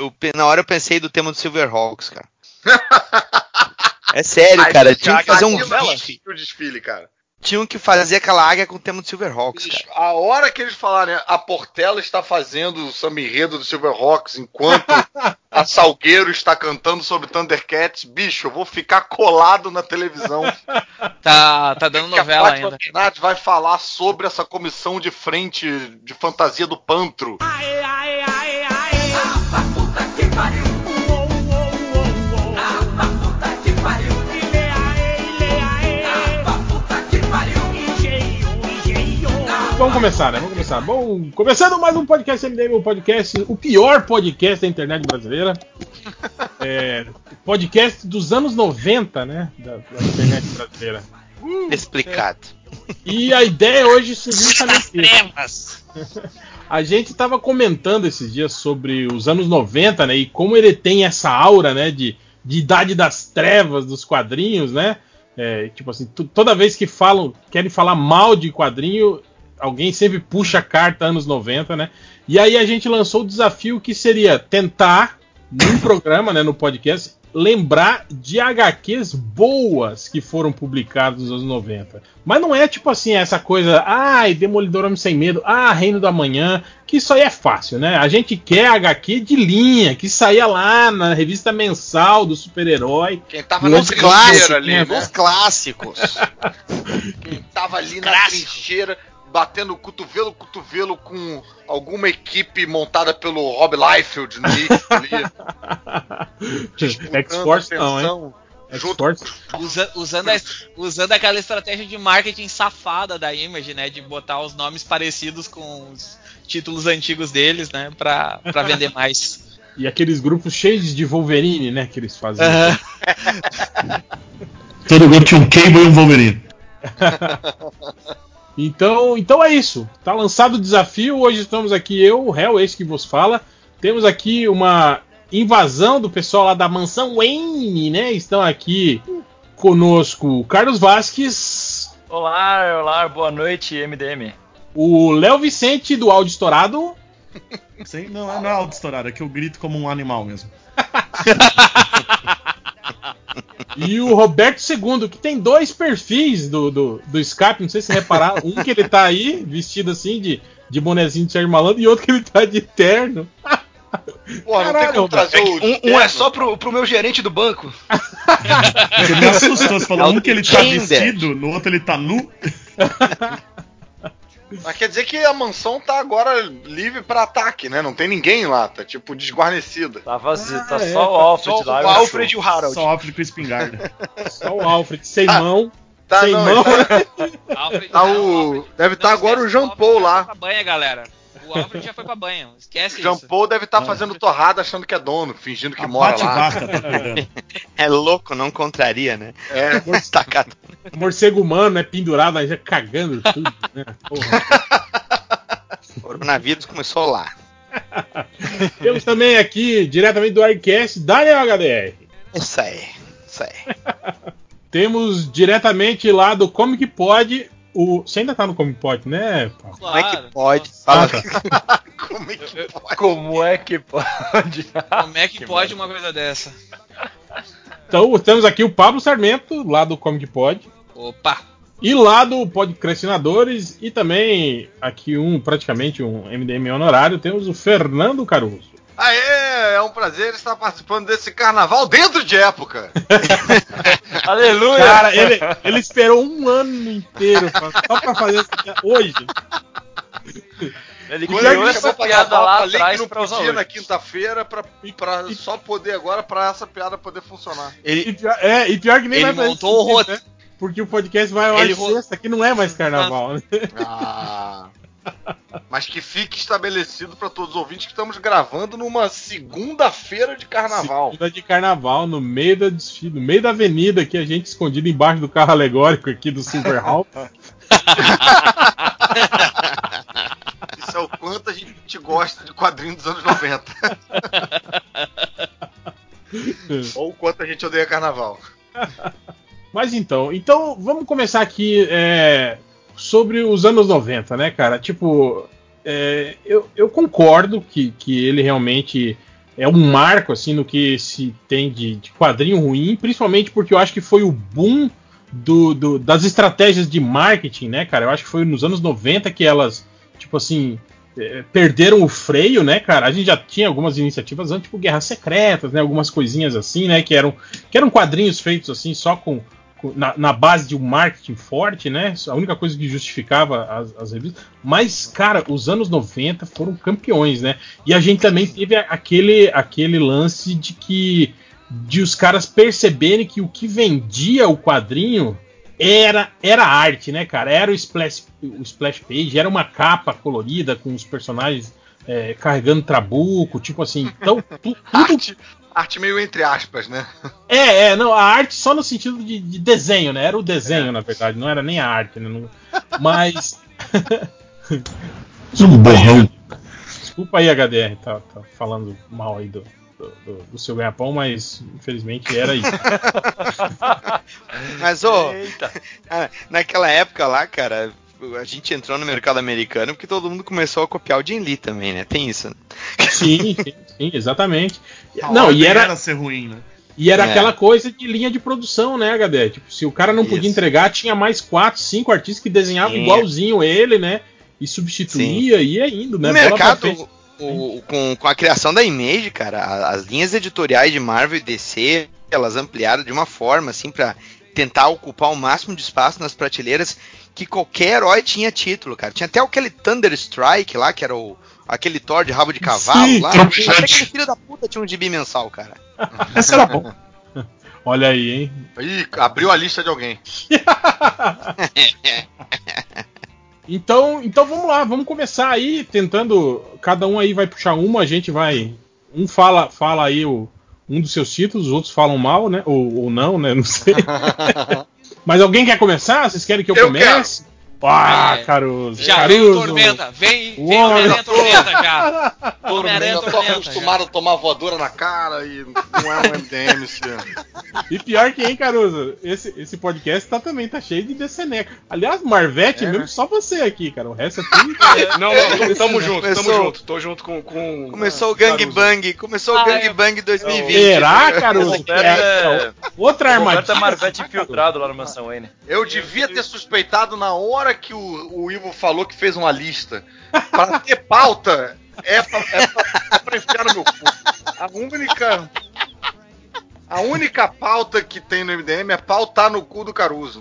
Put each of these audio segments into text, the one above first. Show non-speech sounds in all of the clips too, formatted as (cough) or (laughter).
eu, na hora eu pensei do tema do Silverhawks, cara. (laughs) é sério, cara. Tinha que fazer um vídeo. O desfile, cara tinham que fazer aquela águia com o tema do Silverhawks, cara. A hora que eles falarem a Portela está fazendo o samba enredo do Silverhawks enquanto (laughs) a Salgueiro está cantando sobre Thundercats, bicho, eu vou ficar colado na televisão. (laughs) Tá, tá dando novela ainda. A vai falar sobre essa comissão de frente de fantasia do Pantro. Ai, ai, ai, ai. Ah, vamos começar, né? Vamos começar. Bom, começando mais um podcast MDM, um podcast, o pior podcast da internet brasileira. (laughs) É, podcast dos anos 90, né? Da, da internet brasileira. Uh, Explicado. E a ideia hoje é justamente isso. (laughs) A gente estava comentando esses dias sobre os anos 90, né? E como ele tem essa aura, né? De, de idade das trevas dos quadrinhos, né? É, tipo assim, toda vez que falam, querem falar mal de quadrinho, alguém sempre puxa a carta anos 90, né? E aí a gente lançou o desafio que seria tentar, num (laughs) programa, né, no podcast, lembrar de HQs boas que foram publicadas nos anos 90. Mas não é tipo assim, essa coisa, ai, Demolidor Homem Sem Medo, ah, Reino da Manhã, que isso aí é fácil, né? A gente quer HQ de linha, que saía lá na revista mensal do super-herói. Quem tava nos clássicos ali, né? Nos clássicos. Quem tava ali na trincheira batendo cotovelo cotovelo com alguma equipe montada pelo Rob Liefeld no. (laughs) X-Force não, hein? Usa, usando, a, usando aquela estratégia de marketing safada da Image, né? De botar os nomes parecidos com os títulos antigos deles, né? Pra, pra vender mais. E aqueles grupos cheios de Wolverine, né? Que eles fazem. Todo grupo tinha um Cable e um Wolverine. (laughs) Então, então é isso. Tá lançado o desafio. Hoje estamos aqui, eu, o réu, esse que vos fala. Temos aqui uma invasão do pessoal lá da mansão Wayne, né? Estão aqui conosco Carlos Vasques. Olá, olá, boa noite, MDM. O Léo Vicente do Áudio Estourado. Sim, não, não é áudio estourado, é que eu grito como um animal mesmo. (laughs) E o Roberto II, que tem dois perfis do, do, do Skype, não sei se repararam. Um que ele tá aí, vestido assim, de, de bonezinho de Sérgio Malandro, e outro que ele tá de terno. Pô, não tem como trazer o. Um, um, é só pro, pro meu gerente do banco. Você me assustou, você falou um que ele tá vestido, no outro ele tá nu. (laughs) Mas quer dizer que a mansão tá agora livre para ataque, né? Não tem ninguém lá, tá tipo desguarnecida. Tá vazio, tá ah, tá é, só o Alfred lá. Só o Alfred e o Harold. Só o Alfred com espingarda. (laughs) só o Alfred, sem ah, mão. Tá, sem não, mão. Alfred, tá o, deve estar tá agora o Jean Paul lá. Pra banha, galera. O Alfred já foi pra banho. Esquece Jean isso. Paul deve estar tá fazendo torrada achando que é dono, fingindo que a mora lá. Tá (laughs) é louco, não contraria, né? É. Destacado. (laughs) Morcego humano é pendurado aí já cagando tudo, né? Porra. O coronavírus começou lá. (laughs) Temos também aqui, diretamente do Aircast, Daniel HDR. Isso aí, isso aí. Temos diretamente lá do Comic Pod o, você ainda tá no Comic Pod, né? Claro. Como é que pode? Fala. (laughs) Como é que pode? Como é que pode? Como é que, (laughs) que pode uma coisa dessa? Então, temos aqui o Pablo Sarmento, lá do Comic Pod. Opa! E lá do Podcrestinadores, e também aqui um, praticamente um MDM honorário, temos o Fernando Caruso. Aê, é um prazer estar participando desse carnaval dentro de época. (laughs) Aleluia! Cara, ele, ele esperou um ano inteiro só pra fazer isso hoje. Ele criou essa piada lá atrás que não podia na quinta-feira pra, pra e, só poder agora pra essa piada poder funcionar. Ele, e pior, é, e pior que nem ele vai montou o roteiro. Né? Porque o podcast vai ao sexta, que não é mais carnaval. Né? Ah. Mas que fique estabelecido para todos os ouvintes que estamos gravando numa segunda-feira de carnaval. Segunda de carnaval, no meio da desfile, no meio da avenida aqui, a gente escondido embaixo do carro alegórico aqui do Super Hall. (laughs) Isso é o quanto a gente gosta de quadrinhos dos anos 90. (laughs) Ou o quanto a gente odeia carnaval. Mas então, então vamos começar aqui é, sobre os anos 90, né, cara? Tipo, é, eu, eu, concordo que, que ele realmente é um marco assim no que se tem de, de quadrinho ruim, principalmente porque eu acho que foi o boom do, do, das estratégias de marketing, né, cara? Eu acho que foi nos anos 90 que elas, tipo assim, é, perderam o freio, né, cara? A gente já tinha algumas iniciativas antes, tipo Guerras Secretas, né? Algumas coisinhas assim, né? Que eram, que eram quadrinhos feitos assim, só com, com na, na, base de um marketing forte, né? A única coisa que justificava as, as, revistas. Mas, cara, os anos 90 foram campeões, né? E a gente também teve aquele, aquele lance de que de os caras perceberem que o que vendia o quadrinho era era arte, né, cara? Era o splash, o splash page, era uma capa colorida com os personagens é, carregando trabuco, tipo assim. Então, tu, tudo. (laughs) Arte, arte meio entre aspas, né? (laughs) É, é, não, a arte só no sentido de, de desenho, né? Era o desenho, é. na verdade, não era nem a arte, né? Não... (laughs) Mas. um borrão. Desculpa aí, HDR, tá, tá falando mal aí do, do, do, seu ganha-pão, mas infelizmente era isso. (laughs) mas, ô, naquela época lá, cara, a gente entrou no mercado americano porque todo mundo começou a copiar o Jim Lee também, né? Tem isso. Né? Sim, sim, sim, exatamente. A não, e era, era ser ruim, né? E era é. aquela coisa de linha de produção, né, HD? Tipo, se o cara não Isso. podia entregar, tinha mais quatro, cinco artistas que desenhavam Sim. igualzinho ele, né? E substituía Sim. e ia indo, né? No mercado, o, com, com a criação da Image, cara, as linhas editoriais de Marvel e DC, elas ampliaram de uma forma, assim, para tentar ocupar o máximo de espaço nas prateleiras que qualquer herói tinha título, cara. Tinha até aquele Thunder Strike lá, que era o, aquele Thor de rabo de cavalo Sim, lá. Até aquele filho da puta tinha um gibi mensal, cara. (laughs) Esse era bom. (laughs) Olha aí, hein? Ih, abriu a lista de alguém. (laughs) Então, então vamos lá, vamos começar aí tentando. Cada um aí vai puxar uma, a gente vai. Um fala, fala aí o, um dos seus títulos, os outros falam mal, né? Ou, ou não, né? Não sei. Mas alguém quer começar? Vocês querem que eu, eu comece? Quero. Ah, é. Caruso. Já Caruso. veio Tormenta. Vem, vem Homem-Aranha Tormenta já. Homem-Aranha Tormenta. Tô acostumado a tomar voadora na cara e não é um MDM, (laughs) E pior que, hein, Caruso? Esse, esse podcast tá, também tá cheio de deceneca. Aliás, Marvete, é. mesmo só você aqui, cara. O resto aqui. (laughs) É. Não, não, não, tamo junto, Começou... tamo junto. Tô junto com. com Começou o Gang Bang. Começou ah, o Gang Bang 2020. Será, (laughs) Caruso? É, é, outra armadilha. Marvete infiltrado lá no Mansão Wayne. Eu devia ter suspeitado na hora hora que o, o Ivo falou que fez uma lista para ter pauta, é pra, é, pra, é pra enfiar no meu cu. A única. A única pauta que tem no MDM é pautar no cu do Caruso.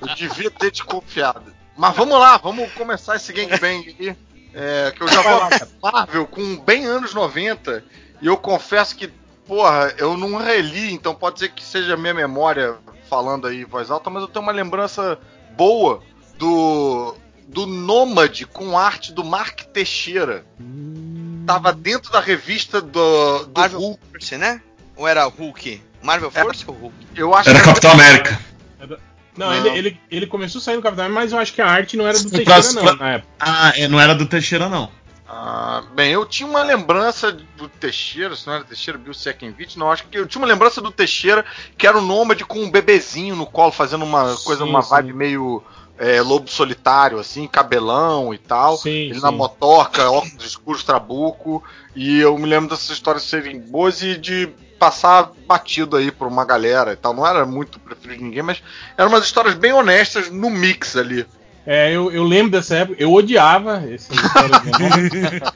Eu devia ter te confiado. Mas vamos lá, vamos começar esse gangbang aqui. É, que eu já vou Marvel com bem anos 90. E eu confesso que, porra, eu não reli, então pode ser que seja minha memória falando aí em voz alta, mas eu tenho uma lembrança boa do do Nômade com arte do Mark Teixeira. Hum. Tava dentro da revista do, do Marvel Hulk. Force, né? Ou era Hulk? Marvel Force ou Hulk? Eu acho era Capitão América. Não, não. Ele, ele, ele, começou saindo do Capitão América, mas eu acho que a arte não era do Teixeira, não, na época. Ah, é, não era do Teixeira, não. Ah, bem, eu tinha uma lembrança do Teixeira, se não era Teixeira, Bill Seckenvich, não, acho que eu tinha uma lembrança do Teixeira que era um nômade com um bebezinho no colo, fazendo uma sim, coisa, uma sim. vibe meio é, lobo solitário, assim, cabelão e tal. Sim, ele na motoca, óculos escuros, trabuco. E eu me lembro dessas histórias serem boas e de passar batido aí por uma galera e tal. Não era muito preferido de ninguém, mas eram umas histórias bem honestas no mix ali. É, eu, eu lembro dessa época, eu odiava essa (laughs) história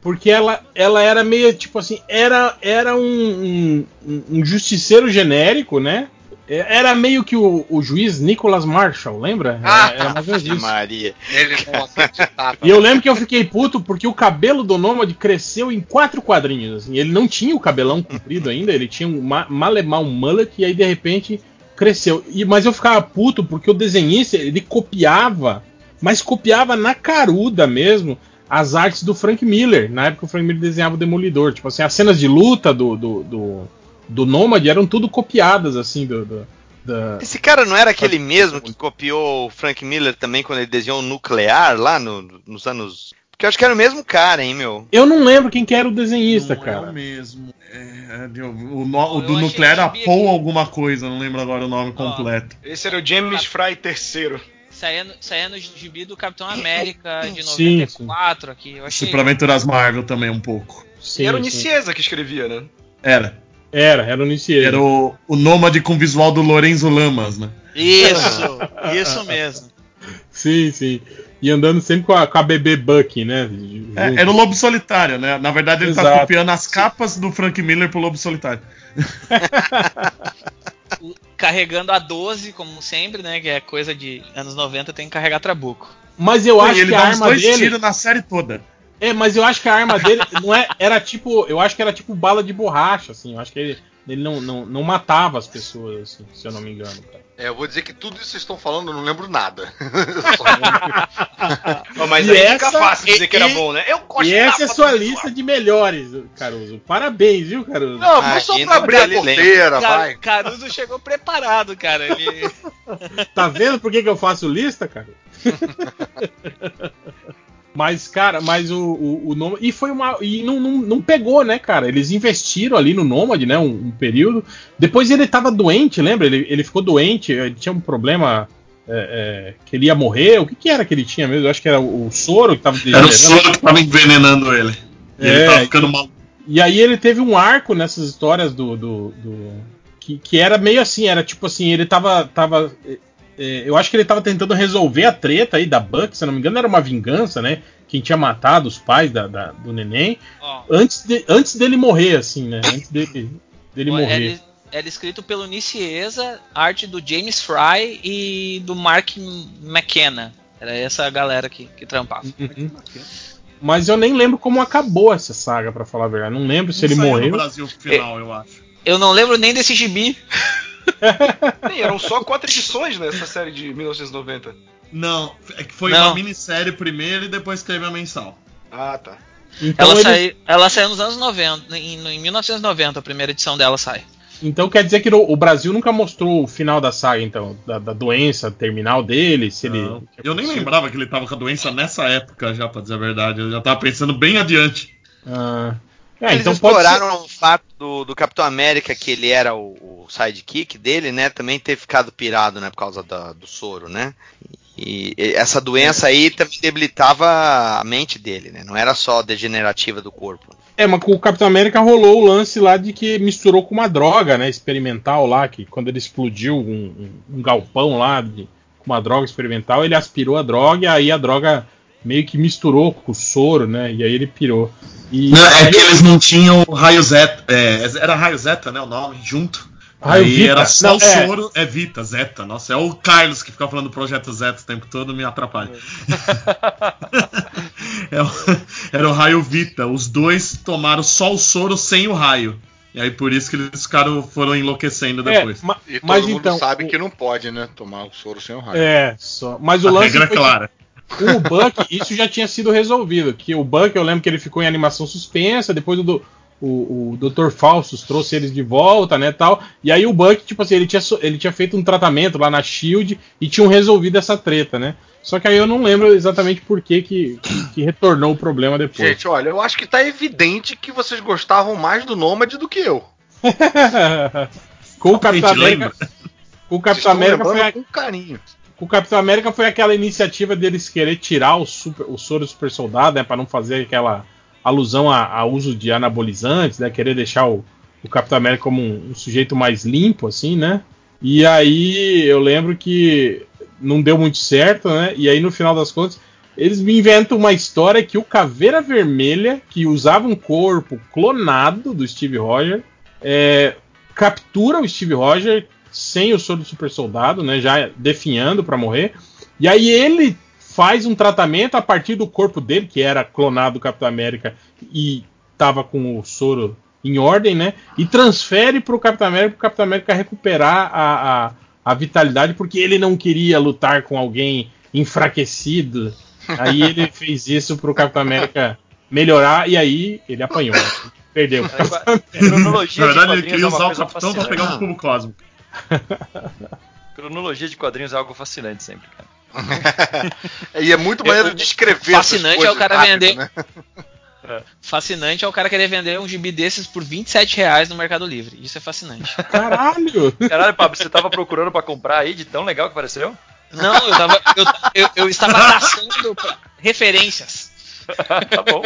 Porque ela, ela era meio, tipo assim, era, era um, um, um justiceiro genérico, né? É, era meio que o, o juiz Nicholas Marshall, lembra? Ah, era mais ou menos isso. Maria. Ele (laughs) e eu lembro que eu fiquei puto porque o cabelo do Nômade cresceu em quatro quadrinhos. Assim. Ele não tinha o cabelão comprido ainda, ele tinha um malemar um mullet e aí de repente cresceu. E, mas eu ficava puto porque o desenhista ele copiava, mas copiava na caruda mesmo as artes do Frank Miller. Na época o Frank Miller desenhava o Demolidor. Tipo assim, as cenas de luta do, do, do, do Nômade eram tudo copiadas, assim, do, do da... Esse cara não era aquele mesmo que copiou o Frank Miller também quando ele desenhou o Nuclear lá no, nos anos que eu acho que era o mesmo cara, hein, meu? Eu não lembro quem que era o desenhista, não cara. É o mesmo. É, é o, no, o do Nuclear era Paul alguma coisa, não lembro agora o nome completo. Esse era o James Fry III. Saía no, saía no gibi do Capitão América de Sim, 94 aqui. Eu achei. Superaventuras Marvel também um pouco. Sim, e era o sim. Nicieza que escrevia, né? Era. Era, era o Nicieza. Era o, o nômade com visual do Lorenzo Lamas, né? Isso, isso mesmo. (laughs) Sim, sim. E andando sempre com a, com a bebê Bucky, né? É, era o Lobo Solitário, né? Na verdade, ele tá Exato. copiando as capas do Frank Miller pro Lobo Solitário. (laughs) Carregando a 12, como sempre, né? Que é coisa de anos 90, tem que carregar trabuco. Mas eu acho ele que a arma dois dele. tiros na série toda. É, mas eu acho que a arma dele (laughs) não é, era tipo, eu acho que era tipo bala de borracha, assim. Eu acho que ele, ele não, não, não matava as pessoas, assim, se eu não me engano. Cara. É, eu vou dizer que tudo isso que vocês estão falando eu não lembro nada. (laughs) Mas E aí essa- fica fácil dizer e- que era e- bom, né? Eu gostava E essa é sua visual. lista de melhores, Caruso. Parabéns, viu, Caruso? Não, foi só Imagina pra abrir o a porteira, Car- vai. Caruso chegou preparado, cara. Ele... (laughs) Tá vendo por que, que eu faço lista, cara? (laughs) mas, cara, mas o, o, o Nomad. E foi uma. E não, não, não pegou, né, cara? Eles investiram ali no Nomad, né? Um, um período. Depois ele tava doente, lembra? Ele, ele ficou doente, ele tinha um problema. é, é, que ele ia morrer. O que, que era que ele tinha mesmo? Eu acho que era o, o soro que tava Era o soro que tava envenenando ele. E ele É, tava ficando mal. E aí ele teve um arco nessas histórias do. do, do- que, que era meio assim, era tipo assim, ele tava. tava eu acho que ele tava tentando resolver a treta aí da Buck, se eu não me engano, era uma vingança, né? Quem tinha matado os pais da, da- do neném. Ó, Antes, de- antes dele morrer, assim, né? Antes dele, dele morrer. Era, era escrito pelo Nicieza, arte do James Fry e do Mark McKenna. Era essa a galera que, que trampava. Uhum. Mas eu nem lembro como acabou essa saga, pra falar a verdade. Não lembro se ele Não saiu morreu. no Brasil final, eu acho. Eu não lembro nem desse gibi. Sim, eram só quatro edições nessa série de 1990. Não, é que foi Não. uma minissérie primeiro e depois teve a mensal. Ah, tá. Então, Ela, ele- saiu, ela saiu nos anos 90, em, em 1990, a primeira edição dela sai. então quer dizer que o o Brasil nunca mostrou o final da saga, então, da, da doença terminal dele, se ele. Não. Eu nem lembrava que ele tava com a doença nessa época já, pra dizer a verdade. Eu já tava pensando bem adiante. Ah, é, Eles então pode ser. exploraram o fato do, do Capitão América, que ele era o, o sidekick dele, né? Também ter ficado pirado, né? Por causa da- do soro, né? E, e essa doença aí também debilitava a mente dele, né? Não era só degenerativa do corpo. É, mas com o Capitão América rolou o lance lá de que misturou com uma droga, né? Experimental lá, que quando ele explodiu um, um- galpão lá de, com uma droga experimental, ele aspirou a droga e aí a droga meio que misturou com o soro, né? E aí ele pirou. E Não, é que eles não tinham raio zeta. é, era raio zeta, né? O nome, junto. Raio Aí Vita. era só Não, o é. soro, é Vita, Zeta. Nossa, é o Carlos que fica falando do projeto Zeta o tempo todo, me atrapalha. (laughs) É o- era o raio Vita. Os dois tomaram só o soro sem o raio. E aí por isso que eles ficaram, foram enlouquecendo é, depois. ma- E todo mas mundo então. sabe o- que não pode, né? Tomar o soro sem o raio. É, só. Mas o a lance regra é foi clara. Com o Buck, (laughs) isso já tinha sido resolvido. Que o Buck, eu lembro que ele ficou em animação suspensa, depois o, do- o, o Dr. Faustus trouxe eles de volta, né, tal. E aí o Buck, tipo assim, ele tinha, ele tinha feito um tratamento lá na SHIELD e tinham resolvido essa treta, né. Só que aí eu não lembro exatamente por que, que, que retornou o problema depois. Gente, olha, eu acho que tá evidente que vocês gostavam mais do Nômade do que eu. (laughs) com o Capitão América... Com o Capitão América foi a- com carinho. O Capitão América foi aquela iniciativa deles querer tirar o, super, o soro super soldado, né, para não fazer aquela alusão a, a uso de anabolizantes, né, querer deixar o, o Capitão América como um, um sujeito mais limpo, assim, né? E aí eu lembro que não deu muito certo, né? E aí no final das contas eles me inventam uma história que o Caveira Vermelha, que usava um corpo clonado do Steve Rogers, é, captura o Steve Rogers sem o soro do super soldado, né, já definhando para morrer. E aí ele faz um tratamento a partir do corpo dele, que era clonado do Capitão América e tava com o soro em ordem, né? E transfere para o Capitão América, para o Capitão América recuperar a, a, a vitalidade, porque ele não queria lutar com alguém enfraquecido. Aí ele (laughs) fez isso para o Capitão América melhorar e aí ele apanhou. Perdeu. Cronologia Na de verdade, ele queria é usar o capitão pra fascinante. pegar um cubo cósmico. (laughs) Cronologia de quadrinhos é algo fascinante sempre, cara. (laughs) E é muito maneiro de escrever. Fascinante essas é o cara rápido, vender- Né? Fascinante é o cara querer vender um gibi desses por 27 reais no Mercado Livre. Isso é fascinante. Caralho! Caralho, Pablo, você tava procurando pra comprar aí de tão legal que pareceu? Não, eu, tava, eu, eu, eu estava traçando pra- referências. (laughs) tá bom.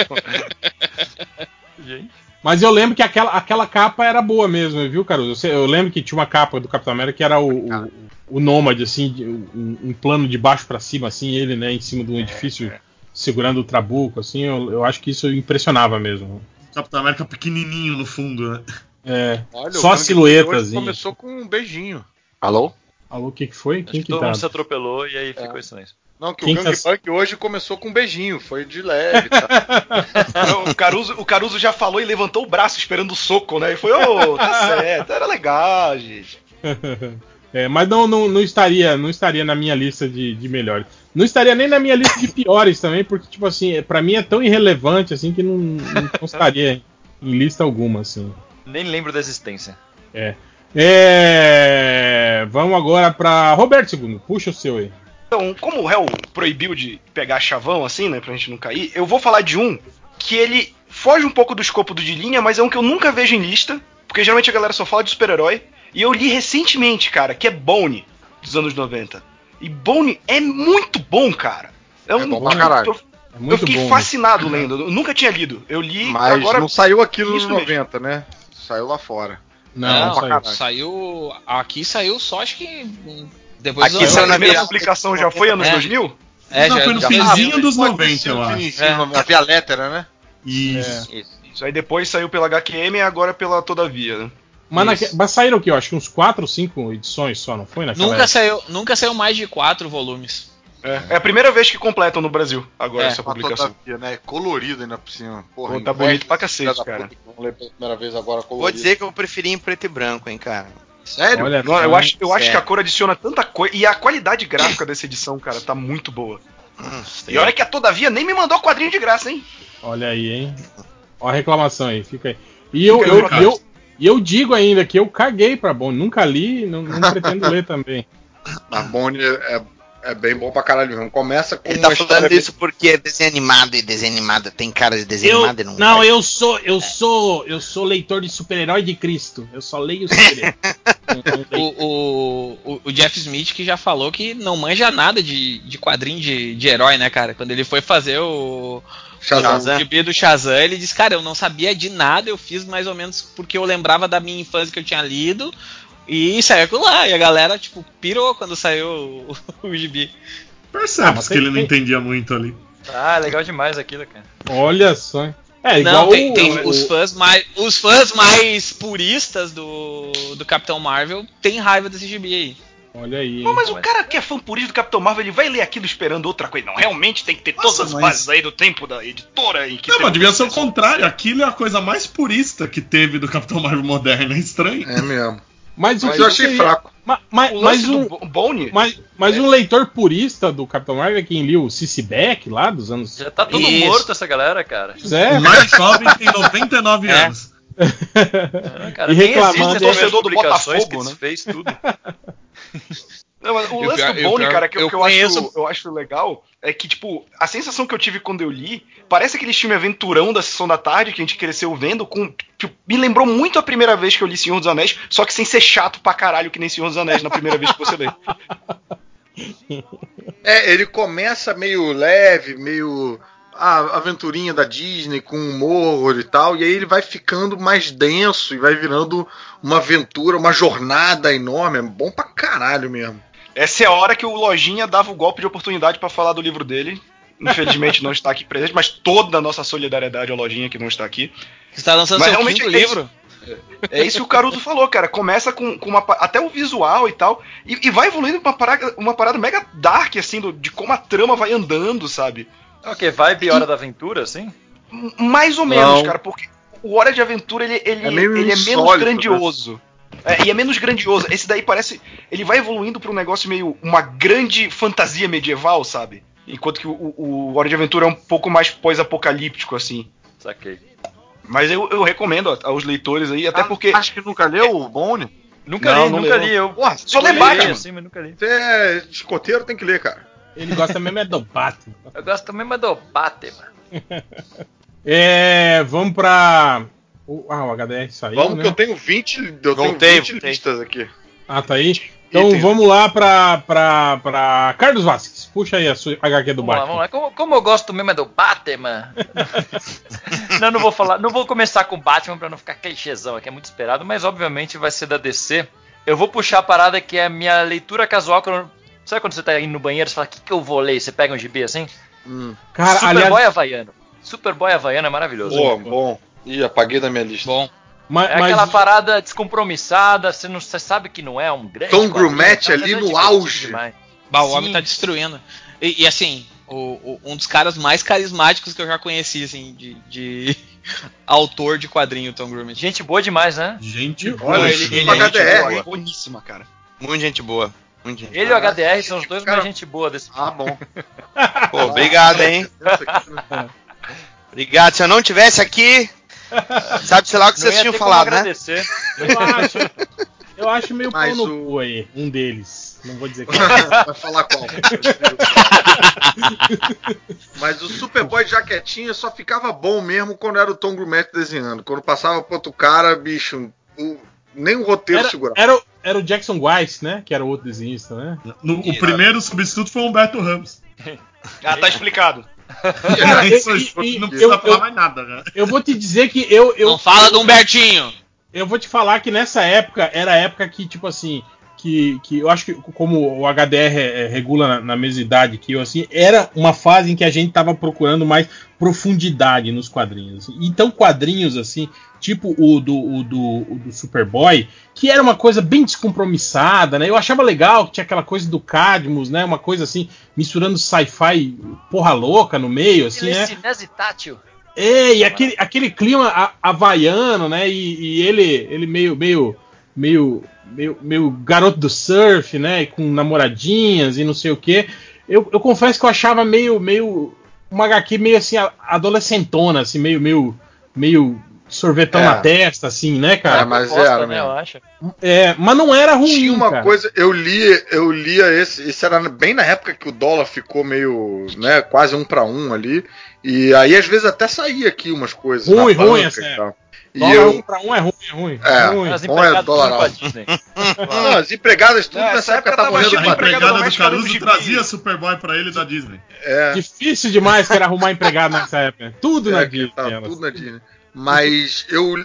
Gente. Mas eu lembro que aquela, aquela capa era boa mesmo, viu, Caruso? Eu, eu lembro que tinha uma capa do Capitão América que era o, o, o Nômade, assim, de- um, um plano de baixo pra cima, assim, ele, né, em cima de um edifício segurando o trabuco, assim, eu, eu acho que isso impressionava mesmo. Capitão América pequenininho no fundo, né? É, Olha, Só o a silhueta, assim. Começou com um beijinho. Alô? alô, o que que foi? Acho Quem que que todo tá? mundo se atropelou e aí ficou isso silêncio. Não, que Quem o Gangplank hoje começou com um beijinho, foi de leve, tá? (laughs) Não, o, Caruso, o Caruso já falou e levantou o braço esperando o soco, né? E foi, ô, tá certo, era legal, gente. (laughs) É, mas não, não, não estaria não estaria na minha lista de, de melhores. Não estaria nem na minha lista de piores também, porque, tipo assim, é- pra mim é tão irrelevante assim que não, não constaria em lista alguma, assim. Nem lembro da existência. É, Vamos agora pra Roberto II, puxa o seu aí. Então, como o réu proibiu de pegar chavão, assim, né, pra gente não cair, eu vou falar de um que ele foge um pouco do escopo do de linha, mas é um que eu nunca vejo em lista, porque geralmente a galera só fala de super-herói, e eu li recentemente, cara, que é Bone, dos anos 90. E Bone é muito bom, cara. É, um, bom pra caralho. Eu, É eu muito fiquei bom. fascinado lendo, eu nunca tinha lido. Eu li Mas agora. não saiu aqui nos Isso mesmo. 90, né? Saiu lá fora. Não, Não, não saiu. Saiu. Aqui saiu só acho que. Depois Aqui a na primeira virada. publicação já foi anos É. 2000? É, não, já- foi no já- finzinho dos Pode 90, ser eu acho. fininho, na Via Lettera, né? Isso. Isso aí depois saiu pela HQM e agora pela Todavia, né? Mas, naque- Isso. mas saíram o quê? Eu acho que uns 4 ou 5 edições só, não foi? Naquela Nunca época? saiu, nunca saiu mais de quatro volumes. É, é a primeira vez que completam no Brasil agora É, essa publicação. Todavia, né? Colorido ainda por cima. Porra, Pô, tá bonito pra cacete, cara. puta que Vamos ler pela primeira vez agora colorido. Vou dizer que eu preferi em preto e branco, hein, cara. Sério? Olha Não, eu acho, eu acho que a cor adiciona tanta coisa. E a qualidade gráfica dessa edição, cara, tá muito boa. Hum, E olha que a Todavia nem me mandou quadrinho de graça, hein? Olha aí, hein? Ó a reclamação aí, fica aí. E eu, Fica eu, aí, eu, eu digo ainda que eu caguei pra Bond, nunca li, não, não pretendo (laughs) ler também. A Bonnie é, é bem bom pra caralho mesmo. Começa com Ele tá falando bem- isso porque é desenho animado e desenho animado tem cara de desenho Eu, animado e não. não, faz. eu sou, eu sou, eu sou leitor de super-herói de Cristo. Eu só leio super-herói. (laughs) O, o- o Jeff Smith que já falou que não manja nada de, de quadrinho de, de herói, né, cara? Quando ele foi fazer o, Shazam. o gibi do Shazam, ele disse, cara, eu não sabia de nada, eu fiz mais ou menos porque eu lembrava da minha infância que eu tinha lido. E saiu aquilo lá, e a galera, tipo, pirou quando saiu o, o gibi. Percebe Ah, mas que ele não tem- entendia muito ali. Ah, legal demais aquilo, cara. Olha só. É igual Não, tem, o- tem o- os fãs mais. Os fãs mais puristas do, do Capitão Marvel têm raiva desse gibi aí. Olha aí. Não, mas o cara que é fã purista do Capitão Marvel, ele vai ler aquilo esperando outra coisa. Não, realmente tem que ter Nossa, todas as mas- bases aí do tempo da editora em que Não, tem mas devia ser o contrário. Aquilo é a coisa mais purista que teve do Capitão Marvel moderno. É estranho. É mesmo. Mas, o Mas que eu achei seria- fraco. Ma- ma- mas um, Bone, mas, mas um leitor purista do Capitão Marvel é quem liu o Cici Beck lá dos anos. Já tá tudo Isso. morto essa galera, cara. É, O Mark Tobin tem 99 (laughs) É. anos. Ah, cara E nem reclamando, existe é torcedor do Botafogo, que né? fez tudo. (laughs) Não, mas o lance pior- do Bone, cara, que, eu- eu que eu, conheço- acho, eu acho legal é que, tipo, a sensação que eu tive quando eu li parece aquele filme aventurão da Sessão da Tarde que a gente cresceu vendo, com. Tipo, me lembrou muito a primeira vez que eu li Senhor dos Anéis, só que sem ser chato pra caralho que nem Senhor dos Anéis na primeira vez que você lê. (laughs) É, ele começa meio leve, meio a aventurinha da Disney com humor e tal, e aí ele vai ficando mais denso e vai virando uma aventura, uma jornada enorme, é bom pra caralho mesmo. Essa é a hora que o Lojinha dava o golpe de oportunidade pra falar do livro dele. Infelizmente não está aqui presente, mas toda a nossa solidariedade ao Lojinha que não está aqui. Você tá lançando Mas seu realmente quinto é livro? É isso que o Caruso falou, cara. Começa com, com uma, até o visual e tal, e, e vai evoluindo pra uma parada, uma parada mega dark, assim, do- de como a trama vai andando, sabe? ok, vibe Hora da Aventura, assim? Mais ou menos, Não. cara, porque o Hora de Aventura ele, ele, É ele é menos né? É, e é menos grandioso. Esse daí parece. Ele vai evoluindo pra um negócio meio. uma grande fantasia medieval, sabe? Enquanto que o, o, Hora de Aventura é um pouco mais pós-apocalíptico, assim. Saquei. Mas eu, eu recomendo aos leitores aí, até Ah, porque. Acho que nunca leu o Bone? Nunca Não, li, não nunca leu. li. Eu Porra, Só lê Batman. assim, mas nunca li. você é escoteiro, tem que ler, cara. Ele gosta mesmo é do Batman. Eu gosto mesmo do Batman. (laughs) É, vamos pra. O- ah, o HDR saiu, Vamos né? que eu tenho 20, eu tenho Voltei, 20 voltei. listas aqui. Ah, tá aí. Então Item. vamos lá pra, pra, pra Carlos Vasquez. Puxa aí a sua HQ do Vamos lá, Batman. vamos lá. Como, como eu gosto mesmo é do Batman. (laughs) não, não vou falar, não vou começar com Batman pra não ficar clichêzão aqui, é muito esperado, mas obviamente vai ser da DC. Eu vou puxar a parada que é a minha leitura casual. Quando, sabe quando você tá indo no banheiro e fala, o que, que eu vou ler? Você pega um gibi assim? Cara, Superboy aliás, Havaiano. Superboy Havaiano é maravilhoso. Boa, bom. Ih, apaguei da minha lista. Bom. É mas, aquela parada descompromissada, você, não, você sabe que não é um grande. Tom Grumet mas ali é no divertido auge. Bah, o Sim. homem tá destruindo. E, e, assim, o- o- um dos caras mais carismáticos que eu já conheci, assim, de, de (laughs) autor de quadrinho, Tom Grumet. Gente boa demais, né? Gente, Olha, boa. ele- ele ele- é HDR, boa. Boníssima, cara. Muita gente boa. Muita gente Ele e o HDR são os dois Cara- mais gente boa desse Ah, bom. (laughs) Pô, obrigado, hein? Né? Obrigado. Se eu não tivesse aqui, (laughs) sabe, sei lá o que Não vocês tinham falado, né? agradecer. eu acho, eu acho meio Mas pau no o- cu aí, um deles. Não vou dizer que (laughs) Vai falar qual? (laughs) Mas o Superboy jaquetinha só ficava bom mesmo quando era o Tom Grumet desenhando. Quando passava pro outro cara, bicho, o- nem o roteiro era, segurava. era, o- era o Jackson Weiss, né? Que era o outro desenhista, né? No- o primeiro substituto foi o Humberto Ramos. Ah, tá explicado. (laughs) Cara, Isso, e- isso, e- não precisa eu- falar eu- mais nada, né? Eu vou te dizer que eu. eu não fala do Humbertinho! Eu vou te falar que nessa época era a época que, tipo assim, que, que eu acho que como o HDR é, regula na, na mesma idade que eu, assim, era uma fase em que a gente tava procurando mais profundidade nos quadrinhos. Então, quadrinhos, assim, tipo o do, o do, o do Superboy, que era uma coisa bem descompromissada, né? Eu achava legal que tinha aquela coisa do Cadmus, né? Uma coisa assim, misturando sci-fi porra louca no meio, assim, né? Tátil. É, e aquele, aquele clima ha- havaiano, né? E, e ele, ele meio, meio, meio, meio, meio garoto do surf, né? e Com namoradinhas e não sei o quê. Eu, eu confesso que eu achava meio, meio, uma HQ meio assim, adolescentona, assim, meio, meio, meio sorvetão É. na testa, assim, né, É, cara? mas Proposta, era né, eu acho. É, mas não era ruim, Tinha uma cara. coisa, eu li, eu lia esse, isso era bem na época que o dólar ficou meio, né, quase um pra um ali, e aí às vezes até saía aqui umas coisas Ruim, na ruim, banca Dólar eu, um pra um é ruim, é ruim. É. ruim. As Bom é empregadas dólar tudo com a alto. Disney. não, as empregadas tudo Não, nessa essa época época lendo cheio de empregada do Caruso trazia Superboy pra ele da Disney. É, Difícil demais que era arrumar empregado (laughs) nessa época. Tudo na é, que Disney. elas. tudo na Disney. Mas eu.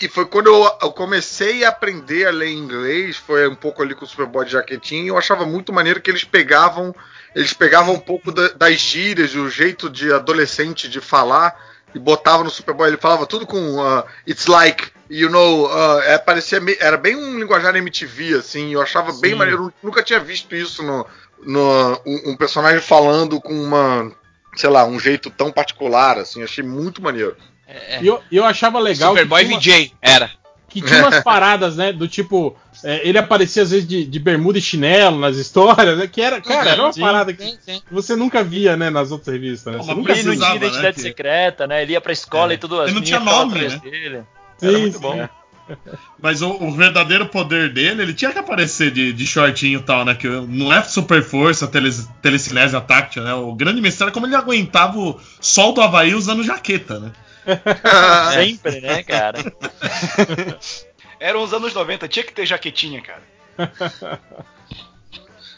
E foi quando eu, eu comecei a aprender a ler inglês, foi um pouco ali com o Superboy de jaquetinha, e eu achava muito maneiro que eles pegavam. Eles pegavam um pouco da- das gírias, o jeito de adolescente de falar, e botavam no Superboy. Ele falava tudo com uh, It's like, you know, uh, é, parecia me- era bem um linguajar MTV, assim, eu achava bem Sim. maneiro. Eu nunca tinha visto isso no, no um, um personagem falando com uma, sei lá, um jeito tão particular, assim, achei muito maneiro. É, E eu, eu achava legal que Superboy uma- VJ, era. Que tinha umas paradas, né? Do tipo, é, ele aparecia às vezes de, de bermuda e chinelo nas histórias, né? Que era, cara, era uma Sim, parada que sim, sim. você nunca via, né, nas outras revistas, né? Pô, Você nunca Ele não tinha identidade né, que- secreta, né? Ele ia pra escola É. e tudo. as Ele não meninas tinha nome, né? dele. Sim, Era muito sim. bom. (laughs) Mas o, o verdadeiro poder dele, ele tinha que aparecer de, de shortinho e tal, né? Que não é super força, teles, telecinésia táctil, né? O grande mistério é como ele aguentava o sol do Havaí usando jaqueta, né? (laughs) Sempre, né, cara? (laughs) Eram os anos 90, tinha que ter jaquetinha, cara.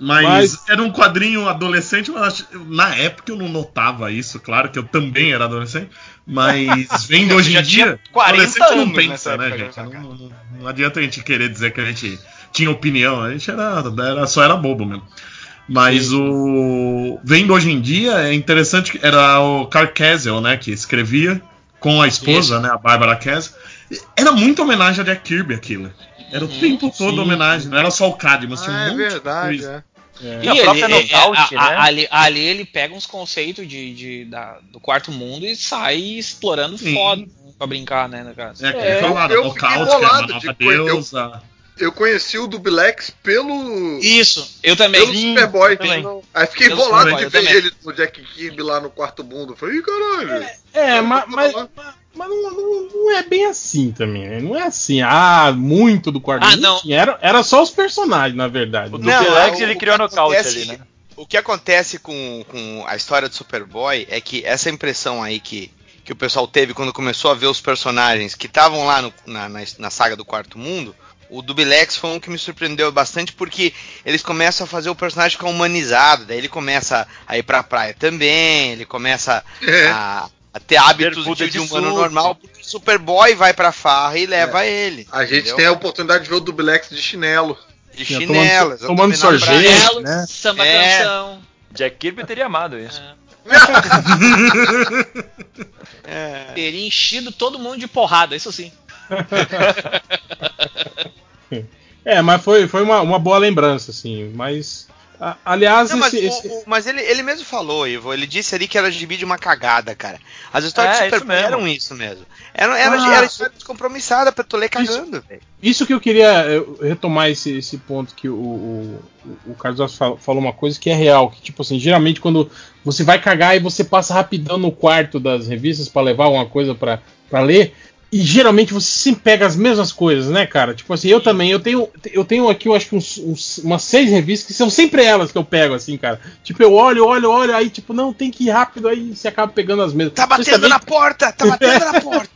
Mas, Mas- era um quadrinho adolescente, mas na época eu não notava isso, claro que eu também era adolescente, mas (laughs) vendo hoje em dia, tinha 40 adolescente não anos pensa, né, gente? Não, não- não adianta a gente querer dizer que a gente tinha opinião, a gente era, era- só era bobo mesmo. Mas o. Vendo hoje em dia, é interessante que era o Carl Castle, né? Que escrevia com a esposa, Isso. né? A Bárbara Castle. Era muita homenagem a Jack Kirby aquilo. Era o tempo todo sim, homenagem, não era só o Cadmus, tinha um Ah, é monte de verdade, coisa. é. É. E a própria ele- Knockout, a- a- né? Ali, ali ele pega uns conceitos de, de- da- do quarto mundo e sai explorando Sim. foda pra brincar, né, no caso. É, que É, eu fiquei Knockout, que era bolado uma de nova coi- eu- deusa. Eu conheci o Dubilex pelo. Isso, eu também. Pelo Superboy. também. Aí fiquei Pelo bolado Superboy, de ver ele no Jack Kirby lá no quarto mundo. Falei, ih, caralho. É, mas, mas, mas não, não- não é bem assim também, né? Não é assim, ah, muito do quadrinho. Ah, não. tinha, Era, era só os personagens, na verdade. O Não, Dubilex o- ele criou nocaute acontece- ali, né? O que acontece com, com a história do Superboy é que essa impressão aí que, que o pessoal teve quando começou a ver os personagens que estavam lá no- na, na, na saga do Quarto Mundo, o Dubilex foi um que me surpreendeu bastante porque eles começam a fazer o personagem ficar humanizado, daí ele começa a ir pra praia também, ele começa É. a, a ter hábitos de, de de humano surf. normal, porque o Superboy vai pra farra e leva ele. A gente entendeu? tem a oportunidade de ver o Dublex de chinelo. de Tomando- chinelo, tomando praia. sorvete. Chinelo, né? samba É. canção. Jack Kirby teria amado isso. (laughs) É. Teria enchido todo mundo de porrada, isso sim. (laughs) É, mas foi, foi uma, uma boa lembrança, assim. Mas. a- aliás, Não, mas esse, o- esse- o- mas ele, ele mesmo falou, Ivo, ele disse ali que era gibi de uma cagada, cara. As histórias É, de mesmo. eram isso mesmo. Era, era, Ah. era história descompromissada pra tu ler cagando, velho. Isso que eu queria retomar esse, esse ponto que o, o, o Carlos falou uma coisa que é real, que tipo assim, geralmente quando você vai cagar e você passa rapidão no quarto das revistas pra levar alguma coisa pra ler, e geralmente você sempre pega as mesmas coisas, né, cara? Tipo assim, eu também, eu tenho eu tenho aqui, eu acho que uns, uns- umas seis revistas que são sempre elas que eu pego, assim, cara. Tipo, eu olho, olho, olho, aí tipo, não, tem que ir rápido, aí você acaba pegando as mesmas. Tá batendo também- na porta, tá (laughs) batendo na porta.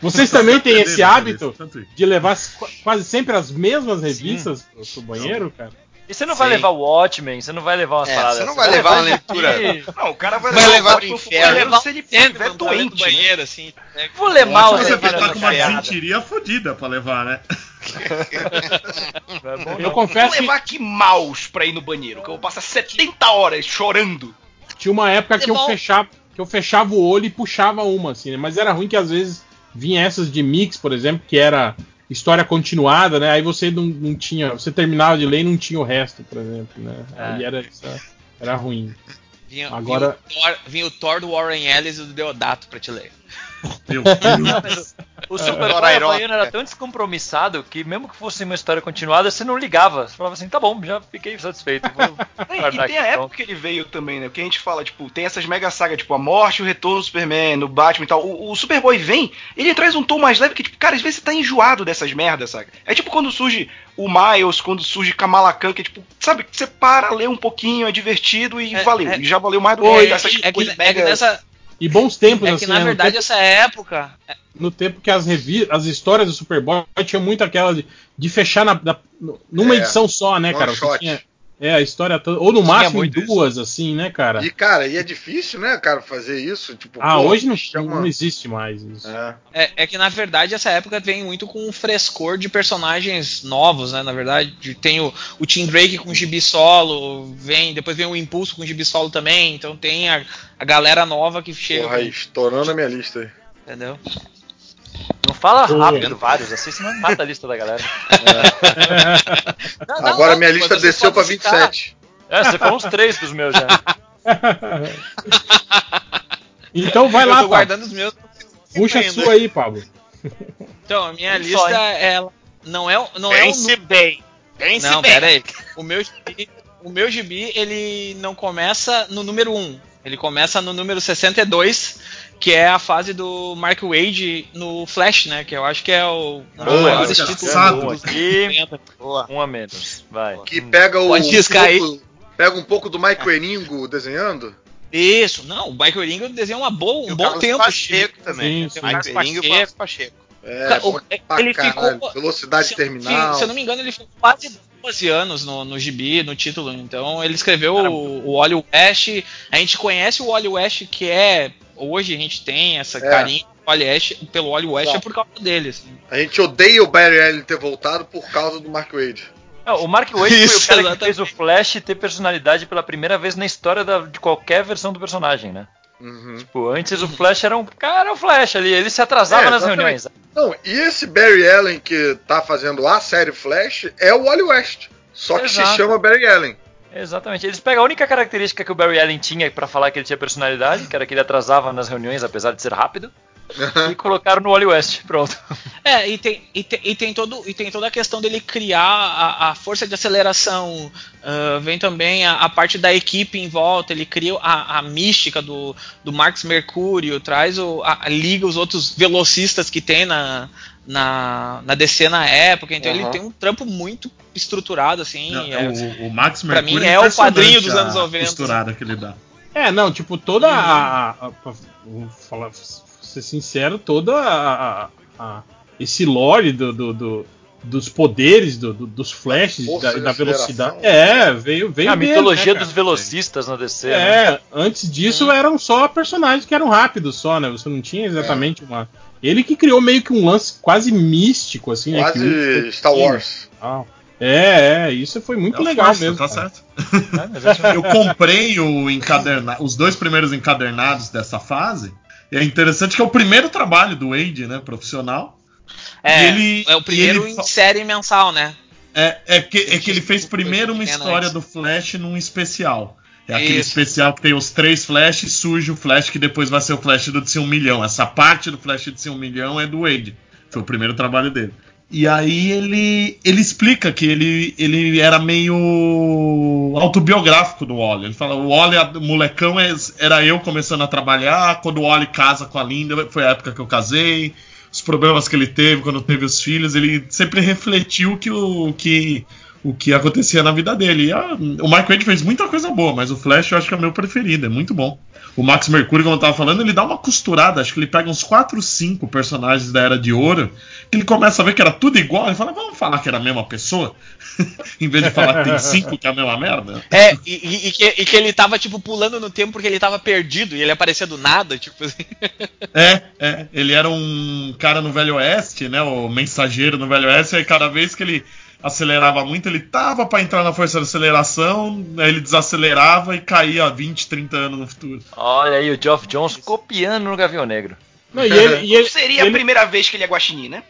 Vocês também têm esse hábito? De levar qu- quase sempre as mesmas revistas pro, pro banheiro, cara. E você não vai Sim. levar o Watchmen, você não vai levar umas É, paradas. você não assim, vai levar uma isso leitura. aqui. Não, o cara vai, Vai levar pro pro inferno. banheiro se ele dentro doente. do banheiro, assim. né? Vou ler mal Você vai estar com uma desinteria fodida pra levar, né? É bom, Eu confesso Vou que levar aqui maus pra ir no banheiro, que eu vou passar 70 horas chorando. tinha uma época que eu, fechava, que eu fechava o olho e puxava uma, assim, né? Mas era ruim que às vezes vinha essas de mix, por exemplo, que era história continuada, né? Aí você não, não tinha. Você terminava de ler e não tinha o resto, por exemplo, né? É. Aí era, era ruim. Vinha, Agora- vinha, o Thor, vinha o Thor do Warren Ellis e do Deodato pra te ler. Meu Deus. (laughs) O Dora Iroca. Havaiano era tão descompromissado que mesmo que fosse uma história continuada, você não ligava. Você falava assim, tá bom, já fiquei satisfeito. Vou (laughs) E tem a época que ele veio também, né? Porque a gente fala, tipo, tem essas mega sagas, tipo, a morte, o retorno do Superman, o Batman e tal. O, o Superboy vem, ele traz um tom mais leve que, tipo, cara, às vezes você tá enjoado dessas merdas, saca? É tipo quando surge o Miles, quando surge Kamala Khan, que é tipo, sabe, você para, lê um pouquinho, é divertido e É, valeu. é- já valeu mais do que É, essas é que, coisas é mega- nessa, E bons tempos, é assim, que na né? verdade no, essa época. tempo, no tempo que as, revi as histórias do Superboy tinha muito aquela de, de fechar na, na- numa É, edição só, né, one cara? Shot. tinha, é, a história toda. Ou no máximo em muito isso. duas, assim, né, cara? E, cara, e é difícil, né, cara, fazer isso? Tipo, Ah, pô, hoje não, chama- não existe mais isso. É. É, é que na verdade essa época vem muito com um frescor de personagens novos, né? Na verdade, tem o, o Tim Drake com gibi solo, vem, depois vem o Impulso com gibi solo também, então tem a, a galera nova que chega, Porra, aí, estourando a minha lista aí. entendeu? Não fala rápido vários, assim, senão mata a lista da galera. Não, não, Agora não, minha lista você desceu citar. 27. É, você falou uns três dos meus já. (laughs) então vai Eu lá, tô Pablo. guardando os meus. Puxa a sua aí, Pablo. Então, a minha Um só, lista ela não é não é um Pense bem. Pense Não, bem. pera aí. O meu gibi, o meu gibi, ele não começa no número 1. Ele começa no número 62, que é a fase do Mark Wade no Flash, né? Que eu acho que é o um maiores títulos dos 90. um a menos. Vai. Que pega o. Pode riscar aí. pouco- Pega um pouco do Mike Eningo desenhando. Isso, não, o Michael Ringo desenha uma boa, E um o bom Carlos tempo. Pacheco também. Sim, Tem o sim. Michael Ringo e Pacheco. É, o- pra ele caralho. ficou- Velocidade Se- terminal. Se eu não me engano, ele ficou quase 12 anos no, no gibi, no título. Então, ele escreveu o, o Wally West. A gente conhece o Wally West, que é. Hoje a gente tem essa É. carinho do Wally West, pelo Wally West é por causa dele. assim. A gente odeia o Barry Allen ter voltado por causa do Mark Wade. Não, o Mark Waid foi o Isso, cara que exatamente. fez o Flash ter personalidade pela primeira vez na história da- de qualquer versão do personagem, né? Uhum. Tipo, antes o Flash era um cara, o Flash ali, ele se atrasava É, nas reuniões. Não, e esse Barry Allen que tá fazendo a série Flash é o Wally West. Só que Exato. se chama Barry Allen. Exatamente. Eles pegam a única característica que o Barry Allen tinha pra falar que ele tinha personalidade, que era que ele atrasava nas reuniões, apesar de ser rápido, e (laughs) colocaram no Wally West. Pronto. É, e tem, e, tem, e, tem todo, e tem toda a questão dele criar a, a força de aceleração. ah, vem também a, a parte da equipe em volta. Ele cria a, a mística do, do Marcos Mercúrio, traz o, a, a liga os outros velocistas que tem na, na, na DC na época. Então ele Uhum. tem um trampo muito estruturado, assim. Não, é- o, o Max pra Mercury mim é o impressionante padrinho dos a anos 90. costurada que ele dá. É, não, tipo, toda a. a- a- vou falar, ser sincero, toda a. a- a- esse lore do, do, do, dos poderes, do, do- dos flashes, Força da, da velocidade. É, veio, veio a dele, mitologia né, dos velocistas no DC. né? É, antes disso eram só personagens que eram rápidos só, né? Você não tinha exatamente uma. Ele que criou meio que um lance quase místico, assim, né? que Quase muito- Star Wars. Ah, É, é, isso foi muito É legal mesmo. Tá cara. certo. É, é. Eu comprei o encaderna... os dois primeiros encadernados dessa fase. E é interessante que é o primeiro trabalho do Wade, né, profissional. É, ele- é o primeiro ele em série mensal, né? É, é, que, é que ele fez primeiro uma história do Flash num especial. É aquele Isso. especial que tem os três Flash e surge o Flash que depois vai ser o Flash do DC 1 milhão. Essa parte do Flash do DC 1 milhão é do Wade. Foi o primeiro trabalho dele. E aí ele, ele explica que ele, ele era meio autobiográfico do Wally. Ele fala, o Wally, molecão, é- era eu começando a trabalhar. Quando o Wally casa com a Linda, foi a época que eu casei. Os problemas que ele teve quando teve os filhos, ele sempre refletiu que o que, o que acontecia na vida dele. A- o Mark Wade fez muita coisa boa, mas o Flash eu acho que é o meu preferido, é muito bom. O Max Mercury, como eu tava falando, ele dá uma costurada, acho que ele pega uns 4, 5 personagens da Era de Ouro, que ele começa a ver que era tudo igual, ele fala, vamos falar que era a mesma pessoa? (laughs) em vez de falar que tem cinco que é a mesma merda. É, e, e- e que, e que ele tava, tipo, pulando no tempo porque ele tava perdido e ele aparecia do nada, tipo assim. É, é, ele era um cara no Velho Oeste, né, o mensageiro no Velho Oeste, aí cada vez que ele acelerava muito, ele tava pra entrar na força de aceleração, aí ele desacelerava e caía 20, 30 anos no futuro. Olha aí o Geoff Jones copiando no Gavião Negro. Não, e ele, e ele- Seria ele- a primeira vez que ele é guaxinim, né?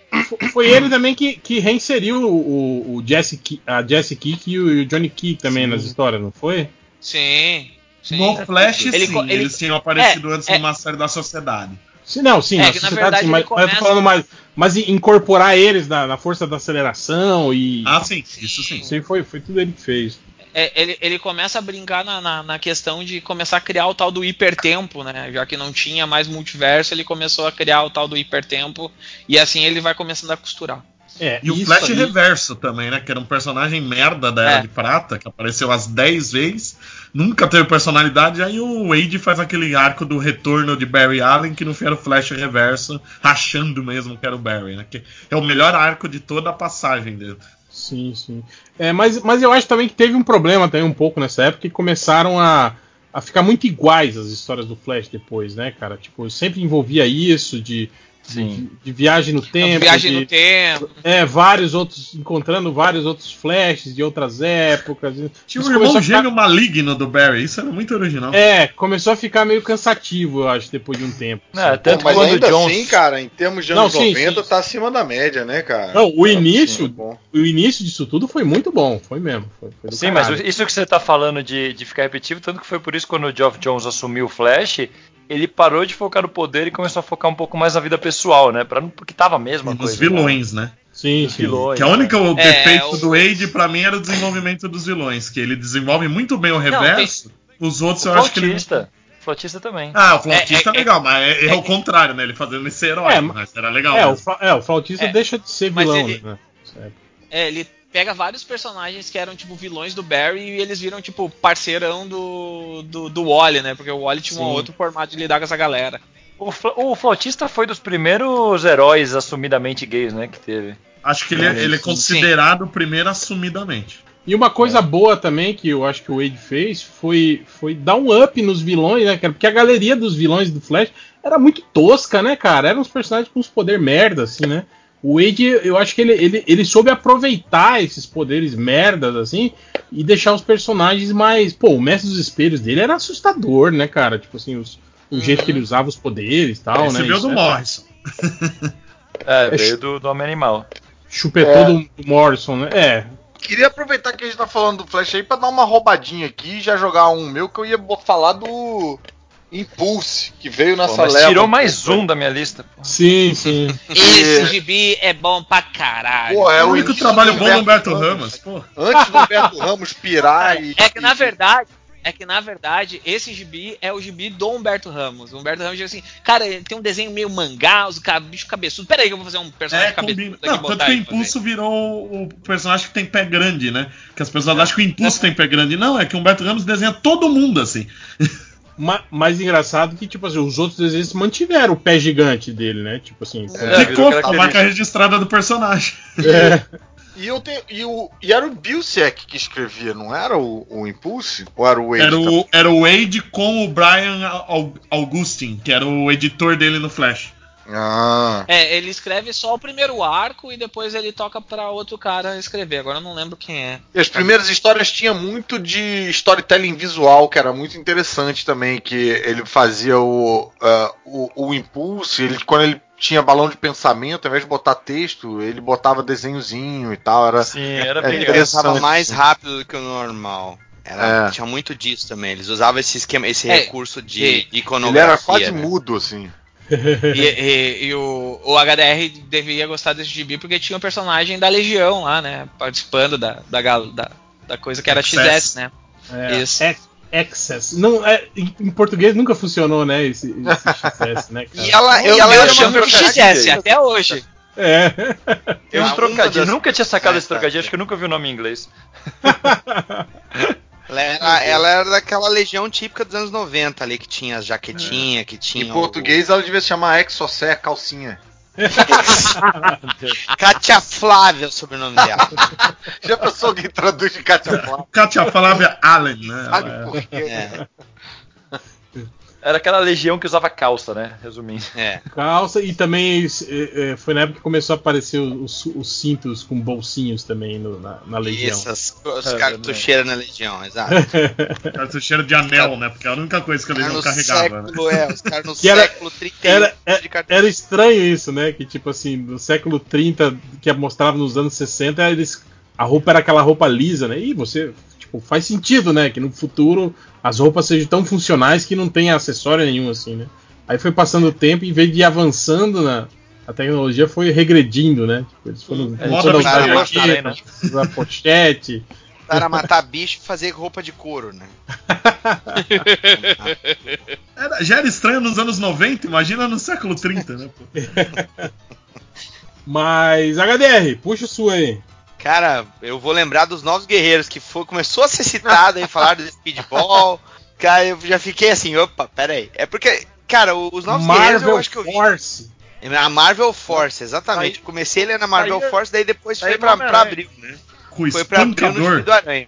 Foi ele também que, que reinseriu o, o, Jesse, a Jesse Kick e o, Johnny Kick também nas histórias, não foi? Sim. sim. No Flash, Ele sim, eles tinham aparecido é, antes é- numa série da Sociedade. Sim, não, sim, É, que, na verdade, sim, mas, mas eu tô começa- falando mais, mas incorporar eles na, na força da aceleração e. Ah, sim, isso sim. Sim, foi, foi tudo ele que fez. É, ele, ele começa a brincar na, na, na questão de começar a criar o tal do hipertempo, né? Já que não tinha mais multiverso, ele começou a criar o tal do hipertempo e assim ele vai começando a costurar. É, E o Flash aí- Reverso também, né? Que era um personagem merda da Era É. de Prata, que apareceu as 10 vezes, nunca teve personalidade. Aí o Wade faz aquele arco do retorno de Barry Allen, que no fim era o Flash Reverso, rachando mesmo que era o Barry, né? Que é o melhor arco de toda a passagem dele. Sim, sim. É, mas, mas eu acho também que teve um problema também um pouco nessa época que começaram a, a ficar muito iguais as histórias do Flash depois, né, cara? Tipo, sempre envolvia isso de, de, de viagem no tempo. Viagem de- no tempo. É, vários outros, encontrando vários outros flashes de outras épocas. Tinha começou irmão a ficar- gêmeo maligno do Barry, isso era muito original. É, começou a ficar meio cansativo, eu acho, depois de um tempo. Não, assim. tanto Pô, mas quando ainda Jones. assim, cara, em termos de Não, anos sim, 90, sim. tá acima da média, né, cara? Não, o Tá início- bom. O início disso tudo foi muito bom, foi mesmo. Foi, foi do Sim, mas caralho. isso que você tá falando de, de ficar repetitivo, tanto que foi por isso que quando o Geoff Jones assumiu o Flash, ele parou de focar no poder e começou a focar um pouco mais na vida pessoal, né? Pra, não- porque tava a mesma E coisa. nos vilões, né? Sim, Os sim. vilões. Que a única o É, defeito o- do Wade, pra mim, era o desenvolvimento dos vilões. Que ele desenvolve muito bem o reverso. Os outros O eu acho que ele. flautista. Flautista também. Ah, o flautista é, É, é, legal, mas é, é é o contrário, né? Ele fazendo esse herói, É, mas era legal. É, o, mesmo. fa- é, o flautista É, deixa de ser mas vilão, ele- né? É, ele pega vários personagens que eram, tipo, vilões do Barry e eles viram, tipo, parceirão do, do, do Wally, né? Porque o Wally tinha um Sim. outro formato de lidar com essa galera. O, o flautista foi dos primeiros heróis assumidamente gays, né? Que teve. Acho que ele, é- ele é Sim. considerado o primeiro assumidamente. E uma coisa É. boa também que eu acho que o Wade fez foi, foi dar um up nos vilões, né, cara? Porque a galeria dos vilões do Flash era muito tosca, né, cara? Eram uns personagens com uns poderes merda, assim, né? O Wade, eu acho que ele, ele, ele soube aproveitar esses poderes merdas, assim, e deixar os personagens mais. Pô, o Mestre dos Espelhos dele era assustador, né, cara? Tipo assim, os- o jeito que ele usava os poderes e tal, né? Recebeu Isso do é- Morrison. É, É veio do, do Homem Animal. Chupetou do, do Morrison, né? É. Queria aproveitar que a gente tá falando do Flash aí pra dar uma roubadinha aqui e já jogar um meu que eu ia falar do. Impulse, que veio Pô, nessa mas leva. tirou mais um da minha lista. pô. Sim, sim. Esse gibi é bom pra caralho. Pô, É o único trabalho bom do Humberto Ramos. Pô. Antes do Humberto (laughs) Ramos pirar e. É que na verdade, é que na verdade, esse gibi é o gibi do Humberto Ramos. O Humberto Ramos diz assim, cara, ele tem um desenho meio mangá, os bicho cabeçudo. Pera aí que eu vou fazer um personagem É, cabeçudo Não, tanto que o pra fazer. Impulso virou o personagem que tem pé grande, né? Que as pessoas acham que o Impulso tem pé grande. Não, é que o Humberto Ramos desenha todo mundo assim. (laughs) ma- mais engraçado que, tipo assim, os outros desenhos mantiveram o pé gigante dele, né? Tipo assim. É, Ficou a marca registrada do personagem. (laughs) é. E, eu tenho, e, o, e era o Bilsec que escrevia, não era o, o Impulse? Ou era o Wade? Era o, era o Wade com o Brian Au- Augustin, que era o editor dele no Flash. Ah, É, ele escreve só o primeiro arco e depois ele toca pra outro cara escrever. Agora eu não lembro quem é. E as primeiras histórias tinha muito de storytelling visual, que era muito interessante também, que ele fazia o, ah, o, o Impulse, ele, quando ele tinha balão de pensamento, ao invés de botar texto, ele botava desenhozinho e tal, era... Sim, era É bem interessante. Pensava mais rápido do que o normal. Era, É. Tinha muito disso também. Eles usavam esse esquema, esse É, recurso de, de Ele iconografia. era quase né? mudo, assim. (laughs) E, e- e o, o HDR deveria gostar desse gibi porque tinha um personagem da Legião lá, né? Participando da, da, da, da coisa que era Access. XS, né? É, Isso. Access. Não, é, em, em português nunca funcionou, né? Esse, esse (laughs) XS, né, cara? E ela, Eu, e ela eu chamo uma de XS até hoje. É. Tem um trocadilho. das- Nunca tinha sacado Ah, esse tá. trocadilho, acho que eu nunca vi o nome em inglês. (laughs) Ela era, ela era daquela legião típica dos anos 90 ali, que tinha as jaquetinhas, que tinha. Em o- português ela devia se chamar Exocé Calcinha. (laughs) Katia Flávia, é o sobrenome dela. (laughs) Já pensou alguém traduz de Katia Flávia? Katia Flávia Allen, né? Sabe é- por quê? É, (laughs) Era aquela legião que usava calça, né? Resumindo. é. Calça e também é, é, foi na época que começou a aparecer os, os cintos com bolsinhos também no- na, na Legião. Isso, as, as É, cartucheiras na legião, exato. (laughs) Cartucheira de anel, né? Porque é a única coisa que a Os Legião carregava, né? século, é, os caras no (laughs) era- século 31 Era, é- de cartucho. era estranho isso, né? Que tipo assim, no século 30, que mostrava nos anos 60, eles, a roupa era aquela roupa lisa, né? E você, tipo, faz sentido, né? Que no futuro as roupas sejam tão funcionais que não tenha acessório nenhum, assim, né? Aí foi passando o tempo, em vez de ir avançando na. A tecnologia foi regredindo, né? Tipo, eles foram É, começando a usar também, né? usar pochete. Era matar bicho e fazer roupa de couro, né? (laughs) Era- já era estranho nos anos 90, imagina no século 30, né? (laughs) Mas, HDR, puxa o sua aí. Cara, eu vou lembrar dos Novos Guerreiros, que foi, começou a ser citado aí, falar do Speedball. (laughs) Cara, eu já fiquei assim, opa, pera aí. É porque, cara, os Novos Guerreiros eu Marvel acho que eu vi. Force. A Marvel Force, exatamente. Comecei ele na Marvel aí- Force, daí depois aí foi pra, Homem-Aranha. pra Abril, né? Com Foi pra Abril no. Filme do Aranha.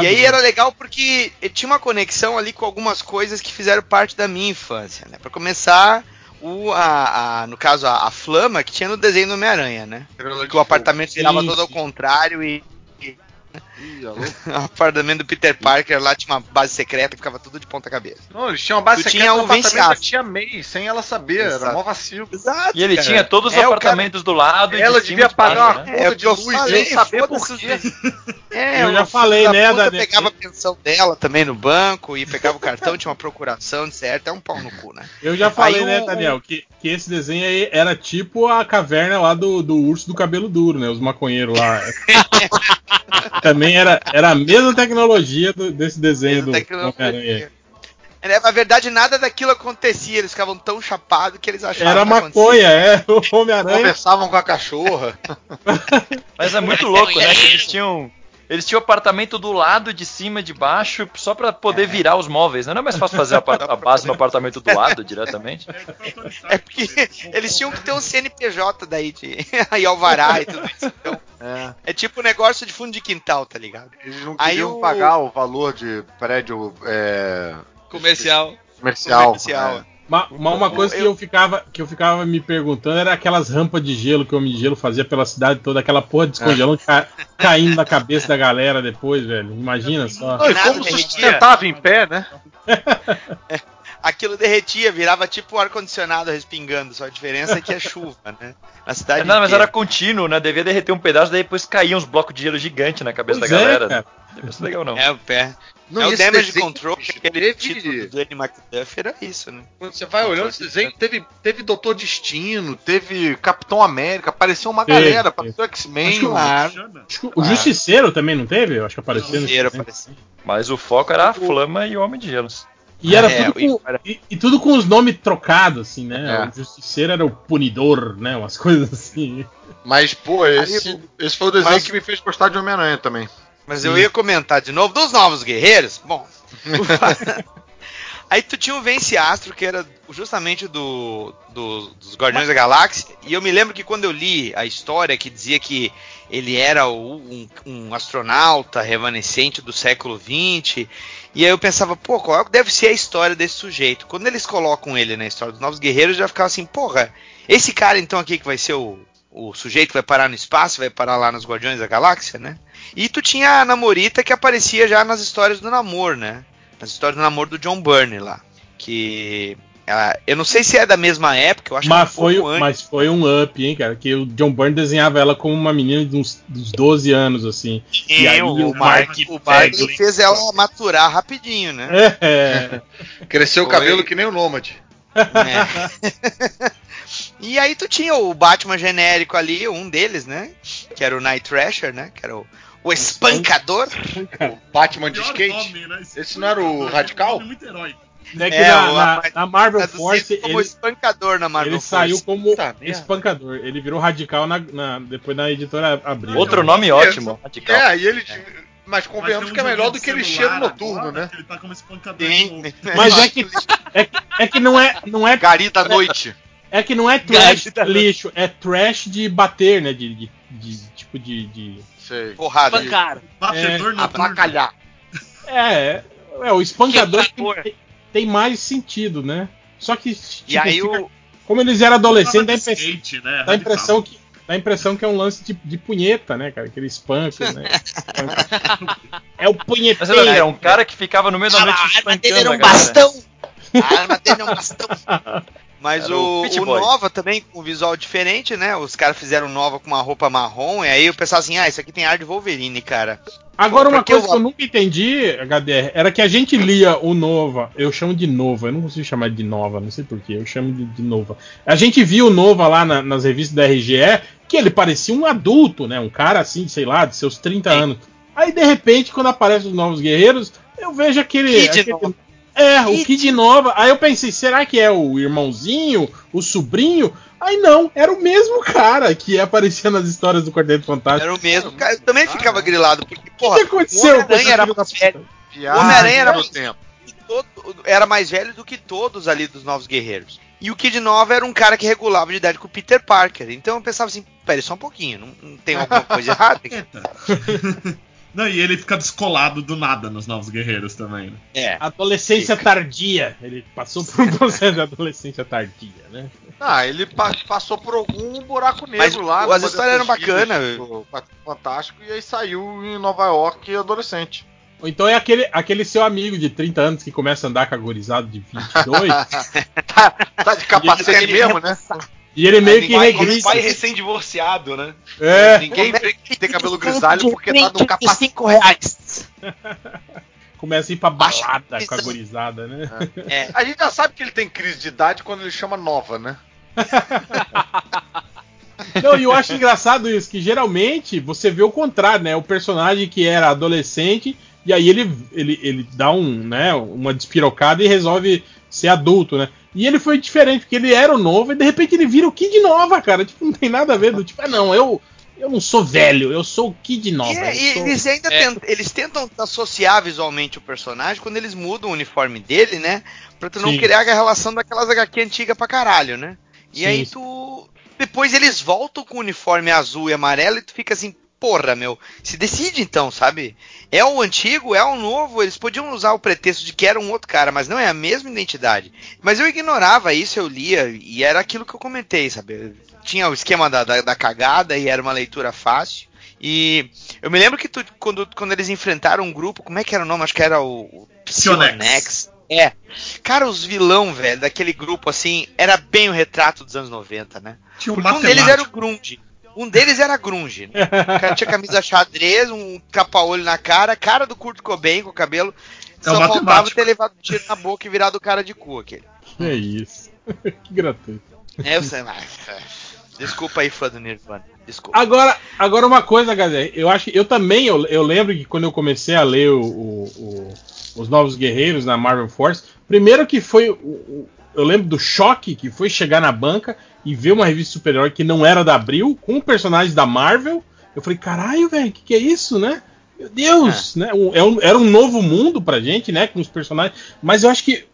E aí era legal porque tinha uma conexão ali com algumas coisas que fizeram parte da minha infância, né? Pra começar, o, a, a- no caso, a, a Flama, que tinha no desenho do Homem-Aranha, né? Que o apartamento virava Sim, todo ao contrário e? O (laughs) apartamento do Peter Parker lá tinha uma base secreta que ficava tudo de ponta cabeça. Não, eles tinham uma base Tu secreta tinha o apartamento da tia May, sem ela saber, era Exato. mó vacilo. Exato. E ele cara. tinha todos os É, apartamentos do lado e Ela devia e de baixo, pagar uma né? É, conta o de luz falei, sem saber por quê. É, Eu já o falei, né, puta da- pegava a pensão dela também no banco e pegava o cartão, tinha uma procuração de certo, é um pau no cu, né? Eu já falei, Aí né, Daniel, que, que esse desenho aí era tipo a caverna lá do, do urso do cabelo duro, né? Os maconheiros lá. (laughs) Também era, era a mesma tecnologia do- desse desenho do Homem-Aranha. É, Na verdade, nada daquilo acontecia, eles ficavam tão chapados que eles achavam Era maconha, é. O Homem-Aranha. Conversavam com a cachorra. (laughs) Mas é muito louco, né? Que eles tinham. Eles tinham apartamento do lado, de cima, de baixo, só pra poder virar os móveis. né? Não é mais fácil fazer a, a base no apartamento do lado diretamente? (laughs) É porque eles tinham que ter um CNPJ daí de (laughs) aí alvará e tudo isso. Então, É. é tipo um negócio de fundo de quintal, tá ligado? Eles não Aí queriam o- pagar o valor de prédio é, Comercial. comercial. Comercial. É. Ma- ma- uma coisa que eu ficava, que eu ficava me perguntando era aquelas rampas de gelo que o Homem de Gelo fazia pela cidade toda, aquela porra descongelando ca- caindo na cabeça da galera depois, velho. Imagina só. Não, e como sustentava em pé, né? (laughs) Aquilo derretia, virava tipo um ar-condicionado respingando, só a diferença é que é chuva, né? Na cidade Não, mas inteira. era contínuo, né? Devia derreter um pedaço, daí depois caíam uns blocos de gelo gigante na cabeça Pois da é, galera. cara. Devia ser legal, não. É o pé. Não, é e o Damage desenho, Control, bicho, aquele teve- título do Danny McDuff era isso, né? Quando você vai olhando esse desenho, teve, teve Doutor Destino, teve Capitão América, apareceu uma Teve, galera, teve. apareceu X-Men. Claro. Acho que o Justiceiro também não teve? Eu acho que apareceu. desenho. apareceu. Mas o foco era a Flama e o Homem de Gelo. E era É, tudo com, e, e tudo com os nomes trocados, assim, né? É. O Justiceiro era o Punidor, né? Umas (laughs) coisas assim. Mas, pô, esse, esse foi o desenho Mas- que me fez gostar de Homem-Aranha também. Mas eu ia comentar de novo dos Novos Guerreiros. Bom, (laughs) Aí tu tinha o Vence Astro, que era justamente do, do- dos Guardiões da Galáxia. E eu me lembro que quando eu li a história que dizia que ele era o- um, um astronauta remanescente do século XX. E aí eu pensava, pô, qual deve ser a história desse sujeito? Quando eles colocam ele na história dos Novos Guerreiros, eu já ficava assim, porra, esse cara então aqui que vai ser o, o sujeito que vai parar no espaço, vai parar lá nos Guardiões da Galáxia, né? E tu tinha a Namorita que aparecia já nas histórias do namoro, né? Nas histórias do namoro do John Byrne lá. Que. ela- eu não sei se é da mesma época, eu acho Mas que é um foi, pouco antes. mas foi um up, hein, cara? Que o John Byrne desenhava ela como uma menina de uns, dos 12 anos, assim. E aí o, o Mark, Mark o Bagley- fez ela maturar rapidinho, né? É, Cresceu o Foi. cabelo que nem o Nômade. É. (laughs) e aí tu tinha o Batman genérico ali, um deles, né? Que era o Night Thrasher, né? Que era o, o espancador. O Batman de skate. nome, né? Esse não era o É Radical? nome muito heróico. né, que É, na, na- na Marvel Force como ele, espancador na Marvel ele Force. saiu como merda. espancador. Ele virou radical na, na- depois na editora Abril. Outro nome ótimo, radical. É, e ele. Mas Mas convenhamos tem um que é melhor do que ele cheiro noturno, agora né? Ele tá como espancador Sim. Mas é que, (laughs) é, que- é que não é, não é, Gari da noite. É que não é (laughs) trash Gás lixo, é trash de bater, né? De, de- de- tipo de, de- Sei. Porrada. Pancara. Batedor noturno. Abacalhar. É, é o espancador tem, tem mais sentido, né? Só que tipo, E aí fica- o. como eles eram adolescentes, dá skate, né? dá a impressão que dá a impressão que é um lance de, de punheta, né, cara? Aquele espanco, né? (laughs) é o Mas punheteiro. era, era um cara que ficava no meio da noite a arma espancando dele era um bastão. A arma dele é um bastão. (laughs) Mas Era o, o o. Nova também com um visual diferente, né? Os caras fizeram Nova com uma roupa marrom, e aí eu pensava assim, ah, isso aqui tem ar de Wolverine, cara. Agora, uma Porque coisa eu- que eu nunca entendi, HDR, era que a gente lia o Nova, eu chamo de Nova, eu não consigo chamar de Nova, não sei porquê, eu chamo de, de Nova. A gente via o Nova lá na- nas revistas da RGE, que ele parecia um adulto, né? Um cara assim, sei lá, de seus 30 anos. Aí, de repente, quando aparecem os Novos Guerreiros, eu vejo aquele. Kid aquele- Nova. É, o Kid. Kid Nova. Aí eu pensei, será que é o irmãozinho, o sobrinho? Aí não, era o mesmo cara que aparecia nas histórias do Quarteto Fantástico. Era o mesmo. Cara, eu também ficava grilado, porque, O porra, que aconteceu? o Homem-Aranha era mais velho. O Homem-Aranha era do mais que era mais velho do que todos ali dos Novos Guerreiros. E o Kid Nova era um cara que regulava de idade com o Peter Parker. Então eu pensava assim, pera só um pouquinho, não, não tem alguma coisa (laughs) errada aqui? Não, e ele fica descolado do nada nos Novos Guerreiros também, né? É. Adolescência tardia. Ele passou por um (laughs) processo de adolescência tardia, né? Ah, ele pa- passou por algum buraco negro Mas lá. as histórias eram bacanas. do Fantástico, e aí saiu em Nova York adolescente. Ou então é aquele, aquele seu amigo de 30 anos que começa a andar com a gurizada de 22 (laughs) Tá de capacete mesmo, né? E ele meio que Pai, como regride. pai recém-divorciado, né? É, Ninguém vê que tem cabelo grisalho porque tá no capacete. reais. começa a ir pra balada com a gurizada, né? É. A gente já sabe que ele tem crise de idade quando ele chama nova, né? (laughs) Não, e eu acho engraçado isso, que geralmente você vê o contrário, né? O personagem que era adolescente, e aí ele, ele, ele dá um, né, uma despirocada e resolve ser adulto, né? E ele foi diferente, porque ele era o novo e de repente ele vira o Kid Nova, cara. Tipo, não tem nada a ver do tipo, ah, não, eu, eu não sou velho, eu sou o Kid Nova. E, é- e sou- eles ainda É. tentam, eles tentam associar visualmente o personagem quando eles mudam o uniforme dele, né? Pra tu não Sim. criar a relação daquelas HQ antigas pra caralho, né? E Sim. aí tu. Depois eles voltam com o uniforme azul e amarelo e tu fica assim, porra, meu, se decide então, sabe? É o antigo, é o novo, eles podiam usar o pretexto de que era um outro cara, mas não é a mesma identidade. Mas eu ignorava isso, eu lia, e era aquilo que eu comentei, sabe? Tinha o esquema da, da, da cagada e era uma leitura fácil. E eu me lembro que tu, quando, quando eles enfrentaram um grupo, como é que era o nome? Acho que era o, o Psionex. É. Cara, os vilão, velho, daquele grupo assim, era bem o retrato dos anos 90, né? Tinha um Porque um deles era o matemático. Um deles era Grunge. Né? O cara tinha camisa xadrez, um capa-olho na cara, cara do Kurt Cobain com o cabelo. É Só o faltava matemático. ter levado um tiro na boca e virado o cara de cu aquele. Que é isso. (laughs) que gratuito. É, eu sei, mas... é. Desculpa aí, fã do Nirvana. Desculpa. Agora, agora uma coisa, galera. Eu acho que eu também eu, eu lembro que quando eu comecei a ler o, o- o- os Novos Guerreiros na Marvel Force, primeiro que foi o- o- eu lembro do choque que foi chegar na banca e ver uma revista super-herói que não era da Abril com personagens da Marvel. Eu falei, caralho, velho, o que, que é isso, né? Meu Deus, né? Um- é um- era um novo mundo pra gente, né? Com os personagens. Mas eu acho que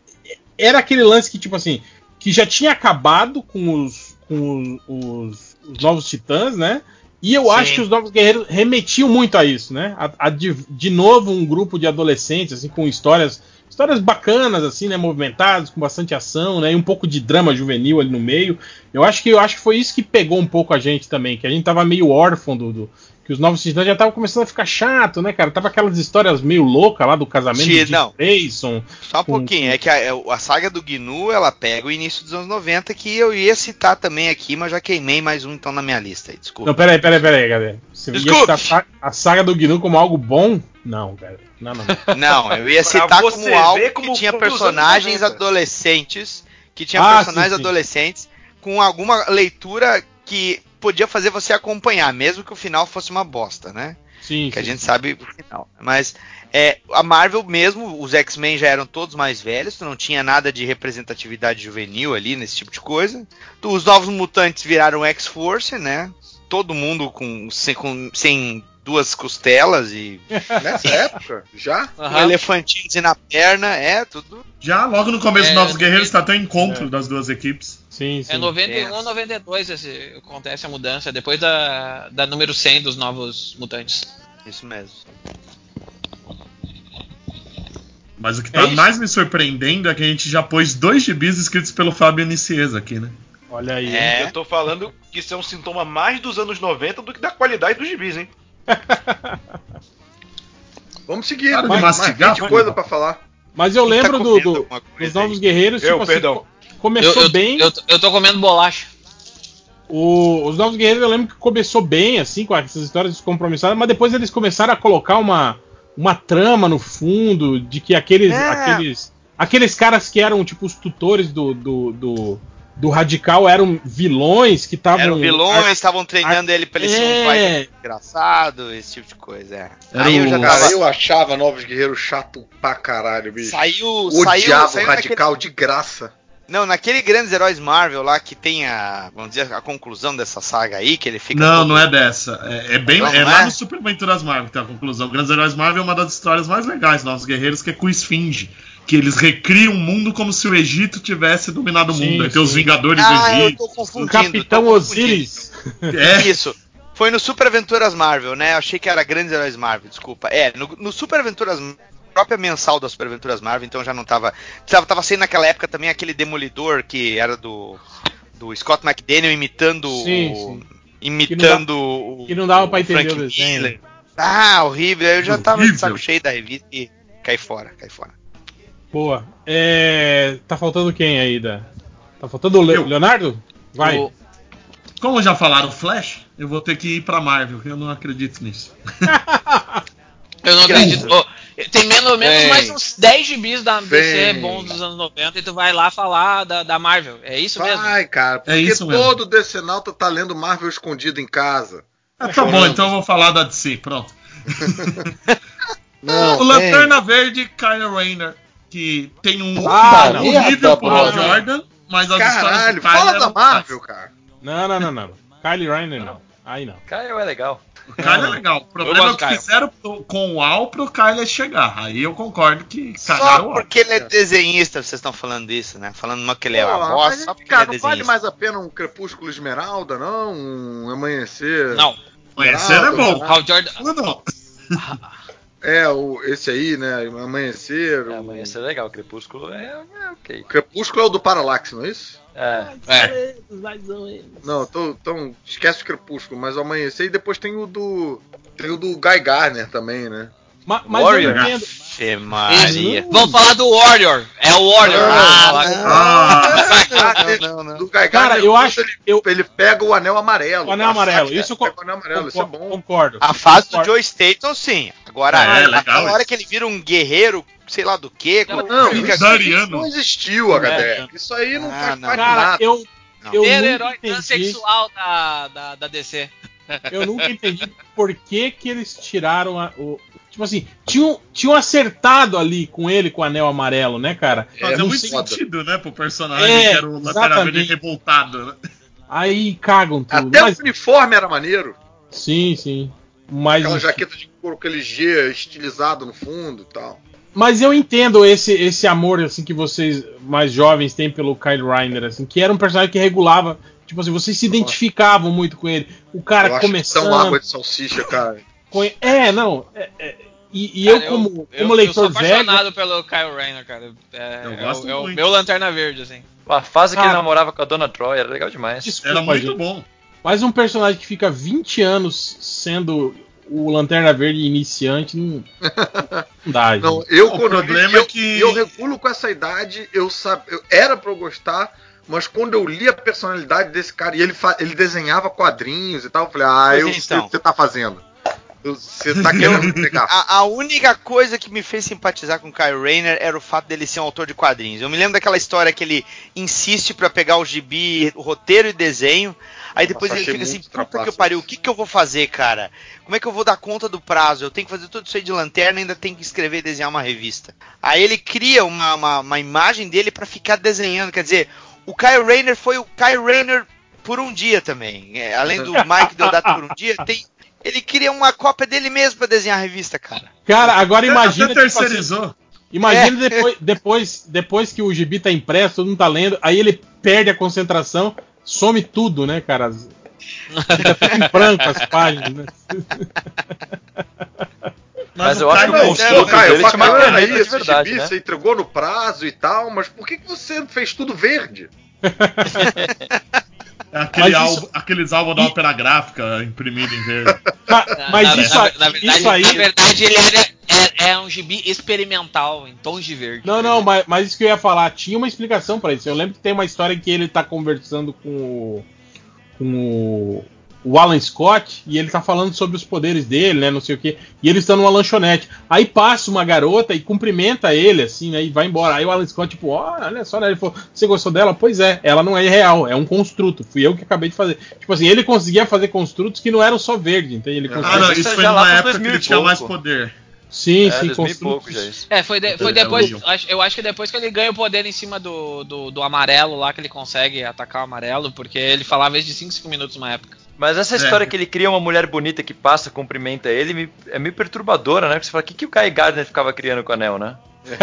era aquele lance que, tipo assim, que já tinha acabado com os, com os, os novos titãs, né? E eu Sim. acho que os Novos Guerreiros remetiam muito a isso, né? A, a de, de novo um grupo de adolescentes, assim, com histórias histórias bacanas, assim, né? Movimentadas, com bastante ação, né? E um pouco de drama juvenil ali no meio. Eu acho que eu acho que foi isso que pegou um pouco a gente também, que a gente tava meio órfão do. do- que os Novos Titãs já estavam começando a ficar chato, né, cara? Tava aquelas histórias meio loucas lá do casamento Sim, de não. Grayson. Só um Com- pouquinho, é que a, a saga do Gnu, ela pega o início dos anos 90, que eu ia citar também aqui, mas já queimei mais um então na minha lista aí, desculpa. Não, peraí, peraí, peraí, galera. Você ia Desculpe. citar a sa- a saga do Gnu como algo bom? Não, cara. Não, não, não. (laughs) Não, eu ia citar você como algo como que tinha personagens 90. adolescentes, que tinha Ah, personagens sim, sim. adolescentes com alguma leitura que podia fazer você acompanhar, mesmo que o final fosse uma bosta, né? Sim, que a sim. gente sabe o final. Mas é, a Marvel mesmo, os X-Men já eram todos mais velhos, tu não tinha nada de representatividade juvenil ali nesse tipo de coisa. Os novos mutantes viraram X-Force, né? Todo mundo com sem, com- sem duas costelas e (laughs) Nessa época, já? com elefantinhos na perna, é tudo. Já logo no começo É, dos Novos no Guerreiros começo- tá até encontro das duas equipes. Sim, sim. É 91 ou Pensa. 92 esse, acontece a mudança, depois da, da número 100 dos novos mutantes. Isso mesmo. Mas o que É tá mais me surpreendendo é que a gente já pôs dois gibis escritos pelo Fábio Nicieza aqui, né? Olha aí. É. Eu tô falando que isso é um sintoma mais dos anos 90 do que da qualidade dos gibis, hein? (laughs) Vamos seguir. Para de mais, mastigar, mais 20 pô. coisa pra falar. Mas eu Quem tá lembro do, comendo do- coisa dos? Novos Guerreiros, Eu, tipo assim, perdão. co- começou eu, eu, bem. Eu, eu tô comendo bolacha. O- os Novos Guerreiros eu lembro que começou bem, assim, com essas histórias descompromissadas, mas depois eles começaram a colocar uma, uma trama no fundo de que aqueles, É. aqueles, aqueles caras que eram tipo os tutores do, do, do, do Radical eram vilões que estavam. Eram vilões, estavam treinando ele pra ele ser um É. pai engraçado, esse tipo de coisa. É. Aí eu já o- tava. Cara, eu achava Novos Guerreiros chato pra caralho, bicho. Saiu, Odiava saiu o Radical de graça. Não, naquele Grandes Heróis Marvel lá que tem a, vamos dizer, a conclusão dessa saga aí, que ele fica. não, todo- não é dessa. É, é bem Não, é não lá é? no Super Aventuras Marvel que tem a conclusão. Grandes Heróis Marvel é uma das histórias mais legais, Novos Guerreiros, que é com o Esfinge. Que eles recriam o mundo como se o Egito tivesse dominado o mundo. Aí tem os. Vingadores Ah, do eu Egito. tô O confundindo. Capitão tô confundindo. Osiris. É, Isso. Foi no Super Aventuras Marvel, né? Eu achei que era Grandes Heróis Marvel, desculpa. É, no, no Super Aventuras própria mensal das Super Aventuras Marvel, então já não tava. Tava, tava sendo naquela época também aquele Demolidor que era do. Do Scott McDaniel imitando Sim, o. sim. Imitando o. que não dava pra o entender Frank o desenho. Miller. Ah, horrível. Eu já tava de Horrível. saco cheio da revista e cai fora, cai fora. Boa. É, tá faltando quem aí, da? Tá faltando o Le-. Leonardo? Vai. O- como já falaram Flash, eu vou ter que ir pra Marvel. Eu não acredito nisso. (laughs) Eu não acredito. Ô, tem menos Vem. mais uns 10 gibis da DC bons dos anos 90 e tu vai lá falar da, da Marvel. É isso mesmo? Vai, cara, porque É isso mesmo. todo decenalta tá lendo Marvel escondido em casa. Ah, tá bom, então eu vou falar da DC, pronto. (laughs) (laughs) Não, o Lanterna Verde, Kyle Rayner, que tem um Ah, final não. horrível pro Hal não. Jordan, mas as histórias Caralho, do Kyle fala da eram Marvel, cara. Não, não, não, não. Kylie Reiner não. Aí não. Kyle é legal. O Kyle é legal. O problema é o que fizeram com o Al pro Kyle chegar. Aí eu concordo que Só cagaram Al. porque ele é desenhista, vocês estão falando isso, né? Falando uma que ele é Pô, uma voz, mas, só porque cara, ele é não vale mais a pena um Crepúsculo Esmeralda, não? Um Amanhecer? Não. Conhecer é bom. Hal Jordan. Não, não. (laughs) É, o, esse aí, né? Amanhecer. É, o... mas isso é legal. Crepúsculo é, é ok. Crepúsculo é o do Parallax, não é isso? É. É. Não, tô, então esquece o Crepúsculo, mas o Amanhecer e depois tem o do. Tem o do Guy Garner também, né? Ma- mas Warrior. eu entendo. Maria. Vamos falar do Warrior. É o Warrior. Ah, Ah, não, não. Do Guy Cara, eu acho. Ele, Eu, ele pega o anel amarelo. o anel amarelo. Isso eu pega o anel amarelo, isso é bom. concordo. A fase do. Joe Staton, sim. Agora, É, a- hora que ele vira um guerreiro, sei lá do que, Não, fica isso, não existiu, HD. Isso aí não Ah, faz não. parte Cara, nada. eu, Não. eu nunca herói entendi. transexual da, da, da DC. Eu nunca entendi por que, que eles tiraram a- o. Tipo assim, tinham, tinham acertado ali com ele com o anel amarelo, né, cara? Fazia não muito foda. sentido, né, pro personagem É, que era o. Verde revoltado, né? Aí cagam tudo. Até Mas, o uniforme era maneiro. sim, sim. Mas. Aquela jaqueta de couro, aquele G estilizado no fundo e tal. Mas eu entendo esse, esse amor assim que vocês mais jovens têm pelo Kyle Reiner, assim, que era um personagem que regulava, tipo assim, vocês se identificavam muito com ele. O cara eu acho começando. Tão água de salsicha, cara. É, não. é- é- e e Cara, eu, como, como eu, leitor eu sou velho. apaixonado pelo Kyle Rayner, cara. É, Eu é gosto o- é o muito. meu lanterna verde, assim. A fase que Cara. ele namorava com a Dona Troy era legal demais. Desculpa, Era muito gente. bom. Mas um personagem que fica 20 anos sendo o Lanterna Verde iniciante não, não dá, (laughs) gente. Não, eu O quando eu, problema li, é eu, que- eu regulo com essa idade, eu sab, eu, era pra eu gostar, mas quando eu li a personalidade desse cara e ele, fa- ele desenhava quadrinhos e tal, eu falei, ah, Pois eu sei então. o que você tá fazendo. Eu- Você tá querendo pegar. A, a única coisa que me fez simpatizar com o Kyle Rayner era o fato dele ser um autor de quadrinhos. Eu me lembro daquela história que ele insiste pra pegar o gibi, o roteiro e desenho. Aí depois Nossa, ele fica assim, puta que trapaço pariu, o que, que eu vou fazer, cara? Como é que eu vou dar conta do prazo? Eu tenho que fazer tudo isso aí de lanterna e ainda tenho que escrever e desenhar uma revista. Aí ele cria uma, uma, uma imagem dele pra ficar desenhando. Quer dizer, o Kyle Rayner foi o Kyle Rayner por um dia também. É, além do Mike Deodato por um dia, tem, ele cria uma cópia dele mesmo pra desenhar a revista, cara. Cara, agora imagina. Até tipo assim, terceirizou. imagina É. depois, depois, depois que o gibi tá impresso, todo mundo tá lendo, aí ele perde a concentração, some tudo, né, cara? As- Fica tudo em branco as páginas, né? Mas o eu acho que o é- Caio, dele tinha uma bacana aí caneta de esse verdade, gibi, né? você entregou no prazo e tal, mas por que, que você fez tudo verde? (laughs) É aquele Mas isso- álbum- aqueles álbuns da ópera gráfica imprimido em verde. Ma- Mas na, isso, na- aí- na verdade, isso aí. na verdade, ele era, é, é um gibi experimental, em tons de verde. Não, não, mas, mas isso que eu ia falar, tinha uma explicação pra isso. Eu lembro que tem uma história em que ele tá conversando com o. com o. o Alan Scott e ele tá falando sobre os poderes dele, né? Não sei o que. E eles estão numa lanchonete. Aí passa uma garota e cumprimenta ele, assim, né? E vai embora. Aí o Alan Scott, tipo, ó, olha só, né? Ele falou, você gostou dela? Pois é, ela não é real, é um construto. Fui eu que acabei de fazer. Tipo assim, ele conseguia fazer construtos que não eram só verde, entende? Ele Ah, conseguia. Ah, não, isso isso é foi numa época que 2000 ele tinha mais poder. Sim, É, sim, 2000 construtos. pouco já isso. É, foi, de- foi É, depois. eu acho que depois que ele ganha o poder em cima do, do, do amarelo lá, que ele consegue atacar o amarelo, porque ele falava isso de 5, 5 minutos uma época. Mas essa É. história que ele cria uma mulher bonita que passa, cumprimenta ele, me- é meio perturbadora, né? Porque você fala, o que, que o Kai Gardner ficava criando com o anel, né? (laughs)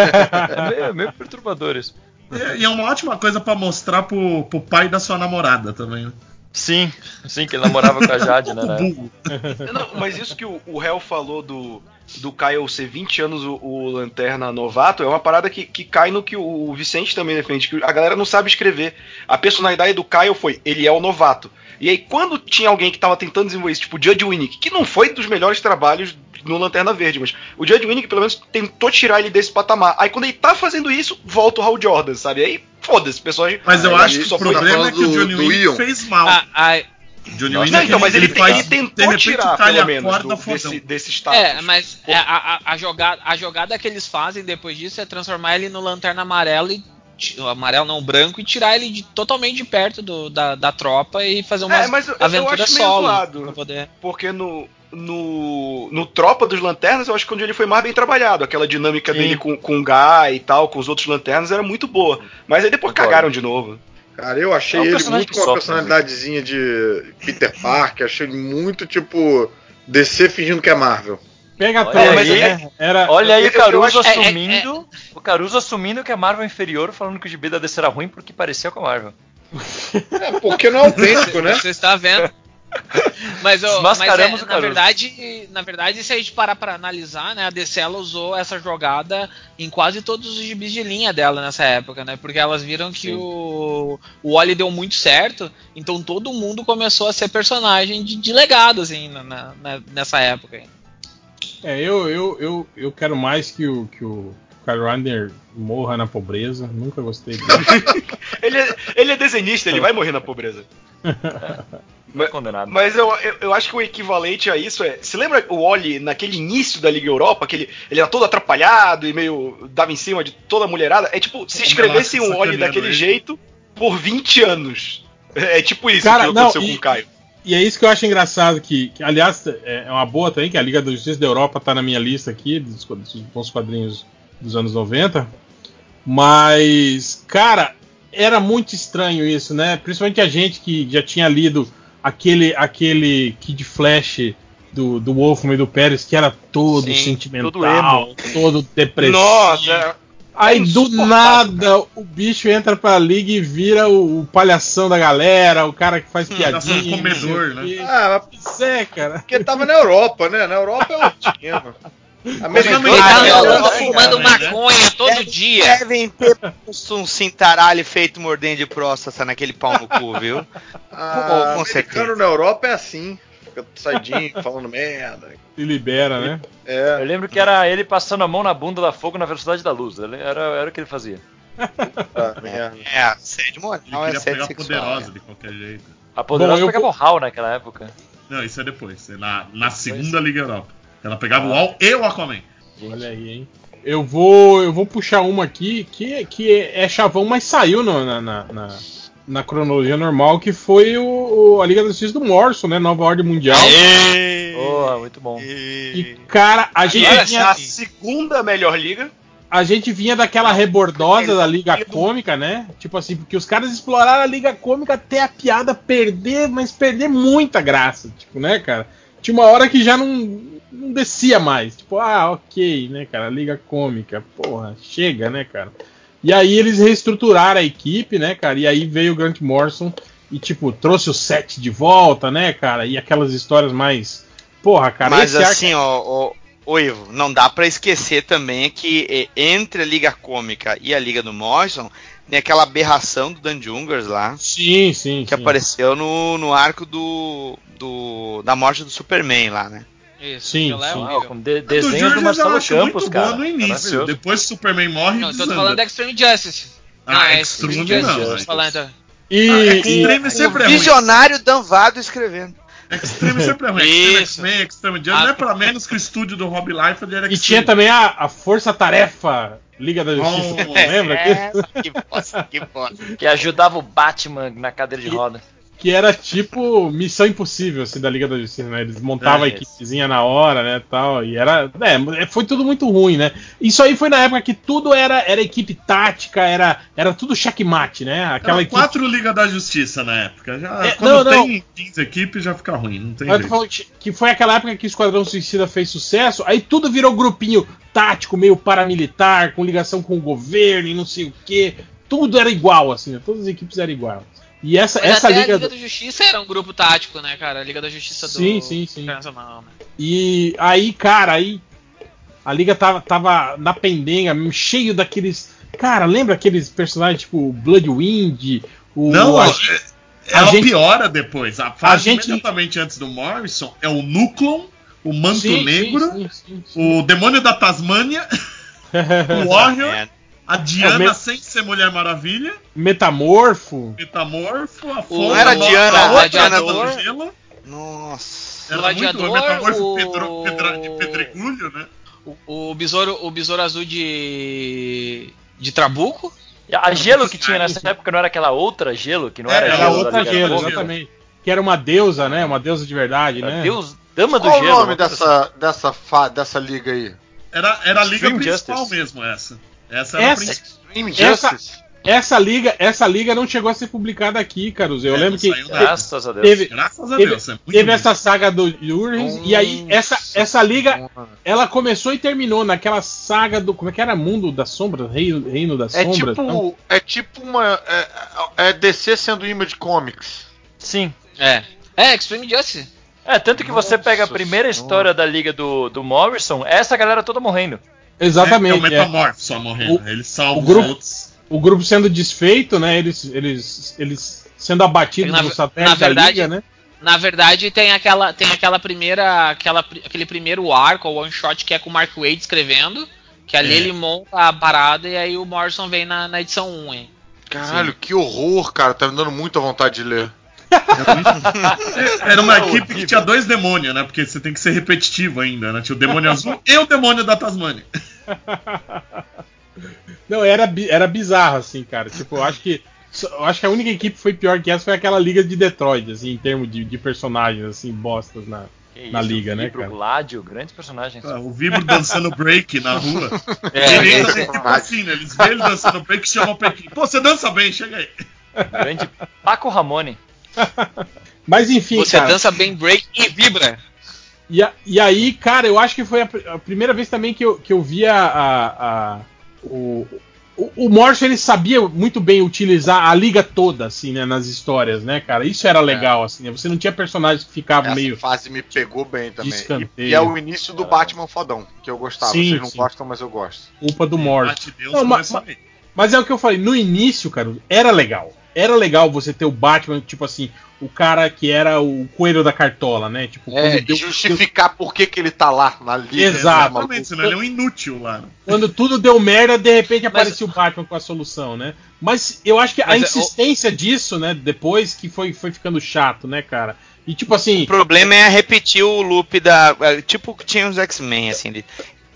É meio, é meio perturbador isso. E, e é uma ótima coisa pra mostrar pro, pro pai da sua namorada também. né? Sim, sim, que ele namorava com a Jade, né? (laughs) Né? Não, mas isso que o, o Hell falou do, do Kyle ser 20 anos o, o Lanterna novato é uma parada que, que cai no que o, o Vicente também defende, que a galera não sabe escrever. A personalidade do Kyle foi, ele é o novato. E aí, quando tinha alguém que tava tentando desenvolver isso, tipo o Judge Winnick, que não foi dos melhores trabalhos no Lanterna Verde, mas o Judge Winnick pelo menos tentou tirar ele desse patamar. Aí quando ele tá fazendo isso, volta o Hal Jordan, sabe? Aí, foda-se, o pessoal... Mas eu Ah, acho ele que só o foi problema é que o do- Johnny Winnick fez mal. Ah, ah, Johnny Winnick, Não, então, mas ele, faz, ele tentou repente, tirar, pelo menos, do- desse, desse status. é, mas é, a, a, a jogada, a jogada que eles fazem depois disso é transformar ele no lanterna amarelo e. o Amarelo não, o branco, e tirar ele de- totalmente de perto do- da, da tropa e fazer uma É, mas eu- eu aventura acho solo. poder... Porque no, no, no Tropa dos Lanternas, eu acho que onde ele foi mais bem trabalhado. Aquela dinâmica Sim. dele com, com o Guy e tal, com os outros Lanternas, era muito boa. Mas aí depois Concordo. cagaram de novo. Cara, eu achei É um ele muito com uma sofre, personalidadezinha de Peter Parker, achei ele muito tipo DC fingindo que é Marvel. Pega a Olha aí. né? Era, Olha aí o Caruso acho- é- é- assumindo. O Caruso assumindo que a Marvel é inferior, falando que o gibi da DC era ruim porque parecia com a Marvel. (laughs) É, porque não é autêntico, né? Você está vendo? Mas, mas é, na verdade, na verdade, se a gente parar pra analisar, né, a DC ela usou essa jogada em quase todos os gibis de linha dela nessa época, né? Porque elas viram que Sim. o o Wally deu muito certo, então todo mundo começou a ser personagem de, de legado assim na- na- na- nessa época. É, eu, eu, eu, eu quero mais que o, que o Kyle Reiner morra na pobreza. Nunca gostei dele. (laughs) Ele é, ele é desenhista, ele vai morrer na pobreza. (laughs) Foi condenado. Mas eu, eu, eu acho que o equivalente a isso é. Se lembra o Oli naquele início da Liga Europa, que ele, ele era todo atrapalhado e meio dava em cima de toda a mulherada? É tipo, se É, escrevesse um Oli daquele ele. jeito por 20 anos. É tipo isso Cara, que não, aconteceu e- com o Caio. E é isso que eu acho engraçado, que, que, aliás é é uma boa também, que a Liga da Justiça da Europa tá na minha lista aqui, dos, dos bons quadrinhos dos anos 90. Mas, cara, era muito estranho isso, né? Principalmente a gente que já tinha lido aquele, aquele Kid Flash do, do Wolfman e do Pérez, que era todo Sim, sentimental, todo todo depressivo. Nossa, Aí é do nada o bicho entra pra liga e vira o, o palhação da galera, o cara que faz Palhação piadinha. comedor, quê. Ah, mas é, cara. porque tava na Europa, né? Na Europa é outro esquema. (laughs) Americano Ele Ele tá fumando é, maconha todo Deve- dia. Devem ter (laughs) posto um cintaralho feito mordendo de próstata naquele pau no cu, viu? Ah, com americano certeza. na Europa é assim. Fica saidinho, (laughs) falando merda. Se libera, né? É. Eu lembro que era ele passando a mão na bunda da fogo na velocidade da luz. Era, era o que ele fazia. Tá, merda. É, assédio moral, Ele é assédio pegar sexual. poderosa de qualquer jeito. A poderosa Bom, eu pegava o Hal naquela época. Não, isso é depois. É na, na segunda Liga Europa. Ela pegava o Al e o Aquaman. Olha aí, hein? Eu vou, eu vou puxar uma aqui que, que é chavão, mas saiu no- na, na, na, na cronologia normal, que foi o, o- a Liga da Justiça do Morrison, né? Nova Ordem Mundial. Boa, muito bom. E, cara, a gente, vinha, a segunda melhor liga. a gente vinha daquela rebordosa da Liga Cômica, né? Tipo assim, porque os caras exploraram a Liga Cômica até a piada perder, mas perder muita graça, tipo, né, cara? Tinha uma hora que já não, não descia mais. Tipo, ah, ok, né, cara? Liga Cômica, porra, chega, né, cara? E aí eles reestruturaram a equipe, né, cara? E aí veio o Grant Morrison e, tipo, trouxe o set de volta, né, cara? E aquelas histórias mais. Porra, cara, Mas arco- assim, ó, ó, ô Ivo, não dá pra esquecer também que entre a Liga Cômica e a Liga do Morrison, tem aquela aberração do Dan Jungers lá, Sim, sim. que sim. apareceu no, no arco do, do da morte do Superman lá, né? Isso, Sim, aquilo é sim. Ah, com de, do desenhos do Marcelo Campos, muito cara. boa no início. Depois Superman morre, Não, então eu tô desanda. falando da Extreme Justice. Ah, é Extreme Extreme não, Justice. Tô falando. E, Ah, e- Extreme sempre é o ruim. visionário Danvado escrevendo. Extreme sempre é ruim. Extreme. X-Men, Extreme Justice, Ah. não é pra menos que o estúdio do Rob Liefeld era E Extreme. tinha também a, a Força Tarefa Liga da Justiça. Oh, (laughs) lembra? É, que bosta, que bosta. Que ajudava o Batman na cadeira de roda. Que era tipo Missão Impossível, assim, da Liga da Justiça, né? Eles montavam É, a equipezinha na hora, né, tal, e era... É, foi tudo muito ruim, né? Isso aí foi na época que tudo era, era equipe tática, era, era tudo checkmate, né? Aquela Era equipe... quatro Liga da Justiça na época. Já, É, quando não, não. tem 15 equipes já fica ruim, não tem Mas eu tô jeito. falando que- foi aquela época que o Esquadrão Suicida fez sucesso, aí tudo virou grupinho tático, meio paramilitar, com ligação com o governo e não sei o que. Tudo era igual, assim, né? todas as equipes eram iguais. E essa, Mas essa até liga. a Liga da Justiça era um grupo tático, né, cara? A Liga da Justiça do Sim, sim, sim. Internacional, né? E aí, cara, aí a liga tava, tava na pendenga, cheio daqueles. Cara, lembra aqueles personagens tipo Bloodwind? O, Não, a- é- ela a gente- piora depois. A fase gente- imediatamente antes do Morrison é o Núclon, o Manto Sim, Negro, sim, sim, sim, sim. o Demônio da Tasmânia, (laughs) o Warrior, É, a Diana É sem ser Mulher Maravilha, Metamorfo. Metamorfo, a O- Fogo, não era a Diana, a a outra Diana do gelo. Nossa. Era Gladiador, muito o Metamorfo o- Pedro, Pedra- de Pedregulho, né? O, o besouro, o besouro azul de de Trabuco. A gelo que tinha nessa época não era aquela outra gelo, que não É, era, era Era gelo outra gelo, exatamente. Que era uma deusa, né? Uma deusa de verdade, Era né? Deus, dama do Qual gelo. o nome dessa, dessa, fa, dessa liga aí? Era, era a liga Extreme principal Justice. mesmo, essa. Essa era a Essa-. Extreme Essa- Justice? Essa liga, essa liga não chegou a ser publicada aqui, Caruso. Eu É, lembro que saiu nada. Graças a Deus. teve, Graças a teve- Deus. É teve ruim. essa saga do Jurgens e aí essa, essa liga ela começou e terminou naquela saga do como é que era Mundo das Sombras, Reino, Reino das É Sombras. não? tipo, é tipo uma. É, é DC sendo Image Comics. Sim. É. É, Extreme Justice. É, tanto que você Nossa pega a primeira Senhora. história da liga do, do Morrison, essa galera toda morrendo. É, é Exatamente. o é. Metamorfo só morrendo. O- Ele salva o os grupo- outros. O grupo sendo desfeito, né? Eles, eles, eles sendo abatidos Na- no na satélite da verdade- liga, né? Na verdade, tem aquela, tem aquela primeira, aquela, aquele primeiro arco, o one shot que é com o Mark Wade escrevendo, que ali É. ele monta a parada e aí o Morrison vem na, na edição 1, hein? Caralho, que horror, cara. Tá me dando muita vontade de ler. Era uma equipe que tinha dois demônios, né? Porque você tem que ser repetitivo ainda, né? Tinha o demônio azul e o demônio da Tasmânia. Não, era, era bizarro, assim, cara. Tipo, eu acho que. Eu acho que a única equipe que foi pior que essa foi aquela liga de Detroit, assim, em termos de, de personagens, assim, bostas na. Que Na isso, liga, né, Vibro, cara? Gládio, grandes personagens. Ah, O Vibro dançando break na rua. (laughs) É, Ele é, entra tipo assim, né? Eles veem ele dançando break e chamam pra equipe. Pô, você dança bem, chega aí. Grande Paco Ramone. (laughs) Mas enfim, Você cara. dança bem break e vibra. E, a- e aí, cara, eu acho que foi a, a primeira vez também que eu, que eu via a, a- o, o, o Morrison ele sabia muito bem utilizar a liga toda, assim, né, nas histórias, né, cara? Isso era legal, assim, né? Você não tinha personagens que ficavam Essa meio. fase me pegou bem também. E, e é o início do Batman fodão, que eu gostava. Sim, Vocês não sim. gostam, mas eu gosto. culpa do Morrison. Não, começa mas-. Mas é o que eu falei, no início, cara, era legal. Era legal você ter o Batman, tipo assim, o cara que era o coelho da cartola, né? Tipo, É, e deu- justificar por que, que ele tá lá na liga. Exato. né? Exatamente, senão ele é um inútil lá. né? Quando tudo deu merda, de repente aparecia o Batman com a solução, né? Mas eu acho que a Mas é, insistência disso, né, depois que foi, foi ficando chato, né, cara? E tipo assim, O problema é repetir o loop da. é, Tipo o que tinha os X-Men, assim. de-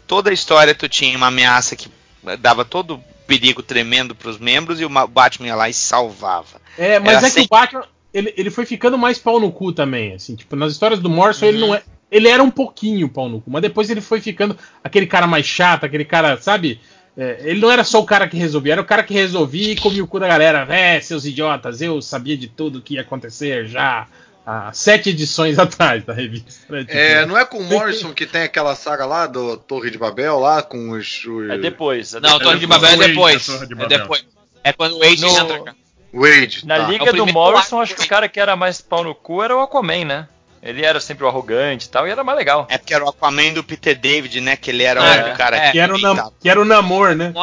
toda a história tu tinha uma ameaça que dava todo perigo tremendo pros membros e o Ma- Batman ia lá e salvava. é, mas era é que sem- o Batman, ele, ele foi ficando mais pau no cu também, assim, tipo, nas histórias do Morrison ele não é. Ele era um pouquinho pau no cu, mas depois ele foi ficando aquele cara mais chato, aquele cara, sabe? É, ele não era só o cara que resolvia, era o cara que resolvia e comia o cu da galera. É, seus idiotas, eu sabia de tudo que ia acontecer já há sete edições (laughs) atrás da revista. né? Tipo, É, não é com o Morrison que tem aquela saga lá do Torre de Babel, lá com os. os- É depois. é Não, depois. Torre de Babel é depois. de É Babel. depois. É quando o Wade No- entra, cara. Wade. Na tá. liga É do Morrison, acho que o cara que era mais pau no cu era o Aquaman, né? Ele era sempre o arrogante e tal, e era mais legal. É porque era o Aquaman do Peter David, né? Que ele era É, o cara é. Que era, o nam- que era o namor, né? (laughs)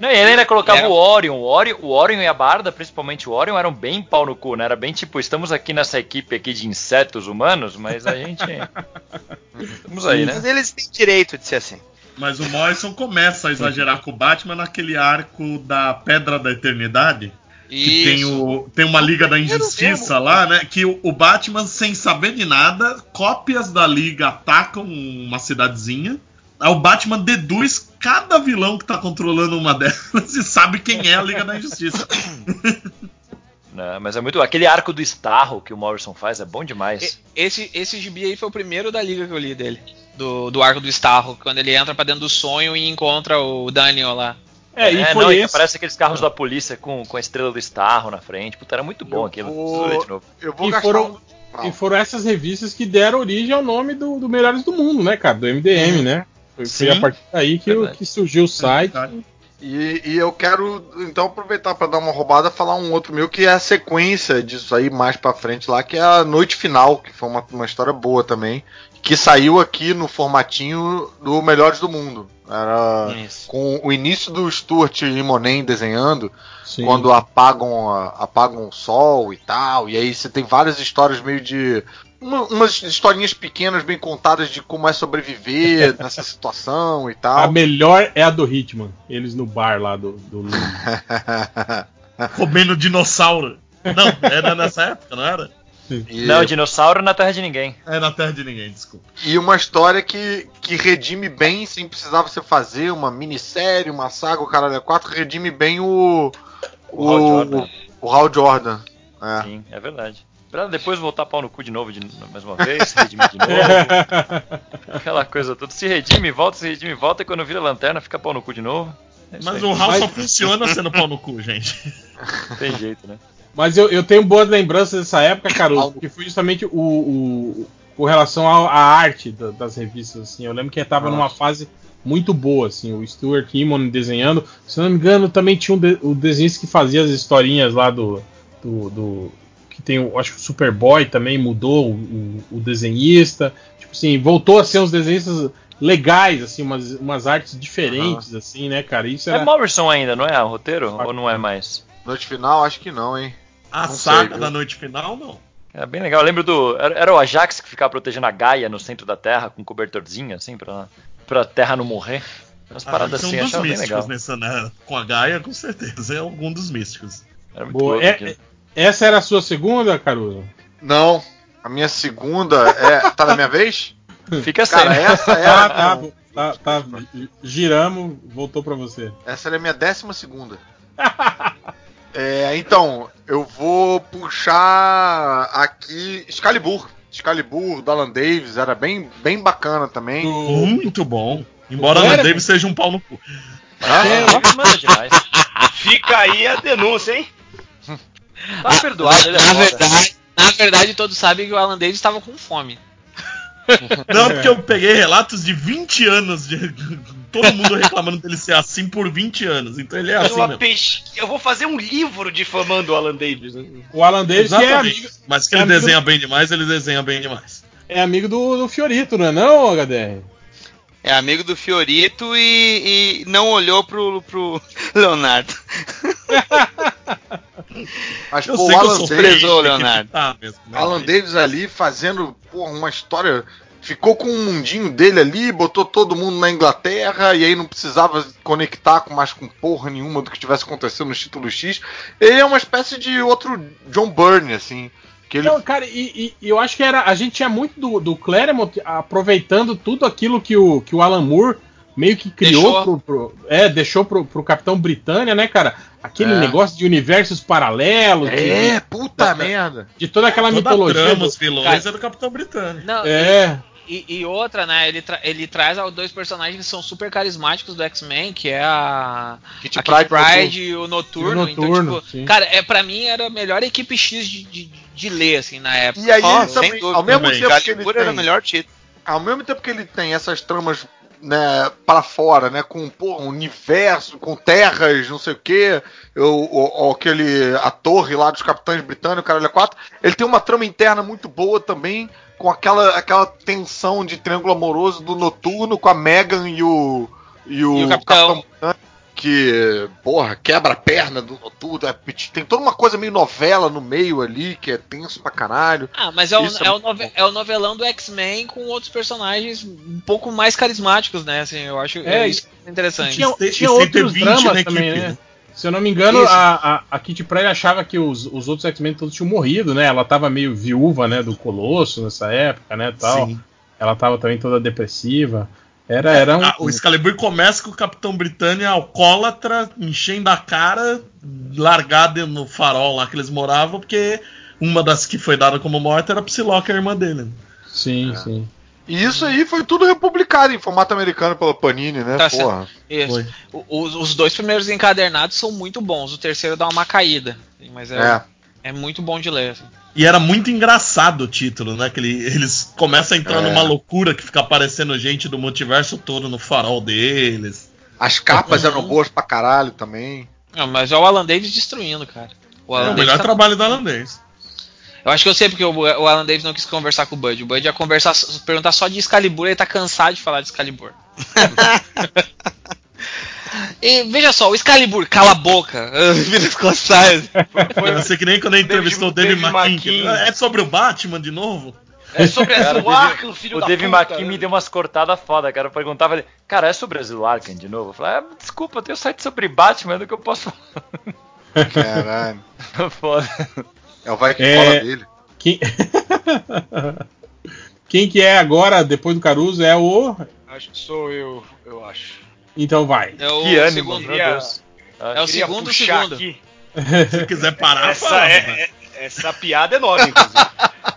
Não, e ele ainda colocava Era- o Orion. O Orion. O Orion e a Barda, principalmente o Orion, eram bem pau no cu, né? Era bem tipo, estamos aqui nessa equipe aqui de insetos humanos, mas a gente. (laughs) Estamos aí, né? Mas eles têm direito de ser assim. Mas o Morrison começa a exagerar com o Batman naquele arco da Pedra da Eternidade. Que tem, o, tem uma Liga da Injustiça lá, né? Que o, o Batman, sem saber de nada, cópias da Liga atacam uma cidadezinha. Aí o Batman deduz cada vilão que tá controlando uma (laughs) delas e sabe quem é a Liga da Injustiça. (laughs) Não, mas é muito. Aquele arco do Starro que o Morrison faz é bom demais. Esse, esse gibi aí foi o primeiro da liga que eu li dele. Do, do arco do Starro, quando ele entra pra dentro do sonho e encontra o Daniel lá. É, e É, foi não, e esse. aparece aqueles carros da polícia com, com a estrela do Starro na frente. Puta, era muito bom Eu aquilo. vou-. Eu vou E gastar foram- um- E foram essas revistas que deram origem ao nome do, do Melhores do Mundo, né, cara? Do MDM, né? Foi, foi Sim. a partir daí que, o- Verdade. que surgiu o site. E, e eu quero então aproveitar para dar uma roubada falar um outro meu que é a sequência disso aí mais pra frente lá, que é a Noite Final, que foi uma, uma história boa também, que saiu aqui no formatinho do Melhores do Mundo. Era Isso. com o início do Stuart Imonen desenhando, Sim. quando apagam, a- apagam o sol e tal, e aí você tem várias histórias meio de. uma- umas historinhas pequenas bem contadas de como é sobreviver (laughs) nessa situação e A tal. melhor é a do Hitman. Eles no bar lá do. do... (laughs) (laughs) Comendo dinossauro. Não, era nessa época, não era? E- Não, dinossauro na terra de ninguém. É na Terra de Ninguém, desculpa. E uma história que, que redime bem, sem precisar você fazer uma minissérie, uma saga, o caralho é quatro, redime bem o. O Hal Jordan. O Hal Jordan. É. Sim, é verdade. Pra depois voltar pau no cu de novo, de, mais uma vez, se (laughs) redimir de novo. Aquela coisa toda. Se redime, volta, se redime, volta, e quando vira lanterna, fica pau no cu de novo. É Mas aí. o Hal só funciona sendo pau no cu, gente. Não tem jeito, né? Mas eu, eu tenho boas lembranças dessa época, Caruso, que foi justamente o, o- com relação à arte da- das revistas. Assim. Eu lembro que estava numa fase muito boa, assim, o Stuart Immonen desenhando. Se não me engano, também tinha um de, o desenhista que fazia as historinhas lá do. do, do- que tem, o- acho que o Superboy também mudou o, o- o desenhista. Tipo assim, voltou a ser uns desenhistas legais, assim, umas, umas artes diferentes, assim, né, cara? Isso É era. Morrison ainda, não é? O roteiro? Ou não é mais? Noite final, acho que não, hein? A Não sei, saga viu? da noite final, não. Era bem legal. Eu lembro do. Era, era o Ajax que ficava protegendo a Gaia no centro da Terra, com um cobertorzinho, assim, pra, pra Terra não morrer. Umas paradas Acho que assim, é um dos achava bem místicos legal. nessa, né? Com a Gaia, com certeza. É algum dos místicos. Era muito Boa. louco É- aquilo. essa era a sua segunda, Caruso? Não. A minha segunda é. Tá na minha vez? Fica assim. Cara, essa é. Ah, a tá, minha- tá, tá. Giramos, voltou pra você. Essa é a minha décima segunda. (laughs) É, então, eu vou puxar aqui Excalibur. Excalibur, do Alan Davis, era bem, bem bacana também. Muito bom. Embora Sério? a Davis seja um pau no cu. É, manda demais. (laughs) Fica aí a denúncia, hein? Tá perdoado, ele é na, verdade, na verdade todos sabem que o Alan Davis estava com fome. (laughs) Não, porque eu peguei relatos de 20 anos de todo mundo reclamando dele ser assim por 20 anos. Então ele é assim peixe- Eu vou fazer um livro difamando o Alan Davis. né? O Alan Davis é Exatamente. amigo, Mas que é ele amigo- desenha bem demais, ele desenha bem demais. é amigo do, do Fiorito, não é não, HDR? É amigo do Fiorito e, e não olhou pro, pro (laughs) Leonardo. Mas, Eu pô, sei o Alan Davis, Leonardo. Tá mesmo. né? Alan Davis ali fazendo porra, uma história. Ficou com o mundinho dele ali, botou todo mundo na Inglaterra e aí não precisava conectar com mais com porra nenhuma do que tivesse acontecendo no título X. Ele é uma espécie de outro John Byrne, assim. Que ele Não, cara, e, e- eu acho que era. A gente tinha muito do, do Claremont aproveitando tudo aquilo que o, que o Alan Moore meio que criou Deixou. pro, pro- É, deixou pro, pro Capitão Britânia, né, cara? Aquele É. negócio de universos paralelos, de, É, puta da- merda. de toda aquela Toda mitologia. trama, do- os vilões Cara. é do Capitão Britânico. Não, É. E, e outra, né? Ele, tra- ele traz dois personagens que são super carismáticos do X-Men, que é a, Kitty Pryde Pride e o Noturno. E o Noturno, então, tipo, sim. cara, é, pra mim era a melhor equipe X de, de, de ler, assim, na época. E aí, sem também, dúvida ao mesmo também. tempo que ele Calibur era o tem, melhor título. ao mesmo tempo que ele tem essas tramas né, para fora, né, com porra, um universo, com terras, não sei o que, o, o- aquele a torre lá dos capitães britânicos, caralho, é quatro, ele tem uma trama interna muito boa também, com aquela, aquela tensão de triângulo amoroso do Noturno com a Megan e o e o, E o Capitão. Britânico, que, porra, quebra a perna do Noturno, é, tem toda uma coisa meio novela no meio ali, que é tenso pra caralho. Ah, mas é o, é é, o nove- é o novelão do X-Men com outros personagens um pouco mais carismáticos, né? Assim, eu acho É, é, isso interessante. Tinha, tinha outros 20 dramas na também, equipe, né? né? Se eu não me engano, Isso. a, a, a Kitty Pryde achava que os, os outros X-Men todos tinham morrido, né? Ela tava meio viúva, né, do Colosso nessa época, né, tal. Sim. Ela tava também toda depressiva. Era, era um... Ah, o Excalibur começa com o Capitão Britânia alcoólatra, enchendo a cara, largado no farol lá que eles moravam, porque uma das que foi dada como morta era a Psylocke, a irmã dele. Sim, É. sim. E isso aí foi tudo republicado em formato americano pela Panini, né? Tá porra. Isso. Foi. O- Os, os dois primeiros encadernados são muito bons. O terceiro dá uma caída. Mas é, É. é muito bom de ler. assim. E era muito engraçado o título, né? Que ele- eles começam a entrar É. numa loucura que fica aparecendo gente do multiverso todo no farol deles. As capas eram boas pra caralho também. Não, mas é o Alan Davis destruindo, cara. O É Alan o Davis melhor tá- trabalho do holandês. Eu acho que eu sei porque o, o Alan Davis não quis conversar com o Bud. O Bud ia conversar, perguntar só de Excalibur, ele tá cansado de falar de Excalibur. (laughs) e veja só, o Excalibur, cala a boca. (laughs) Vira as costas. Foi ser que nem quando ele entrevistou o David David McKean. É sobre o Batman de novo? É sobre Cara, o David- Arkham, filho O da puta. McKean me deu umas cortadas foda, cara. Eu perguntava ele, cara, é sobre Azul Arkham de novo? Eu falei, ah, desculpa, eu tenho site sobre Batman, é do que eu posso Caralho. falar. (laughs) foda. É o vai que É. cola dele. Quem... (laughs) Quem que é agora, depois do Caruso, é o... Acho que sou eu, eu acho. Então vai. É o Que ânimo, segundo. meu Queria- Deus. É o segundo puxar segundo. aqui. (laughs) Se quiser parar, Essa, fala, é- é- essa piada é nova, inclusive.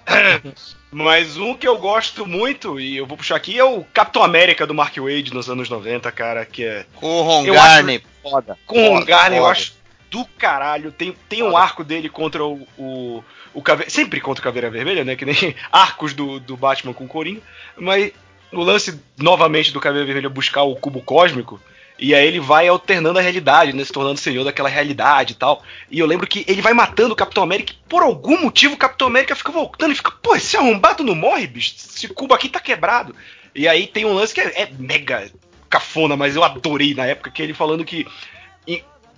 (laughs) Mas um que eu gosto muito, e eu vou puxar aqui, é o Capitão América do Mark Wade nos anos 90, cara, que é. Com o Ron Eu Garney, foda. Com o foda, Garner, eu acho do caralho. Tem, tem um arco dele contra o. o, o Cave- Sempre contra o Caveira Vermelha, né? Que nem (laughs) arcos do, do Batman com o Coringa. Mas o lance novamente do Caveira Vermelha buscar o cubo cósmico. E aí ele vai alternando a realidade, né? Se tornando senhor daquela realidade e tal. E eu lembro que ele vai matando o Capitão América. E por algum motivo o Capitão América fica voltando e fica, pô, esse arrombado não morre, bicho. Esse cubo aqui tá quebrado. E aí tem um lance que é, é mega cafona, mas eu adorei na época, que ele falando que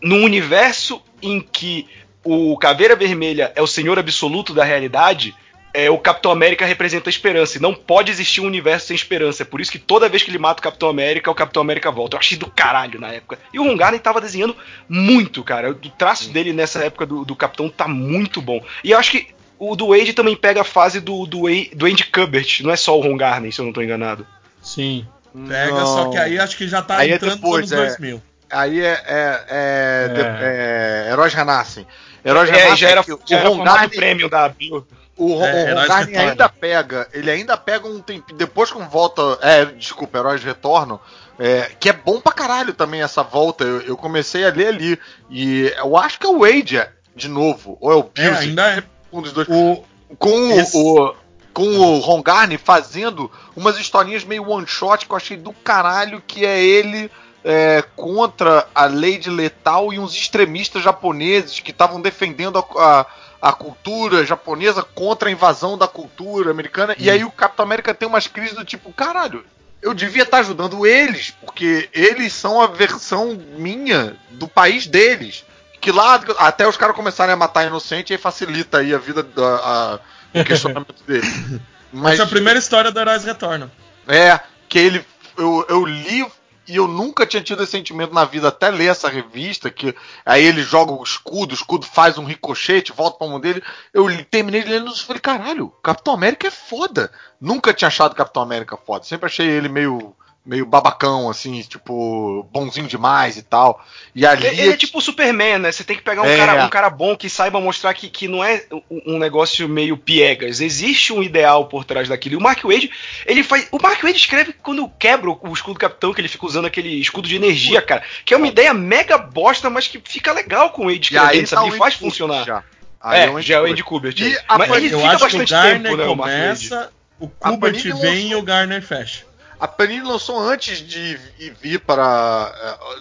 num universo em que o Caveira Vermelha é o senhor absoluto da realidade, é, o Capitão América representa a esperança. E não pode existir um universo sem esperança. É por isso que toda vez que ele mata o Capitão América, o Capitão América volta. Eu achei do caralho na época. E o Ron Garney tava desenhando muito, cara. O traço dele nessa época do, do Capitão tá muito bom. E eu acho que o do Wade também pega a fase do, do, Wade- do Andy Kubert. Não é só o Ron Garney, se eu não tô enganado. Sim. Pega, Não. só que aí acho que já tá Aí é entrando depois, nos anos é. 2000. Aí é, é, é, É. de- é, Heróis Renascem. Heróis É, Renascem já era, que o já era Ron formato Garney- prêmio da Abril. O, É, o Ron ainda pega, ele ainda pega um tempo depois quando volta, é, desculpa, Heróis Retornam, é, que é bom pra caralho também essa volta. Eu, eu comecei a ler ali e eu acho que é o Wade é, de novo, ou é o É, Pierce, ainda é. um dos dois. O, com Esse- o, com o Ron Garney fazendo umas historinhas meio one shot que eu achei do caralho, que é ele é, contra a Lady Letal e uns extremistas japoneses que estavam defendendo a, a, a cultura japonesa contra a invasão da cultura americana. E aí o Capitão América tem umas crises do tipo, caralho, eu devia estar ajudando eles, porque eles são a versão minha do país deles. Que lá, até os caras começarem a matar inocente, aí facilita aí a vida, da, a- o questionamento deles. (laughs) Mas Essa é a primeira história do Heróis Retornam. é, que ele. Eu, eu li e eu nunca tinha tido esse sentimento na vida até ler essa revista, que aí ele joga o escudo, o escudo faz um ricochete, volta pra mão dele. Eu terminei lendo e falei, caralho, Capitão América é foda. Nunca tinha achado Capitão América foda. Sempre achei ele meio. Meio babacão, assim, tipo, bonzinho demais e tal. E ali. Ele, ele é tipo o Superman, né? Você tem que pegar um, É. cara, um cara bom que saiba mostrar que, que não é um, negócio meio piegas. Existe um ideal por trás daquilo. E o Mark Wade, ele faz. O Mark Wade escreve quando quebra o escudo do capitão, que ele fica usando aquele escudo de energia, cara. Que é uma ideia mega bosta, mas que fica legal com o Wade E aí escrevendo, sabe? tá E o faz Andy Kubert funcionar. Já. Aí É, o Andy já é o Kubert. Andy Kubert. E é. a Mas ele Eu fica acho que o bastante Garner tempo, né, o começa, o A Kubert vem e o Garner fecha. A Panini lançou antes de ir- vir para.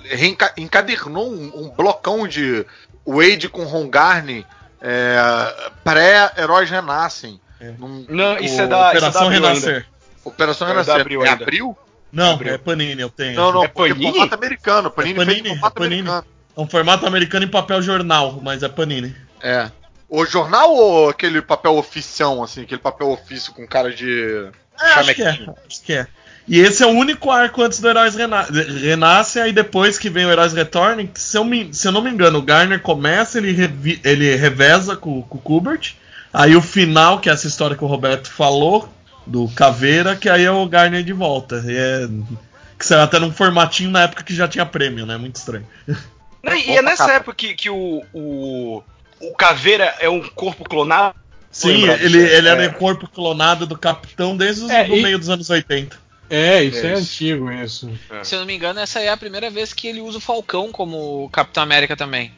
eh, encadernou um, um blocão de Wade com Ron Garney é, pré-Heróis Renascem. É. Num- Não, isso é da. Isso é da Operação Abril ainda. Renascer. Operação é da Renascer. Abril É ainda. abril? Não, Abril. é Panini, eu tenho. Não, não, É porque Panini? formato americano. Panini, É Panini, formato é Panini. americano. É um formato americano em papel jornal, mas é Panini. É. O jornal ou aquele papel oficião, assim, aquele papel ofício com cara de. É, acho que é, acho que é. E esse é o único arco antes do Heróis Rena Renasce, aí depois que vem o Heróis Retornem, se eu, me- se eu não me engano, o Garner começa, ele, revi- ele reveza com, com o Kubert, aí o final, que é essa história que o Roberto falou, do Caveira, que aí é o Garner de volta. É, que saiu até num formatinho na época que já tinha prêmio, né? Muito estranho. (laughs) Não, e é nessa época que, que o, o, o Caveira é um corpo clonado. Sim, ele, ele era É. o corpo clonado do Capitão desde os, É, e- meio dos anos 80. É, isso É é, isso. antigo, isso. Se eu não me engano, essa é a primeira vez que ele usa o Falcão como Capitão América também.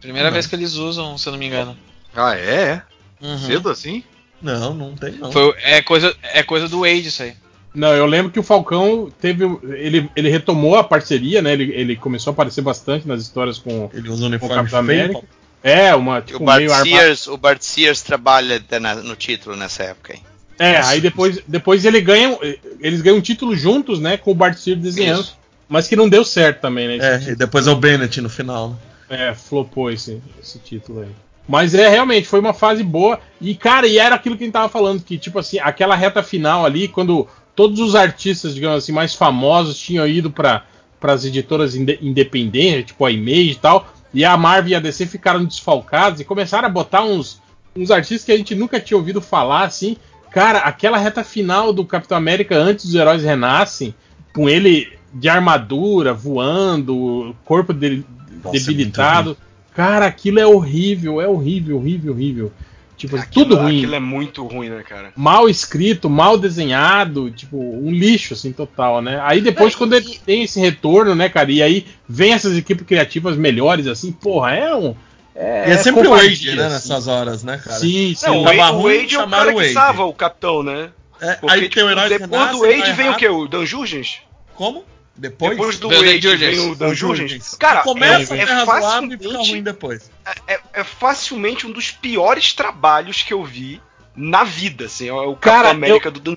Primeira Não. vez que eles usam, se eu não me engano. Ah, é? Uhum. Cedo assim? Não, não tem não. Foi, é, coisa, é coisa do Wade isso aí. Não, eu lembro que o Falcão teve. Ele, ele retomou a parceria, né? Ele, ele começou a aparecer bastante nas histórias com, Ele usa um com o Capitão feio, América. É, uma tipo, o, Bart meio. Sears, o Bart Sears trabalha até na- no título nessa época aí. É, aí depois, depois ele ganha, eles ganham um título juntos, né? Com o Bart desenhando. Isso. Mas que não deu certo também, né? É, título. e depois é o Bennett no final. né? É, flopou esse, esse título aí. Mas é, realmente, foi uma fase boa. E, cara, e era aquilo que a gente tava falando, que, tipo assim, aquela reta final ali, quando todos os artistas, digamos assim, mais famosos tinham ido para as editoras inde- independentes, tipo a Image e tal, e a Marvel e a DC ficaram desfalcados e começaram a botar uns, uns artistas que a gente nunca tinha ouvido falar, assim. Cara, aquela reta final do Capitão América antes dos heróis renascem, com ele de armadura, voando, corpo dele Nossa, é debilitado. Cara, aquilo é horrível, é horrível, horrível, horrível. Tipo, Aquilo- tudo ruim. Aquilo é muito ruim, né, cara? Mal escrito, mal desenhado, tipo, um lixo, assim, total, né? Aí depois, É, quando e- ele tem esse retorno, né, cara, e aí vem essas equipes criativas melhores, assim, porra, é um. E é sempre o Wade, né, assim. nessas horas, né, cara? Sim, sim. Não, o tava Wade, o Wade é o cara o que salva o capitão, né? É, Porque, aí tipo, tem o herói depois Renasce, do Wade vai vem o quê? O Dan Jurgens? Como? Depois? Depois do Dan Wade vem o Dan Jurgens. Cara, Começa é, é, é razoável e fica ruim facilmente, depois. é, é facilmente um dos piores trabalhos que eu vi na vida, assim. É o Cara, Capitão América do Dan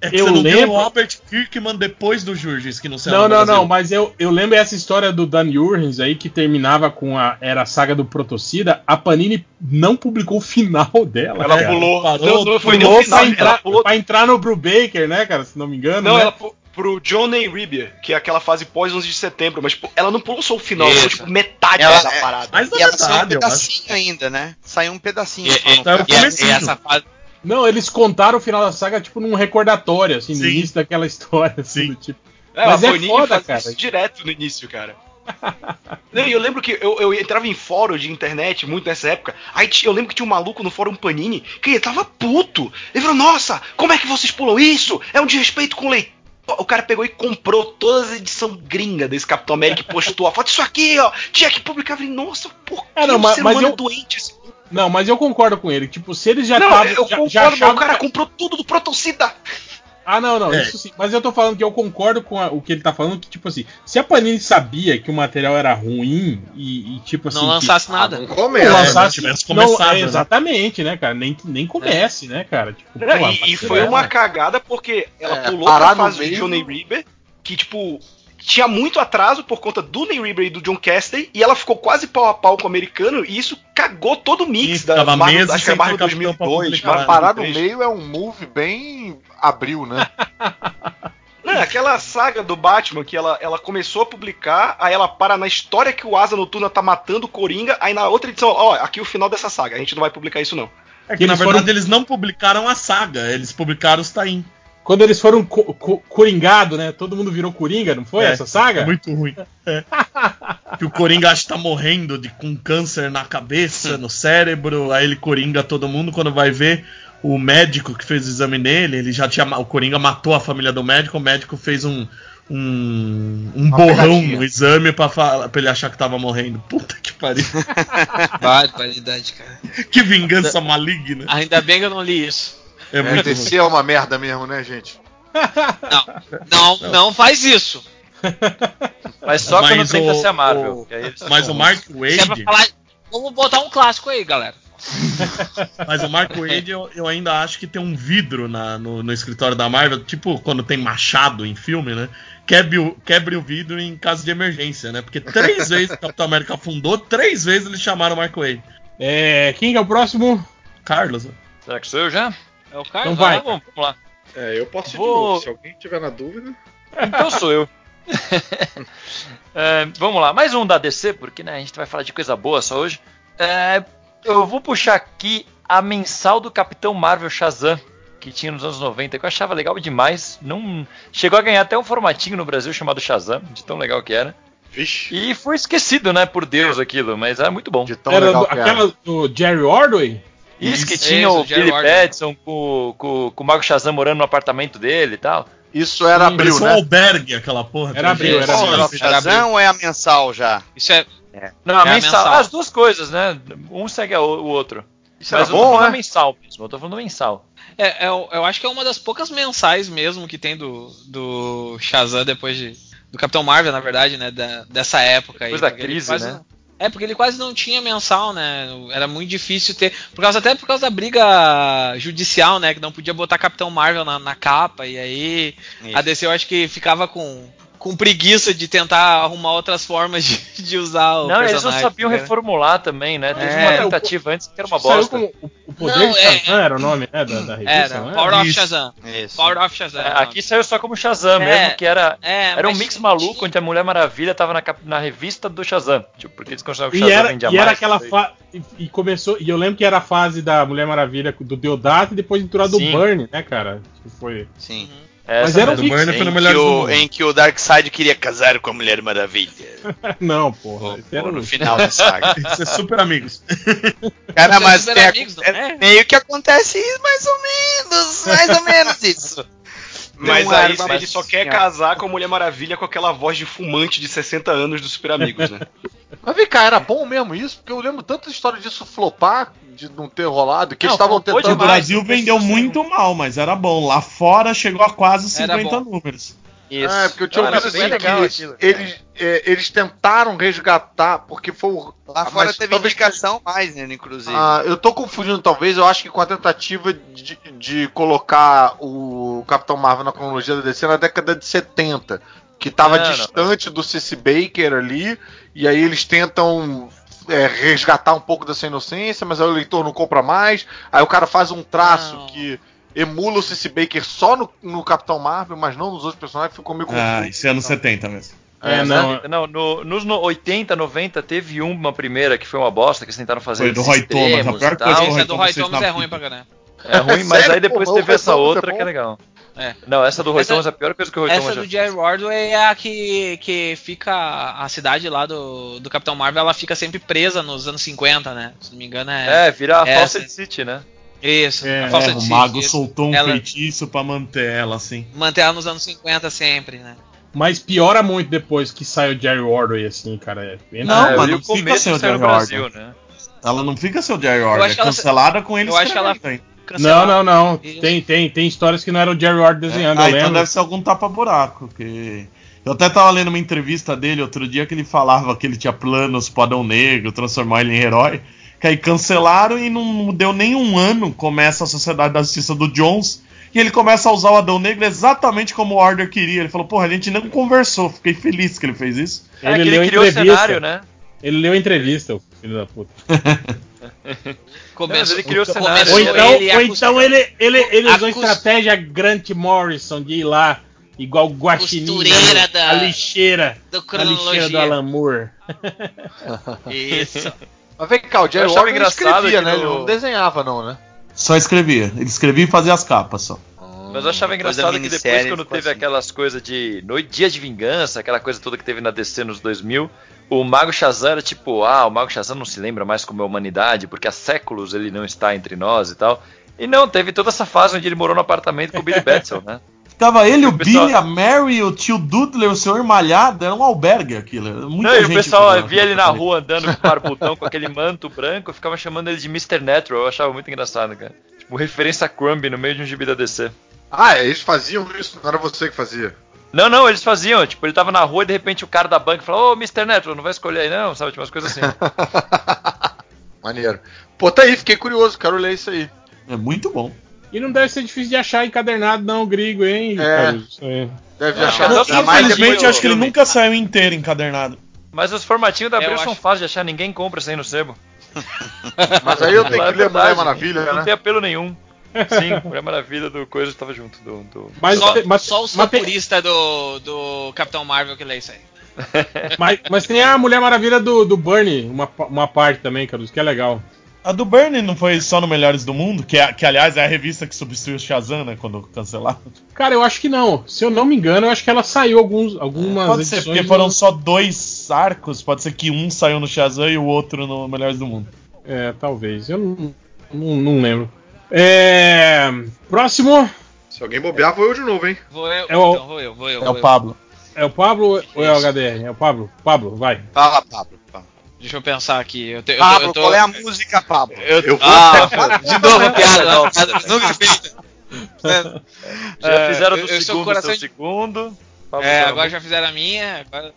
É que Eu você não viu lembro- o Robert Kirkman depois do Jurgens, que não saiu Não, não, Brasil. não, mas eu, eu lembro essa história do Dan Jurgens aí, que terminava com a. Era a saga do Protocida. A Panini não publicou o final dela. Ela cara. pulou. parou, não, não foi Pulou final. pra, Ela entrar, pulou. pra entrar no Brubaker, né, cara? Se não me engano. Não, né? ela pro John A. Ribia, que é aquela fase pós 11 de setembro, mas pô, ela não pulou só o final, Isso. tipo metade Ela- da é- parada. Mas E ela saiu um pedacinho ainda, né? Saiu um pedacinho. E, e- eu e- e essa fase, Não, eles contaram o final da saga, tipo, num recordatório, assim, no Sim. início daquela (laughs) história, assim, Sim. do tipo. É, Mas a é Panini foda, cara. isso direto no início, cara. (laughs) Não, e eu lembro que eu, eu entrava em fórum de internet muito nessa época. Aí eu lembro que tinha um maluco no fórum Panini que ele tava puto. Ele falou: Nossa, como é que vocês pulam isso? É um desrespeito com o leitor. O cara pegou e comprou todas as edições gringa desse Capitão América e postou a foto. Isso aqui, ó, tinha que publicar. Eu falei, nossa, por que É, não, mas- ser mas humano eu- doente esse Não, mas eu concordo com ele. Tipo, se eles já Não, estavam. eu já, concordo, já achavam o cara comprou tudo do Protocida. Ah, não, não, É. isso sim. Mas eu tô falando que eu concordo com a- o que ele tá falando, que, tipo assim, se a Panini sabia que o material era ruim e, e, tipo assim. Não que- lançasse nada. Não não começa. É, lançasse- não tivesse não, começado, é, né? Exatamente, né, cara? Nem, nem comece, né, cara? Tipo, Não, porra, e, e foi ela. uma cagada porque ela É, pulou pra fase meio- Johnny Ribber, que tipo tinha muito atraso por conta do Ney Ribber e do John Castley, e ela ficou quase pau a pau com o americano, e isso cagou todo o mix da ficava Marvel, meses acho que sem Marvel ter capitão pra 2002, publicar. Marvel Mas parar no 2003. meio é um move bem abril, né? (laughs) Não, é aquela saga do Batman que ela, ela começou a publicar, aí ela para na história que o Asa Noturna tá matando o Coringa, aí na outra edição, ó, aqui o final dessa saga, a gente não vai publicar isso não. É que, Eles na verdade foram- eles não publicaram a saga, eles publicaram os Tain. Quando eles foram co co coringado, né? Todo mundo virou coringa, não foi É, essa saga? É muito ruim. É. (laughs) que o Coringa acha que tá morrendo de, com câncer na cabeça, no cérebro, aí ele coringa todo mundo, quando vai ver o médico que fez o exame nele, ele já tinha. O Coringa matou a família do médico, o médico fez um. Um, um Uma borrão pegadinha. no exame pra, fa- pra ele achar que tava morrendo. Puta que pariu. (laughs) Barbaridade, cara. que vingança maligna. Ainda bem que eu não li isso. É É, muito ruim. DC é uma merda mesmo, né, gente? Não, não faz isso. Mas só quando Mas tenta o- ser a Marvel. o- que aí eles- Mas o Mark é pra Wade. falar. Vamos botar um clássico aí, galera. (laughs) Mas o Mark Wade eu, eu ainda acho que tem um vidro na- no, no escritório da Marvel, tipo quando tem machado em filme, né? Quebre o, quebre o vidro em caso de emergência, né? Porque três (laughs) vezes o Capitão América afundou, três vezes eles chamaram o Mark Wade. É, quem que é o próximo? Carlos? Será que sou eu já? É o Carlos. Então vai. Ah, bom, vamos lá. É, eu posso ir Vou- de novo. Se alguém tiver na dúvida. Então sou eu. (laughs) É, vamos lá, mais um da DC, porque né, a gente vai falar de coisa boa só hoje. É, eu vou puxar aqui a mensal do Capitão Marvel Shazam, que tinha nos anos 90, que eu achava legal demais. Não Chegou a ganhar até um formatinho no Brasil chamado Shazam, de tão legal que era. Vixe. E foi esquecido, né, por Deus aquilo, mas era muito bom. De tão Era legal do- que aquela era. do Jerry Ordway? Isso que Isso, tinha o o Billy. Madison com, com, com o Marco Shazam morando no apartamento dele e tal. Isso era abril, Parecia um né? albergue aquela porra. Era abril, era abril. é o Shazam ou é a mensal já? Isso é. Não, a É a mensal, mensal. As duas coisas, né? Um segue a o outro. Isso Mas era eu tô bom, falando né? mensal mesmo. Eu tô falando mensal. É, eu, eu acho que é uma das poucas mensais mesmo que tem do, do Shazam depois de. Do Capitão Marvel, na verdade, né? da- dessa época aí. Depois da porque ele crise, né? É, porque ele quase não tinha mensal, né? Era muito difícil ter. Por causa, até por causa da briga judicial, né? Que não podia botar Capitão Marvel na, na capa. E aí a DC eu acho que ficava com, com preguiça de tentar arrumar outras formas de, de usar o Não, eles não sabiam cara. reformular também, né? Teve É. uma É, o- tentativa antes que era uma bosta. com o, o Poder Não, de é- Shazam era o nome, né, da, da revista, Era, não Power of. Shazam. Isso. Power of Shazam. É, aqui saiu só como Shazam É. mesmo, que era. é, Era um mix tinha- maluco onde a Mulher Maravilha tava na, na revista do Shazam. Tipo, porque eles consideravam que o E Shazam era, vendia e era mais. aquela fase. E, e começou. E eu lembro que era a fase da Mulher Maravilha do Deodato e depois entrou a do Sim. Burn, né, cara? Que foi. Sim. Essa Mas era um. Burner foi no melhor que, o, em que o Darkseid queria casar com a Mulher Maravilha. (laughs) Não, porra. Esse era o- no final (laughs) da saga. Isso é super amigos. (laughs) Cara, mas tem amigos, é é? meio que acontece isso, mais ou menos. Mais ou menos isso. Mas aí arma, ele só quer casar com a Mulher Maravilha com aquela voz de fumante de 60 anos dos Super Amigos, né? (laughs) Mas vem cá, era bom mesmo isso? Porque eu lembro tanta história disso flopar, de não ter rolado, que Não, eles estavam tentando. Demais. Brasil vendeu muito mal, mas era bom. Lá fora chegou a quase Era 50 bom. números. Isso. É, porque eu tinha ouvido assim legal que aquilo. eles, é, eles tentaram resgatar, porque foi o. Lá Ah, fora mas teve talvez- indicação mais, né, inclusive. Ah, eu tô confundindo, talvez, eu acho que com a tentativa de, de colocar o Capitão Marvel na cronologia da DC na década de 70, que tava Não, não. distante do C.C. Baker ali, e aí eles tentam é, resgatar um pouco dessa inocência, mas aí o leitor não compra mais, aí o cara faz um traço Não. que emula o C.C. Baker só no, no Capitão Marvel, mas não nos outros personagens, ficou meio Ah, confuso. isso é anos 70 mesmo. É, É, não. Não, no- nos no 80, 90 teve uma primeira que foi uma bosta, que eles tentaram fazer Foi do Roy Thomas, a pior e coisa Esse é do Roy Thomas é ruim pra caramba. É ruim, mas (laughs) Sério? aí depois teve essa Thomas outra é que é legal. É. Não, essa do Roy Essa- Thomas é a pior coisa que o Roy Essa Thomas já do Jerry Wardway é a que, que fica. A cidade lá do, do Capitão Marvel, ela fica sempre presa nos anos 50, né? Se não me engano é. É, vira a Essa. Fawcett City, né? Isso, É, a É, falsa o de mago isso. soltou um Ela- feitiço pra manter ela assim. Manter ela nos anos 50 sempre, né? Mas piora muito depois que sai o Jerry Ordway, assim, cara. É, entra- Não, é, mas e não o fica começo sem o Jerry Ordway. né? Ela não fica seu Jerry Eu Order, acho é que ela- cancelada com ele eu acho que ela- hein? Não, não, não. Isso. Tem, tem, tem histórias que não era o Jerry Ward desenhando, Ah, eu então lembro. deve ser algum tapa-buraco. Que... Eu até tava lendo uma entrevista dele outro dia que ele falava que ele tinha planos pro Adão Negro, transformar ele em herói. Que aí cancelaram e não deu nem um ano. Começa a Sociedade da Justiça do Jones. E ele começa a usar o Adão Negro exatamente como o Order queria. Ele falou, porra, a gente não conversou. Fiquei feliz que ele fez isso. É que Ele ele leu criou o entrevista. cenário, né? Ele leu a entrevista, o filho da puta. (laughs) Começou, Ele criou o começou cenário. Ou então, ele ou então ele, ele, ele usou a estratégia Grant Morrison de ir lá, igual Guaxinim, Costureira né? da- a lixeira, do a lixeira do. Alan Moore. (laughs) Isso. (laughs) Mas vem cá, o Jerry Eu achava Order engraçado escrevia, que né? Ele no- não desenhava, não, né? Só escrevia. Ele escrevia e fazia as capas só. Mas eu achava engraçado que depois, quando ficou teve assim. aquelas coisas de Noite Dia de Vingança, aquela coisa toda que teve na DC nos 2000, o Mago Shazam era tipo, ah, o Mago Shazam não se lembra mais como é a humanidade, porque há séculos ele não está entre nós e tal. E não, teve toda essa fase onde ele morou no apartamento com o Billy (laughs) Batson, né? Ficava ele, o, O pessoal- Billy, a Mary, o tio Dudley, o senhor Malhado. Era um albergue aquilo. Muita Não, e o gente pessoal via ele na rua andando com o barbudão, com aquele manto branco, ficava chamando ele de Mr. Natural. Eu achava muito engraçado, cara. Tipo, referência a Crumb no meio de um gibi da DC. Ah, eles faziam isso, não era você que fazia. Não, não, eles faziam. Tipo, ele tava na rua e de repente o cara da banca falou: Ô, Mr. Natural, não vai escolher aí não, sabe? Tipo, umas coisas assim. (laughs) Maneiro. Pô, tá aí, fiquei curioso, quero ler isso aí. É muito bom. E não deve ser difícil de achar encadernado, não, gringo, hein? É. Aí. Deve Não, achar. Infelizmente, eu acho que ele nunca saiu inteiro encadernado. Mas os formatinhos da Eu Abril são acho- fáceis de achar, ninguém compra sem no sebo. (laughs) Mas aí eu tenho É que ler Mulher Maravilha, Não né? tem apelo nenhum. Sim, Mulher (laughs) Maravilha do Coisa tava junto. Do, do... Mas, Só, mas, só tem, futuristas do, do Capitão Marvel que lê isso aí. (laughs) mas, mas tem a Mulher Maravilha do, do Bernie, uma, uma parte também, Carlos, que é legal. A do Bernie não foi só no Melhores do Mundo, que, é- que aliás é a revista que substituiu o Shazam, né? Quando cancelaram. Cara, eu acho que não. Se eu não me engano, eu acho que ela saiu alguns, algumas Pode ser, edições porque foram do- só dois arcos. Pode ser que um saiu no Shazam e o outro no Melhores do Mundo. É, talvez. Eu não, não, não lembro. É, próximo Se alguém bobear, vou eu de novo, hein? Vou eu, É o- então, vou eu, vou eu. É vou o eu. Pablo. é o Pablo ou é o HDR? É o Pablo? Pablo, vai. Fala, Pablo. Pablo. Deixa eu pensar aqui. Eu, te, eu, tô- Pablo, eu tô, qual é a música, Pablo? eu, Eu vou ah, (laughs) de novo a piada, não, (laughs) nunca feita. (laughs) Já É, fizeram eu- do eu sou segundo coração seu de- segundo. Pablo É, Saramago. agora já fizeram a minha. Agora...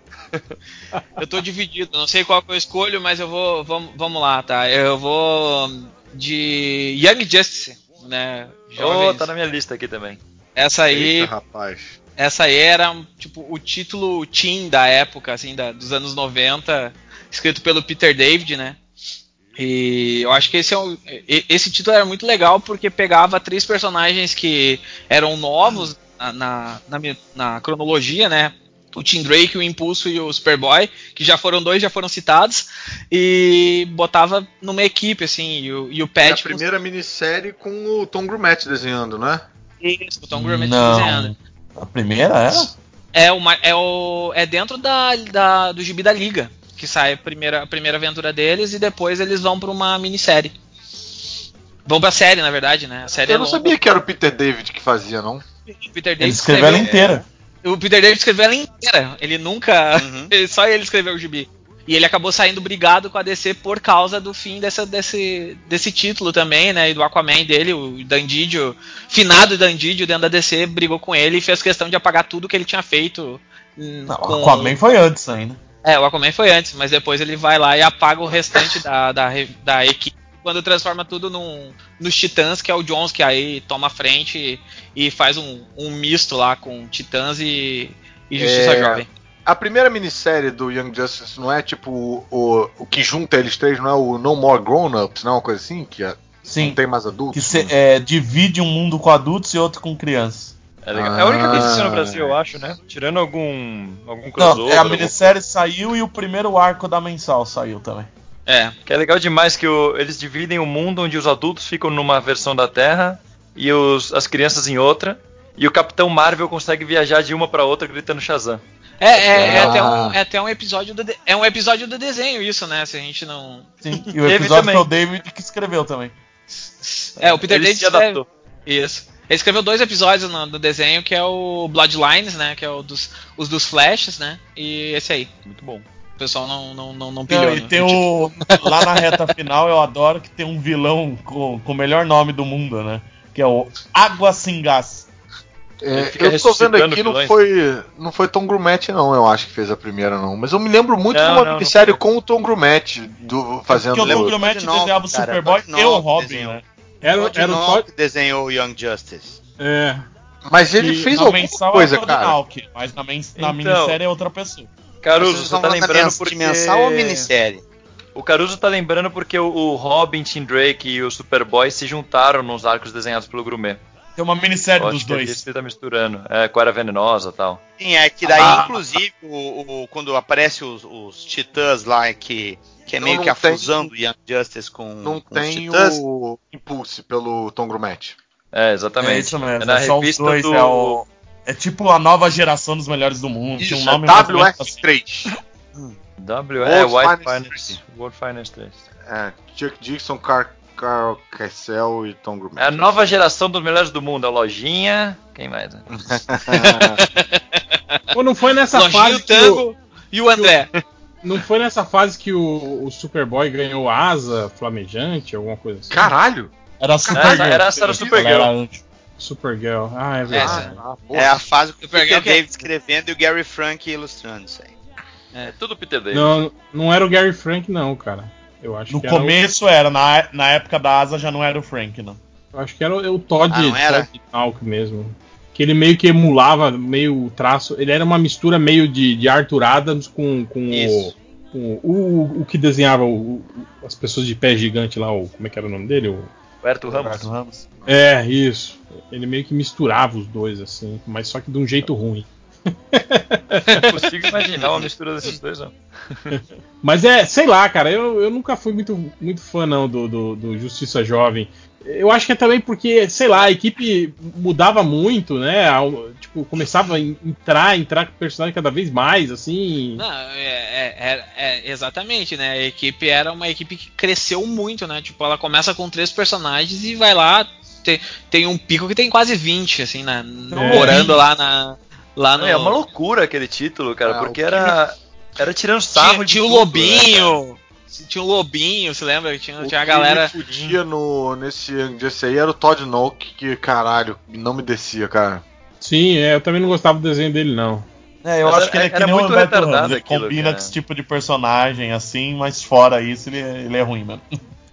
eu tô dividido, não sei qual que eu escolho, mas eu vou. Vamos, vamos lá, tá? Eu vou de Young Justice, né? Oh, tá na minha lista aqui também. Essa aí, Eita, rapaz. essa aí era tipo o título teen da época, assim, da- dos anos 90, escrito pelo Peter David, né? E eu acho que esse, é um, esse título era muito legal porque pegava três personagens que eram novos na, na, na na cronologia, né? O Tim Drake, o Impulso e o Superboy, que já foram dois, já foram citados, e botava numa equipe, assim, e o, e o É a Pat. primeira minissérie com o Tom Grummett desenhando, né? Isso, o Tom Grummett Não. desenhando. A primeira era? É, o, ma- é, o, é dentro da, da- do gibi da Liga que sai a primeira, a primeira aventura deles e depois eles vão pra uma minissérie. Vão pra série, na verdade, né? A série Eu é não longa. sabia que era o Peter David que fazia, não. O Peter Ele David escreveu ela inteira. O Peter David escreveu ela inteira. Ele nunca. Uhum. (laughs) ele- Só ele escreveu o gibi. E ele acabou saindo brigado com a DC por causa do fim dessa, desse, desse título também, né? E do Aquaman dele, o Dandidio, finado Dandidio dentro da DC, brigou com ele e fez questão de apagar tudo que ele tinha feito. hum, Não, com- o Aquaman foi antes ainda. É, o Aquaman foi antes, mas depois ele vai lá e apaga o restante da, da, da equipe quando transforma tudo num, nos Titãs, que é o Jones, que aí toma a frente e, e faz um, um misto lá com Titãs e, e Justiça É, Jovem. A primeira minissérie do Young Justice não é tipo o, o, que junta eles três, não é o No More Grown Ups, não é uma coisa assim? Que é- Sim. não tem mais Que adultos? se- é, divide um mundo com adultos e outro com crianças. É, legal. é a única que existe no Ah. Brasil, eu acho, né? Tirando algum, algum Não, crossover. é, a algum- minissérie saiu e o primeiro arco da mensal saiu também. É, Que é legal demais que o- eles dividem o mundo onde os adultos ficam numa versão da Terra e os, as crianças em outra. E o Capitão Marvel consegue viajar de uma pra outra gritando Shazam. é, é, é Ah. até um, é até um episódio do de- é um episódio do desenho isso, né? Se a gente não Sim, e o episódio também. foi o David que escreveu também. é o Peter Ele David se adaptou. escreve- Isso. Ele escreveu dois episódios no, no desenho, que é o Bloodlines, né? Que é o dos, os dos Flashes, né? E esse aí. Muito bom. pessoal não, não, não, não Não, pilhou. e né? tem o. Lá na reta final eu adoro que tem um vilão com, com o melhor nome do mundo, né? Que é o Água Sem Gás. É, eu tô vendo aqui, não foi, não foi Tom Grumet, não, eu acho que fez a primeira, não. Mas eu me lembro muito Não, de uma minissérie com o Tom Grumet do, fazendo. Porque o Tom Todd Grumet Knock, desenhava o Superboy e o Robin, né? Era, Todd era o Todd. desenhou o Young Justice. É, Mas ele que fez na alguma mensal coisa, é cara. Knock, mas na, men na Então, minissérie é outra pessoa. Caruso, você tá lembrando porque... de mensal ou minissérie? O Caruso tá lembrando porque o, o Robin, Tim Drake e o Superboy se juntaram nos arcos desenhados pelo Grumet. Tem uma minissérie dos que é dois. que ele tá misturando. É, com a Era Venenosa e tal. Sim, é que daí, Ah. inclusive, o, o- quando aparece os, os titãs lá, que, que é meio não que a tem- fusão do Young Justice com, Não com tem o Impulse pelo Tom Grumet. É, exatamente. É isso mesmo, É na é revista dois. do... É, o- é tipo a nova geração dos melhores do mundo. Isso, Tinha um é nome ou menos assim. WF3. W, é, World White Finest. World Finest 3. É, Chuck Dixon, Car Carl Kessel e Tom Grumet. É a nova geração dos melhores do mundo. A Lojinha... Quem mais? (laughs) né? Ou não foi nessa Lojinha, fase o que o, Tango e o André. Não foi nessa fase que o, o Superboy ganhou asa flamejante, alguma coisa assim? Caralho! Era Essa- essa era a Supergirl. Supergirl. Ah, é Essa. verdade. Ah. É a fase com o Supergirl Peter que é- David escrevendo e o Gary Frank ilustrando isso aí. É, tudo Peter David. Não, não era o Gary Frank, não, cara. Eu acho No que era o- começo era, na, na época da asa já não era o Frank, não. Eu acho que era o, o Todd, Ah, não era? Todd Talk mesmo. Que ele meio que emulava meio o traço. Ele era uma mistura meio de, de Arthur Adams com, com o, com o, o. o que desenhava o- as pessoas de pé gigante lá, o, como é que era o nome dele? O- O Herto Ramos. Ramos. é, isso. Ele meio que misturava os dois, assim, mas só que de um jeito ruim. (laughs) Não consigo imaginar uma mistura desses dois, não. Mas é, sei lá, cara, eu, eu nunca fui muito, muito fã não do, do, do Justiça Jovem. Eu acho que é também porque, sei lá, a equipe mudava muito, né? Ao- Tipo, começava a entrar, entrar com o personagem cada vez mais, assim. Não, é, é- é- é- exatamente, né? A equipe era uma equipe que cresceu muito, né? Tipo, ela começa com três personagens e vai lá. Tem, tem um pico que tem quase 20, assim, né? Morando lá na. Lá no. Não, é uma loucura aquele título, cara, Ah, porque era. Era tirando sarro tinha, de tinha o tudo, né? Tinha o Lobinho, você lembra? Tinha, O tinha a que galera. me fudia no, nesse Injustice aí era o Todd Noak, que caralho, não me descia, cara. Sim, é, eu também não gostava do desenho dele, não. É, eu Mas acho que ele é era que nem o muito Humberto retardado Ramos. Ele aquilo, combina cara. com esse tipo de personagem, assim, mas fora isso, ele, ele é ruim, mano.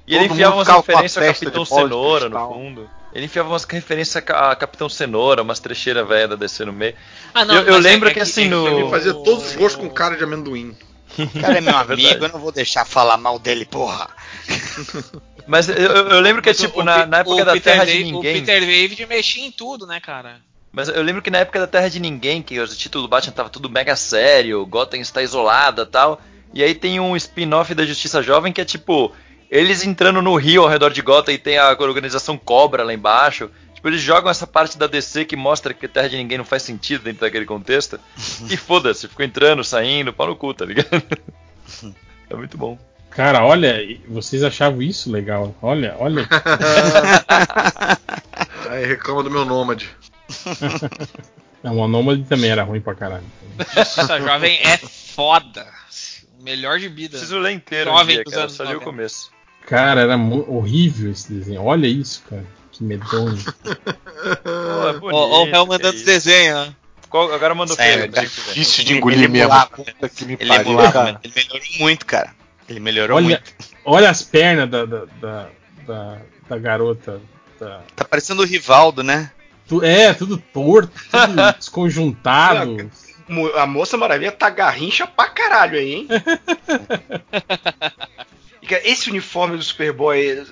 E ele Todo enfiava umas referências a testa Capitão Cenoura no fundo. Ele enfiava umas referências a Capitão Cenoura, umas trecheiras velhas da DC no meio. Ah, Eu- eu mas lembro que, assim, no- Ele fazia todos os rostos com cara de amendoim. O cara é meu (laughs) amigo, verdade. eu não vou deixar falar mal dele, porra. (laughs) Mas eu, eu- lembro que, Mas tipo, o na, na época da Peter Terra Dave- de Ninguém. O Peter David mexia em tudo, né, cara? Mas eu lembro que na época da Terra de Ninguém, que o título do Batman tava tudo mega sério, Gotham está isolada e tal. E aí tem um spin-off da Justiça Jovem que é tipo, eles entrando no rio ao redor de Gotham e tem a organização Cobra lá embaixo. Tipo, eles jogam essa parte da DC que mostra que a Terra de Ninguém não faz sentido dentro daquele contexto. (laughs) e foda-se, ficou entrando, saindo, pau no cu, tá ligado? (laughs) é muito bom. Cara, olha, vocês achavam isso legal? Olha, olha. (laughs) Aí reclama do meu nômade. Não, o Anômali também era ruim pra caralho. Essa jovem é foda. O melhor de vida. Preciso ler inteiro um Jovem dia, dos cara, só li o 90. começo. Cara, era horrível esse desenho. Olha isso, cara. Que medonho. É Ó, o que mandando isso. desenho, ó. Qual- agora manda o Sério, deixa eu ver. Difícil de Ele engolir mesmo. emulava, Puta que me Ele pariu, emulava, cara. ele melhorou muito, cara. Ele melhorou Olha, muito. olha as pernas da, da, da, da, da garota. da- Tá parecendo o Rivaldo, né? Tu- é, tudo torto, tudo (laughs) desconjuntado. A Moça Maravilha tá garrincha pra caralho aí, hein? (laughs) Esse uniforme do Superboy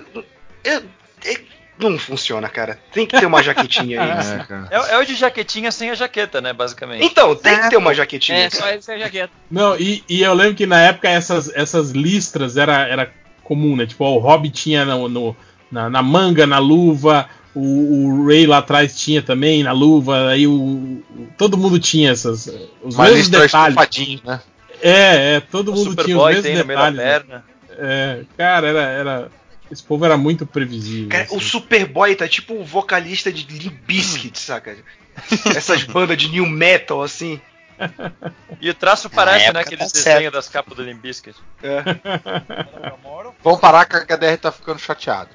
é- é- não funciona, cara. Tem que ter uma jaquetinha aí. (laughs) É. É, é o de jaquetinha sem a jaqueta, né, basicamente. Então, tem que ter uma jaquetinha. É, só essa jaqueta. Não, e, e eu lembro que na época essas, essas listras era, era comum, né? Tipo, ó, o Hobbit tinha no, no- na, na manga, na luva, o, o Ray lá atrás tinha também na luva, aí o, o- todo mundo tinha essas. Os Mas mesmos é detalhes. né? É, é, todo O mundo tinha os Superboy mesmos detalhes. né? É, cara, era, era. Esse povo era muito previsível. Cara, assim. o Superboy tá tipo o vocalista de Limp Bizkit, saca? Essas (laughs) bandas de new metal, assim. E o traço parece, né, aqueles tá desenhos das capas do Limbiscuit. Vamos parar que a HDR tá ficando chateado.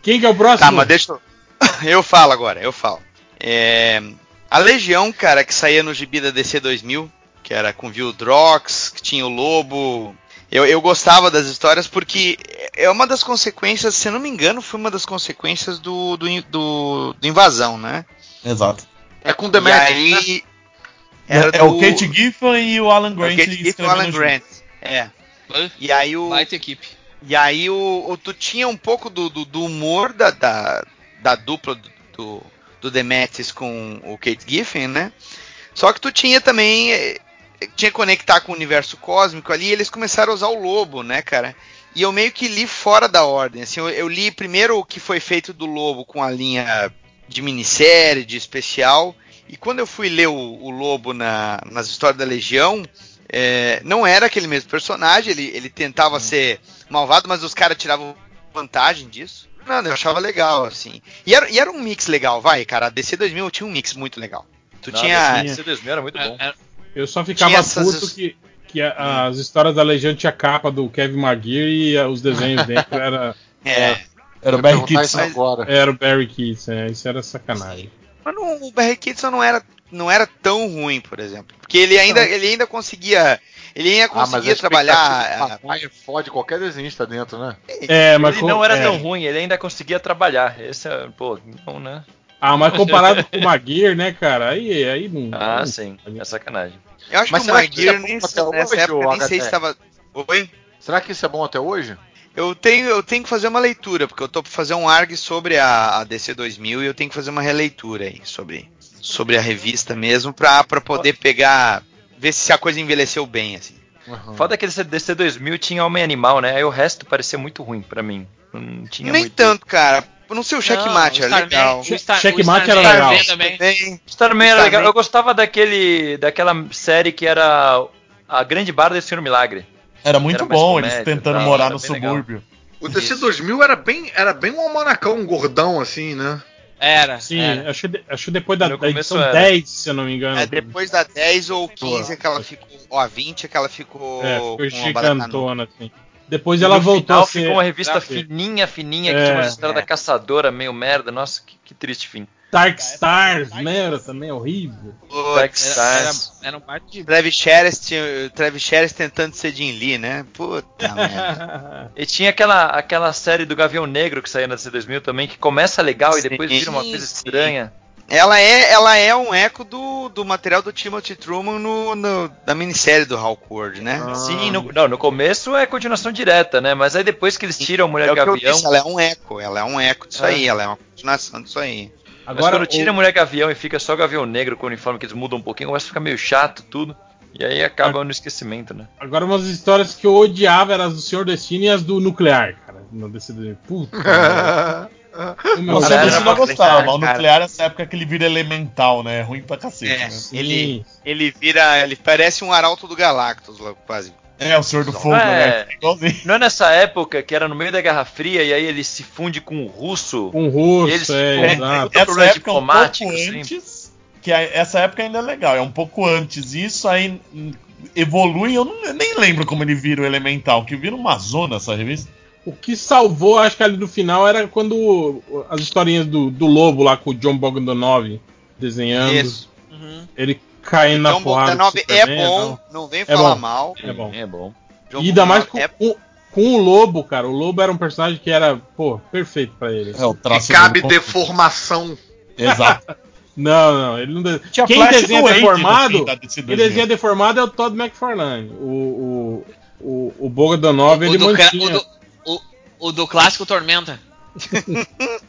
Quem que é o próximo? Tá, mas deixa eu. Eu falo agora, eu falo. É, A Legião, cara, que saía no gibi da DC 2000, que era com Vildrox, que tinha o Lobo. Eu, eu gostava das histórias porque é uma das consequências, se eu não me engano, foi uma das consequências do, do, do- do Invasão, né? Exato. É com E Demetrius, né? aí. É, Era é do- o Kate Giffen e o Alan o Grant. Kate Giffen e o Alan. Grant. É. E aí o. Baita equipe. E aí o, o- tu tinha um pouco do, do, do humor da, da, da dupla do, do, do Demetrius com o Kate Giffen, né? Só que tu tinha também. Tinha que conectar com o universo cósmico ali e eles começaram a usar o lobo, né, cara? E eu meio que li fora da ordem. Assim, eu, eu li primeiro o que foi feito do lobo com a linha de minissérie, de especial. E quando eu fui ler o, o lobo na, nas histórias da Legião, é, não era aquele mesmo personagem, ele, ele tentava ser malvado, mas os caras tiravam vantagem disso. Não, eu achava legal, assim. E era, e era um mix legal, vai, cara. A DC 2000 tinha um mix muito legal. Tu Não, tinha. esse DC2000 era muito bom. É, é, Eu só ficava essas- puto que, que a- as histórias da Legião tinha capa do Kevin Maguire e a- os desenhos (laughs) dentro era, É, Era o Barry Kitson. agora. era o Barry Keats, é, isso era sacanagem. mas não, o Barry Kitson não era, não era tão ruim, por exemplo. Porque ele ainda, ele ainda conseguia. Ele ainda Ah, mas conseguia a trabalhar. Maguire fode qualquer desenhista dentro, né? É, mas Ele com- não era é. tão ruim, ele ainda conseguia trabalhar. Esse é, pô, não, né? Ah, mas (laughs) comparado com o Maguire, né, cara? Aí, aí não. Ah, não- sim, é sacanagem. Eu acho Mas que o é Maguire bom nesse- até nessa hoje, época nem sei HT? se estava. Oi? Será que isso é bom até hoje? Eu tenho, eu tenho que fazer uma leitura, porque eu tô pra fazer um ARG sobre a, a DC 2000 e eu tenho que fazer uma releitura aí sobre, sobre a revista mesmo, pra, pra poder pegar, ver se a coisa envelheceu bem, assim. Uhum. Foda que esse DC 2000 tinha Homem Animal, né? Aí o resto parecia muito ruim pra mim. Não tinha Nem muito... tanto, cara. Não sei, o checkmate era Starman- legal. o Star- Checkmate era Starman legal. também. Também. Starman era Starman. legal. Eu gostava daquele, daquela série que era A Grande Barra do Senhor Milagre. Era muito Era bom, comédia, eles tentando tal, morar no bem legal. subúrbio. O DC 2000 era bem, era bem um almanacão gordão, assim, né? Era. Sim, era. acho, que- acho que depois da, da edição era. 10, se eu não me engano. É, depois da 10 ou 15 é que ela ficou. Ó, a 20 é que ela ficou. É, com ficou gigantona, assim. Depois E ela no voltou final a ser... ficou uma revista fininha, fininha, que É, tinha uma história é. da caçadora meio merda. Nossa, que, que triste fim. Dark Stars, né? Era também horrível. Putz, Dark Stars. era, era um parte de. Travis Sheres tentando ser Jim Lee, né? Puta (laughs) merda. (laughs) E tinha aquela, aquela série do Gavião Negro que saía na DC2000 também, que começa legal e Sim, depois vira uma coisa sim. estranha. Ela é, ela é um eco do, do material do Timothy Truman no, no- da minissérie do Hawkwood, né? Sim, no, não, no começo é continuação direta, né? Mas aí depois que eles tiram a Mulher é o que eu Gavião. disse, ela é um eco, ela é um eco disso É. aí, ela é uma continuação disso aí. Mas Agora, quando tira a o- Mulher Gavião e fica só Gavião Negro com o uniforme que eles mudam um pouquinho, começa a ficar meio chato tudo. E aí acaba no esquecimento, né? agora umas histórias que eu odiava eram as do Senhor Destino e as do Nuclear, cara. (laughs) Puta. O meu Você Cara, não mas o nuclear é essa época que ele vira elemental, né? É ruim pra cacete, É. né? Ele, ele vira, ele parece um arauto do Galactus, lá, quase. É, o Senhor do Fogo, É. né? Não é nessa época que era no meio da Guerra Fria e aí ele se funde com o russo. Um russo, Eles é, exato. Puta Essa época é um pouco assim. antes. Que a- essa época ainda é legal, é um pouco antes. Isso aí evolui, eu, não, eu nem lembro como ele vira o Elemental, que vira uma zona essa revista. O que salvou, acho que ali no final, era quando as historinhas do, do Lobo lá com o John Bogdanov desenhando. Isso. Uhum. Ele caindo na Então, porrada. do Bogdanov é bom, tal. não vem É falar bom. mal. É bom. É bom. John E ainda mais com, é com, com o Lobo, cara. O Lobo era um personagem que era, pô, perfeito pra ele. É, o Que traço cabe do- deformação. Exato. (laughs) Não, não, ele não. de- Tinha Quem Flash desenha deformado, quem 2000. desenha deformado é o Todd McFarlane. O, o, o, o Bogdanov, ele o, do, cra- mantinha. o, do, o, do clássico Tormenta. (laughs)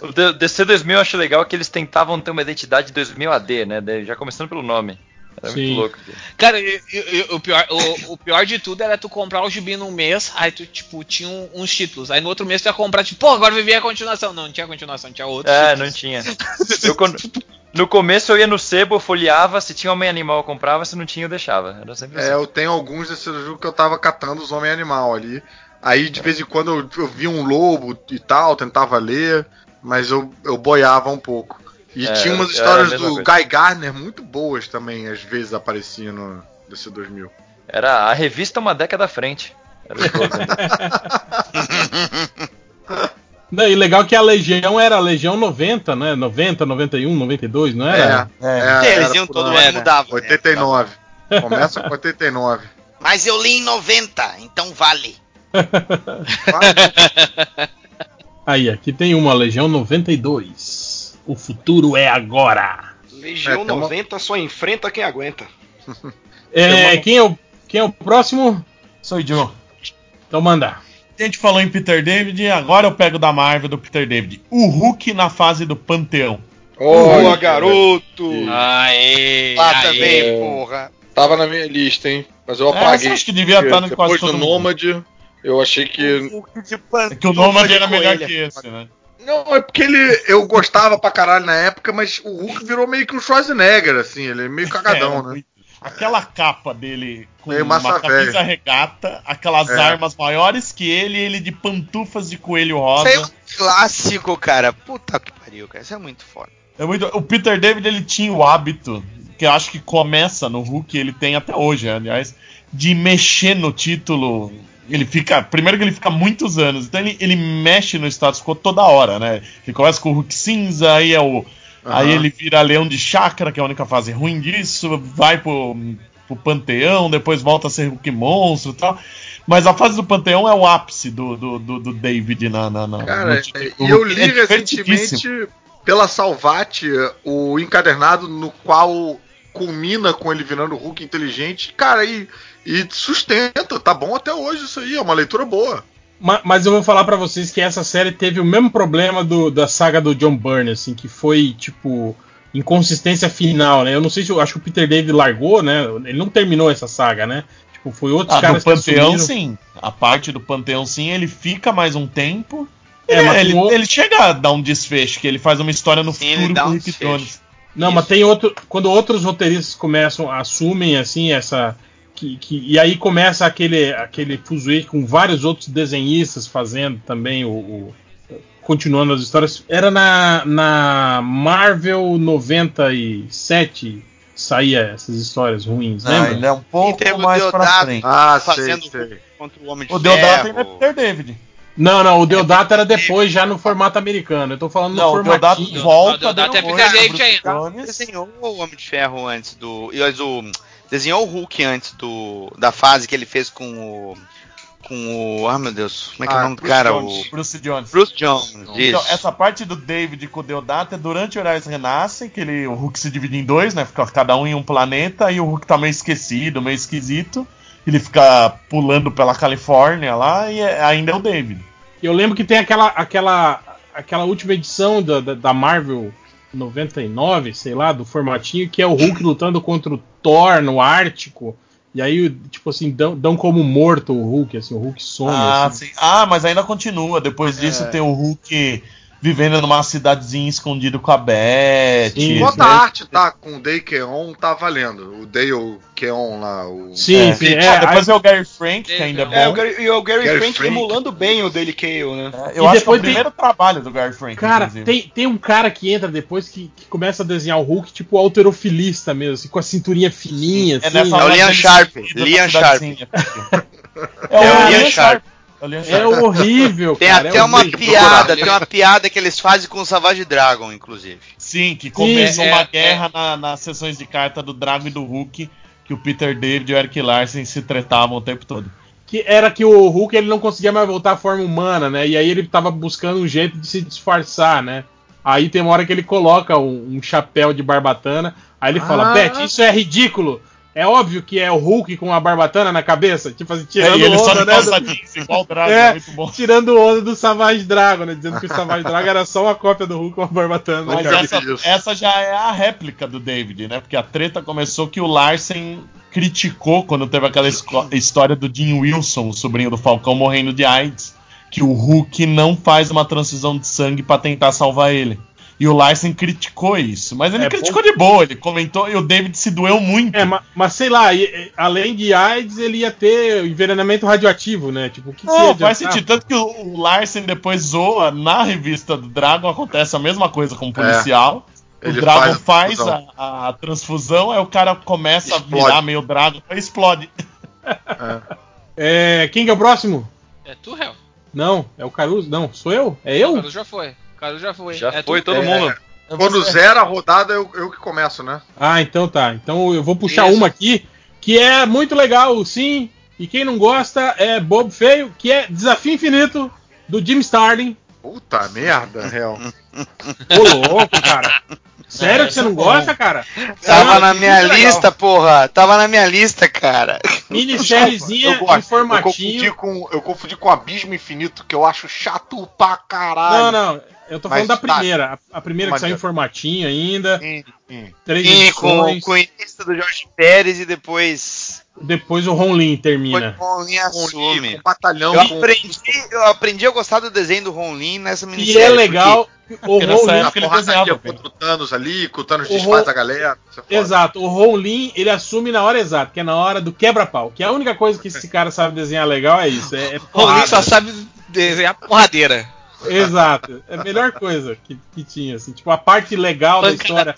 O DC 2000 eu acho legal que eles tentavam ter uma identidade 2000 AD, né? Já começando pelo nome. Era Sim. muito louco. Cara, eu- eu- o, pior, o, o pior de tudo era tu comprar o gibi num mês, aí tu, tipo, tinha um- uns títulos. Aí no outro mês tu ia comprar, tipo, pô, agora viver a continuação. Não, não tinha continuação, tinha outro. É, não tinha. Eu, quando- no começo eu ia no sebo, folheava, se tinha homem animal eu comprava, se não tinha eu deixava. Era sempre É, assim. eu tenho alguns desses jogos que eu tava catando os homem animal ali. Aí de vez em quando eu, eu via um lobo e tal, tentava ler, mas eu, eu boiava um pouco. E É, tinha umas a histórias do coisa. Guy Gardner muito boas também, às vezes apareciam no desse 2000. Era a revista uma década à frente. Era (laughs) o slogan. (laughs) Não, e legal que a Legião era a Legião 90, né? 90, 91, 92, não era? É, É. é, Eles era iam todo ano. ano mudava. né? 89. (laughs) Começa com 89. Mas eu li em 90, então vale. Aí, aqui tem uma Legião 92. O futuro é agora. Legião É, tem uma- 90 só enfrenta quem aguenta. É, quem, é o, quem é o próximo? Sou Joe. Então manda. A gente falou em Peter David, agora eu pego da Marvel do Peter David. O Hulk na fase do Panteão. Boa, garoto! Aê! Lá aê. também, porra. Tava na minha lista, hein? Mas eu É, apaguei. você acha que devia estar no quase Depois do todo mundo? Eu achei que. É que o Nomad era melhor que esse, né? Não, é porque ele eu gostava pra caralho na época, mas o Hulk virou meio que um Schwarzenegger, assim, ele é meio cagadão, Era né? muito. Aquela capa dele com Meio uma camisa velha. regata, aquelas É. armas maiores que ele, ele de pantufas de coelho rosa. Isso é um clássico, cara. Puta que pariu, cara. Isso é muito foda. É muito- O Peter David ele tinha o hábito, que eu acho que começa no Hulk, ele tem até hoje, aliás, de mexer no título. Ele fica. Primeiro que ele fica muitos anos, então ele, ele mexe no status quo toda hora, né? Ele começa com o Hulk cinza, aí é o. Aí ele vira Leão de Chakra, que é a única fase ruim disso, vai pro, pro Panteão, depois volta a ser Hulk Monstro e tal. Mas a fase do Panteão é o ápice do, do, do, do David na. na, na Cara, no e eu li É recentemente pela Salvati o encadernado no qual culmina com ele virando o Hulk inteligente. Cara, e, e sustenta, tá bom até hoje isso aí, é uma leitura boa. Ma- Mas eu vou falar pra vocês que essa série teve o mesmo problema do- da saga do John Byrne, assim, que foi, tipo, inconsistência final, né? Eu não sei se eu acho que o Peter David largou, né? Ele não terminou essa saga, né? Tipo, foi outros Ah, caras do Panteão, sim. A parte do Panteão, sim, ele fica mais um tempo. É, É, mas ele, o- ele chega a dar um desfecho, que ele faz uma história no Sim, futuro com o um Rick. Jones. Não, Isso. mas tem outro. Quando outros roteiristas começam, assumem assim essa. Que, que- e aí começa aquele, aquele fuzuê com vários outros desenhistas fazendo também o. o- continuando as histórias. Era na, na Marvel 97 saía essas histórias ruins, Não, lembra? ele é um pouco mais pra Deodato. frente. Ah, Fazendo sei, sei. contra o Homem de O Deodato ainda é Peter David. Não, não, o Deodato era depois, já no formato americano. Eu tô falando Não, no o Deodato volta, Não, o Deodato é Peter David ainda. Desenhou o Homem de Ferro antes do. e o- Desenhou o Hulk antes do. Da fase que ele fez com o. Com o. Ah, meu Deus. Como é que é Ah, o nome do cara? Jones. O. Bruce Jones. Bruce Jones. Então, Isso. essa parte do David com o Deodato é durante o Heróis Renascem, que ele, o Hulk se divide em dois, né? Fica cada um em um planeta, e o Hulk tá meio esquecido, meio esquisito. Ele fica pulando pela Califórnia lá, e é- ainda é o David. Eu lembro que tem aquela, aquela, aquela última edição da, da, da Marvel 99, sei lá, do formatinho, que é o Hulk lutando contra o Thor no Ártico. E aí, tipo assim, dão, dão como morto o Hulk, assim, o Hulk some. Ah, assim. sim. ah, mas ainda continua. Depois disso tem o Hulk vivendo numa cidadezinha escondido com a Beth. Sim. Enquanto né? a arte tá com o Day Keon, tá valendo. O Dale Keon lá, o. Sim, É. sim. Ah, É, depois aí- é o Gary Frank, que ainda é bom. É, o Gary, e o Gary, Gary Frank, Frank. emulando bem o Daily Kale, né? É, E Eu acho que é o tem- primeiro trabalho do Gary Frank. Cara, inclusive. tem, tem um cara que entra depois que, que começa a desenhar o Hulk, tipo alterofilista mesmo, assim, com a cinturinha fininha, É assim. nessa É o hora Liam que ele Sharp, da cidadezinha. É, (laughs) É o o Liam Sharp. É É horrível, (laughs) Tem cara. até é uma piada, tem uma piada que eles fazem com o Savage Dragon, inclusive. Sim, que começa Sim, uma é, guerra na- nas sessões de carta do Drago e do Hulk, que o Peter David e o Eric Larsen se tretavam o tempo todo. que era que o Hulk ele não conseguia mais voltar à forma humana, né? E aí ele tava buscando um jeito de se disfarçar, né? Aí tem uma hora que ele coloca um, um chapéu de barbatana, aí ele fala, Ah. Beth, isso é ridículo. É óbvio que é o Hulk com a barbatana na cabeça, tipo assim, É, tirando e ele onda, né? calça do- jeans, igual o Drago, É. é muito bom. Tirando onda do Savage Dragon, né? Dizendo que o Savage Dragon era só uma cópia do Hulk com a barbatana na Mas essa, essa já é a réplica do David, né? Porque a treta começou que o Larsen criticou quando teve aquela história do Jim Wilson, o sobrinho do Falcão, morrendo de AIDS, que o Hulk não faz uma transfusão de sangue pra tentar salvar ele. E o Larsen criticou isso. Mas ele É criticou de boa, ele comentou e o David se doeu muito. É, ma- mas, sei lá, além de AIDS, ele ia ter envenenamento radioativo, né? Tipo, o que, que ia Não, faz adiantar? sentido. Tanto que o, o Larsen depois zoa na revista do Dragon, acontece a mesma coisa com o policial. O Ele Dragon faz faz, a transfusão. a, a transfusão, aí o cara começa Explode. a virar meio Dragon e explode. É, quem que é o próximo? É tu, réu. Não, é o Caruso. Não, sou eu? É eu? O Caruso já foi. Caruso já foi. Já é foi tu. todo É. mundo. Quando zera a rodada, eu, eu que começo, né? Ah, então tá. Então eu vou puxar Isso. uma aqui que é muito legal, sim. E quem não gosta é bobo feio, que é Desafio Infinito do Jim Starlin. Puta merda, real. (laughs) Ô louco, cara. Sério que você não gosta, cara? Tava Não, na minha legal. lista, porra. Tava na minha lista, cara. Minissériezinha gosto. Eu confundi, com, eu confundi com Abismo Infinito, que eu acho chato pra Não, caralho. não. Eu tô Mas falando da tá. primeira. A, a primeira que saiu em formatinho ainda. Hum, hum. Três E com, com o início do Jorge Pérez e depois. Depois o Ron Lin Foi termina. com o Lin assume. Com batalhão. Eu com- aprendi, eu aprendi a gostar do desenho do Ron Lin nessa E minissérie. é legal. O Porque Ron nessa Lin, época ele desenhava contra o Thanos ali, que o Thanos O Ron- a galera. Exato, o Ron Lin ele assume na hora exata, que é na hora do quebra-pau. Que é a única coisa que esse cara sabe desenhar legal é isso. É, é O. Lin só sabe desenhar porradeira. Exato. É a melhor coisa que, que tinha, assim. Tipo, a parte legal da história,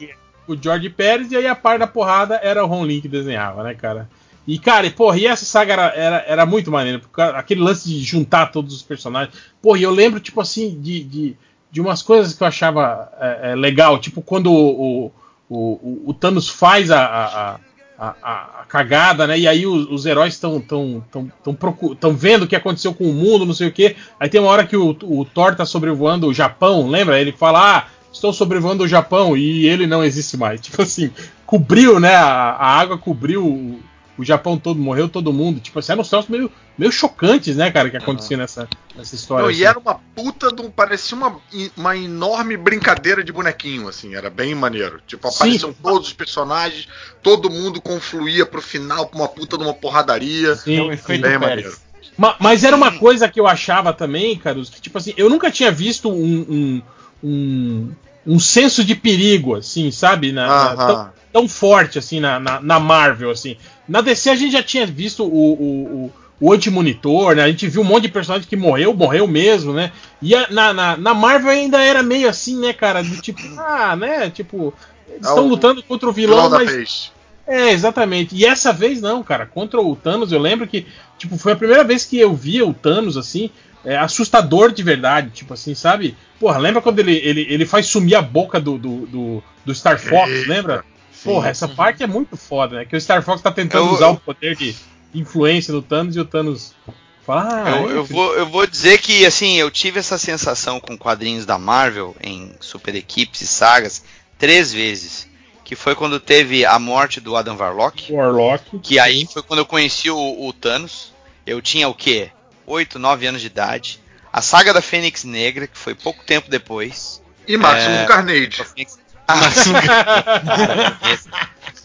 o George Pérez, e aí a parte da porrada era o Ron Lin que desenhava, né, cara? E, cara, e, porra, e essa saga era, era, era muito maneira, porque aquele lance de juntar todos os personagens. Porra, e eu lembro, tipo assim, de, de, de umas coisas que eu achava é, é, legal, tipo quando o, o, o, o Thanos faz a, a, a, a, a cagada, né? E aí os, os heróis estão tão, tão, tão, tão vendo o que aconteceu com o mundo, não sei o quê. Aí tem uma hora que o, o Thor tá sobrevoando o Japão, lembra? Ele fala, ah, estou sobrevoando o Japão e ele não existe mais. (laughs) Tipo assim, cobriu, né? A, a água cobriu o, Japão todo, morreu todo mundo. Tipo assim, eram uns troços meio, meio chocantes, né, cara, que acontecia nessa, nessa história. Não, assim. e era uma puta de um. Parecia uma, uma enorme brincadeira de bonequinho, assim. Era bem maneiro. Tipo, Sim. apareciam todos os personagens, todo mundo confluía pro final pra uma puta de uma porradaria. Sim, É sim. efeito Bem Pérez. maneiro. Ma- Mas era uma coisa que eu achava também, Carlos, que tipo assim, eu nunca tinha visto um, um, um, um senso de perigo, assim, sabe? Na, na- tão. Tão forte, assim, na, na, na Marvel, assim. Na DC a gente já tinha visto o, o, o, o anti-monitor, né? A gente viu um monte de personagem que morreu, morreu mesmo, né? E a- na, na, na Marvel ainda era meio assim, né, cara? Do tipo, (laughs) ah, né? Tipo, eles É estão o lutando contra o Vilão mas vez. é, exatamente. E essa vez não, cara. Contra o Thanos, eu lembro que, tipo, foi a primeira vez que eu via o Thanos, assim, é, assustador de verdade. Tipo assim, sabe? Porra, lembra quando ele, ele, ele faz sumir a boca do, do, do, do Star Fox, Eita, lembra? Sim. Porra, essa parte é muito foda, né? Que o Star Fox tá tentando Eu- usar o poder de influência do Thanos e o Thanos fala. Ah, eu, é, eu vou, eu vou dizer que, assim, eu tive essa sensação com quadrinhos da Marvel, em super equipes e sagas, três vezes. Que foi quando teve a morte do Adam Warlock. Warlock. Que aí foi quando eu conheci o, o Thanos. Eu tinha o quê? 8, 9 anos de idade. A saga da Fênix Negra, que foi pouco tempo depois. E Máximo É. Carnage.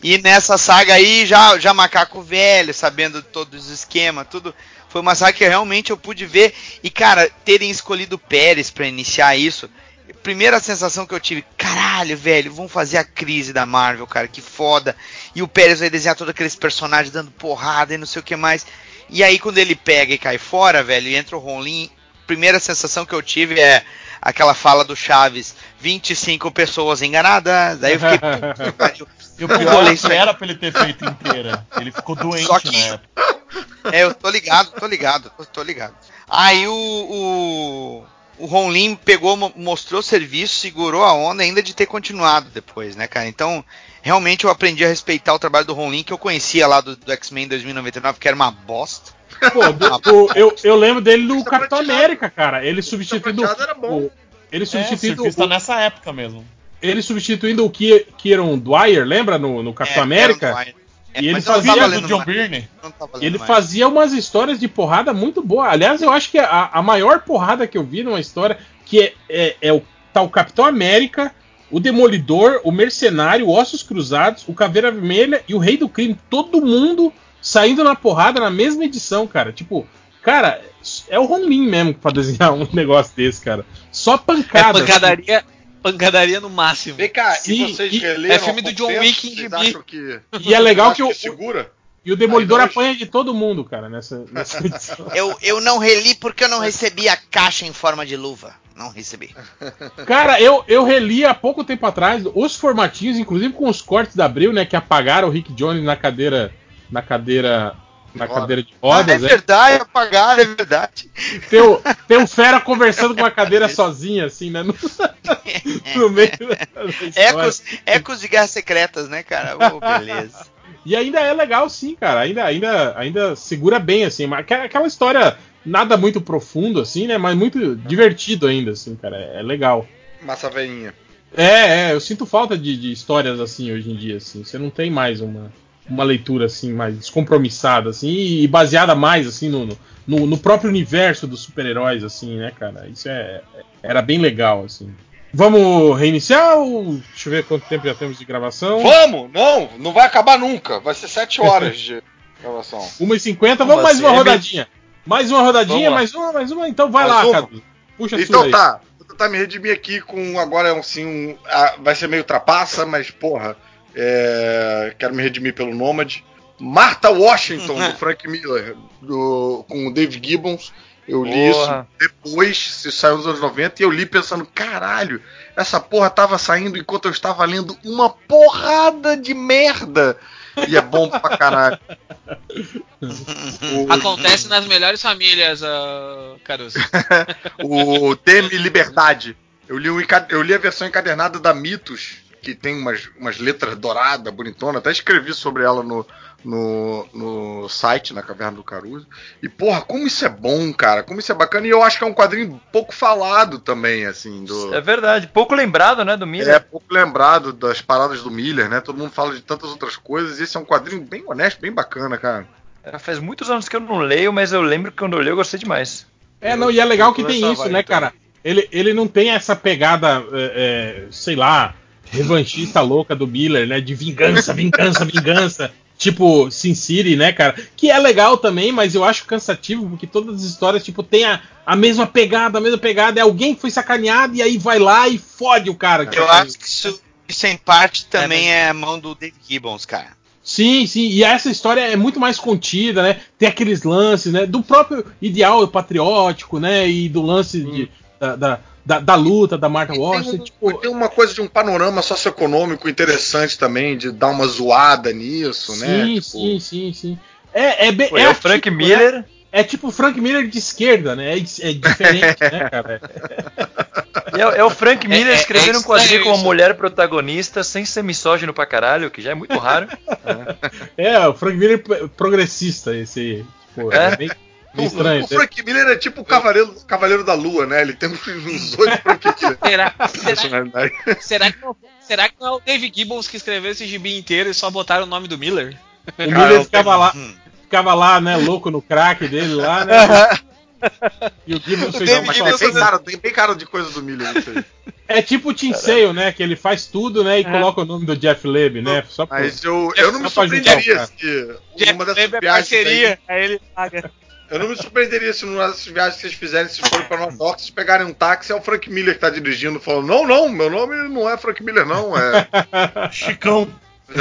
E nessa saga aí, já, já macaco velho, sabendo todos os esquemas, tudo. Foi uma saga que realmente eu pude ver. E, cara, terem escolhido Pérez pra iniciar isso. Primeira sensação que eu tive, caralho, velho, vão fazer a crise da Marvel, cara, que foda. E o Pérez vai desenhar todos aqueles personagens dando porrada e não sei o que mais. E aí, quando ele pega e cai fora, velho, e entra o Ronlin, primeira sensação que eu tive é aquela fala do Chaves: 25 pessoas enganadas. Daí eu fiquei, puta que (laughs) pariu. E o pior é isso que aí. era pra ele ter feito inteira. Ele ficou doente Só que- na época. É, eu tô ligado, tô ligado, tô, ligado. Aí o, o, o Ron Lim pegou, mo- mostrou serviço, segurou a onda ainda de ter continuado depois, né, cara? Então, realmente eu aprendi a respeitar o trabalho do Ron Lim, que eu conhecia lá do, do X-Men 2099, que era uma bosta. Pô, do- o- eu, eu lembro dele no Surfista Capitão prateado. América, cara. Ele substituindo. prateado era bom. o- Ele É, substituindo surfista o, nessa época mesmo. ele substituindo o Ki- Kieron Dwyer, lembra no, no Capitão É, América? é, E ele fazia do John Byrne. Ele mais. fazia umas histórias de porrada muito boas. Aliás, eu acho que a, a maior porrada que eu vi numa história que é, é, é o tá o Capitão América, o Demolidor, o Mercenário, Ossos Cruzados, o Caveira Vermelha e o Rei do Crime. Todo mundo saindo na porrada na mesma edição, cara. Tipo, cara, é o Ron Lin mesmo pra desenhar um (laughs) negócio desse, cara. Só É pancada. pancadaria, pancadaria no máximo. Vem cá, Sim, e vocês e- releram é filme do John? Wick em gibi. que, (laughs) E é legal vocês que o, segura? e o Demolidor Aí apanha de todo mundo, cara, nessa, nessa (laughs) edição. Eu, eu não reli porque eu não recebi a caixa em forma de luva. não recebi. Cara, eu, eu reli há pouco tempo atrás os formatinhos, inclusive com os cortes da Abril, né? Que apagaram o Rick Jones na cadeira. Na cadeira. Na cadeira de Ah, é rodas, né? verdade, apagaram, é verdade. Tem o, tem um fera conversando com uma cadeira (laughs) sozinha, assim, né? No, (laughs) no meio da, da história. Ecos, ecos de guerras secretas, né, cara? Ô, beleza. E ainda é legal, sim, cara. Ainda, ainda, ainda segura bem, assim. Mas aquela- aquela história nada muito profundo, assim, né? Mas muito divertido ainda, assim, cara. É, é legal. Massa veinha. É, é, eu sinto falta de, de histórias assim hoje em dia, assim. Você não tem mais uma, uma leitura assim mais descompromissada, assim, e baseada mais assim no, no, no próprio universo dos super-heróis, assim, né, cara? Isso é, era bem legal, assim. Vamos reiniciar ou deixa eu ver quanto tempo já temos de gravação? Vamos! Não, não vai acabar nunca. Vai ser 7 horas de (laughs) gravação. 1h50, vamos mais uma É rodadinha. Mais uma rodadinha, mais uma, mais uma. Então vai Mais lá, uma? Cadu. Puxa a sua Então aí. tá, vou tentar me redimir aqui com agora assim, um, ah, vai ser meio trapaça, mas porra, é, quero me redimir pelo Nômade. Martha Washington, do (laughs) Frank Miller, do, com o Dave Gibbons. Eu li Porra. isso depois, se saiu nos anos 90, e eu li pensando, caralho, essa porra tava saindo enquanto eu estava lendo uma porrada de merda. E é bom pra caralho. O- (laughs) Acontece nas melhores famílias, ah, Caruso. (laughs) o Teme Liberdade. Eu li, um eu li a versão encadernada da Mitos, que tem umas, umas letras douradas, bonitona. Até escrevi sobre ela no, no, no site, na Caverna do Caruso. E, porra, como isso é bom, cara. Como isso é bacana. E eu acho que é um quadrinho pouco falado também, assim. Do... É verdade. Pouco lembrado, né, do Miller. É pouco lembrado das paradas do Miller, né? Todo mundo fala de tantas outras coisas. E esse é um quadrinho bem honesto, bem bacana, cara. É, Faz muitos anos que eu não leio, mas eu lembro que quando eu leio eu gostei demais. É, não, e é legal que tem isso, né, cara? Ele, ele não tem essa pegada, é, é, sei lá, revanchista louca do Miller, né? De vingança, vingança, vingança. Tipo Sin City, né, cara? Que é legal também, mas eu acho cansativo, porque todas as histórias, tipo, tem a, a mesma pegada, a mesma pegada. É alguém que foi sacaneado e aí vai lá e fode o cara. Eu tá acho que isso, isso em parte também é, a mão do Dave Gibbons, cara. Sim, sim, e essa história é muito mais contida, né? Tem aqueles lances, né? Do próprio ideal patriótico, né? E do lance de, da, da, da, da luta da Martha Washington. Tem, Tipo, tem uma coisa de um panorama socioeconômico interessante também, de dar uma zoada nisso, né? sim, Tipo, sim, sim, sim. É, é, bem- Pô, é é o Frank atípico, Miller. né? É tipo o Frank Miller de esquerda, né? É, é diferente, né, cara? É, é o Frank Miller é- escrevendo é um quadrinho com uma mulher protagonista sem ser misógino pra caralho, que já é muito raro. (laughs) É, o Frank Miller pro- progressista, esse aí. Tipo, é, É? bem estranho. o Frank Miller é tipo o Cavaleiro, Cavaleiro da Lua, né? Ele tem uns oito (laughs) Frank Miller. Será, será, personalidade. será que não, será que não é o Dave Gibbons que escreveu esse gibi inteiro e só botaram o nome do Miller? O Miller ficava lá, ficava lá, né, louco no crack dele lá, né? (laughs) E o Gibbons fez mas só- tem bem, cara, tem bem cara de coisa do Miller isso aí. É tipo o Tim Sale, né? Que ele faz tudo, né? E coloca o nome do Jeff Leb, né? Só por... Mas eu, eu não me o surpreenderia cara. se Jeff uma dessas Leb é viagens aí, parceria, aí ele paga. Eu não me surpreenderia se numa dessas viagens que vocês fizerem, se forem pra Nova York, vocês pegarem um táxi, é o Frank Miller que tá dirigindo, falando, não, não, meu nome não é Frank Miller, não, é. (laughs) Chicão. (laughs)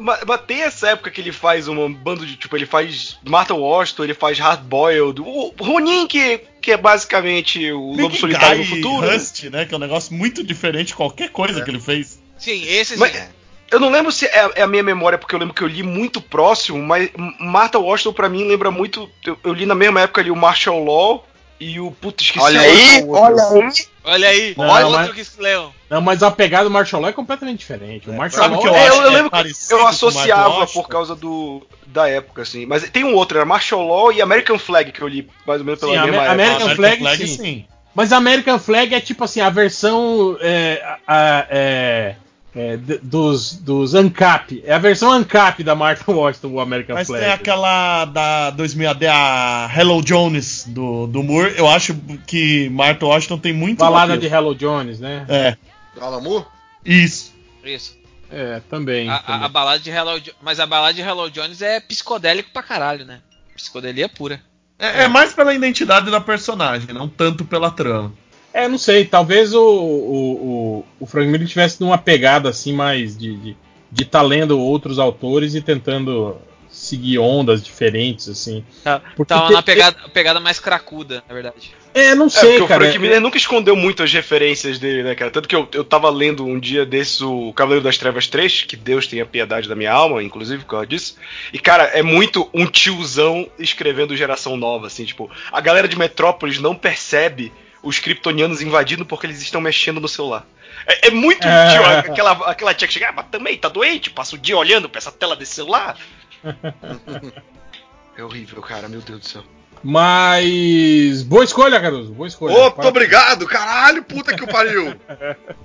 Mas, mas tem essa época que ele faz um bando de. Tipo, ele faz Martha Washington, ele faz Hard Boiled. O Ronin, que, que é basicamente o Lobo Big Solitário no Guy futuro. né? Rust, né? Que é um negócio muito diferente de qualquer coisa que ele fez. Sim, esse sim. Mas- Eu não lembro se é, é a minha memória, porque eu lembro que eu li muito próximo, mas Martha Washington pra mim lembra muito. Eu, eu li na mesma época ali o Martial Law e o. Puta, esqueci Olha aí, olha aí. Olha aí, Não, olha mas- outro que se leão. Não, mas a pegada do Martial Law é completamente diferente. O Martial Sabe Law que eu É, acho eu, eu é lembro que eu associava por causa do da época, assim. Mas tem um outro, era Martial Law e American Flag, que eu li mais ou menos pela Sim, mesma Amer- época. American Flag, sim. Mas a American Flag é tipo assim, a versão é, a- a- é, é, dos, dos ANCAP. É a versão ANCAP da Martha (laughs) Washington, o American Mas Flag. tem aquela da 2000 AD, a Hello Jones do, do Moore. Eu acho que Martha Washington tem muito Balada de. Hello Jones, né? É, Alan Moore? isso. Isso. É, também. A, a- também. a balada de Hello Mas a balada de Hello Jones é psicodélico pra caralho, né? Psicodelia pura. É, é mais pela identidade da personagem, não tanto pela trama. É, não sei, talvez o, o, o, o Frank Miller tivesse numa pegada assim mais de de de tá lendo outros autores e tentando seguir ondas diferentes, assim. Tá, Porque tava na pegada, pegada mais cracuda, na verdade. É, não É, sei, o cara. Frank Miller nunca escondeu muito as referências dele, né, cara? Tanto que eu, eu tava lendo um dia desses o Cavaleiro das Trevas 3, que Deus tenha piedade da minha alma, inclusive, por causa disso. E, cara, é muito um tiozão escrevendo geração nova, assim, tipo, a galera de Metrópolis não percebe os kryptonianos invadindo porque eles estão mexendo no celular. É, é muito É. tio, aquela, aquela tia que chega, ah, mas também tá doente, passa o dia olhando pra essa tela desse celular. (laughs) é horrível, cara, meu Deus do céu. Mas. Boa escolha, Caruso. Boa escolha. Opa, Para- obrigado, caralho, puta que o pariu. (laughs)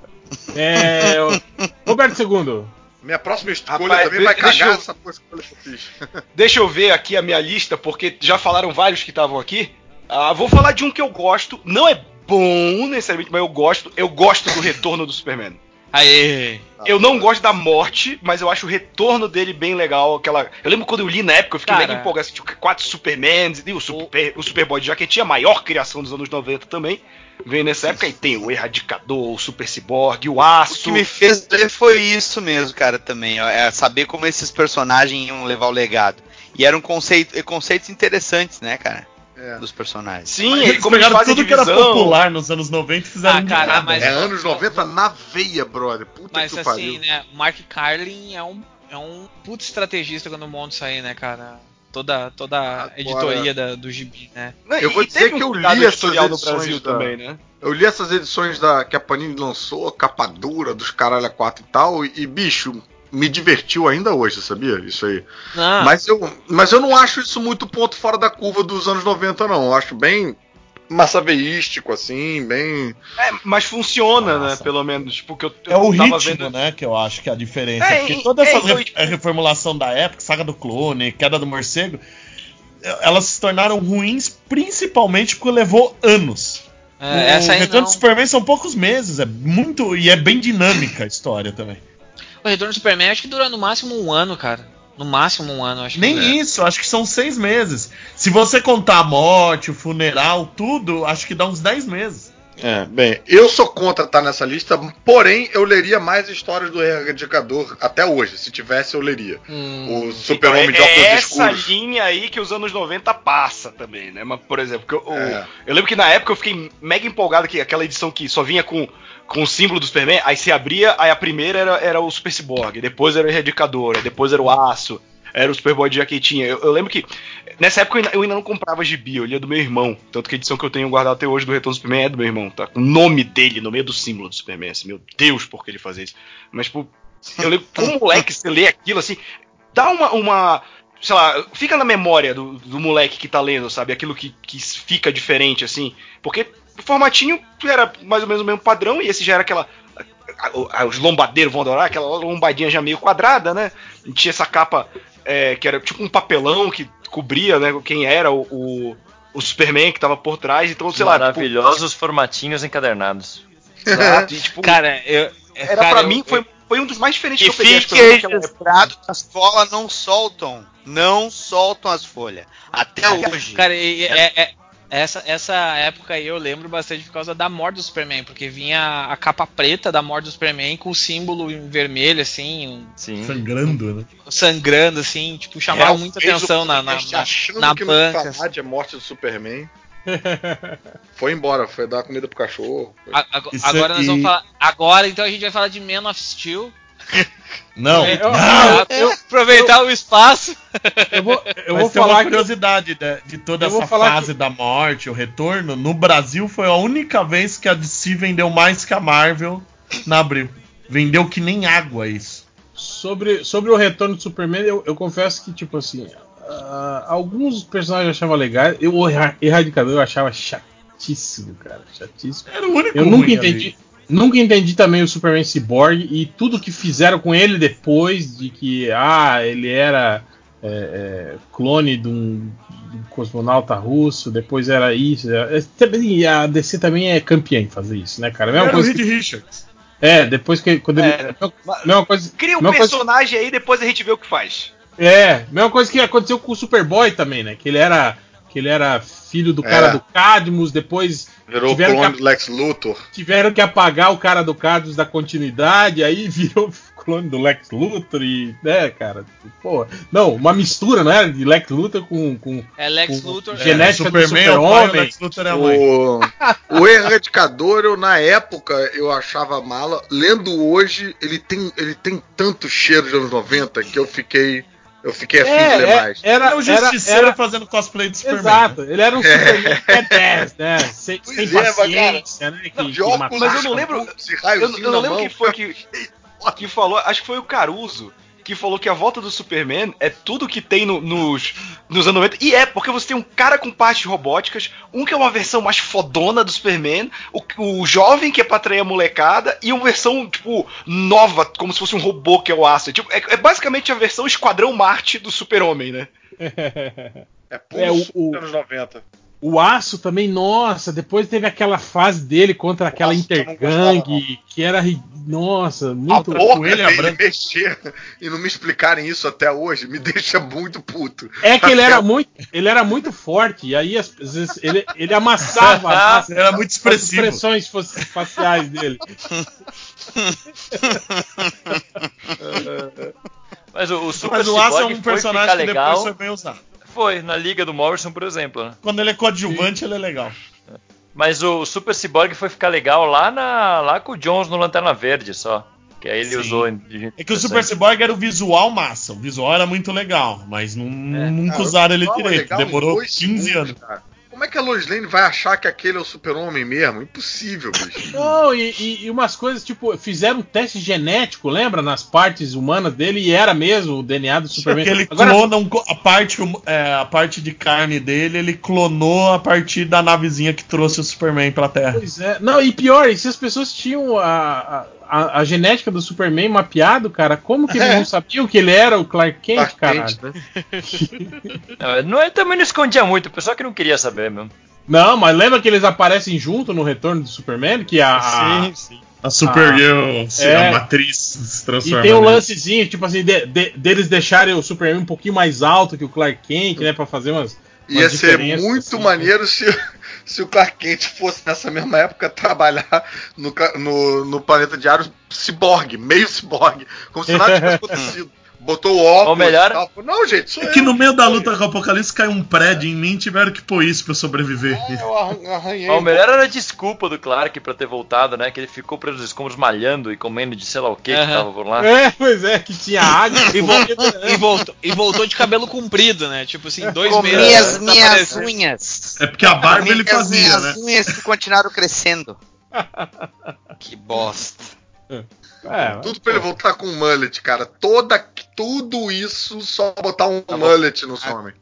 É, o- Roberto II. Minha próxima escolha Rapaz, também vai cagar eu- essa porra escolha que eu fiz. Deixa eu ver aqui a minha lista, porque já falaram vários que estavam aqui. Ah, vou falar de um que eu gosto. Não é bom necessariamente, mas eu gosto. Eu gosto do retorno do Superman. Aê! Eu não gosto da morte, mas eu acho o retorno dele bem legal. Aquela... Eu lembro quando eu li na época, eu fiquei Cara. mega empolgado. assim, Tinha quatro Supermans, e o, Super, o Superboy de Jaquetinha, a maior criação dos anos 90 também. Veio nessa época e tem o Erradicador, o Super Cyborg, o O Aço. que me fez ler foi isso mesmo, cara, também. ó, É saber como esses personagens iam levar o legado. E eram conceito, conceitos interessantes, né, cara? É. Dos personagens. Sim, Eles como eles fazem tudo que era divisão. popular nos anos 90 e fizeram Ah, cara, nada. mas- É anos 90 na veia, brother. Puta Mas que assim, pariu. né, o Mark Carlin é um, é um puto estrategista quando monta isso aí, né, cara? Toda, toda a editoria da- do gibi, né? Não, Eu vou e dizer que eu li essas no edições Brasil da- também, né? Eu li essas edições da que a Panini lançou, capa dura dos caralho a 4 e tal, e, e, bicho, me divertiu ainda hoje, sabia? Isso aí. Não, Mas, eu, mas eu não acho isso muito ponto fora da curva dos anos 90, não. Eu acho bem massaveístico, assim, bem. É, mas funciona, Nossa. né? Pelo menos. Tipo, que eu, É o eu tava ritmo, vendo. né, que eu acho que é a diferença. É, Porque toda é, essa re- tipo- reformulação da época, Saga do Clone, Queda do Morcego, elas se tornaram ruins principalmente porque levou anos. é, o essa aí Retorno não. do Superman são poucos meses, é muito. E é bem dinâmica a história também. O Retorno do Superman acho que dura no máximo um ano, cara. No máximo um ano, acho que Nem isso, acho que são seis meses. Se você contar a morte, o funeral, tudo, acho que dá uns dez meses. É, bem, eu sou contra estar nessa lista, porém eu leria mais histórias do Erradicador até hoje. Se tivesse, eu leria. Hum, O Super-Homem de é óculos essa escuros. linha aí que os anos 90 passa também, né? Mas, por exemplo, que eu, o- É. eu lembro que na época eu fiquei mega empolgado que aquela edição que só vinha com, com o símbolo do Superman, aí se abria, aí a primeira era, era o Super Cyborg, depois era o Erradicador, depois era o Aço, era o Superboy de jaquetinha. Eu, eu lembro que nessa época eu ainda, eu ainda não comprava gibi, eu lia do meu irmão. Tanto que a edição que eu tenho guardado até hoje do Retorno do Superman é do meu irmão, tá? Com o nome dele no meio do símbolo do Superman, assim, meu Deus, por que ele fazia isso? Mas, tipo, eu lembro como (laughs) moleque você lê aquilo assim, dá uma. uma sei lá, fica na memória do, do moleque que tá lendo, sabe? Aquilo que, que fica diferente, assim. Porque o formatinho era mais ou menos o mesmo padrão, e esse já era aquela. a- a- Os lombadeiros vão adorar, aquela lombadinha já meio quadrada, né? E tinha essa capa é, que era tipo um papelão que cobria, né? Quem era o, o, o Superman que tava por trás, então, sei lá. Tipo, Maravilhosos formatinhos encadernados. exato, e, tipo, Cara, eu. era cara, pra eu- mim, foi, foi um dos mais diferentes Que que eu peguei. fique registrado as folhas não soltam. Não soltam as folhas. Até hoje. Cara, e- e- é- é- essa, essa época aí eu lembro bastante por causa da morte do Superman, porque vinha a capa preta da morte do Superman com o símbolo em vermelho, assim, um- Sim. Sangrando, né? sangrando, assim, tipo, chamava É, muita o atenção na, na, na, achando na que banca. falar de a morte do Superman. (laughs) foi embora, foi dar comida pro cachorro. A- ag- Isso agora nós vamos falar. Agora então a gente vai falar de Man of Steel. Não, É, eu- não! Pra aproveitar o espaço. Eu vou, eu vou tem uma falar que. curiosidade de, de toda eu essa falar fase da morte, o retorno. No Brasil foi a única vez que a DC vendeu mais que a Marvel na Abril. Vendeu que nem água isso. Sobre, sobre o retorno do Superman, eu, eu confesso que, tipo assim, ah, alguns personagens eu achava legais. Eu, o Erra- Erradicador eu achava chatíssimo, cara. Chatíssimo. Era o único Eu nunca entendi. Nunca entendi também o Superman Cyborg e tudo que fizeram com ele depois de que ah, ele era é, é, clone de um, de um cosmonauta russo, depois era isso. é, também- e a DC também é campeã em fazer isso, né, cara? A mesma Era o coisa Reed que- Richards. é, depois que quando ele. É, mesma coisa, Cria um mesma coisa- personagem aí, depois a gente vê o que faz. é, mesma coisa que aconteceu com o Superboy também, né? Que ele era. Que ele era filho do cara É. do Cadmus, depois Virou o Tiveram clone que- do Lex Luthor. tiveram que apagar o cara do Cadmus da continuidade, aí (laughs) virou clone do Lex Luthor e, né, cara, pô, não, uma mistura, não era, de Lex Luthor com, com É Lex com Luthor. genética do Superman é o pai, o super-homem. Lex Luthor é a mãe. O, o Erradicador, eu, na época, eu achava mala. Lendo hoje, ele tem, ele tem tanto cheiro de anos 90 que eu fiquei. Eu fiquei afim de ler É, mais. é, era, É o era, Justiceiro era, fazendo cosplay do Superman. Exato, ele era um (laughs) Superman badass, né? Sem, Pois sem é, mas, paciência, né? Que, De que óculos, mas eu não lembro- Esse Eu, eu não lembro mão. quem foi que, que falou, acho que foi o Caruso, que falou que a volta do Superman é tudo que tem no- nos, nos anos 90. E é, porque você tem um cara com partes robóticas, um que é uma versão mais fodona do Superman, o, o jovem que é pra atrair a molecada, e uma versão, tipo, nova, como se fosse um robô que é o Aço. Tipo, é, é basicamente a versão Esquadrão Marte do Super-Homem, né? (laughs) É puro É, o- anos 90. O Aço também, nossa, depois teve aquela fase dele contra aquela Nossa, eu não intergang, que era, nossa, A muito... boca coelha dele branca. mexer e não me explicarem isso até hoje me deixa muito puto. É que ele era muito, ele era muito forte, e aí às vezes ele, ele amassava (laughs) as, Era muito as expressivo. expressões fa- faciais dele. (laughs) Mas o, o Super Mas o Aço é um personagem que legal. depois foi bem usado. Foi, na Liga do Morrison, por exemplo. né? Quando ele é coadjuvante, ele é legal. Mas o Super Cyborg foi ficar legal lá, na, lá com o Jones no Lanterna Verde só. Que aí ele Sim. usou. É que o Super. Cyborg era o visual massa. O visual era muito legal, mas não, nunca Cara, usaram ele é direito. Demorou dois 15 segundos, anos. cara. Como é que a Lois Lane vai achar que aquele é o super-homem mesmo? Impossível, bicho. (coughs) Não, e, e- e umas coisas, tipo, fizeram um teste genético, lembra? Nas partes humanas dele, e era mesmo o DNA do Superman. Porque ele Agora, clona um a, parte, é, a parte de carne dele, ele clonou a partir da navezinha que trouxe o Superman pra Terra. Pois é. Não, e pior, e se as pessoas tinham a, a, a genética do Superman mapeado, cara, como que eles (laughs) É. não sabiam que ele era o Clark Kent, né? (laughs) Não, ele também não escondia muito, o pessoal que não queria saber mesmo. Não, mas lembra que eles aparecem junto no retorno do Superman? Que a, a- sim. A Supergirl, se- é. a matriz se E transforma. tem um nele. lancezinho, tipo assim, de- de- deles deixarem o Superman um pouquinho mais alto que o Clark Kent, né? Pra fazer umas. Ia umas ser diferenças, muito assim. maneiro se, se o Clark Kent fosse nessa mesma época trabalhar no, no, no planeta diário ciborgue, meio ciborgue, como se nada tivesse (laughs) acontecido. Botou o óculos Ou melhor- e tal. Não, gente, sou É eu. que no meio da luta com o Apocalipse caiu um prédio em mim e tiveram que pôr isso pra eu sobreviver. Eu arran- arranhei. O melhor era a desculpa do Clark pra ter voltado, né? Que ele ficou preso nos escombros malhando e comendo de sei lá o que que Aham. tava por lá. É, pois é, que tinha água E, vol- (laughs) e voltou, e voltou de cabelo comprido, né? Tipo assim, dois Comi meses. as minhas desapareceu. unhas. É porque a barba ele fazia, minhas né? unhas que continuaram crescendo. que bosta. É, Tudo pra ele voltar com um mullet, cara. Toda, tudo isso só botar um mullet no homem.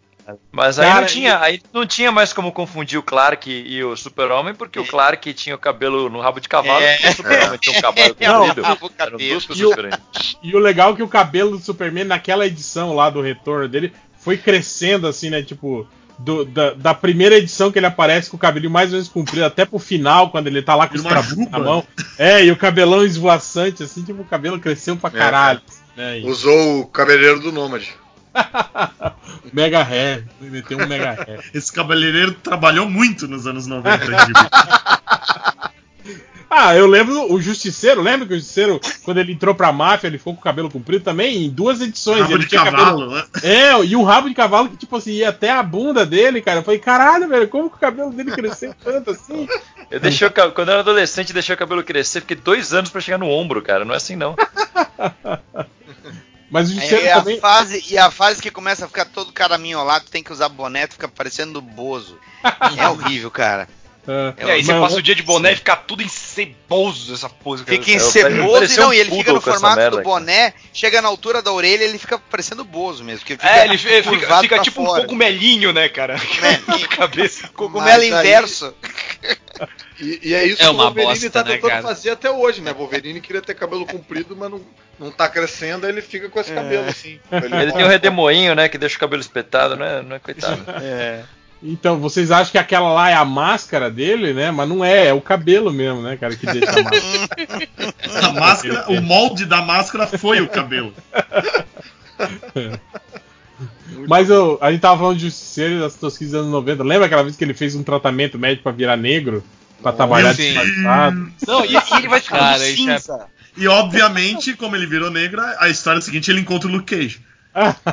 Mas aí Cara, não tinha, aí não tinha mais como confundir o Clark e o Super-Homem, porque o Clark tinha o cabelo no rabo de cavalo É. e o Super-Homem tinha um cabelo Não, (laughs) comprido. Eram cabelo. duas E o- diferentes. E o legal é que o cabelo do Superman, naquela edição lá do retorno dele, foi crescendo assim, né? Tipo, do- da, da primeira edição que ele aparece com o cabelinho mais ou menos comprido, até pro final, quando ele tá lá com os trabucos na mão. É, e o cabelão esvoaçante, assim, tipo, o cabelo cresceu pra É, caralho. né? E- Usou o cabeleireiro do Nômade. (laughs) mega hair, meteu um mega hair. (laughs) Esse cabeleireiro trabalhou muito nos anos 90. gibi. (laughs) Ah, eu lembro o Justiceiro, lembra que o Justiceiro, quando ele entrou pra máfia, ele ficou com o cabelo comprido também? Em duas edições. Rabo ele de tinha cavalo, né? É, e um rabo de cavalo que, tipo assim, ia até a bunda dele, cara. Eu falei, caralho, velho, como que o cabelo dele cresceu tanto assim? Eu deixei o quando eu era adolescente, deixei o cabelo crescer, fiquei dois anos pra chegar no ombro, cara. Não é assim não. Mas o Justiceiro É a também. fase, e a fase que começa a ficar todo caraminholado, tem que usar boné, fica parecendo bozo. (laughs) É horrível, cara. É, E aí você passa o dia de boné e fica tudo enceboso essa pose. Fica eu- enceboso e não, um e ele fica no formato do aqui. boné, chega na altura da orelha, ele fica parecendo bozo mesmo. porque fica É, ele fi- fica, fica tipo um fora. cogumelinho, né, cara? Cogumelinho. (laughs) cabeça. Cogumelo Mas aí- inverso. (laughs) E, e é isso É que o Wolverine bosta, tá né, tentando cara? fazer até hoje, né? Wolverine queria ter cabelo comprido, mas não, não tá crescendo, aí ele fica com esse cabelo assim. (laughs) Ele tem um redemoinho, né, que deixa o cabelo espetado, né? Não é coitado. (laughs) Então, vocês acham que aquela lá é a máscara dele, né? Mas não é, é o cabelo mesmo, né, cara, que deixa a máscara. (laughs) A máscara, o molde da máscara foi o cabelo. Muito Mas eu, a gente tava falando de Justiceiro das tosquices dos anos 90. Lembra aquela vez que ele fez um tratamento médico pra virar negro? Pra trabalhar disfarçado? Não, e, e ele vai ficar Cara, é- cinza. E obviamente, como ele virou negro, a história seguinte ele encontra o Luke Cage.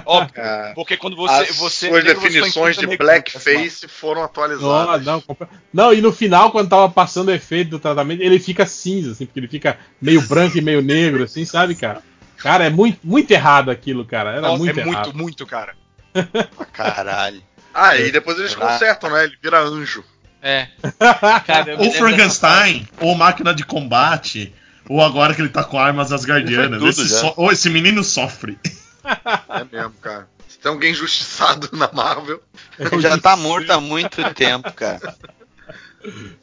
Óbvio. Ah, Porque quando você. As você é suas negro, você definições encontra de blackface foram Não, atualizadas. não, compre- não, e no final, quando tava passando o efeito do tratamento, ele fica cinza, assim, porque ele fica meio branco e meio negro, assim, sabe, cara? Cara, é muito, muito errado aquilo, cara. Era Nossa, muito é errado. muito, muito, cara. Caralho. Ah, e depois eles consertam, né? Ele vira anjo. É. Cara, Ou Frankenstein, ou máquina de combate, ou agora que ele tá com armas asgardianas. Tudo Esse, já. so- ou esse menino sofre. (laughs) É mesmo, cara. Se tem alguém injustiçado na Marvel. Ele (laughs) já tá morto há muito tempo, cara.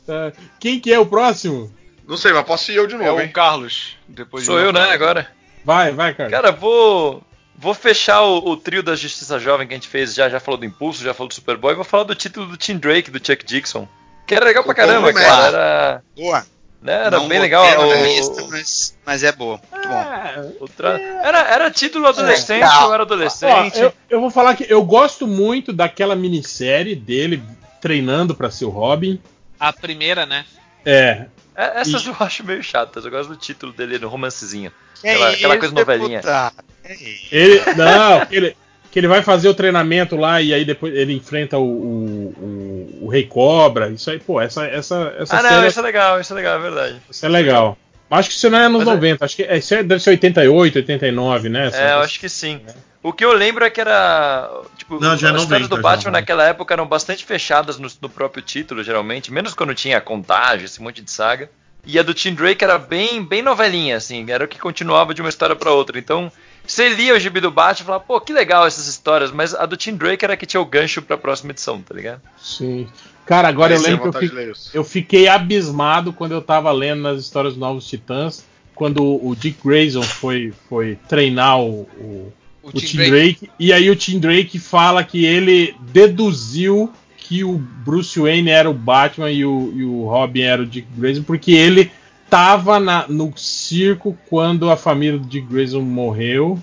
É, Quem que é o próximo? Não sei, mas posso ir eu de É novo, o hein? Carlos. Depois Sou de eu, né, agora. Vai, vai, cara. Cara, vou. Vou fechar o, o trio da Justiça Jovem que a gente fez. Já, já falou do Impulso, já falou do Superboy. Vou falar do título do Tim Drake, do Chuck Dixon. Que era legal pra O caramba, Tom cara. Era, Boa. né, era Não bem legal. O- lista, mas, mas é boa. Muito bom. É, o tra- era, era título adolescente, Legal. eu era ó, adolescente. eu, eu vou falar que eu gosto muito daquela minissérie dele treinando pra ser o Robin. A primeira, né? É, É, essas E- eu acho meio chatas. Eu gosto do título dele no romancezinho. Que Aquela- aquela coisa novelinha. deputado? Ele. (laughs) Não, que ele, que ele vai fazer o treinamento lá e aí depois ele enfrenta o, o, o- o Rei Cobra. Isso aí, pô, essa, essa, essa Ah, não, isso é legal, isso é legal, é verdade. isso é legal. Mas Acho que isso não é nos Mas é- 90, acho que é, isso é- deve ser 88, 89, né? É, eu acho que sim. O que eu lembro é que era. Tipo, Não, já é as histórias 90 do já, Batman né? naquela época eram bastante fechadas no, no próprio título, geralmente, menos quando tinha contágio, esse monte de saga. E a do Tim Drake era bem, bem novelinha, assim, era o que continuava de uma história pra outra. Então, você lia o gibi do Batman e falava, pô, que legal essas histórias, mas a do Tim Drake era que tinha o gancho pra próxima edição, tá ligado? Sim. Cara, agora eu Aí, sem lembro que eu, vontade fi- de ler isso. eu fiquei abismado quando eu tava lendo nas histórias dos Novos Titãs, quando o Dick Grayson foi, foi treinar o, o, O, o Tim Tim Drake. Drake. E aí o Tim Drake fala que ele deduziu que o Bruce Wayne era o Batman e o, e o Robin era o Dick Grayson, porque ele tava na- no circo quando a família do Dick Grayson morreu.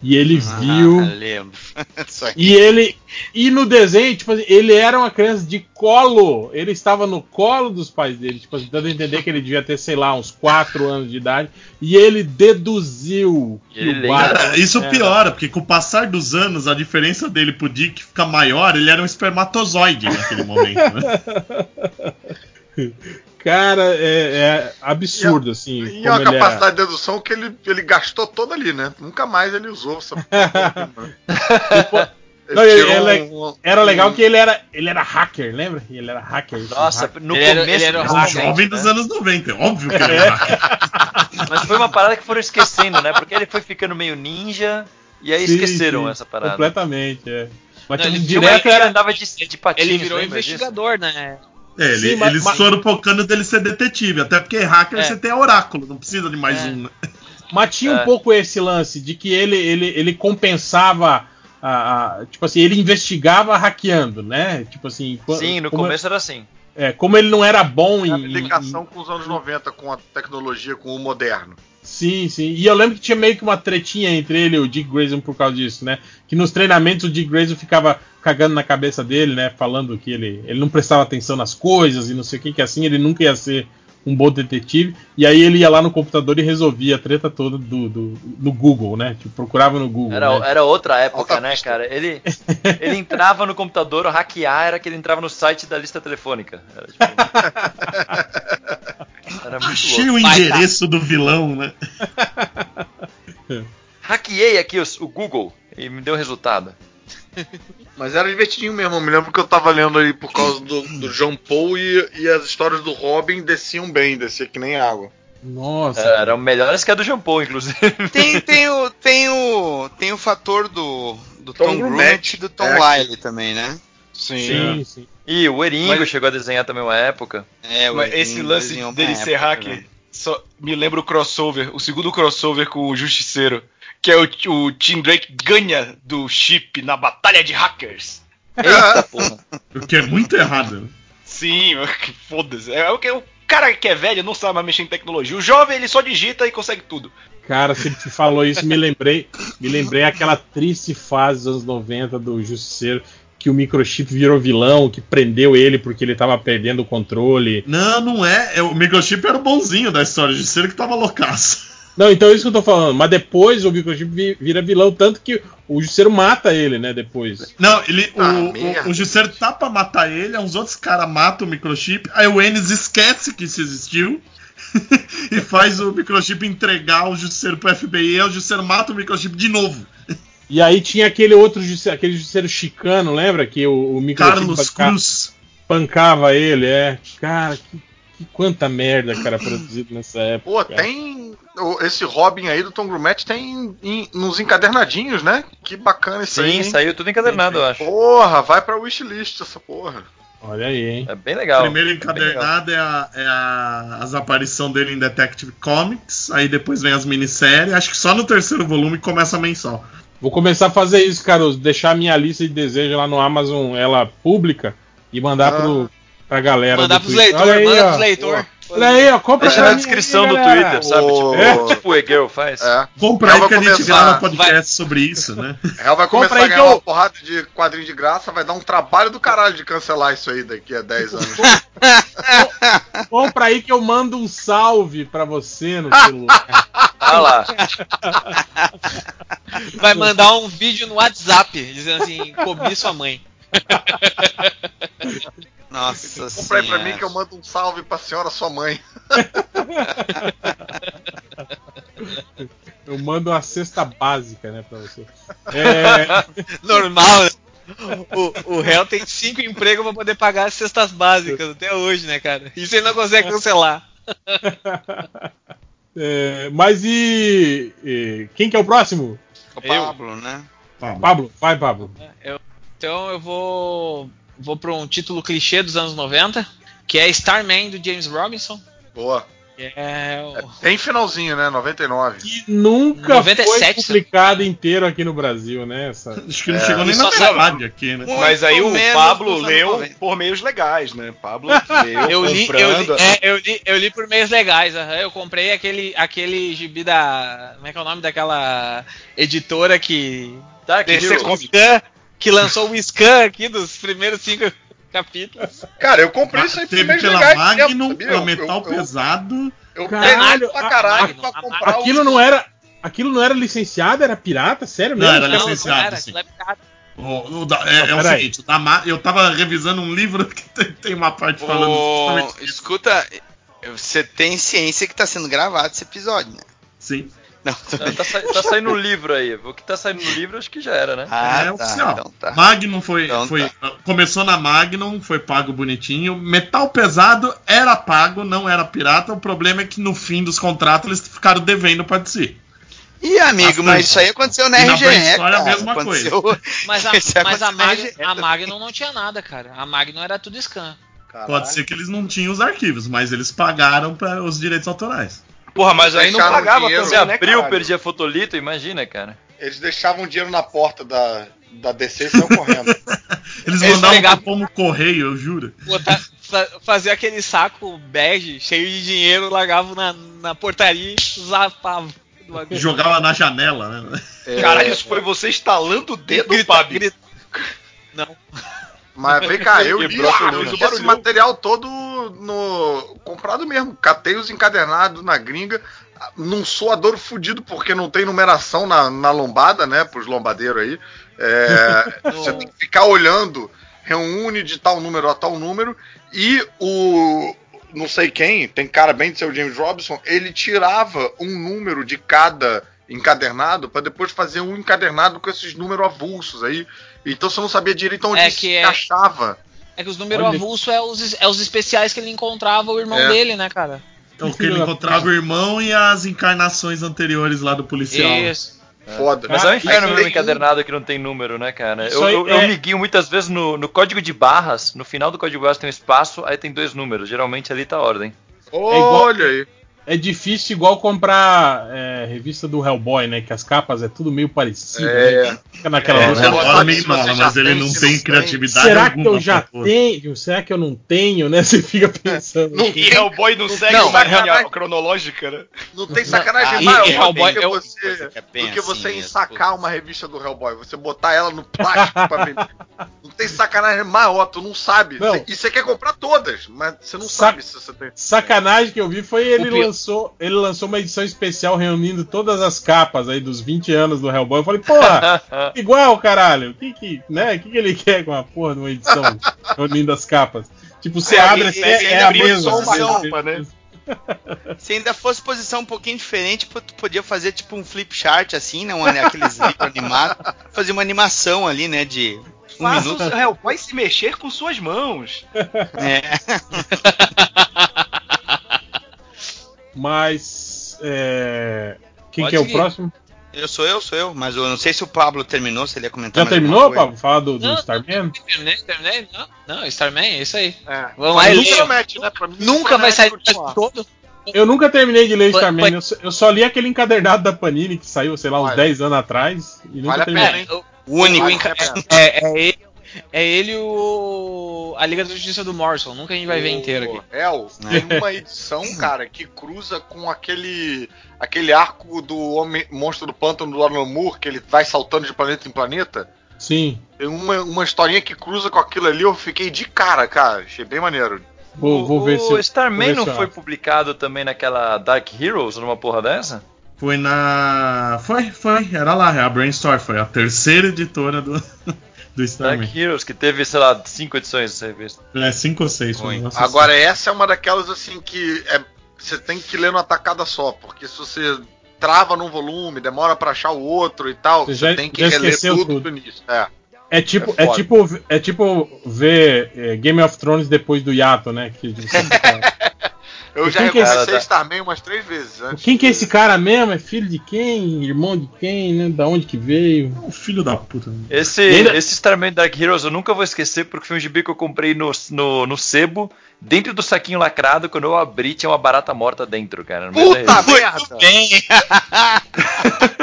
E ele viu. Ah, lembro. (laughs) Isso aí. E ele. E no desenho, tipo assim, ele era uma criança de colo. Ele estava no colo dos pais dele, tipo assim, dando a entender que ele devia ter, sei lá, uns 4 anos de idade. E ele deduziu que Ele o. Batman. Cara, isso era- piora, porque com o passar dos anos, a diferença dele pro Dick ficar maior, ele era um espermatozoide naquele momento, né? (laughs) Cara, é, é absurdo, assim. E como a ele capacidade de dedução que ele, ele gastou toda ali, né? Nunca mais ele usou essa era. (laughs) Não, ele- ele- um- Era legal um- que ele era, ele era hacker, lembra? Ele era hacker. esse Nossa, hacker. no Ele era- começo ele era É um jovem dos né? anos 90, é óbvio que ele era. (laughs) Mas foi uma parada que foram esquecendo, né? Porque ele foi ficando meio ninja e aí Sim, esqueceram sim, essa parada. Completamente, é. Mas Não, ele direto que ele era. andava de, de patins, Ele virou disso? investigador, né? É, ele, Sim, mas- eles mas- foram focando dele ser detetive, até porque hacker É. você tem oráculo, não precisa de mais É. um. né? Mas tinha um É. pouco esse lance de que ele, ele, ele compensava. A, a- tipo assim, ele investigava hackeando, né? Tipo assim. Sim, no como, começo era assim. É, como ele não era bom em. a em- aplicação com os anos 90, com a tecnologia, com o moderno. Sim, sim. E eu lembro que tinha meio que uma tretinha entre ele e o Dick Grayson por causa disso, né? Que nos treinamentos o Dick Grayson ficava cagando na cabeça dele, né? Falando que ele, ele não prestava atenção nas coisas e não sei o que, que assim ele nunca ia ser um bom detetive. E aí ele ia lá no computador e resolvia a treta toda do, do, no Google, né? Tipo, procurava no Google. Era, né? era outra época, Alta né, pista. cara? Ele, ele entrava no computador, o hackear era que ele entrava no site da lista telefônica. Era, tipo, (laughs) era muito Achei louco. o Vai, endereço do vilão, né? Hackeei aqui os- o Google e me deu resultado. Mas era divertidinho mesmo. Eu me lembro que eu tava lendo ali por causa do, do João Paul e, e as histórias do Robin desciam bem, descia que nem água. Nossa. É, eram melhores que a do Jean Paul, inclusive. Tem, (laughs) tem, o, tem, o, tem o fator do, do Tom Tom, e do Tom É. Wiley também, né? Sim, sim. E o Eringo Mas- chegou a desenhar também uma época. É, Mas o esse Edinho lance dele ser hacker né? só me lembra o crossover, o segundo crossover com o Justiceiro, que é o, o Tim Drake ganha do Chip na batalha de hackers. Eita porra. O que é muito errado. Sim, (laughs) foda-se. É o que eu cara que é velho não sabe mais mexer em tecnologia. O jovem, ele só digita e consegue tudo. Cara, você te falou isso, me lembrei, me lembrei aquela triste fase dos anos 90 do Justiceiro, que o microchip virou vilão, que prendeu ele porque ele tava perdendo o controle. Não, não é. é o microchip era o bonzinho da história de ser que tava loucaço. Não, então é isso que eu tô falando. Mas depois o microchip vi- vira vilão, tanto que o Justiceiro mata ele, né, depois. Não, ele. Ah, o, merda. o, Justiceiro tá pra matar ele, aí uns outros caras matam o microchip, aí o Ennis esquece que isso existiu. (laughs) e faz o microchip entregar o Justiceiro pro FBI, e aí o Justiceiro mata o microchip de novo. E aí tinha aquele outro Justiceiro, aquele Justiceiro chicano, lembra? Que o, o microchip Carlos panca- Cruz. pancava ele, é. Cara, que quanta merda, cara, produzido nessa época. Pô, cara. tem. Esse Robin aí do Tom Grumet tem em- nos encadernadinhos, né? Que bacana isso aí. Sim, saiu tudo encadernado, eu acho. Porra, vai pra wishlist essa porra. Olha aí, hein? É bem legal. Primeiro encadernado é, a, é a- as aparições dele em Detective Comics, aí depois vem as minisséries, acho que só no terceiro volume começa a mensal. Vou começar a fazer isso, Caruso. Deixar a minha lista de desejos lá no Amazon, ela pública, e mandar Ah. pro, pra galera. Mandar pros Olha aí, manda ó. pros leitores. Olha aí, ó. Compra Deixa na descrição aí, do. Twitter, sabe? Ô, Tipo, tipo o Egel faz. É. Compra aí vai que a gente começar. grava podcast sobre isso, né? (laughs) Ela vai Compra começar aí a que ganhar eu- uma porrada de quadrinho de graça, vai dar um trabalho do caralho de cancelar isso aí daqui a 10 anos. (laughs) Compra aí que eu mando um salve pra você no celular. (laughs) Ah lá. Vai mandar um vídeo no WhatsApp dizendo assim: comi sua mãe. (laughs) Nossa Compra aí pra senhora. mim que eu mando um salve pra senhora sua mãe. (laughs) Eu mando uma cesta básica, né, pra você. É, (laughs) Normal, né? O, o réu tem cinco empregos pra poder pagar as cestas básicas até hoje, né, cara? Isso ele não consegue cancelar. é, mas e, e Quem que é o próximo? O Pablo, né? Pablo, vai, Pablo. Então eu vou vou para um título clichê dos anos 90, que é Starman do James Robinson. Boa. É o... Bem finalzinho, né? 99. Que nunca 97, foi publicado inteiro aqui no Brasil, né? Essa... Acho que não É. chegou nem E na metade aqui, né? Muito Mas aí o Pablo leu 90. por meios legais, né? Pablo (laughs) leu Eu li, eu, li, comprando. é, eu, li, eu li por meios legais. aham. Eu comprei aquele, aquele gibi da. Como é que é o nome daquela editora que. Tá, que DC viu? Que lançou o Scan aqui dos primeiros cinco (laughs) capítulos. Cara, eu comprei isso aí meios pela. Magnum, pela Eu- Metal eu, eu, Pesado. eu Caralho, pra caralho a- pra a- comprar Aquilo o- não era. Aquilo não era licenciado, era pirata? Sério Não, mesmo? era Não, licenciado, não era, sim. é pirata. O- o da- é é Não, o seguinte, o da Ma- eu tava revisando um livro (laughs) que tem, tem uma parte falando disso. escuta, você tem ciência que tá sendo gravado esse episódio, né? Sim. Não, Não, tá, sa- tá saindo um livro aí. O que tá saindo no livro acho que já era, né? Ah, é tá, oficial. então tá. Magnum foi, Então foi começou na Magnum, foi pago bonitinho. Metal Pesado era pago, não era pirata. O problema é que no fim dos contratos eles ficaram devendo pra DC. Ih, amigo, mas isso aí aconteceu na E na RGE, pré-história cara. a mesma aconteceu... (laughs) Mas a, mas a, Mag, a Magnum não tinha nada, cara. A Magnum era tudo scan. Pode ser que eles não tinham os arquivos, mas eles pagaram para os direitos autorais. Porra, mas aí não pagava dinheiro. Também, né, abriu, caralho? perdia fotolito, imagina, cara. Eles deixavam dinheiro na porta da, da DC e saiam correndo. (laughs) Eles Eles mandavam pegavam- como correio, eu juro. Botar, fa- fazer aquele saco bege cheio de dinheiro, largava na, na portaria e zapava. Jogava na janela, né? Caralho, isso foi você estalando o dedo, Grita- Pabi. grita- Não. Mas vem cá, eu (laughs) E li, brócolis, eu li esse material todo no. comprado mesmo. Catei os encadernados na gringa. Num suador fudido, porque não tem numeração na, na lombada, né? Pros lombadeiros aí. É, (laughs) você tem que ficar olhando, reúne de tal número a tal número. E o. Não sei quem, tem cara bem de ser o James Robinson, ele tirava um número de cada encadernado para depois fazer um encadernado com esses números avulsos aí. Então você não sabia direito onde É se que é- encaixava. É que os números Olha. avulsos é os, é os especiais que ele encontrava o irmão É. dele, né, cara? Então, que ele encontrava o irmão e as encarnações anteriores lá do policial. Isso. Foda. Mas é um inferno encadernado que não tem número, né, cara? Eu, eu, eu é- me guio muitas vezes no, no código de barras. No final do código de barras tem um espaço, aí tem dois números. Geralmente ali tá a ordem. igual- Olha aí. É difícil igual comprar é, revista do Hellboy, né? Que as capas é tudo meio parecido. É. Né? Fica naquela É, Hellboy você já mas ele tem, não se tem não tem. criatividade Será que alguma eu já tenho? Será que eu não tenho, né? (laughs) Você fica pensando. E Hellboy não segue não, uma sacanagem. linha cronológica, né? Não tem sacanagem Ah, maior Hellboy do que é você, É bem do que assim você ensacar uma revista do Hellboy, você botar ela no plástico pra vender. (laughs) Não tem sacanagem maior, tu não sabe. Não. Cê- e você quer comprar todas, mas você não Sa- sabe se você tem. Sacanagem que eu vi foi ele pi- lançou, ele lançou uma edição especial reunindo todas as capas aí dos 20 anos do Hellboy. Eu falei, porra, (laughs) igual, caralho. O que que, né? O que, que ele quer com a porra de uma edição reunindo as capas? Tipo, você É, abre e- assim, é, é a ainda mesma. uma né? né? Se ainda fosse posição um pouquinho diferente, tu podia fazer tipo um flip chart assim, né? Um, aqueles (laughs) livros animados. Fazer uma animação ali, né? De um Faça minuto. o Hellboy se mexer com suas mãos. É. (laughs) Mas. é, Quem Pode que é o próximo? Eu sou eu, sou eu, mas eu não sei se o Pablo terminou, se ele ia comentar Já mais terminou. Pablo? Falar do, do Não, Starman? Terminei, terminei? Não, não, Starman, é isso aí. É. Vamos Mas lá, não ele- promete, né? Pra mim, não Nunca vai promete sair todo. Eu nunca terminei de ler Foi- Starman. foi- Eu, só- eu só li aquele encadernado da Panini que saiu, sei lá, uns Olha. 10 anos atrás. E nunca Vale a terminei. pena, hein? O único. Vale. É, é ele, é ele o. A Liga da Justiça do Morrison. Nunca a gente vai ver inteiro aqui. O Hell tem uma edição, cara, que cruza com aquele aquele arco do homem, monstro do pântano do Alan Moore, que ele vai saltando de planeta em planeta. Sim. Tem uma, uma historinha que cruza com aquilo ali, eu fiquei de cara, cara. Achei bem maneiro. Vou, vou ver o se. Starman não foi publicado também naquela Dark Heroes, numa porra dessa? Foi na. Foi, foi. Era lá, é a Brainstorm. Foi a terceira editora do, (laughs) do Starman. Dark Heroes, que teve, sei lá, cinco edições dessa revista. É, cinco ou seis. Um Agora, essa é uma daquelas assim que é, você tem que ler numa tacada só, porque se você trava num volume, demora pra achar o outro e tal, Você você, já- tem que reler esqueceu tudo, tudo. do início. É. É tipo, É é, tipo, é tipo ver é, Game of Thrones depois do hiato, né? Que (laughs) Eu e já reconheci é Starman umas três vezes antes. Quem que é esse cara mesmo? É filho de quem? Irmão de quem? Né? Da onde que veio? O é filho da puta. Né? Esse, ainda... esse Starman Dark Heroes eu nunca vou esquecer porque foi um gibi que eu comprei no, no, no sebo, dentro do saquinho lacrado. Quando eu abri, tinha uma barata morta dentro, cara. Puta merda! bem!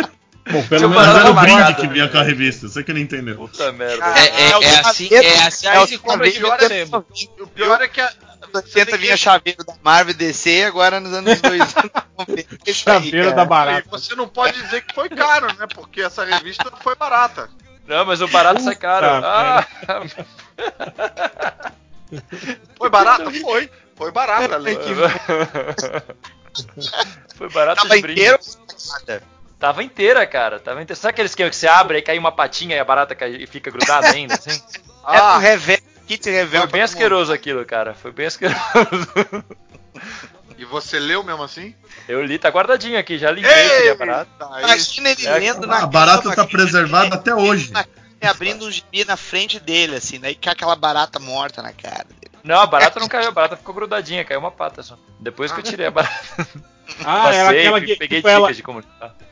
(laughs) Bom, pelo menos era o brinde que vinha com a revista, você que não entendeu. Puta merda. É, é, é, é assim, é assim é, é, é, é, é, é, é, é, é, é, é, 80 vinha que... chaveiro da Marvel DC, agora nos anos 2000. (laughs) chaveiro aí, da barata. E você não pode dizer que foi caro, né? Porque essa revista foi barata. Não, mas o barato Ufa, sai caro. Ah. (laughs) foi barato? Foi. Foi barato, Ale. (laughs) Foi barato Tava inteiro? Tava inteira, cara. Tava inteira. Sabe aquele esquema que você abre e cai uma patinha e a barata cai, e fica grudada ainda, assim? É ah, é o revés revel, kit revel. Foi bem asqueroso aquilo, cara. Foi bem asqueroso. E você leu mesmo assim? Eu li, tá guardadinho aqui, já limpei, queria barata. Aí- Imagina ele É, lendo na A barata tá preservada até hoje. abrindo um gibi na frente dele, assim, daí cai aquela barata morta na cara dele. Não, a barata não caiu, a barata ficou grudadinha, caiu uma pata só. Depois que eu tirei a barata. (laughs) Ah, era Passei, aquela que peguei tipo dicas ela, de como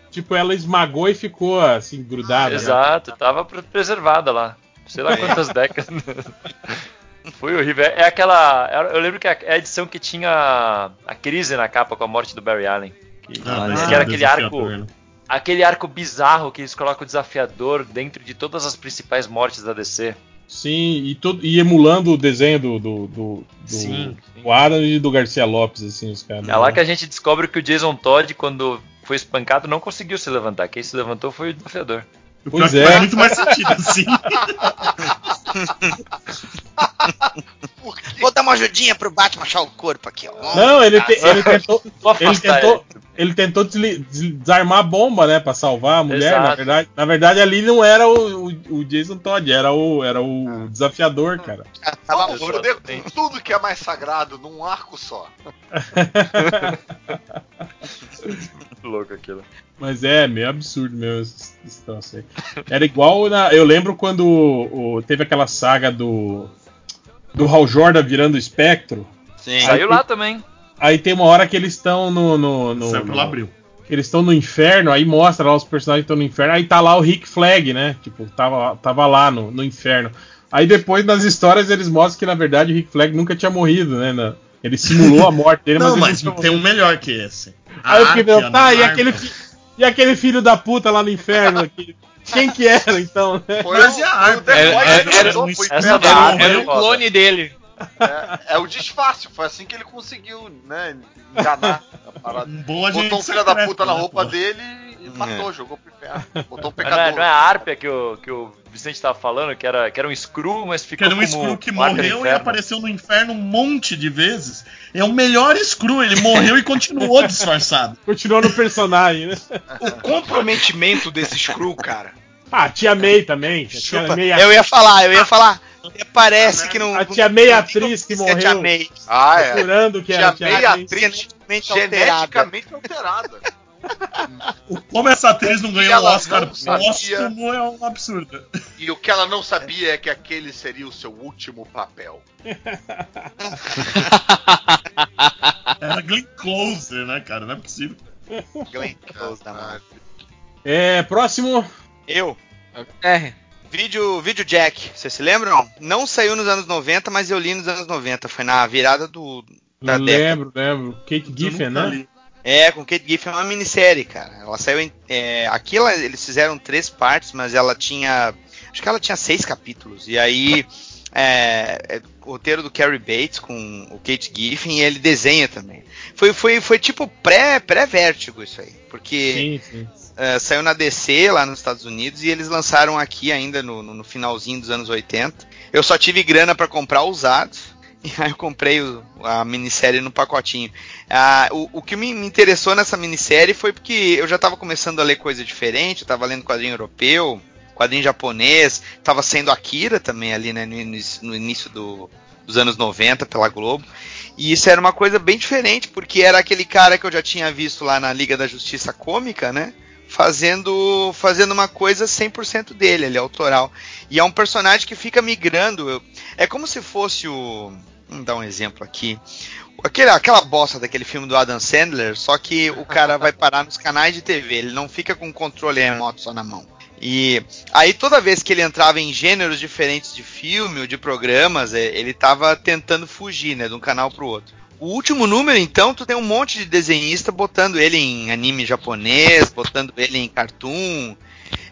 tipo, ela esmagou e ficou assim, grudada. né? Exato, tava pre- preservada lá. Sei lá quantas décadas. (laughs) Foi horrível. É aquela. Eu lembro que é a edição que tinha a crise na capa com a morte do Barry Allen. Que, Ah, que era é aquele arco. né? Aquele arco bizarro que eles colocam o desafiador dentro de todas as principais mortes da DC. Sim, e, todo, e emulando o desenho do, do, do, do, Sim, sim. do Adam e do Garcia Lopes, assim, os caras. É lá que a gente descobre que o Jason Todd, quando foi espancado, não conseguiu se levantar. Quem se levantou foi o desafiador. O Pois pior que é. faz muito mais sentido (laughs) assim. Vou dar uma ajudinha pro Batman achar o corpo aqui, ó. Não, ele, te- ele tentou, ele tentou, ele tentou desarmar a bomba, né, pra salvar a mulher. Exato. Na verdade, na verdade, ali não era o, o, o Jason Todd, era o, era o desafiador, cara. Tava Vamos foder com tudo que é mais sagrado num arco só. (laughs) Muito louco aquilo. Mas é meio absurdo mesmo esse, esse troço aí. Era igual na. Eu lembro quando o- teve aquela saga do. Do Hal Jordan virando espectro. Sim. Saiu lá também. Aí tem uma hora que eles estão no. no, no, Saiu pelo no- abril. que eles estão no inferno, aí mostra lá os personagens que estão no inferno, aí tá lá o Rick Flag, né? Tipo, tava, tava lá no, no inferno. Aí depois nas histórias eles mostram que na verdade o Rick Flag nunca tinha morrido, né? Na, Ele simulou a morte dele, (laughs) Não, mas, mas ele tem um melhor que esse. Aí eu fiquei pensando, tá, e aquele, e aquele filho da puta lá no inferno aqui? Quem que era, então, né? Foi Mas o, a foi o Era- era- um Era, era clone dele. É, é o disfarce, foi assim que ele conseguiu, né, enganar a parada. Um bom Botou um filho da puta na né, roupa pô? dele e matou, jogou pro inferno. (laughs) Botou um Mas Não é, pecador. não é a Árpia que o, que o Vicente tava falando, que era, que era um Screw, mas Que ficou era um Screw que morreu e apareceu no inferno um monte de vezes. É o melhor Screw, ele morreu e continuou (laughs) disfarçado. Continuou no personagem, né? O comprometimento desse Screw, cara. Ah, a tia May também. Tia. May, Eu ia falar, eu ia falar. Parece que não. a tia May não atriz que tem como ser a morreu. Tia May. Ah, é. que era a Tia tia May, May. atriz Geneticamente alterada. geneticamente alterada. Como essa atriz não ganhou o Oscar póstumo é um absurdo. E o que ela não sabia é que aquele seria o seu último papel. (laughs) Era Glenn Close, né, cara? Não é possível. Glenn (laughs) Close da Marvel. É, próximo. Eu. É. Vídeo, vídeo Jack, vocês se lembram? Não saiu nos anos 90, mas eu li nos anos 90. Foi na virada do, da década. lembro, lembro. Kate Giffen, né? li. É, com Kate Giffen é uma minissérie, cara. Ela saiu em. É, aqui ela- eles fizeram três partes, mas ela tinha. Acho que ela tinha seis capítulos. E aí. É, é o roteiro do Carrie Bates com o Kate Giffen e ele desenha também. Foi, foi, foi tipo pré- pré-vértigo isso aí. Porque Sim, sim. é, saiu na DC lá nos Estados Unidos e eles lançaram aqui ainda no, no- no finalzinho dos anos 80. Eu só tive grana para comprar usados. (laughs) Aí eu comprei o- a minissérie no pacotinho. Ah, o, o que me, interessou nessa minissérie foi porque eu já estava começando a ler coisa diferente, eu estava lendo quadrinho europeu, quadrinho japonês, estava sendo Akira também ali né, no, início- no início do- dos anos 90 pela Globo. E isso era uma coisa bem diferente, porque era aquele cara que eu já tinha visto lá na Liga da Justiça Cômica, né? Fazendo, fazendo uma coisa 100% dele, ele é autoral. E é um personagem que fica migrando. É como se fosse o. Vamos dar um exemplo aqui. Aquele, aquela bosta daquele filme do Adam Sandler, só que o cara vai parar nos canais de TV, ele não fica com o controle remoto só na mão. E aí toda vez que ele entrava em gêneros diferentes de filme ou de programas, é, ele tava tentando fugir, né, de um canal pro outro. O último número, então, tu tem um monte de desenhista botando ele em anime japonês, botando ele em cartoon.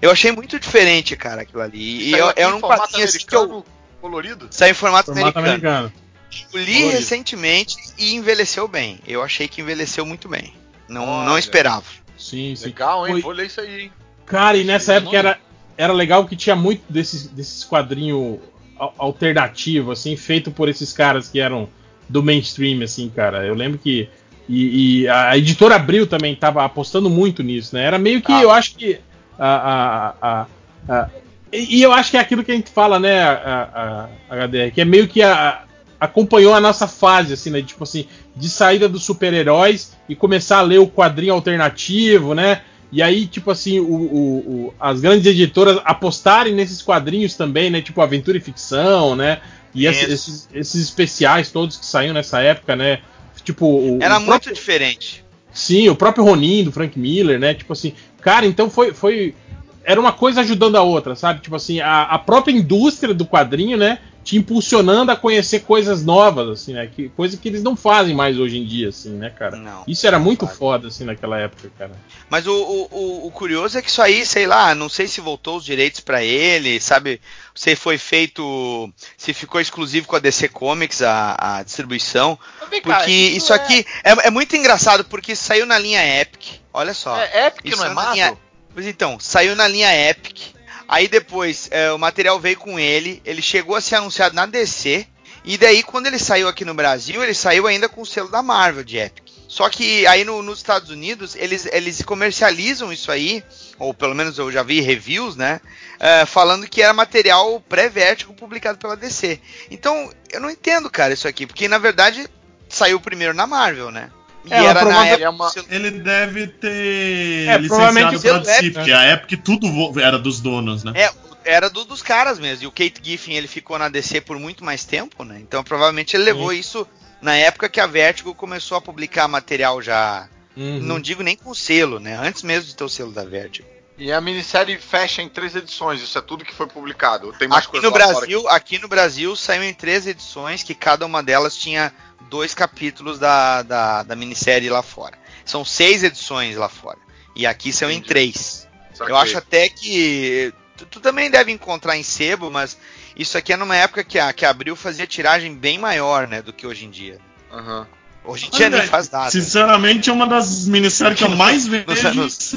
Eu achei muito diferente, cara, aquilo ali. E eu, um formato quadrinho assim que eu colorido. saiu em formato, Formato americano. americano. Eu li Colorido. recentemente e envelheceu bem. Eu achei que envelheceu muito bem. Não, Olha. não esperava. Sim, sim. Legal, hein? Foi- Vou ler isso aí, hein? Cara, e nessa época era, era legal que tinha muito desses, desses quadrinhos al- alternativos, assim, feito por esses caras que eram do mainstream, assim, cara. Eu lembro que. E, e a editora Abril também tava apostando muito nisso, né? Era meio que, Ah. eu acho que. A, a, a, a- e e eu acho que é aquilo que a gente fala, né, a, a, a HDR, que é meio que a, acompanhou a nossa fase, assim, né? Tipo assim, de saída dos super-heróis e começar a ler o quadrinho alternativo, né? E aí, tipo assim, o, o- o- as grandes editoras apostarem nesses quadrinhos também, né? Tipo Aventura e Ficção, né? E esses, esses- esses especiais todos que saíram nessa época, né? Tipo, o, Era muito próprio- diferente. Sim, o próprio Ronin, do Frank Miller, né? Tipo assim, cara, então foi. foi era uma coisa ajudando a outra, sabe? Tipo assim, a, a própria indústria do quadrinho, né? Te impulsionando a conhecer coisas novas, assim, né? Que, coisa que eles não fazem mais hoje em dia, assim, né, cara? Não. Isso era muito fazem. foda, assim, naquela época, cara. Mas o, o, o- curioso é que isso aí, sei lá, não sei se voltou os direitos pra ele, sabe? Se foi feito, se ficou exclusivo com a DC Comics a, a distribuição, cá, porque isso aqui é, é muito engraçado porque saiu na linha Epic. Olha só. É Epic, Isso não é na Marvel? linha- Pois então, saiu na linha Epic. Aí depois é, o material veio com ele, ele chegou a ser anunciado na DC. E daí, quando ele saiu aqui no Brasil, ele saiu ainda com o selo da Marvel de Epic. Só que aí no- nos Estados Unidos, eles, eles comercializam isso aí, ou pelo menos eu já vi reviews, né? é, falando que era material pré-vértigo publicado pela DC. Então, eu não entendo, cara, isso aqui, porque na verdade saiu primeiro na Marvel, né? E É, era na época. uma- Ele deve ter É, licenciado o pela selo DC, Epic, porque a Epic tudo era dos donos, né? É, era do, dos caras mesmo. E o Kate Giffen ele ficou na DC por muito mais tempo, né? Então provavelmente ele levou isso na época que a Vertigo começou a publicar material já. Uhum. Não digo nem com selo, né? Antes mesmo de ter o selo da Vertigo. E a minissérie fecha em três edições, isso é tudo que foi publicado. Tem mais Aqui coisa no Brasil, aqui no Brasil saiu em três edições, que cada uma delas tinha dois capítulos da, da, da minissérie lá fora. São seis edições lá fora. E aqui em Entendi. três. Saquei. Eu acho até que. Tu, tu também deve encontrar em sebo, mas isso aqui é numa época que a, que a Abril fazia tiragem bem maior, né, do que hoje em dia. Aham. Hoje em dia nem faz nada. Sinceramente, é uma das minisséries que eu mais vejo. Nos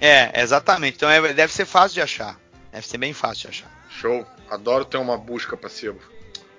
É, exatamente. Então é- deve ser fácil de achar. Deve ser bem fácil de achar. Show. Adoro ter uma busca pra sebo.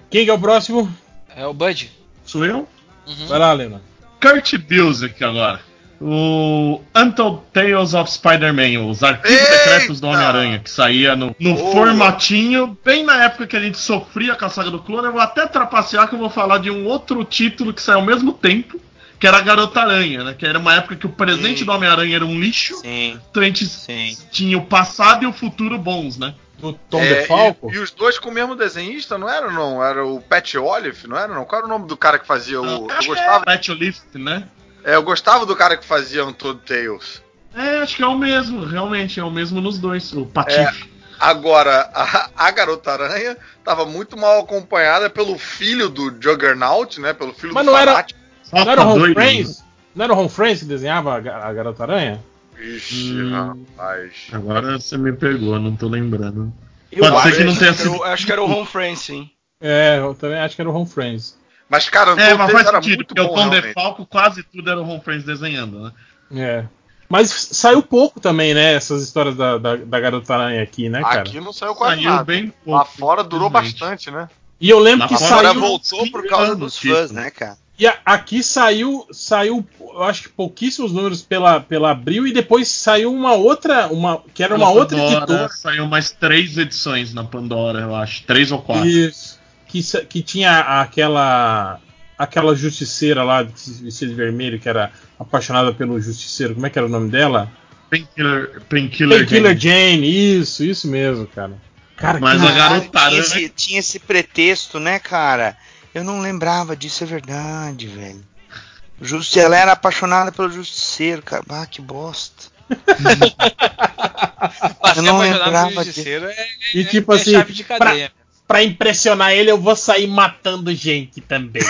Quem que é o próximo? É o Bud. Sou eu? Uhum. Vai lá, Lena. Kurt Busiek agora. O Untold Tales of Spider-Man, os arquivos Eita! secretos do Homem-Aranha, que saía no, no Boa! formatinho, bem na época que a gente sofria com a saga do clone. Eu vou até trapacear que eu vou falar de um outro título que saiu ao mesmo tempo, que era a Garota Aranha, né? Que era uma época que o presente Sim. do Homem-Aranha era um lixo, Sim, então a gente sim. tinha o passado e o futuro bons, né? Do Tom É, DeFalco? E, e os dois com o mesmo desenhista, não era não? Era o Pat Olive, não era não? Qual era o nome do cara que fazia o. Eu Acho que gostava, é Pat Olive, né? é, eu gostava do cara que fazia Untold Tales. É, acho que é o mesmo, realmente, é o mesmo nos dois, o Patife. Agora, a, a Garota Aranha tava muito mal acompanhada pelo filho do Juggernaut, né? Pelo filho Mas do não era- Fanático. Não era o tá Home doido, Friends? Não era o Home Friends que desenhava a, a Garota Aranha? Ixi, Hum. rapaz. Agora você me pegou, não tô lembrando. Eu Pode ser que não tenha acho que era sido. o- Acho que era o Home Friends, sim. É, eu também acho que era o Home Friends. Mas, cara, É, mas faz era sentido, muito porque o Tom realmente. DeFalco quase tudo era o Home Friends desenhando, né? É. Mas saiu pouco também, né? Essas histórias da, da, da Garota Aranha aqui, né, cara? Aqui não saiu quase Saiu nada. bem Lá pouco. fora durou bastante, né? E eu lembro Lá que fora Agora saiu. voltou por causa dos fãs, né, cara? E a- aqui saiu, saiu, eu acho que pouquíssimos números pela, pela Abril e depois saiu uma outra, uma que era uma Pela outra Pandora, editora. Saiu mais três edições na Pandora, eu acho. Três ou quatro. Isso. Que, que tinha aquela aquela justiceira lá vestida de vermelho que era apaixonada pelo justiceiro. Como é que era o nome dela? Painkiller Painkiller Painkiller Jane. Jane. Isso, isso mesmo, cara. Cara, Mas que a Caralho, Garota tinha, esse, tinha esse pretexto, né, cara? Eu não lembrava disso, é verdade, velho. Justi ela era apaixonada pelo justiceiro, cara. Ah, que bosta. (laughs) Eu não lembrava justiceiro é, E é- tipo é assim, chave de cadeia. pra impressionar ele, eu vou sair matando gente também.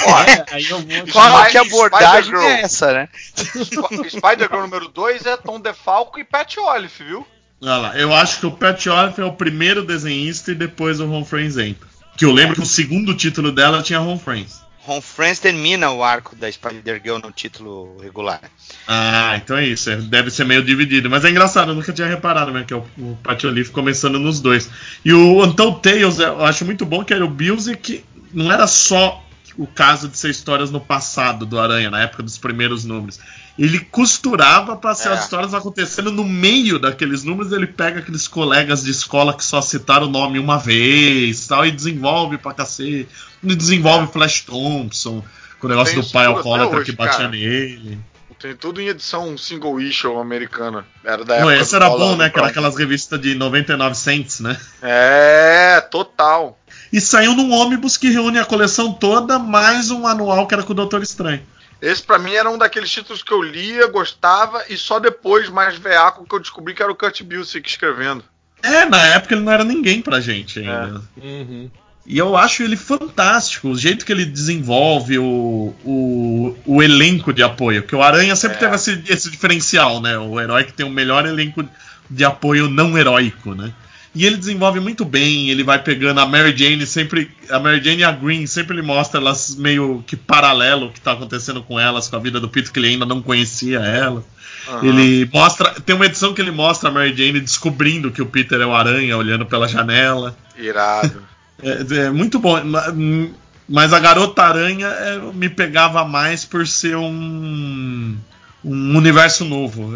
Aí eu vou. Qual que abordagem é essa, né? Spider-Girl número 2 é Tom DeFalco e Pat Olive, viu? Olha lá, eu acho que o Pat Olive é o primeiro desenhista e depois o Home Friends entra. Que eu lembro que o segundo título dela tinha Home Friends. Home Friends termina o arco da Spider-Girl no título regular. Ah, então é isso. é- Deve ser meio dividido. Mas é engraçado, eu nunca tinha reparado mesmo que é o, o Olive começando nos dois. E o Untold Tales, eu acho muito bom que era o que não era só o caso de ser histórias no passado do Aranha, na época dos primeiros números. Ele costurava para ser É. as histórias acontecendo no meio daqueles números. Ele pega aqueles colegas de escola que só citaram o nome uma vez tal, e desenvolve pra cacete. Ele desenvolve Flash Thompson, com o negócio Tem do pai alcoólatra que batia cara. nele. Tem tudo em edição single issue americana. Era da época esse do era bom, né? Era aquelas revistas de 99 cents, né? É, total. E saiu num ônibus que reúne a coleção toda, mais um anual que era com o Doutor Estranho. Esse pra mim era um daqueles títulos que eu lia, gostava, e só depois, mais veaco, que eu descobri que era o Kurt Busiek escrevendo. É, na época ele não era ninguém pra gente ainda. Uhum. E eu acho ele fantástico, o jeito que ele desenvolve o, o, o elenco de apoio. Porque o Aranha sempre É. teve esse, esse diferencial, né? O herói que tem o melhor elenco de apoio não heróico, né? E ele desenvolve muito bem, ele vai pegando a Mary Jane sempre. A Mary Jane e a Green sempre ele mostra elas meio que paralelo o que tá acontecendo com elas, com a vida do Peter, que ele ainda não conhecia ela. Aham. Ele mostra. Tem uma edição que ele mostra a Mary Jane descobrindo que o Peter é o Aranha, olhando pela janela. Irado. (laughs) É, é muito bom. ma- Mas a Garota Aranha é, me pegava mais por ser um, um universo novo.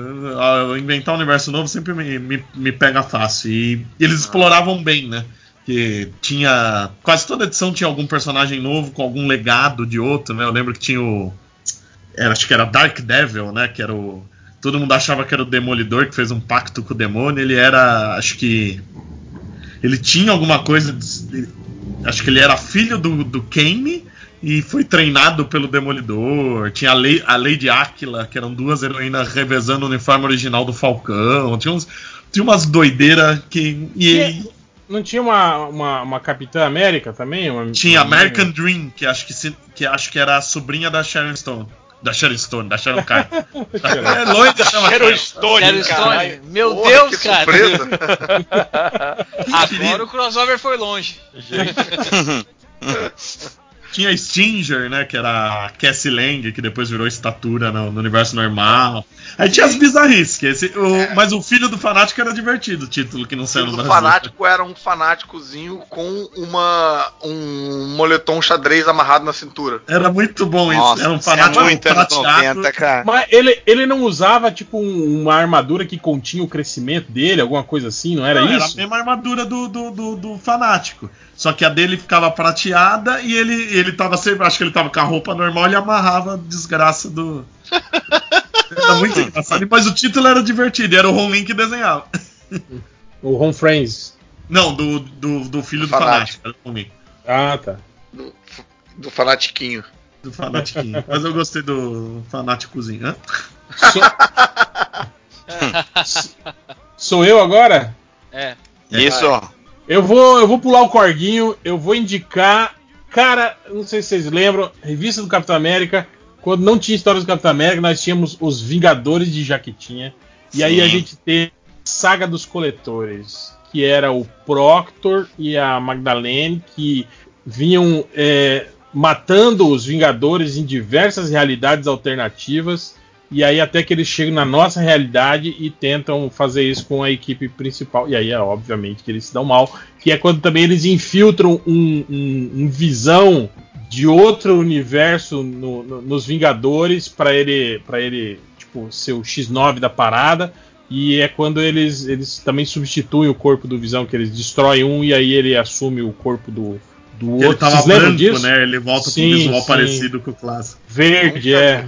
Inventar um universo novo sempre me, me, me pega fácil. E eles exploravam bem, né? Que tinha. Quase toda edição tinha algum personagem novo com algum legado de outro, né? Eu lembro que tinha o. Era, acho que era Dark Devil, né? Que era o. Todo mundo achava que era o Demolidor que fez um pacto com o demônio. Ele era. Acho que. Ele tinha alguma coisa. de- acho que ele era filho do, do Kane, e foi treinado pelo Demolidor. Tinha a, Lei, a Lady Aquila, que eram duas heroínas revezando o uniforme original do Falcão. Tinha, uns, tinha umas doideiras que. E, não tinha uma, uma, uma Capitã América também? Uma, tinha uma American Dream, que acho que, se, que acho que era a sobrinha da Sharon Stone. Da Sharon Stone, da Sharon Carter. (laughs) é loira, chama Sharon Stone, Sharon Stone. Meu Porra, Deus, que cara. surpresa. (laughs) Agora o crossover foi longe. (laughs) Tinha Stinger, né? Que era a Cassie Lang, que depois virou estatura no, no universo normal. Aí tinha as bizarrices, que esse, o, mas o filho do fanático era divertido, o título que não O saiu filho no do Brasil. fanático era um fanáticozinho com uma um moletom xadrez amarrado na cintura. Era muito bom isso. Nossa, era um isso é fanático muito anos prateado. 90, cara. Mas ele, ele não usava, tipo, um- uma armadura que continha o crescimento dele, alguma coisa assim, não era Não, isso? Era a mesma armadura do, do, do, do fanático. Só que a dele ficava prateada e ele, ele tava sempre. Acho que ele tava com a roupa normal e amarrava a desgraça do. Era muito engraçado. Mas o título era divertido, e era o Ron Lin que desenhava. (laughs) O Home Friends. Não, do, do, do filho do Fanático. fanático. Era o Ron Lin. Ah, tá. Do, do fanatiquinho. Do fanatiquinho. (laughs) Mas eu gostei do fanáticozinho. Hã? Sou, (laughs) sou eu agora? É. Isso, ó. Eu vou, eu vou pular o corguinho, eu vou indicar. Cara, não sei se vocês lembram, revista do Capitão América. Quando não tinha histórias do Capitão América, nós tínhamos os Vingadores de Jaquetinha. E aí a gente teve a Saga dos Coletores, que era o Proctor e a Magdalene, que vinham é, matando os Vingadores em diversas realidades alternativas. E aí até que eles chegam na nossa realidade e tentam fazer isso com a equipe principal. E aí é obviamente que eles se dão mal. Que é quando também eles infiltram um, um- um visão de outro universo no- no- nos Vingadores para ele, para ele tipo, ser o X9 da parada. E é quando eles, eles também substituem o corpo do Visão, que eles destroem um e aí ele assume o corpo do, do Ele outro. tava Vocês lembram branco, disso? né? Ele volta Sim, com um visual sim. parecido com o clássico. Verde, é.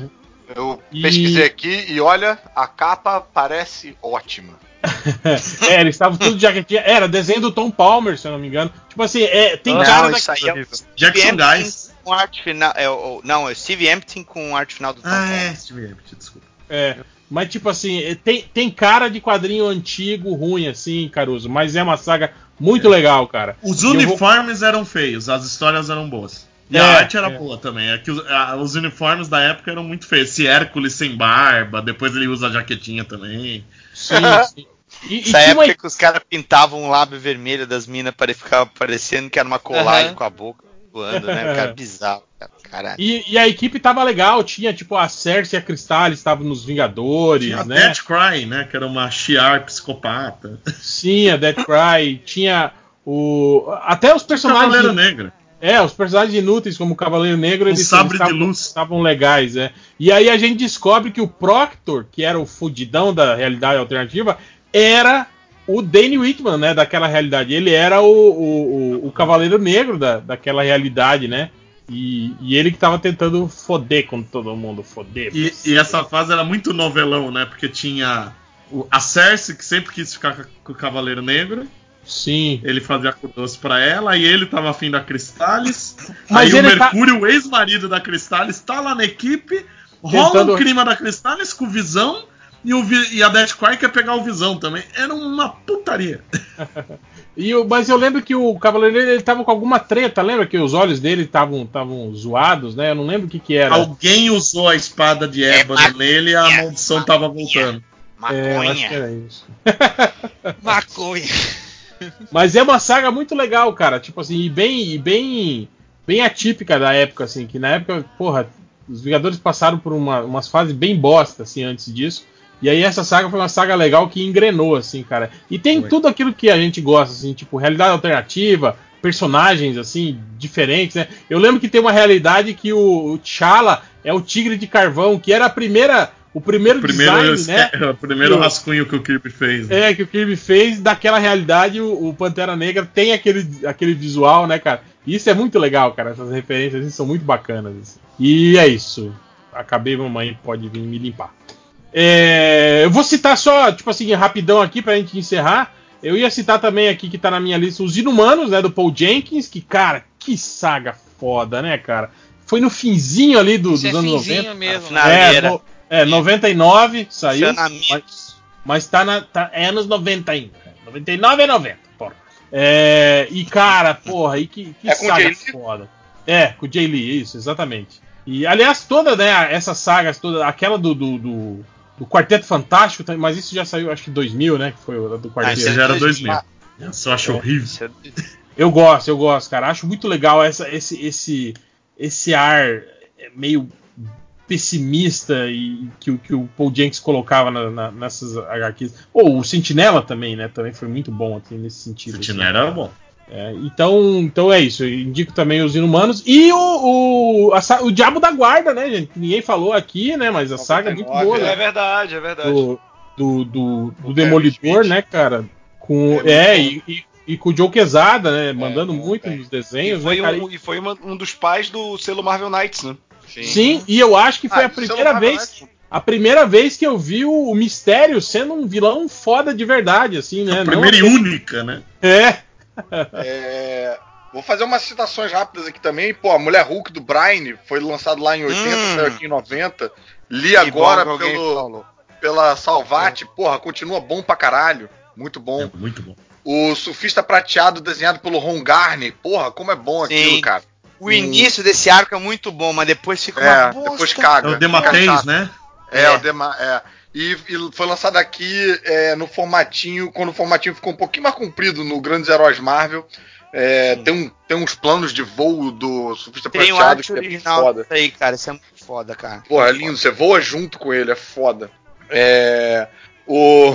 Eu E- pesquisei aqui e olha, a capa parece ótima. (laughs) é, eles estavam tudo de jaquetinha. Era desenho do Tom Palmer, se eu não me engano. Tipo assim, é, tem Não, cara da. isso aí é o Jackson Guys. Empton com arte final. É, o- não, é o Steve Empton com arte final do Tom Ah, Holland. é, Steve Abbott, desculpa. É, mas tipo assim, é, tem, tem cara de quadrinho antigo, ruim, assim, Caruso. Mas é uma saga muito legal, cara. Os E eu vou- uniformes eram feios, as histórias eram boas. E É, a arte era é. boa também. É que os, a- os uniformes da época eram muito feios. Esse Hércules sem barba, depois ele usa a jaquetinha também. Sim, (laughs) sim. E, e Essa uma- época que os caras pintavam o lábio vermelho das minas para ficar parecendo que era uma colagem Aham. com a boca voando, né? O cara (laughs) bizarro, cara. Caralho. E, e a equipe tava legal, tinha tipo a Cersei e a Crystallis estavam nos Vingadores, Tinha a né? Death Cry, né? Que era uma Shiar psicopata. Sim, a Death Cry, tinha o. Até os personagens. Cavaleiro Negro. É, os personagens inúteis, como o Cavaleiro Negro, eles eles estavam- estavam legais, é. E aí a gente descobre que o Proctor, que era o fudidão da realidade alternativa, era o Danny Whitman, né, daquela realidade. Ele era o, o, o- o Cavaleiro Negro da, daquela realidade, né? E, e ele que tava tentando foder com todo mundo, foder. E, e essa fase era muito novelão, né? Porque tinha o- a Cersei, que sempre quis ficar com o Cavaleiro Negro. Sim. Ele fazia doce pra ela, e ele tava afim da Cristales. (laughs) Mas aí ele o tá- Mercúrio, o ex-marido da Cristales, tá lá na equipe, rola Tentando- um clima da Cristales com o Visão, e, o Vi- e a Death Cry quer pegar o Visão também. Era uma putaria. (laughs) E eu, mas eu lembro que o Cavaleiro ele tava com alguma treta, lembra que os olhos dele estavam estavam zoados, né? Eu não lembro o que que era. Alguém usou a espada de É ébano maconha, nele e a maldição tava voltando. É, eu acho que Maconha. era isso. (laughs) Maconha. Mas é uma saga muito legal, cara. Tipo assim, e bem, e bem, bem atípica da época, assim. Que na época, porra, os Vingadores passaram por uma, umas fases bem bosta, assim, antes disso. E aí essa saga foi uma saga legal que engrenou, assim, cara. E tem tudo aquilo que a gente gosta, assim, tipo, realidade alternativa, personagens, assim, diferentes, né? Eu lembro que tem uma realidade que o, o T'Challa é o Tigre de Carvão, que era a primeira, o primeiro, Primeiro, design, né? (laughs) o primeiro E o- rascunho que o Kirby fez. né? É, que o Kirby fez daquela realidade, o, o Pantera Negra tem aquele, aquele visual, né, cara? E isso é muito legal, cara. Essas referências assim, são muito bacanas. assim. E é isso. Acabei, mamãe pode vir me limpar. É, eu vou citar só, tipo assim, rapidão aqui pra gente encerrar. Eu ia citar também aqui que tá na minha lista os Inumanos, né, do Paul Jenkins, que, cara, que saga foda, né, cara? foi no finzinho ali do, dos é anos finzinho 90. mesmo. Na- É, Finaleira. no, é, 99 saiu, mas, mas tá, na, tá é anos 90 ainda. 99 é 90, porra. É, e cara, porra, e que, que É saga foda. É, com o Jay Lee, isso, exatamente. E aliás, toda, né, essas sagas, toda, aquela do, do, do, do Quarteto Fantástico, também, mas isso já saiu acho que 2000, né, que foi o do Quarteto. Esse já era 2000. 2000. Nossa, eu acho horrível. Isso é- Eu gosto, eu gosto, cara. Acho muito legal essa, esse, esse, esse ar meio pessimista e que, o- que o Paul Jenkins colocava na- na- nessas HQs. Ou o Sentinela também, né? Também foi muito bom assim, nesse sentido. assim. Sentinela era bom. É, então, então é isso. Eu indico também os Inumanos e o, o, a o Diabo da Guarda, né, gente? Ninguém falou aqui, né? Mas a saga é muito boa, É né? verdade, é verdade. do, do, do, do Demolidor, né, cara? Com, É é, e, e, e com o Joe Quesada, né? Mandando muito nos E desenhos, foi, né, cara? um, e foi uma- um dos pais do selo Marvel Knights, né? Sim, e eu acho que foi Ah, a eu primeira não vez. A primeira vez que eu vi o, o Mistério sendo um vilão foda de verdade, assim, né? Não Primeira e aquele- única, né? É. É, Vou fazer umas citações rápidas aqui também. Pô, a Mulher Hulk do Brian foi lançado lá em 80, Hum. saiu aqui em 90. Li agora bom pelo, pela Salvati. Porra, continua bom pra caralho. Muito bom. É muito bom. O Surfista Prateado desenhado pelo Ron Garney. Porra, como é bom Sim. aquilo, cara. O início desse arco é muito bom, mas depois fica É, uma bosta. depois caga. É o Demateis, chato. né? É, É. o Dema, é. E, e foi lançado aqui é, no formatinho, quando o formatinho ficou um pouquinho mais comprido no Grandes Heróis Marvel. É, tem, um, tem uns planos de voo do Surfista Tem um Prateado arte que é original foda. disso aí, cara. Isso é muito foda, cara. Porra, é lindo, você voa junto com ele, é foda. É, o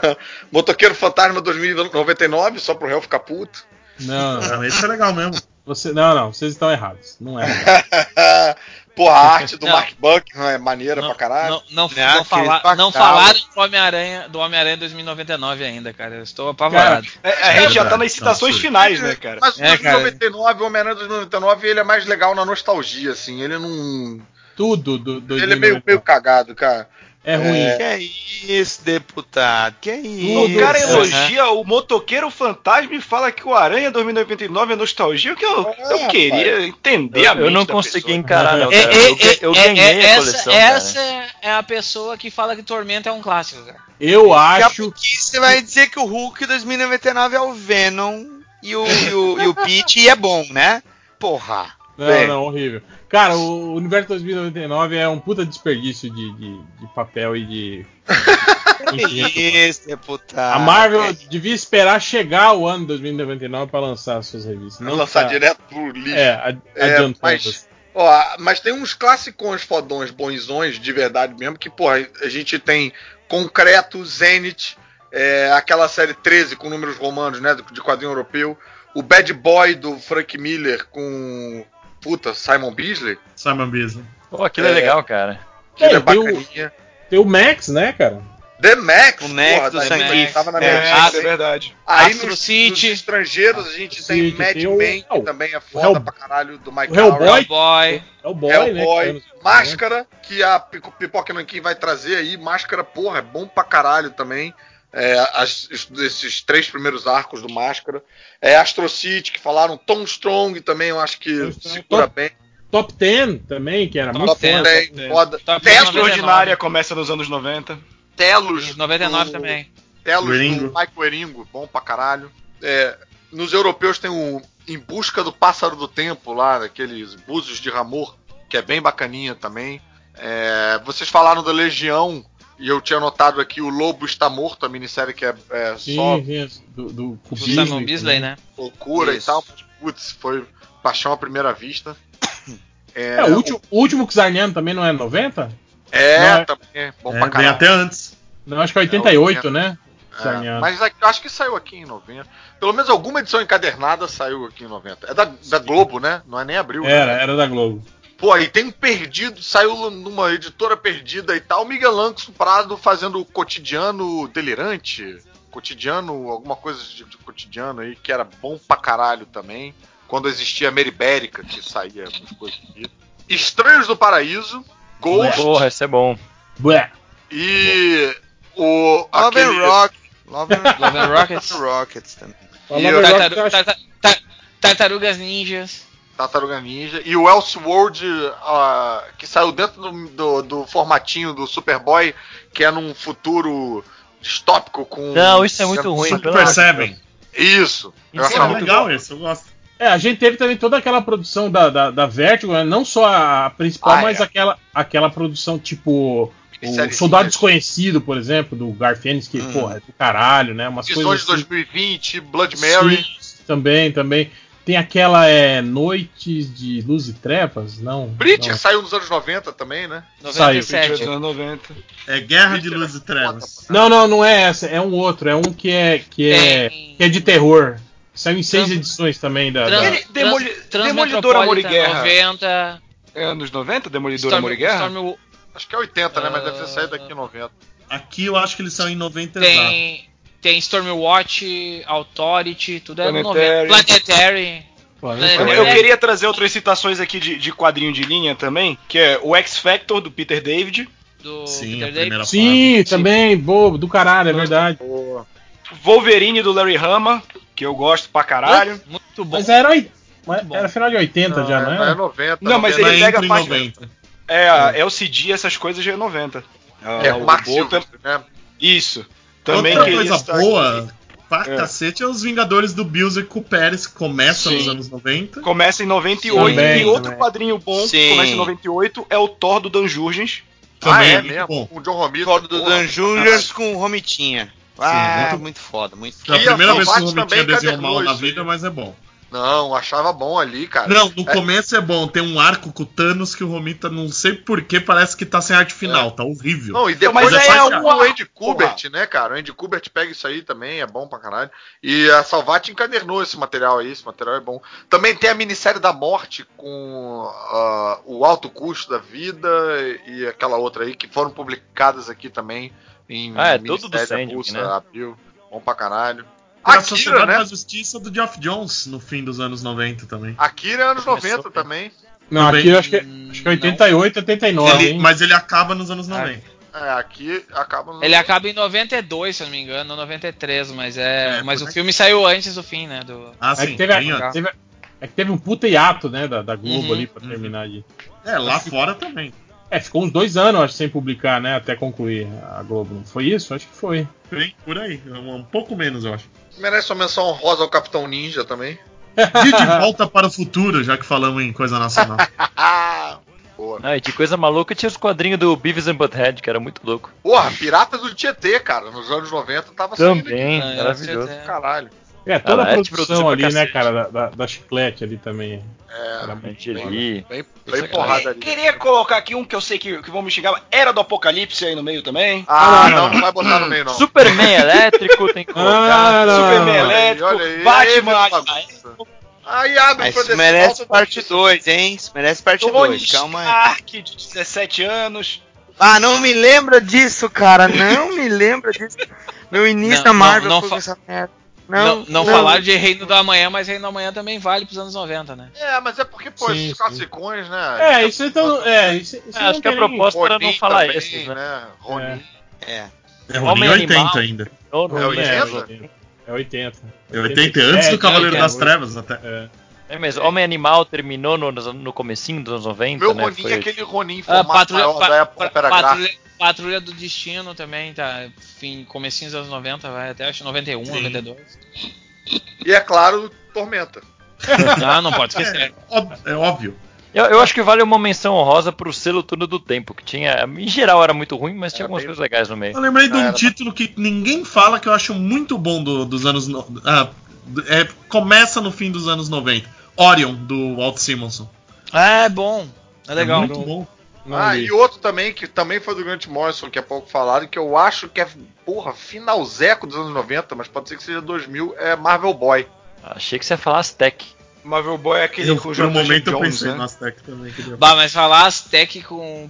(laughs) Motoqueiro Fantasma 2099, só pro réu ficar puto. Não, Ah, Esse é legal mesmo. você, não, não, vocês estão errados. Não é. legal. (laughs) Porra, a arte do Não. Mark Buckingham é maneira Não, pra caralho. não, não, Não, não, aquele fala- não falaram do Homem-Aranha do Homem-Aranha 2099 ainda, cara. Eu estou apavorado. É, a gente já tá nas citações não, finais, né, cara? Mas o É, cara. 2099, o Homem-Aranha 2099, ele é mais legal na nostalgia, assim. Ele não. Tudo do, do Ele é meio, meio cagado, cara. É ruim. Que é isso, deputado? Que é isso? O cara Tudo. elogia o motoqueiro fantasma e fala que o Aranha 2099 é nostalgia. O que eu, É, eu queria entender Eu, a mente eu não da consegui pessoa. encarar, não, É, cara. é, Eu, ga- eu é, ganhei é, a essa, coleção, essa cara. é a pessoa que fala que Tormenta é um clássico, cara. Eu acho. pouquinho você vai dizer que o Hulk 2099 é o Venom e o, e o, e o Pete e é bom, né? Porra. Não, Bem. não, horrível. Cara, o Universo 2099 é um puta desperdício de, de, de papel e de. (laughs) Que isso, deputado. A Marvel devia esperar chegar o ano 2099 pra lançar as suas revistas. Não lançar tá- direto pro lixo. É, ad- É, adiantando. mas- Ó, mas tem uns classicões fodões, bonzões de verdade mesmo, que, porra, a gente tem Concreto, Zenith, é, aquela série 13 com números romanos, né, de quadrinho europeu, o Bad Boy do Frank Miller com, puta, Simon Beasley, Simon Beasley. Pô, aquilo é, É. legal, cara. que é É, tem o- bacaninha. Tem o Max, né, cara? The Max, O Max porra, do Sangue. tava na É, minha isso lista. é verdade. Aí Astro nos, City. nos estrangeiros a gente tem City, Mad tem o- Men, que o- também é o foda Hell- pra caralho, do o Hellboy. Howard. Boy. É o boy, né? Hellboy, que tá nos- Máscara, que a Pipoca Nankin vai trazer aí. Máscara, porra, é bom pra caralho também. É, as- esses três primeiros arcos do Máscara. É Astro City, que falaram. Tom Strong também, eu acho que Tom Strong. segura Top- bem. Top 10 também, que era muito Top foda. 10, Top foda. Top 10, Extraordinária começa nos anos 90. Telos. 99 do- também. Telos Eringo. do Michael Eringo, bom pra caralho. É, nos europeus tem o Em Busca do Pássaro do Tempo, lá, aqueles Búzios de Ramor, que é bem bacaninha também. É, vocês falaram da Legião, e eu tinha notado aqui o Lobo Está Morto, a minissérie que é, é só Sim, sim, do, do, Do Simon Beasley, né? loucura e tal. Putz, foi paixão à primeira vista. (coughs) É, É, o último, o último Czarniano também não é 90? é, não é- também é bom É, pra caralho. até antes. Não, acho que é 88, né? É, mas aqui- acho que saiu aqui em 90. Pelo menos alguma edição encadernada saiu aqui em 90. É da, da Globo, né? Não é nem abril. Era, né? era da Globo. Pô, e tem um perdido, saiu numa editora perdida e tal, Miguel Lanço Prado fazendo cotidiano delirante. Cotidiano, alguma coisa de, de cotidiano aí, que era bom pra caralho também. Quando existia a Meribérica, que saía umas coisas aqui. Estranhos do Paraíso, Ghost Porra, esse é bom. Bué. e o. Love aquele- and Rock. Love and, Love and Rockets. Rockets também. E Love eu- Rock, Tartaru- eu acho- tarta- tar- Tartarugas Ninjas. Tartaruga Ninja. E o Elseworld, ah, que saiu dentro do, do, do formatinho do Superboy, que é num futuro distópico com. Não, isso é muito ruim. Super de Seven. Isso. Isso é muito legal bom. esse, eu gosto. É, a gente teve também toda aquela produção da, da, da Vertigo, né? não só a principal, Ah, mas é. aquela, aquela produção tipo. O Soldado sim. Desconhecido, por exemplo, do Garfienes, que, Hum. porra, é do caralho, né? Umas Visões coisas de assim. 2020, Blood Mary. Sim, também, também. Tem aquela é, Noites de Luz e Trevas, não? Que saiu nos anos 90 também, né? Saiu. 97. anos 90. É Guerra de Luz e Trevas. Não, não, não é essa, é um outro, é um que é que é, Tem- que é de terror. Saiu em seis Trans- edições também da. Trans- da- Ele- Demoli- Trans- Demolidor, Amor e Guerra. 90. É anos 90, Demolidor, Storm, Amor e Guerra? Storm, Acho que é 80, né? Mas deve ter saído daqui em 90. Aqui eu acho que eles são em 90 exato. Tem, Stormwatch, Authority, tudo é no Planetary. 90. Planetary. Planeta- É, Eu é- queria trazer outras citações aqui de, de quadrinho de linha também, que é o X Factor do Peter David, Do Sim, Peter David. Sim, também, bobo, do caralho, é verdade. Wolverine do Larry Hama, que eu gosto pra caralho. Muito bom. Mas era, mas bom. era final de 80 já, não é, era? é 90. Não, mas 90. ele pega a parte- 90. É, a LCD, essas coisas já é 90. É, o o Silver, né? Isso. Também Outra coisa boa aqui. pra É. cacete é os Vingadores do Bills e com o Pérez, que começam Sim. nos anos 90. Começa em 98. Também, e outro também. quadrinho bom que Sim. começa em 98 é o Thor do Dan Jurgens. Ah, Também é muito mesmo? bom. Com o John Romita. Foda do porra. Dan Juniors com o Romitinha. Ah, muito- muito, foda, muito Foi a E a primeira vez que o Romitinha desenhou mal na vida, mas é bom. Não, achava bom ali, cara. Não, no É. começo é bom. Tem um arco com o Thanos que o Romita, não sei porquê, parece que tá sem arte final. Tá horrível. Não, e depois Mas é, é o um Andy Kubert, né, cara? O Andy Kubert pega isso aí também, é bom pra caralho. E a Salvati encadernou esse material aí, esse material é bom. Também tem a minissérie da morte com ah, o alto custo da vida e aquela outra aí que foram publicadas aqui também em Ah, é tudo do Sandman, né? Abril. Bom pra caralho. Akira, Sociedade né? da Justiça do Geoff Jones no fim dos anos 90 também. Akira é anos Começou 90 bem. também. Não, Também. eu acho que, acho que é 88, 89, Ele- hein? mas ele acaba nos anos 90. É, aqui acaba no... Ele acaba em 92, se eu não me engano, ou 93, mas é. É, mas o filme saiu antes do fim, né? Do... Ah, É sim. que teve, a- teve- é que teve um puta hiato, né, da, da Globo Uhum, ali pra terminar de... É, lá fora também. É, ficou uns dois anos, acho, sem publicar, né, até concluir a Globo. Foi isso? Acho que foi. Bem, por aí. Um, um pouco menos, eu acho. Merece uma menção honrosa ao Capitão Ninja também. (laughs) E de volta para o futuro, já que falamos em coisa nacional. (laughs) Boa. Ah, e de coisa maluca tinha os quadrinhos do Beavis and Butthead, que era muito louco. Porra, Piratas do Tietê, cara, nos anos 90 tava saindo aqui. Também, maravilhoso. Caralho. É, toda Ela a é de produção pra ali, né, cara, da, da, da chiclete ali também. É, Era muito Angeli. bem, bem porrada ali. Queria colocar aqui um que eu sei que, que vão me xingar. Era do Apocalipse aí no meio também. Ah, Ah, não, não. não vai botar no meio, não. Superman elétrico, tem que (laughs) colocar. Ah, não, Superman elétrico, aí, Batman. aí, abre Mas isso merece parte notícia. 2, hein? Isso merece parte Tony 2. Calma aí. Stark, de 17 anos. Ah, não me lembra disso, cara. Não me lembra disso. Meu início Não, da Marvel não, não fa- essa merda. Não, não, falaram de Reino do Amanhã, mas Reino do Amanhã também vale pros anos 90, né? É, mas é porque, pô, Sim, esses classicões, né? É, isso então. É, isso, isso É, não acho que a proposta era não falar também, esses, né? Ronin. É. É Ronin Homem 80 Animal. ainda. Não, não, É é, 80? É 80. É 80, antes do Cavaleiro das Trevas até. É. É mesmo, Homem Animal terminou no, no comecinho dos anos 90, Meu né? Ronin Foi- é aquele Ronin Ah, patrulha, maior pa- da época pa- patrulha. Patrulha do Destino também, tá? Fim, comecinho dos anos 90, vai até acho 91, 92. E é claro, Tormenta. (laughs) Ah, não pode esquecer. Ó- É óbvio. Eu, eu acho que vale uma menção honrosa pro selo Túnel do Tempo, que tinha. Em geral era muito ruim, mas tinha Era algumas bem- coisas legais no meio. Eu lembrei de um título que ninguém fala que eu acho muito bom do- dos anos. no- ah, é, começa no fim dos anos 90. Orion, do Walt Simonson. Ah, é bom. É legal. É muito bom. Não ah, li. e outro também, que também foi do Grant Morrison, que é pouco falado, que eu acho que é, porra, finalzeco dos anos 90, mas pode ser que seja 2000, é Marvel Boy. Achei que você ia falar Aztec. Marvel Boy é aquele Eu, com o por um momento eu Jones, pensei né? no Aztec também. Queria... Bah, mas falar Aztec com.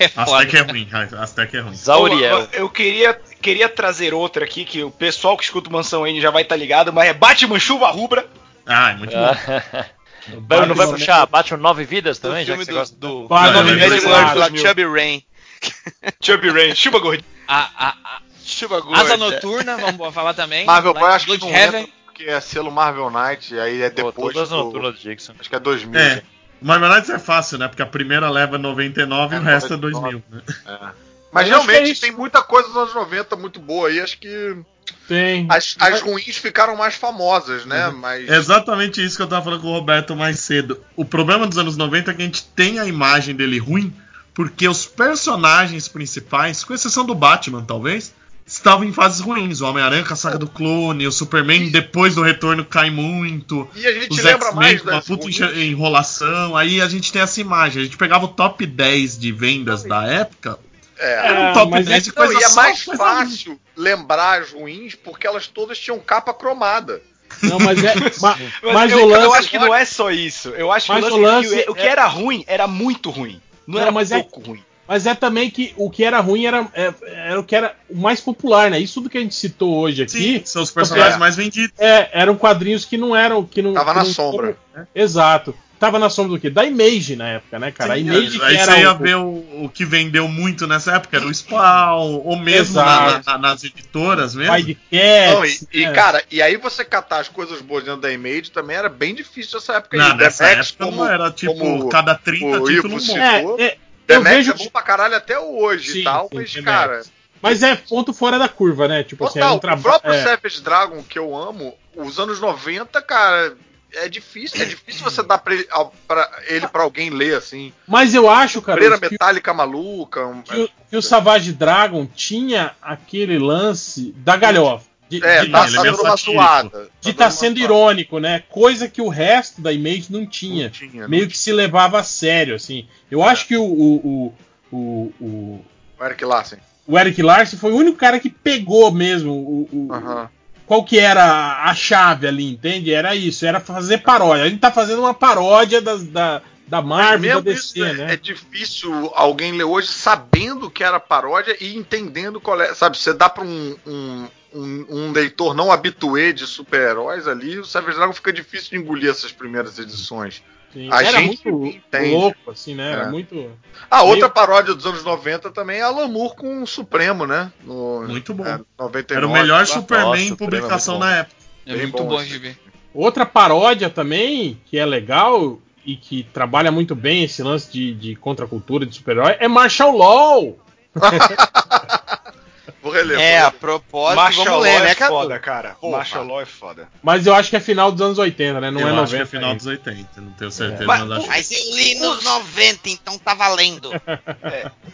É foda. Aztec é ruim, Aztec é ruim. Zauriel. Pô, Eu queria, queria trazer outra aqui, que o pessoal que escuta o Mansão N já vai estar ligado, mas é Batman Chuva Rubra. Ah, é muito bom. (laughs) Não, não vai Batman- puxar Batman Nove Vidas também, já que você do, gosta? do, Batman, Red é Word lá, 2000. Chubby Rain. (laughs) Chubby Rain, Chuba Gordinho. A, a, a- Chuba Gorda. Asa Noturna, vamos falar também. Marvel Boy acho que entra, porque é selo Marvel Knight, aí é Pô, depois todas as do, noturnas do Dixon. Acho que é 2000. É. Marvel Knights é fácil, né? Porque a primeira leva 99 e o É, resto é 99. 2000. Né? É. Mas Eu é realmente isso. tem muita coisa dos anos 90 muito boa aí. Acho que Tem. as, as ruins ficaram mais famosas, né? Mas. É exatamente isso que eu tava falando com o Roberto mais cedo. O problema dos anos 90 é que a gente tem a imagem dele ruim, porque os personagens principais, com exceção do Batman, talvez, estavam em fases ruins. O Homem-Aranha a saga do clone, o Superman depois do retorno cai muito. E a gente Os lembra X-Men mais com uma das puta enrolação. Aí a gente tem essa imagem. A gente pegava o top 10 de vendas da época. É. Era um top mas 10 de Não, coisa e é mais fácil lembrar as ruins porque elas todas tinham capa cromada. Não, mas é. (laughs) ma- Mas, mas eu, o lance. eu acho que não é só isso. Eu acho que Mas o o lance, é lance que o, o que é- era ruim era muito ruim. Não, Não, era mas é- pouco ruim. Mas é também que o que era ruim era, é- era o que era o mais popular, né? Isso do que a gente citou hoje aqui. Sim, são os personagens É. mais vendidos. É, eram quadrinhos que não eram. Que não, Tava que na não sombra. foram- Exato. Tava na sombra do quê? Da Image na época, né, cara? a Sim, Image que aí era você ia o- ver o, o que vendeu muito nessa época, era o Spawn, ou mesmo na- na- nas editoras mesmo. Wildcats. Não, e, e, é. cara, e aí você catar as coisas boas dentro da Image também era bem difícil nessa época Não, aí. Nessa Max, época como- não era tipo como cada 30 o títulos um bom. É, é, The eu Max vejo. é bom pra caralho até hoje Sim, e tal, sim, mas, The cara. Max. Mas é ponto fora da curva, né? Tipo assim, era Total, um trabalho. o próprio é. Savage Dragon, que eu amo, os anos 90, cara, é difícil. É difícil você dar pra ele pra, ele pra alguém ler, assim. Mas eu acho, cara, Freira que, metálica maluca. um- que o, que o Savage Dragon tinha aquele lance da galhofa. De, é, de tá, tá é dando uma suada. de dando tá sendo suada. irônico, né? Coisa que o resto da Image não tinha. Não tinha, meio não que se levava a sério, assim. Eu acho que o, o, o, o, o, tinha. Eric Larsen. o Eric Larson foi o único cara que pegou mesmo o, o- Aham. Qual que era a chave ali, entende? Era isso, era fazer paródia. A gente tá fazendo uma paródia das- da, da Marvel da isso DC, é, né? é difícil alguém ler hoje sabendo que era paródia e entendendo qual é. Sabe, você dá pra um, um, um, um leitor não habituê de super-heróis ali, o Savage Dragon fica difícil de engolir essas primeiras edições. Sim, a era gente muito entende. louco, assim, né? Era É. muito. A outra Meio- paródia dos anos 90 também é Alan Moore com o Supremo, né? No, Muito bom. é, 99, Era o melhor lá. Superman Nossa, em é publicação na época. É Bem muito bom, bom, assim. Gibi. Outra paródia também, que é legal e que trabalha muito bem esse lance de, de contracultura de super-herói, é Marshall Law. (laughs) Vou reler. É, a propósito, Marshall vamos ler, é né, cara? foda, cara. Porra. Marshall Law é foda. Mas eu acho que é final dos anos 80, né? Não eu é acho 90. que é final dos 80, não tenho certeza, Mas- mas, acho que Mas eu li nos 90, então tá valendo.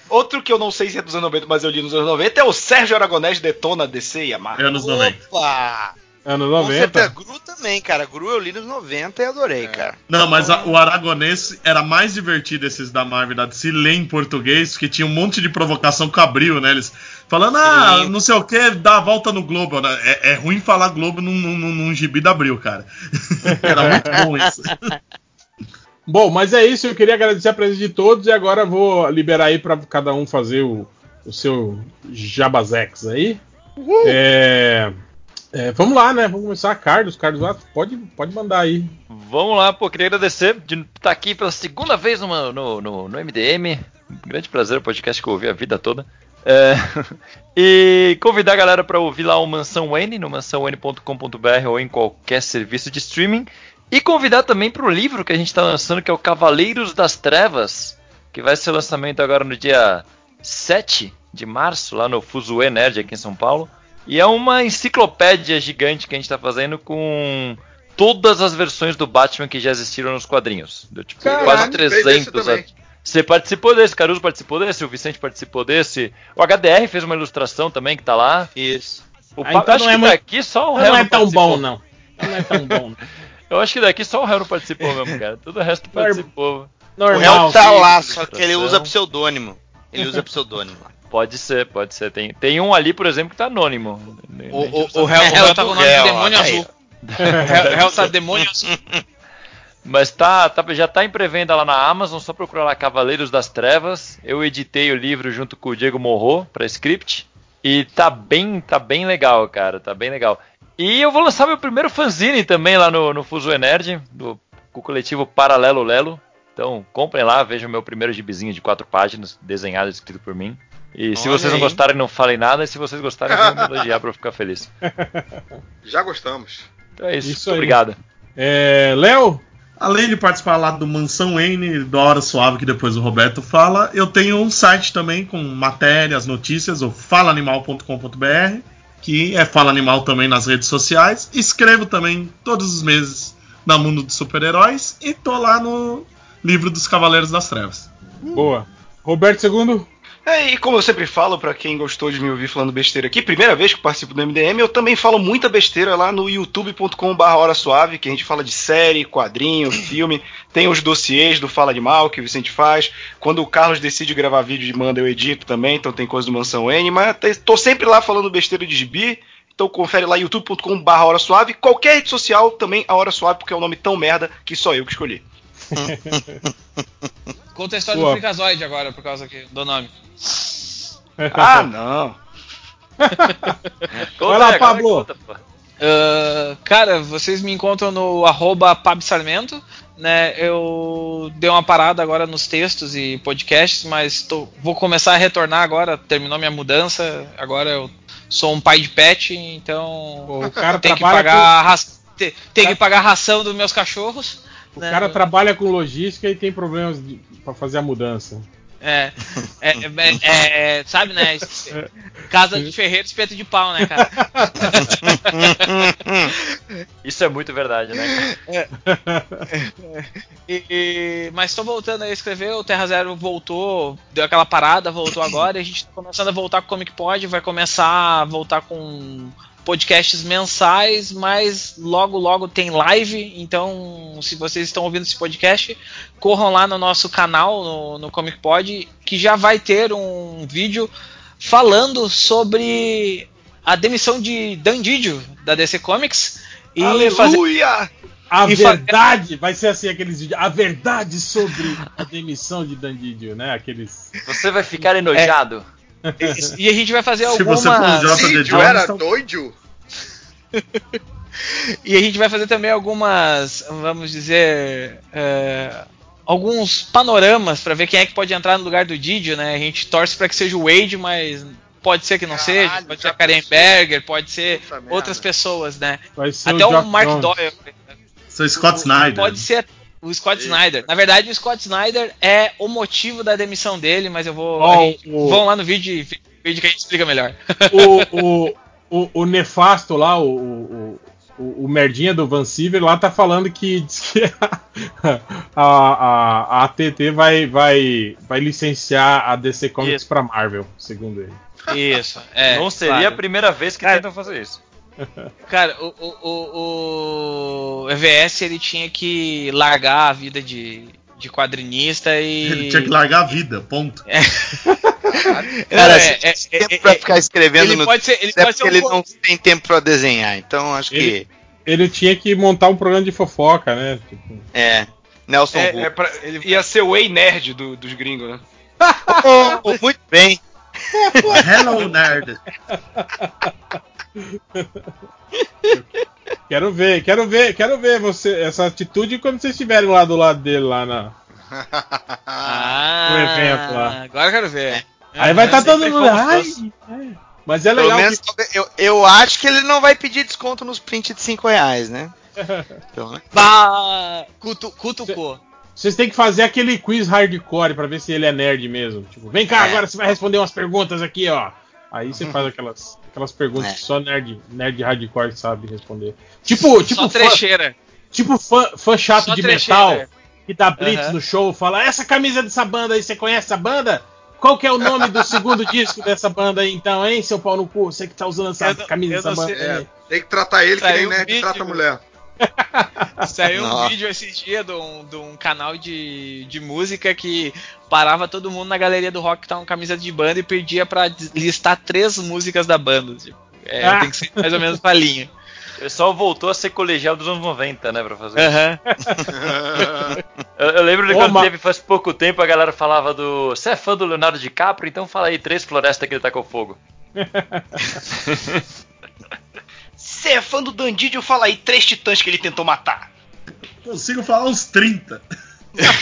Outro que eu não sei se é dos anos 90, mas eu li nos anos 90 é o Sérgio Aragonés Detona DC e Amar. é anos 90. Opa! Anos Com certeza, 90. Gru também, cara. Gru eu li nos 90 e adorei, cara. Não, mas a- o Aragonês era mais divertido esses da Marvel da DC ler em português, porque tinha um monte de provocação com abril, né? Eles falando, ah, Sim. não sei o que, dá a volta no Globo. né? É, é ruim falar Globo num, num, num, num gibi da abril, cara. (laughs) era muito bom isso. (laughs) Bom, mas é isso. Eu queria agradecer a presença de todos e agora eu vou liberar aí para cada um fazer o, o seu Jabazex aí. É, é, vamos lá, né? Vamos começar. Carlos, Carlos, pode, pode mandar aí. Vamos lá, pô, queria agradecer de estar aqui pela segunda vez numa- no, no, no MDM. Um grande prazer, o podcast que eu ouvi a vida toda. É, (laughs) e convidar a galera para ouvir lá o Mansão N, no mansãon.com.br ou em qualquer serviço de streaming. E convidar também para o livro que a gente está lançando, que é o Cavaleiros das Trevas, que vai ser lançamento agora no dia 7 de março, lá no Fuzue Nerd, aqui em São Paulo. E é uma enciclopédia gigante que a gente está fazendo com todas as versões do Batman que já existiram nos quadrinhos. Deu tipo Caralho, quase fez esse 300. Você participou desse, Caruso participou desse, o Vicente participou desse. O HDR fez uma ilustração também que tá lá. Isso. O Ah, então acho não é que muito- daqui só o Não, réu é tão participou. bom, não. Não é tão bom. não. (laughs) Eu acho que daqui só o réu não participou mesmo, cara. Todo o resto Normal. participou. O réu Normal. tá sim, lá, só que ele usa pseudoônimo. Ele usa pseudônimo. (laughs) Pode ser, pode ser. Tem, tem um ali, por exemplo, que tá anônimo. O, o, o o tá com o nome de demônio azul. O o réu tá demônio azul. Mas tá, tá- já tá em pré-venda lá na Amazon, só procurar lá Cavaleiros das Trevas. Eu editei o livro junto com o Diego Morro para script e tá bem, tá bem legal, cara, tá bem legal. E eu vou lançar meu primeiro fanzine também lá no, no Fuso Nerd, do com o coletivo Paralelo Lelo. Então, comprem lá, vejam meu primeiro gibizinho de quatro páginas, desenhado e escrito por mim. E se Olha vocês não aí. gostarem, não falem nada. E se vocês gostarem, venham me elogiar pra eu ficar feliz. (laughs) Já gostamos. Então é isso. Isso Muito aí. obrigado. É, Léo? Além de participar lá do Mansão Wayne, da Hora Suave, que depois o Roberto fala, eu tenho um site também com matérias, notícias, o falaanimal.com.br, que é Fala Animal também nas redes sociais. Escrevo também todos os meses na Mundo dos Super-Heróis e tô lá no livro dos Cavaleiros das Trevas. Boa. Roberto II? É, e como eu sempre falo, pra quem gostou de me ouvir falando besteira aqui, primeira vez que participo do MDM, eu também falo muita besteira lá no youtube.com.br Hora Suave, que a gente fala de série, quadrinho, (clears throat) filme. Tem os dossiês do Fala de Mal que o Vicente faz. Quando o Carlos decide gravar vídeo e manda, eu edito também, então tem coisa do Mansão N. Mas tô sempre lá falando besteira de gibi. Então confere lá youtube.com.br Hora Suave. Qualquer rede social também a Hora Suave, porque é um nome tão merda que só eu que escolhi. (laughs) Conta a história Boa. do Freakazoid agora, por causa aqui, do nome. (laughs) Ah, não. Conta lá, aí, agora Pablo. conta. Ah, cara, vocês me encontram no arroba pabsarmento, né? Eu dei uma parada agora nos textos e podcasts, mas tô- vou começar a retornar agora, terminou minha mudança, agora eu sou um pai de pet, então O cara (laughs) tem que pagar a te- tem que pagar a ração dos meus cachorros. O né? cara trabalha com logística e tem problemas de, pra fazer a mudança. É, é, é, é, sabe, né? Casa de ferreiro, espeto de pau, né, cara? (laughs) Isso é muito verdade, né? E- e- mas estou voltando a escrever, o Terra Zero voltou, deu aquela parada, voltou agora, e a gente está começando a voltar com o Comic Pod, vai começar a voltar com podcasts mensais, mas logo logo tem live, então se vocês estão ouvindo esse podcast, corram lá no nosso canal, no, no Comic Pod, que já vai ter um vídeo falando sobre a demissão de Dan Didio, da DC Comics, e fazer Aleluia! A E verdade vai ser assim aqueles vídeos. A verdade sobre a demissão de Dandidio, né? Aqueles. Você vai ficar enojado. E a gente vai fazer Se algumas. você for um J.D. Jones, era então- doido? (laughs) E a gente vai fazer também algumas, vamos dizer, é, alguns panoramas pra ver quem é que pode entrar no lugar do Didio, né? A gente torce pra que seja o Wade, mas pode ser que não Caralho, seja, pode ser a Karen pensou? Berger, pode ser merda. outras pessoas, né? Vai ser Até o Jock Mark Jones. Doyle. Sou Scott Snyder. Pode ser o Scott Snyder. Na verdade, o Scott Snyder é o motivo da demissão dele, mas eu vou. A gente- o- Vão lá no vídeo, vídeo que a gente explica melhor. O, (laughs) o, o, o nefasto lá, o, o, o, o merdinha do Van Siever lá tá falando que diz que (laughs) a, a, a, a ATT vai, vai, vai licenciar a DC Comics Isso. pra Marvel, segundo ele. Isso. É, não seria claro. a primeira vez que Cara, tentam fazer isso. Cara, o, o, o, o EVS ele tinha que largar a vida de, de quadrinista e. (laughs) Ele tinha que largar a vida, ponto. Cara, é, se é, tem é, tempo é, pra ficar escrevendo ele no pode ser, ele é pode ser porque um ele não tem tempo pra desenhar. Então acho Ele- que Ele tinha que montar um programa de fofoca, né? Tipo, é. Nelson É, é pra- ele ia ser o Way Nerd do- dos gringos, né? (laughs) Oh, muito bem. Hello, nerd. (laughs) (laughs) quero ver, quero ver, quero ver você, essa atitude quando vocês estiverem lá do lado dele, lá na. Ah, no evento lá. Agora eu quero ver. Aí vai estar sempre todo mundo. Ai. Mas é Pelo legal. menos que- eu, eu acho que ele não vai pedir desconto nos prints de 5 reais, né? (laughs) Bah, cutu, cutucou. Vocês têm que fazer aquele quiz hardcore pra ver se ele é nerd mesmo. Tipo, vem cá, É. agora você vai responder umas perguntas aqui, ó. Aí você faz aquelas, aquelas perguntas É. que só nerd, nerd hardcore sabe responder. Tipo, tipo, Só fã, trecheira. tipo fã, fã chato Só de trecheira. metal que dá blitz Aham. no show, fala: Essa camisa dessa banda aí, você conhece essa banda? Qual que é o nome do segundo (laughs) disco dessa banda aí, então, hein, seu pau no cu? Você que tá usando essa Eu camisa dessa banda sei- aí. Tem que tratar ele que Saiu nem nerd vídeo. trata a mulher. (laughs) Saiu um Nossa. vídeo esses dias de um, de um canal de, de música que parava todo mundo na galeria do rock que tava com camisa de banda e pedia pra des- listar três músicas da banda. Tipo, é, Ah. tem que ser mais ou menos pra linha. O pessoal voltou a ser colegial dos anos 90, né, pra fazer. Aham. (laughs) Eu, eu lembro de quando teve faz pouco tempo a galera falava do. Você é fã do Leonardo DiCaprio? Então fala aí três florestas que ele tacou fogo. (laughs) Você é fã do Dandidio? Fala aí três titãs que ele tentou matar. Consigo falar uns 30. Dá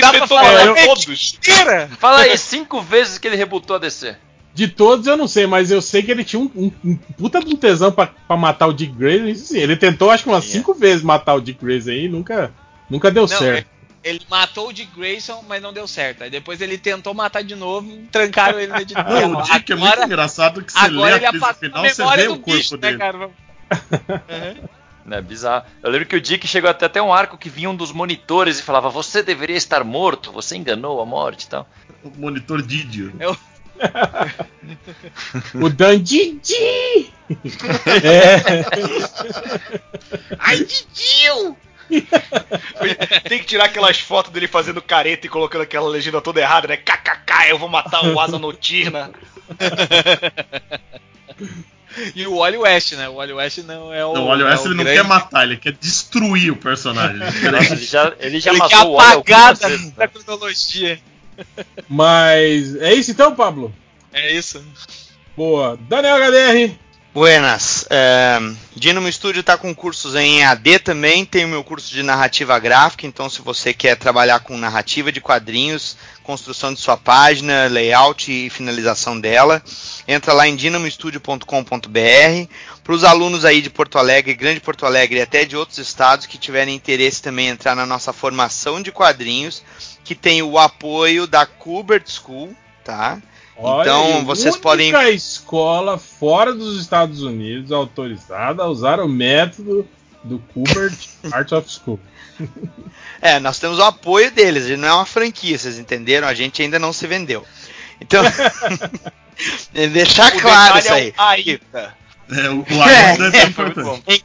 pra tentou falar matar eu- todos. Mentira! Fala aí cinco vezes que ele rebutou a DC. De todos eu não sei, mas eu sei que ele tinha um, um, um puta de um tesão pra, pra matar o Dick Grayson. Ele tentou acho que umas cinco vezes matar o Dick Grayson aí e nunca, nunca deu Não, certo. Ele matou o Dick Grayson, mas não deu certo. Aí depois ele tentou matar de novo e trancaram ele no editorial. (laughs) Não, o Dick é muito engraçado que você lê agora ele a apagou final, a você vê o corpo bicho, né, dele. cara? É bizarro. Eu lembro que o Dick chegou até até um arco que vinha um dos monitores e falava: Você deveria estar morto, você enganou a morte e tal. O monitor Didio. (laughs) O Dan Didi! (laughs) é. Ai, Didinho! (laughs) Tem que tirar aquelas fotos dele fazendo careta e colocando aquela legenda toda errada, né? KKK, eu vou matar o Asa Noturna. (laughs) E o Wally West, né? O Wally West não é o. Não, olha, é essa o ele não grande- quer matar, ele quer destruir o personagem. (laughs) Nossa, ele já, ele já Ele quer matou o Wally algumas da, cronologia. Mas é isso então, Pablo? É isso. Boa. Daniel HDR. Buenas. É, Dynamo Studio está com cursos em AD também. Tem o meu curso de narrativa gráfica. Então, se você quer trabalhar com narrativa de quadrinhos, construção de sua página, layout e finalização dela, entra lá em dinamostudio.com.br. Para os alunos aí de Porto Alegre, Grande Porto Alegre e até de outros estados que tiverem interesse também em entrar na nossa formação de quadrinhos, que tem o apoio da Kubert School, tá? Olha Então, aí, vocês única podem- escola fora dos Estados Unidos autorizada a usar o método do Kubert (laughs) Art of School. É, nós temos o apoio deles, ele não é uma franquia, vocês entenderam? A gente ainda não se vendeu. Então, (laughs) (laughs) deixar O claro isso aí. é o ainda. É, o, o ainda é, importante.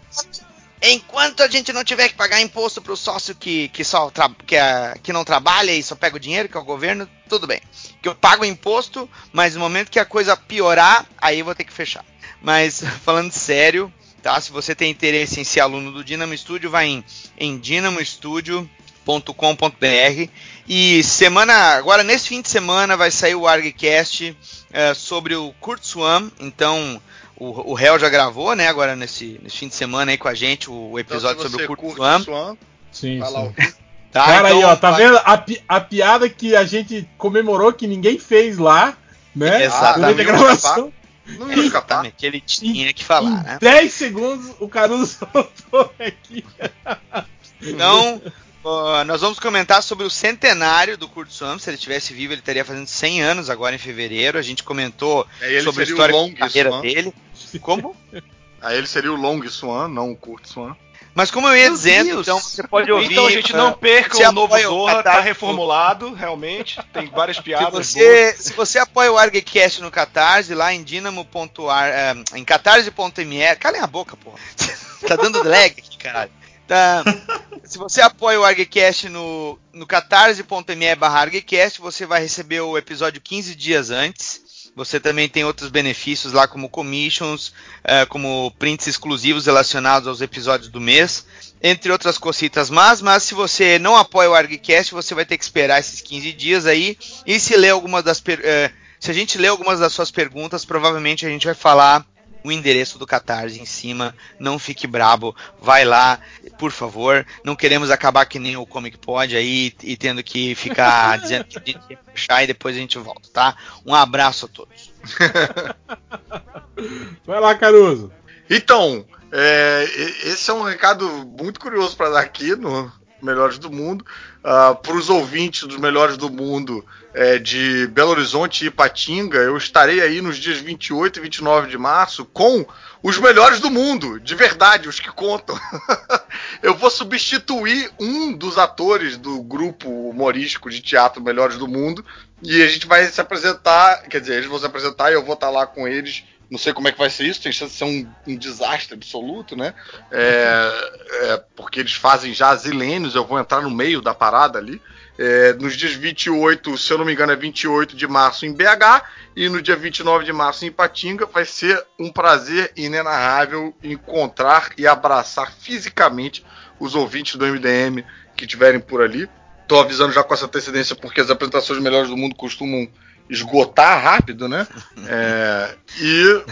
Enquanto, a gente não tiver que pagar imposto pro sócio que, que, só que, é- que não trabalha e só pega o dinheiro, que é o governo, tudo bem. Que eu pago imposto, mas no momento que a coisa piorar, aí eu vou ter que fechar. Mas (laughs) falando sério, tá? Se você tem interesse em ser aluno do Dynamo Studio, vai em, em dinamostudio.com.br e semana agora nesse fim de semana vai sair o ArgCast eh, sobre o Kurt Swan, então o, o Hell já gravou, né, agora nesse, nesse fim de semana aí com a gente o, Então, episódio se sobre o Kurt Swan. Swan, Sim, vai lá sim. Tá? Cara aí, Então, ó, tá vai- vendo a, pi- a piada que a gente comemorou que ninguém fez lá, né? (laughs) Exatamente. A gravação. Não ia escapar. Exatamente, ele tinha que falar, né? Em 10 segundos o Caruso (laughs) soltou aqui. Então, ó, nós vamos comentar sobre o centenário do Kurt Swan. Se ele tivesse vivo, ele estaria fazendo 100 anos agora em fevereiro. A gente comentou sobre a história da carreira Swan. dele. Como? (laughs) Aí ele seria o Long Swan, não o Kurt Swan. Mas como eu ia Meu dizendo, Deus. então você pode ouvir. Então, gente, não ah, perca o novo apoia o Zorra, tá reformulado, realmente. Tem várias (laughs) Se piadas boas. você, se você apoia o ArgCast no Catarse, lá em dinamo.ar, eh, em catarse.me, calem a boca, porra. (laughs) tá dando lag aqui, caralho. Tá, se você apoia o ArgCast no, no catarse.me barra ArgCast, você vai receber o episódio 15 dias antes. Você também tem outros benefícios lá, como commissions, eh, como prints exclusivos relacionados aos episódios do mês, entre outras cositas más. Mas se você não apoia o ArgCast, você vai ter que esperar esses 15 dias aí. E se ler algumas das eh, se a gente ler algumas das suas perguntas, provavelmente a gente vai falar o endereço do Catarse em cima. Não fique brabo, vai lá, por favor. Não queremos acabar que nem o Comic Pod aí e tendo que ficar (laughs) dizendo que a gente ia fechar e depois a gente volta, tá? Um abraço a todos. (laughs) Vai lá, Caruso. Então, é, e- esse é um recado muito curioso para dar aqui no Melhores do Mundo. para os ouvintes dos Melhores do Mundo é, de Belo Horizonte e Ipatinga, eu estarei aí nos dias 28 e 29 de março com os melhores do mundo, de verdade, os que contam. (laughs) eu vou substituir um dos atores do grupo humorístico de teatro Melhores do Mundo e a gente vai se apresentar, quer dizer, eles vão se apresentar e eu vou estar lá com eles não sei como é que vai ser isso, tem chance de ser um, um desastre absoluto, né? É, é, porque eles fazem já zilênios, eu vou entrar no meio da parada ali. É, nos dias 28, se eu não me engano, é 28 de março em BH e no dia 29 de março em Ipatinga. Vai ser um prazer inenarrável encontrar e abraçar fisicamente os ouvintes do MDM que estiverem por ali. Tô avisando já com essa antecedência porque as apresentações melhores do mundo costumam esgotar rápido, né? É, e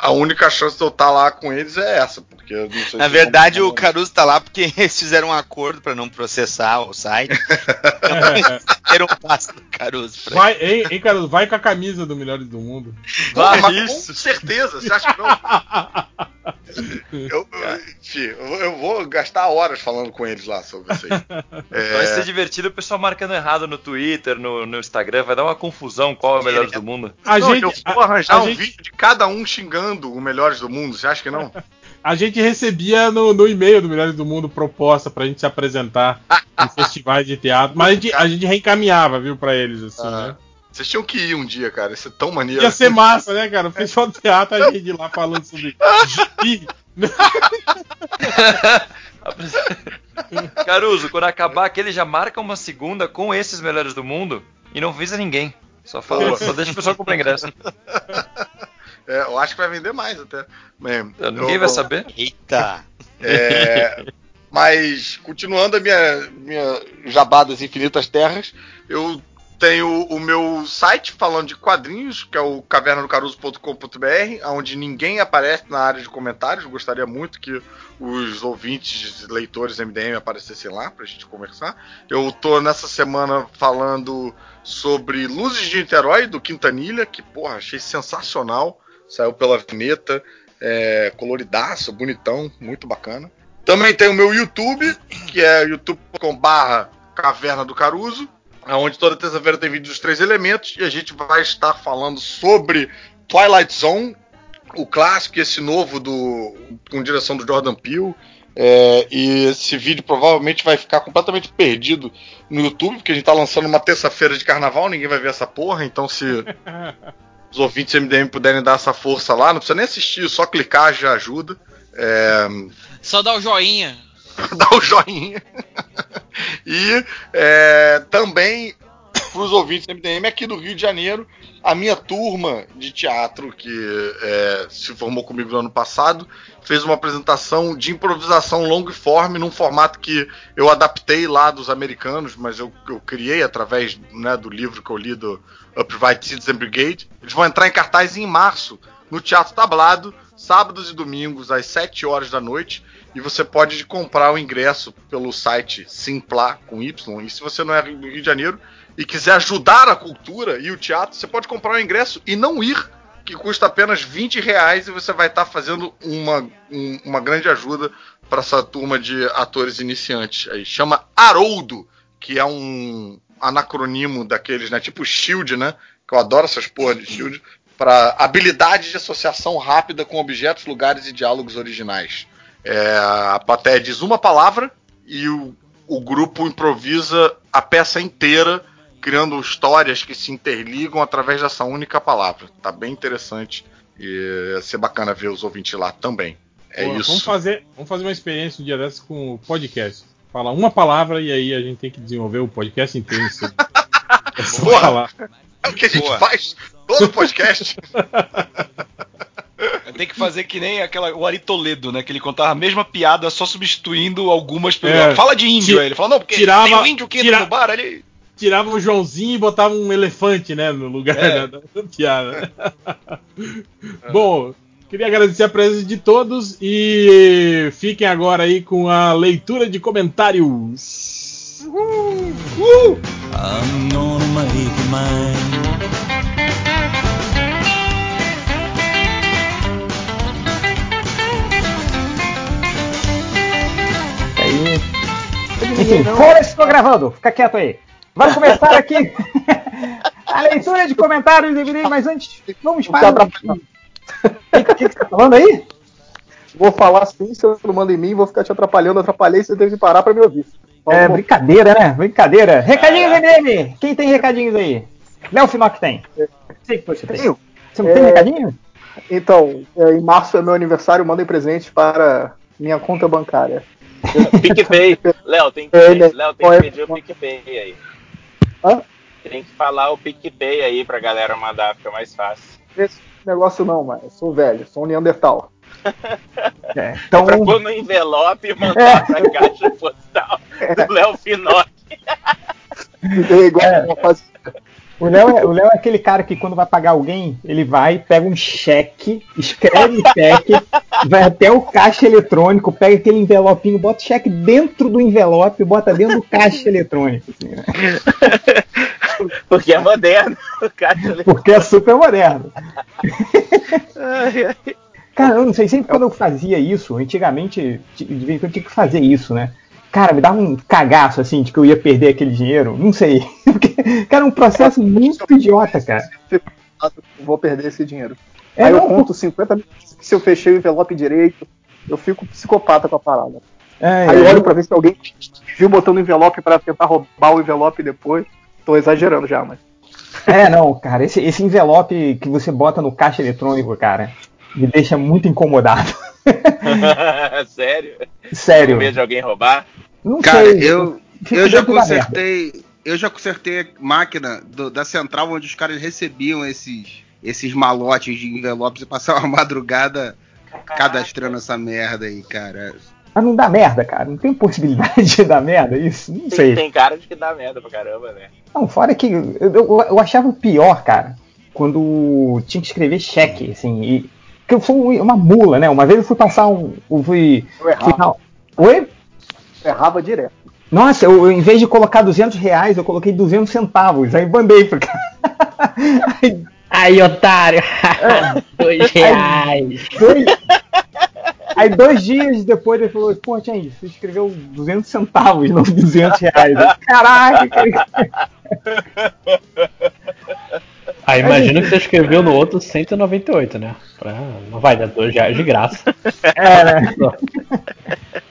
a única chance de eu estar lá com eles é essa, porque eu não sei Na se verdade, o Caruso tá lá porque (laughs) eles fizeram um acordo pra não processar o site. (laughs) Então, (laughs) um passo do Caruso pra Vai, hein, hein, Caruso? Vai com a camisa do Melhores do Mundo. Vai, com certeza, você acha que não? Eu, eu, enfim, eu, eu vou gastar horas falando com eles lá sobre isso aí. (laughs) É, Vai ser divertido o pessoal marcando errado no Twitter, no, no Instagram, vai dar uma confusão qual é o melhor do mundo. A não, gente, eu vou arranjar a um gente- vídeo de cada um xingando o Melhores do Mundo, você acha que não? (laughs) A gente recebia no, no e-mail do Melhores do Mundo proposta pra gente se apresentar em (laughs) festivais de teatro, mas a gente, a gente reencaminhava, viu, pra eles, assim, Ah, né? Vocês tinham que ir um dia, cara, isso é tão maneiro. Ia ser massa, né, cara? O festival de teatro, a gente lá falando sobre gibi. (laughs) Caruso, quando acabar aquele, já marca uma segunda com esses melhores do mundo e não avisa ninguém. Só fala, só deixa o pessoal comprar ingresso. É, eu acho que vai vender mais até. Bem, Ninguém eu- vai saber. Eita! É, mas, continuando a minha, minha jabá das infinitas terras, eu tenho o meu site falando de quadrinhos, que é o cavernadocaruso.com.br, onde ninguém aparece na área de comentários. Gostaria muito que os ouvintes, leitores MDM aparecessem lá pra gente conversar. Eu tô nessa semana falando sobre Luzes de Niterói, do Quintanilha, que, porra, achei sensacional. Saiu pela vinheta é, coloridaço, bonitão, muito bacana. Também tem o meu YouTube, que é youtube.com/barra Caverna do Caruso, onde toda terça-feira tem vídeo dos três elementos e a gente vai estar falando sobre Twilight Zone, o clássico, e esse novo do com direção do Jordan Peele. É, e esse vídeo provavelmente vai ficar completamente perdido no YouTube, porque a gente tá lançando uma terça-feira de carnaval, ninguém vai ver essa porra, então se (laughs) os ouvintes MDM puderem dar essa força lá, não precisa nem assistir, só clicar já ajuda. É, Só dá o joinha. (laughs) dá o joinha. e é, também para os ouvintes do MDM aqui do Rio de Janeiro, a minha turma de teatro que é, se formou comigo no ano passado fez uma apresentação de improvisação long form num formato que eu adaptei lá dos americanos, mas eu, eu criei através né, do livro que eu li do Upright Citizen Brigade. Eles vão entrar em cartaz em março no Teatro Tablado, sábados e domingos às 7 horas da noite. E você pode comprar o ingresso pelo site Simpla com Y. E se você não é do Rio de Janeiro e quiser ajudar a cultura e o teatro, você pode comprar o ingresso e não ir, que custa apenas 20 reais e você vai estar fazendo uma, um- uma grande ajuda para essa turma de atores iniciantes. Aí chama Haroldo, que é um anacronimo daqueles, né? Tipo Shield, né? Que eu adoro essas porra de Shield. Para habilidade de associação rápida com objetos, lugares e diálogos originais. É, a plateia diz uma palavra e o, o grupo improvisa a peça inteira, criando histórias que se interligam através dessa única palavra. Tá bem interessante e ia ser bacana ver os ouvintes lá também. É Pô, isso. Vamos fazer, vamos fazer uma experiência um dia dessas com o podcast. Falar uma palavra e aí a gente tem que desenvolver o podcast inteiro. (laughs) É só Boa. Falar. O que a gente Boa. faz todo podcast. (laughs) Tem que fazer que nem aquela, o Ari Toledo, né? Que ele contava a mesma piada, só substituindo algumas pelo. É. Fala de índio, aí ele fala, não, porque tirava- tem um índio que tira- no bar ali. Tirava o Joãozinho e botava um elefante, né, no lugar É. da, da piada. (laughs) Bom, queria agradecer a presença de todos e fiquem agora aí com a leitura de comentários. I'm gonna make it mine. Enfim, fora estou gravando, fica quieto aí. Vamos começar aqui (laughs) a leitura de comentários, DVD, mas antes, vamos para. O que, que você tá falando aí? Vou falar assim, se eu não manda em mim, vou ficar te atrapalhando, atrapalhei, você teve que parar pra me ouvir. É, brincadeira, né? Brincadeira. Recadinhos, MDM! Quem tem recadinhos aí? Léo Finock tem. Sei que você tem. Você não tem É, recadinho? Então, é, em março é meu aniversário, mandem presentes para minha conta bancária. PicPay. (laughs) Léo, tem que, É? Léo, tem que é? pedir o PicPay aí. Hã? Tem que falar o PicPay aí pra galera mandar, fica mais fácil. Esse negócio não, mas eu sou velho, sou um Neandertal. É, então, Pra pôr no envelope e mandar pra caixa postal do Léo Finock. É igual É. fazia. O Léo, é, o Léo é aquele cara que quando vai pagar alguém, ele vai, pega um cheque, escreve o cheque, vai até o caixa eletrônico, pega aquele envelopinho, bota o cheque dentro do envelope, bota dentro do caixa eletrônico. assim, né? Porque é moderno. o caixa Porque é super moderno. (laughs) (laughs) Cara, eu não sei, sempre quando eu fazia isso, antigamente, de vez em quando eu tinha que fazer isso, né? Cara, me dava um cagaço, assim, de que eu ia perder aquele dinheiro. Não sei. (laughs) Porque, cara, é um processo muito idiota, cara. Vou perder esse dinheiro. É, Aí eu não, conto 50 mil se eu fechei o envelope direito. Eu fico psicopata com a parada. É, Aí eu é. olho pra ver se alguém viu botando envelope pra tentar roubar o envelope depois. Tô exagerando já, mas. É, não, cara, esse, esse envelope que você bota no caixa eletrônico, cara, me deixa muito incomodado. (laughs) Sério? Sério. Com medo de alguém roubar? Não Cara, sei. eu, eu já consertei. Eu já consertei a máquina do- da central onde os caras recebiam esses, esses malotes de envelopes e passavam a madrugada cadastrando essa merda aí, cara. Mas não dá merda, cara. Não tem possibilidade de dar merda isso? Não Tem, sei. tem cara de que dá merda pra caramba, né? Não, fora que eu, eu, eu achava pior, cara, quando tinha que escrever cheque, assim, e. Porque eu sou um- uma mula, né? Uma vez eu fui passar um. Eu fui. Eu errava. fui na- Oi? Eu errava direto. Nossa, eu, eu, em vez de colocar 200 reais, eu coloquei 200 centavos. Aí mandei pro cara. Aí, (laughs) Aí, otário! (laughs) Dois reais! dois, aí dois dias depois ele falou, pô, Tianji, você escreveu 200 centavos, não 200 reais. Caraca, cara. (laughs) Ah, imagino que você escreveu no outro 198, né? Pra... Não vai dar dois reais de graça. É, né?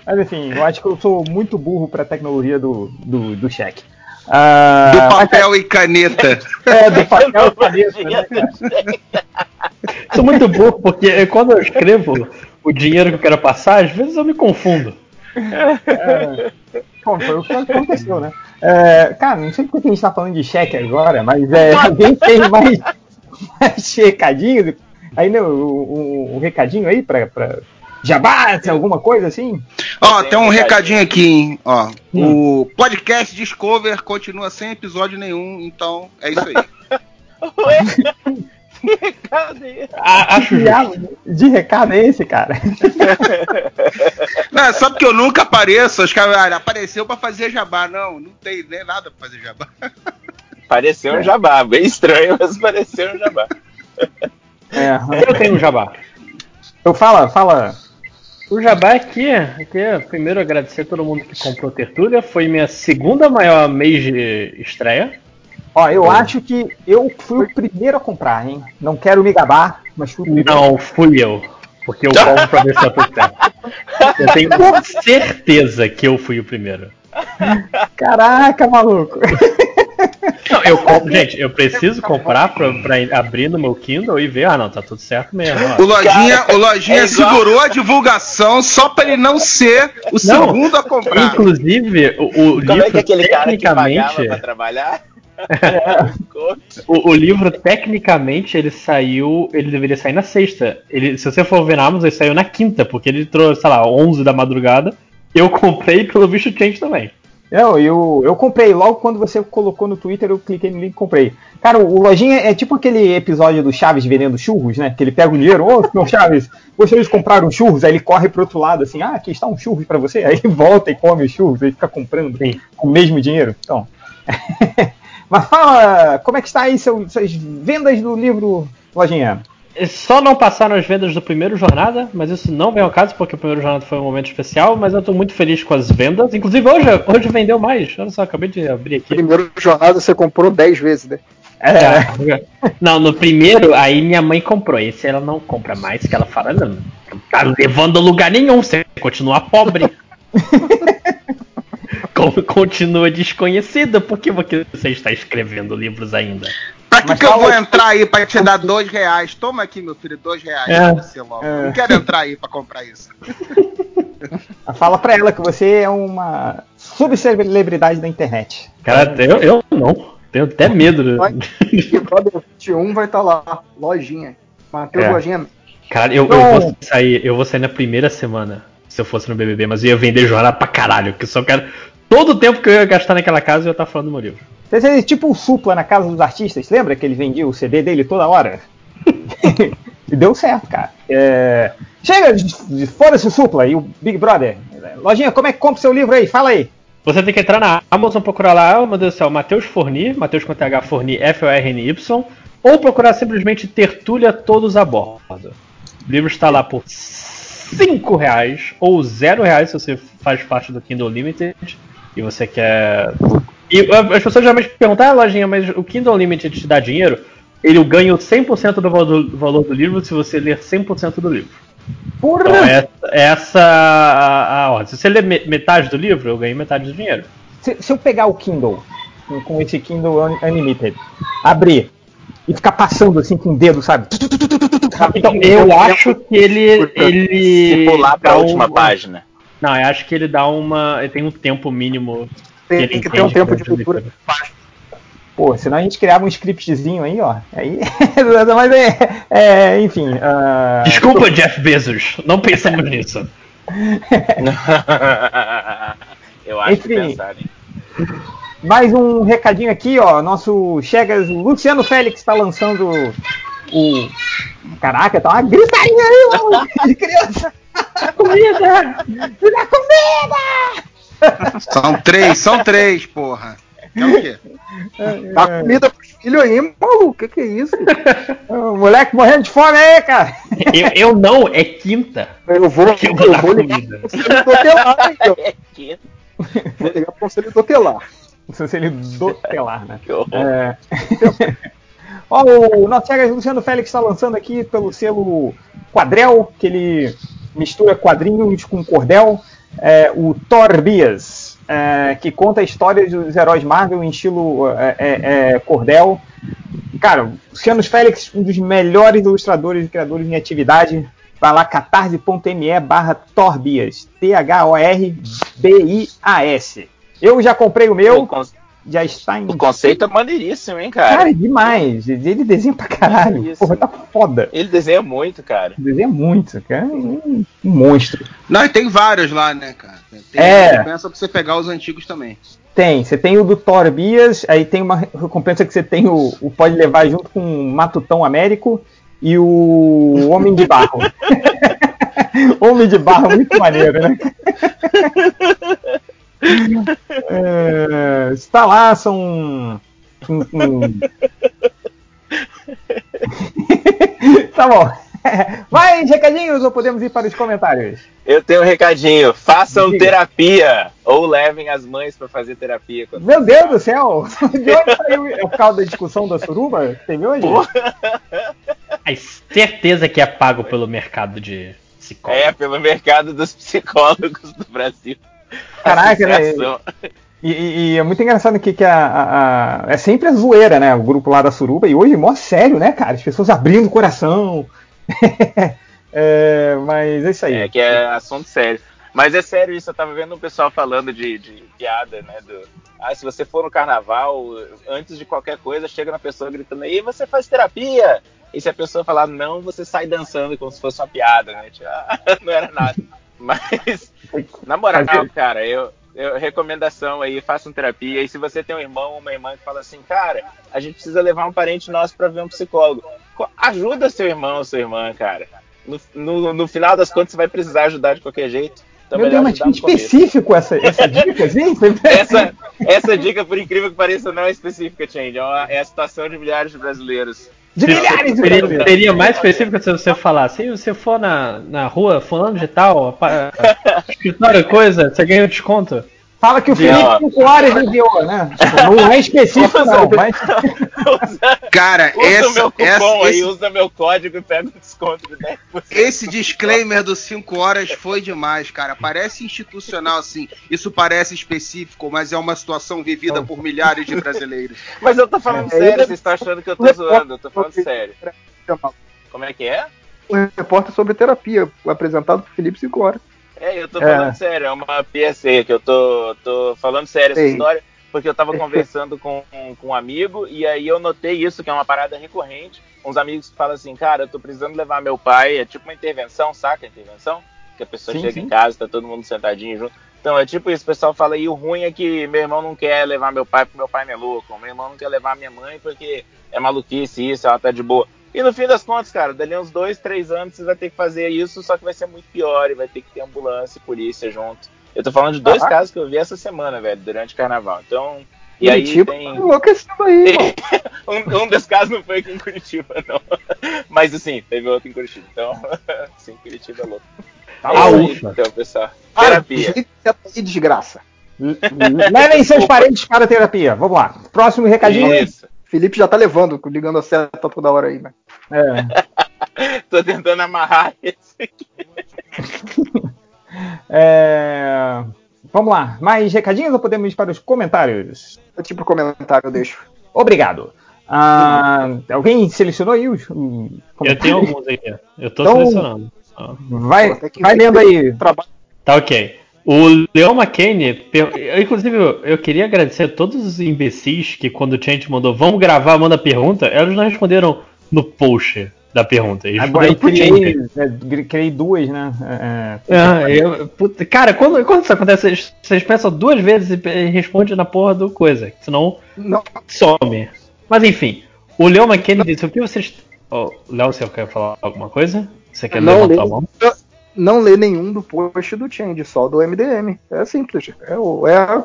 Mas enfim, eu acho que eu sou muito burro pra tecnologia do, do, do cheque. Ah, Do papel e caneta. É, do papel e caneta, né? Sou muito burro porque quando eu escrevo o dinheiro que eu quero passar, às vezes eu me confundo. É, bom, foi o que aconteceu, né? É, cara, não sei porque a gente tá falando de cheque agora, mas é, (laughs) alguém tem mais, mais recadinhos? Aí, né, o, o, o recadinho aí pra, pra Jabá, alguma coisa assim? Ó, tem um recadinho aqui, hein? Ó, o podcast Discover continua sem episódio nenhum, então é isso aí. (laughs) (laughs) Cadê? acho que diabo de recado é esse, cara? (laughs) Não, é só porque eu nunca apareço, os caras ah, apareceu pra fazer jabá. Não, não tem nem nada pra fazer jabá. (laughs) Pareceu um jabá, bem estranho, mas pareceu um jabá. É, (laughs) Eu tenho um jabá. Eu fala, fala. O jabá aqui, aqui é, primeiro agradecer a todo mundo que comprou Tertúlia. Foi minha segunda maior mês de estreia. Ó, eu acho que eu fui o primeiro a comprar, hein? Não quero me gabar, mas fui o primeiro. Não, fui eu. Porque eu compro pra ver se tá tudo certo. Eu tenho certeza que eu fui o primeiro. Caraca, maluco. Não, eu compro, gente, eu preciso comprar pra, pra abrir no meu Kindle e ver, ah não, tá tudo certo mesmo. ó. O Lojinha, o Lojinha é segurou a divulgação só pra ele não ser o Não, segundo a comprar. Inclusive, o, o Como livro é que aquele cara que pagava pra trabalhar? (laughs) O, o livro, tecnicamente, ele saiu. Ele deveria sair na sexta. Ele, se você for ver na Amazon, ele saiu na quinta, porque ele trouxe, sei lá, 11 da madrugada. Eu comprei pelo bicho Change também. Não, eu, eu comprei. Logo quando você colocou no Twitter, eu cliquei no link e comprei. Cara, o Lojinha é tipo aquele episódio do Chaves vendendo churros, né? Que ele pega o dinheiro, ô, senhor Chaves, gostaria de comprar um churros? Aí ele corre pro outro lado, assim, ah, aqui está um churros pra você. Aí (laughs) volta e come os churros, aí fica comprando com o mesmo dinheiro. Então. (laughs) Mas fala, como é que está aí seu, suas vendas do livro, Lojinha? Só não passaram as vendas do primeiro jornada, mas isso não vem ao caso, porque o primeiro jornada foi um momento especial, mas eu tô muito feliz com as vendas. Inclusive hoje, hoje vendeu mais. Olha só, acabei de abrir aqui. Primeiro jornada você comprou 10 vezes, né? É. Não, no primeiro, aí minha mãe comprou. Esse ela não compra mais, que ela fala, não, não tá levando a lugar nenhum, você continua pobre. (laughs) Con- Continua desconhecida, por que você está escrevendo livros ainda? Pra que, que eu vou entrar aí pra te dar (laughs) dois reais? Toma aqui, meu filho, dois reais É. pra você logo. É. Não quero entrar aí pra comprar isso. (laughs) Fala pra ela que você é uma subcelebridade da internet. Cara, eu, eu não. Tenho até medo. O Brother 21 vai estar lá, lojinha. Matheus É. Lojinha. Cara, eu, eu vou sair, eu vou sair na primeira semana, se eu fosse no BBB, mas eu ia vender jornada pra caralho, eu só quero. Todo o tempo que eu ia gastar naquela casa eu ia estar falando do meu livro. Esse é tipo o Supla na casa dos artistas, lembra que ele vendia o CD dele toda hora? (laughs) e deu certo, cara. É... Chega, de- foda-se o Supla e o Big Brother. Lojinha, como é que compra o seu livro aí? Fala aí. Você tem que entrar na Amazon, procurar lá, oh, meu Deus do céu, Matheus Forni, Matheus com TH Forni, F-O-R-N-Y, ou procurar simplesmente Tertúlia Todos a Bordo. O livro está lá por 5 reais ou 0 reais se você faz parte do Kindle Limited e você quer. E as pessoas geralmente perguntam, ah, lojinha, mas o Kindle Limited te dá dinheiro? Ele ganha o 100% do valor, do valor do livro se você ler 100% do livro. Porra! Então é, essa a, a ordem. Se você ler me- metade do livro, eu ganho metade do dinheiro. Se, se eu pegar o Kindle, com- esse Kindle Un- Unlimited, abrir e ficar passando assim com o dedo, sabe? Então, eu acho que ele. ele Se pular pra última um- página. Não, eu acho que ele dá uma. Ele tem um tempo mínimo. Tem ele que ter um tempo de pra leitura. Pô, senão a gente criava um scriptzinho aí, ó. Aí, (laughs) mas é, é, enfim. ah, Desculpa, Jeff Bezos, não pensamos (laughs) nisso. (laughs) Eu acho que Enfim. pensarem. Mais um recadinho aqui, ó. Nosso Chegas, o Luciano Félix está lançando o. Caraca, tá uma gritaria aí, mano, de criança. Comida! Me dá comida! São três, são três, porra. É o quê? Dá comida pros filhos aí, maluco. O que, que é isso? O moleque morrendo de fome aí, cara. Eu, eu não, é quinta. Eu vou, eu eu vou dar vou ligar comida. pro conselho tutelar, (laughs) eu É que- Vou ligar pro conselho tutelar. Se ele dotelar, né? que horror. É. (laughs) Ó, o nosso Chegas Luciano Félix está lançando aqui pelo selo Quadrel, que ele mistura quadrinhos com cordel, é, o Thor Bias, é, que conta a história dos heróis Marvel em estilo é, é, é, cordel. Cara, Luciano Félix, um dos melhores ilustradores e criadores em atividade. Vai lá, catarse.me barra Torbias. T-H-O-R-B-I-A-S. Eu já comprei o meu, já está em. o conceito é maneiríssimo, hein, cara? Cara, é demais. Ele desenha pra caralho. Porra, tá foda. Ele desenha muito, cara. Desenha muito, cara. É um, um monstro. Não, e tem vários lá, né, cara? Tem É. recompensa pra você pegar os antigos também. Tem, você tem o do Thor Bias, aí tem uma recompensa que você tem o, o pode levar junto com o Matutão Américo e o Homem de Barro. (laughs) (laughs) Homem de Barro, muito maneiro, né? (laughs) É, está lá, são. um- um- (laughs) tá bom. Vai, recadinhos, ou podemos ir para os comentários? Eu tenho um recadinho. Façam Diga. terapia. Ou levem as mães pra fazer terapia. Meu Deus do céu! De onde saiu? É por causa da discussão da suruba que teve hoje? (laughs) Ai, certeza que é pago pelo mercado de psicólogos. É, pelo mercado dos psicólogos do Brasil. Caraca, né? E, e- e é muito engraçado que, que a, a- a- é sempre a zoeira, né? O grupo lá da Suruba, e hoje, mó sério, né, cara? As pessoas abrindo o coração. (laughs) É, mas é isso aí. É, que é assunto sério. Mas é sério isso, eu tava vendo um pessoal falando de, de piada, né? Do, ah, se você for no carnaval, antes de qualquer coisa, chega na pessoa gritando, e você faz terapia? E se a pessoa falar não, você sai dançando como se fosse uma piada, né? Tipo, ah, (laughs) não era nada. Mas, na moral, cara, eu, eu recomendação aí, façam terapia. E se você tem um irmão ou uma irmã que fala assim, cara, a gente precisa levar um parente nosso pra ver um psicólogo. Ajuda seu irmão ou sua irmã, cara. No, no, no final das contas, você vai precisar ajudar de qualquer jeito. Então, Meu Deus, mas que específico essa, essa dica, assim? (laughs) Essa, essa dica, por incrível que pareça, não é específica, Change. É, uma- é a situação de milhares de brasileiros. De milhares de Seria, seria mais específico se você falar, se você for na, na rua fulano de tal, (laughs) escritório coisa, você ganha um desconto. Fala que o De- Felipe ó. 5 horas enviou, né? Tipo, não é específico, não, mas. (laughs) Cara, Usa essa, o meu cupom essa- aí, esse, usa meu código e pega um desconto de 10%. esse disclaimer dos 5 horas foi demais, cara. Parece institucional, assim. Isso parece específico, mas é uma situação vivida por milhares de brasileiros. (laughs) Mas eu tô falando É, sério, ele- vocês estão achando que eu tô zoando, eu tô falando sério. Como é que é? O repórter sobre terapia, apresentado por Felipe 5 horas. É, eu tô É. falando sério, é uma PSA que eu tô, tô falando sério essa Ei. história, porque eu tava (laughs) conversando com, com um amigo e aí eu notei isso, que é uma parada recorrente. Uns amigos que falam assim, cara, eu tô precisando levar meu pai, é tipo uma intervenção, saca? Intervenção? Que a pessoa Sim, chega sim. em casa, tá todo mundo sentadinho junto. Então é tipo isso, o pessoal fala, e o ruim é que meu irmão não quer levar meu pai porque meu pai não é louco, meu irmão não quer levar minha mãe porque é maluquice isso, ela tá de boa. E no fim das contas, cara, dali uns dois, três anos você vai ter que fazer isso, só que vai ser muito pior e vai ter que ter ambulância e polícia junto. Eu tô falando de dois Ah. casos que eu vi essa semana, velho, durante o carnaval. Então, e aí Curitiba tem... tá aí, mano. (laughs) um, um dos casos não foi aqui em Curitiba, não. (laughs) Mas assim, teve outro em Curitiba. Então, (laughs) sim, Curitiba é louco. Tá É isso aí, ufa. então, pessoal. Ah, Terapia. aí, desgraça. Levem seus parentes para a terapia. Vamos lá. Próximo recadinho. Isso. Felipe já tá levando, ligando a seta toda hora aí, né? É. (laughs) Tô tentando amarrar esse aqui. (laughs) É, Vamos lá. Mais recadinhos ou podemos ir para os comentários? Tipo comentário, eu deixo. Obrigado. Ah, alguém selecionou aí os. os Eu tenho alguns aqui. Eu tô Então- selecionando. Vai, vai lendo aí. Tá ok. O Leon McCain, per- eu, inclusive, eu, eu queria agradecer a todos os imbecis que quando o Chant mandou vamos gravar, manda pergunta, eles não responderam no post da pergunta. Eles Agora eu criei, é, criei duas, né? É, é, Ah, eu- puta, cara, quando, quando isso acontece, vocês, vocês pensam duas vezes e e respondem na porra do coisa, senão Não. some. Mas enfim, o Leon McKinney disse: o que vocês. Oh, Léo, você quer falar alguma coisa? Você quer Não levantar lê, a mão? não lê nenhum do post do Change, só do MDM. É simples. É, o- é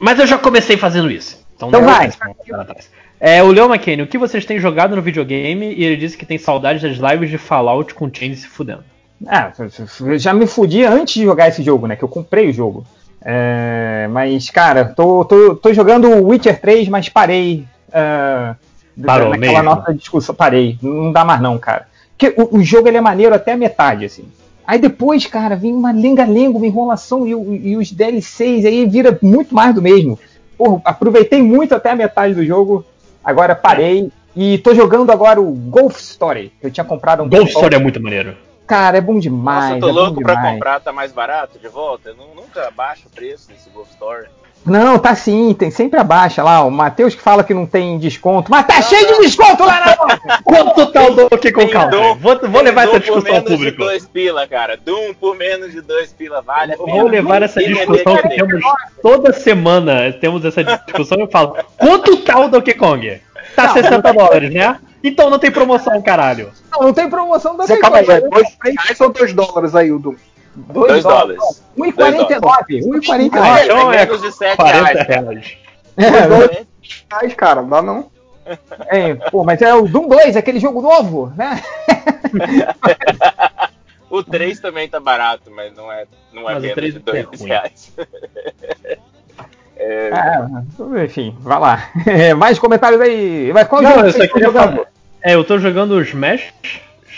Mas eu já comecei fazendo isso. Então, Então não vai. É, o Leon McKinney, o que vocês têm jogado no videogame? E ele disse que tem saudades das lives de Fallout com o Chain se fudendo. É, eu já me fudi antes de jogar esse jogo, né? Que eu comprei o jogo. É, mas, cara, tô, tô, tô jogando o Witcher 3, mas parei. é, Parou naquela mesmo? nossa discussão. Parei. Não dá mais não, cara. Porque o, o jogo ele é maneiro até a metade, assim. Aí depois, cara, vem uma lenga-lenga, uma enrolação e, e os DLCs aí vira muito mais do mesmo. Porra, aproveitei muito até a metade do jogo, agora parei. E tô jogando agora o Golf Story. que Eu tinha comprado um Golf Story é muito maneiro. Cara, é bom demais. Nossa, eu tô é louco pra demais. comprar, tá mais barato de volta. Eu nu- nunca baixo o preço desse Golf Story. Não, tá sim, tem sempre a baixa lá. O Matheus que fala que não tem desconto, mas tá não, cheio não. de desconto lá na (laughs) Quanto tá o Doom aqui com calma? Vou, vou levar essa discussão ao público. Por menos de dois pila, cara. Doom por menos de dois pila, vale a pena. Vou levar essa discussão que temos toda semana. Temos essa discussão e eu falo: quanto tá o Donkey Kong? Tá não, 60 dólares, né? Então não tem promoção, caralho. Não, não tem promoção da Donkey Kong. Você acaba, dois dois dólares aí o Doom? 2 dólares. 1,49. 1,49. É, é menos de então é 7 reais. reais. É, reais, cara, não dá não. É, pô, mas é o Doom 2, aquele jogo novo, né? (laughs) o 3 também tá barato, mas não é, não é mas venda de 2 é reais. É... Ah, (laughs) enfim, vai lá. (laughs) mais comentários aí. Mas qual não, jogo você tá jogando? É, eu tô jogando Smash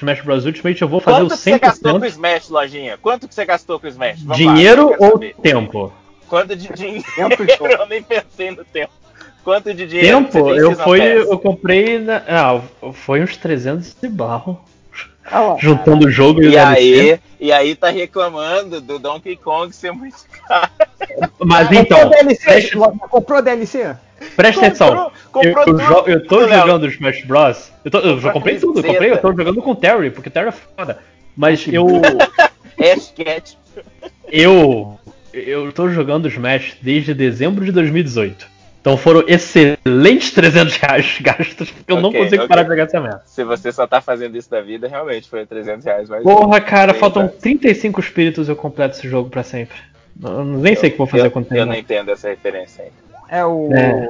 Smash Bros. Ultimate, eu vou fazer Quanto o que você gastou com o 100%. Smash, lojinha? Quanto que você gastou com o Smash? Vamos lá, Dinheiro quero ou saber. tempo? Quanto de dinheiro? Tempo e (laughs) eu nem pensei no tempo. Quanto de dinheiro? que Tempo, eu fui, eu comprei na, ah, foi uns 300 de barro. Ah lá. Juntando o jogo e, o E DLC. aí, e aí tá reclamando do Donkey Kong ser muito caro. Mas Comprou então, DLC? preste, Comprou DLC? Preste atenção. comprou eu, eu, tudo, eu tô Léo. jogando o Smash Bros. Eu, tô- eu já comprei tudo, eu comprei, eu tô jogando com o Terry, porque o Terry é foda. Mas eu. Ash (laughs) Cat. eu. Eu tô jogando Smash desde dezembro de 2018. Então foram excelentes 300 reais (laughs) gastos, porque eu não consigo ok. parar de jogar essa merda. Se você só tá fazendo isso da vida, realmente foi 300 reais mais. Porra, cara, faltam tá. 35 espíritos eu completo esse jogo pra sempre. Eu nem sei o que vou fazer eu, quando eu não entendo essa referência aí. É o. É.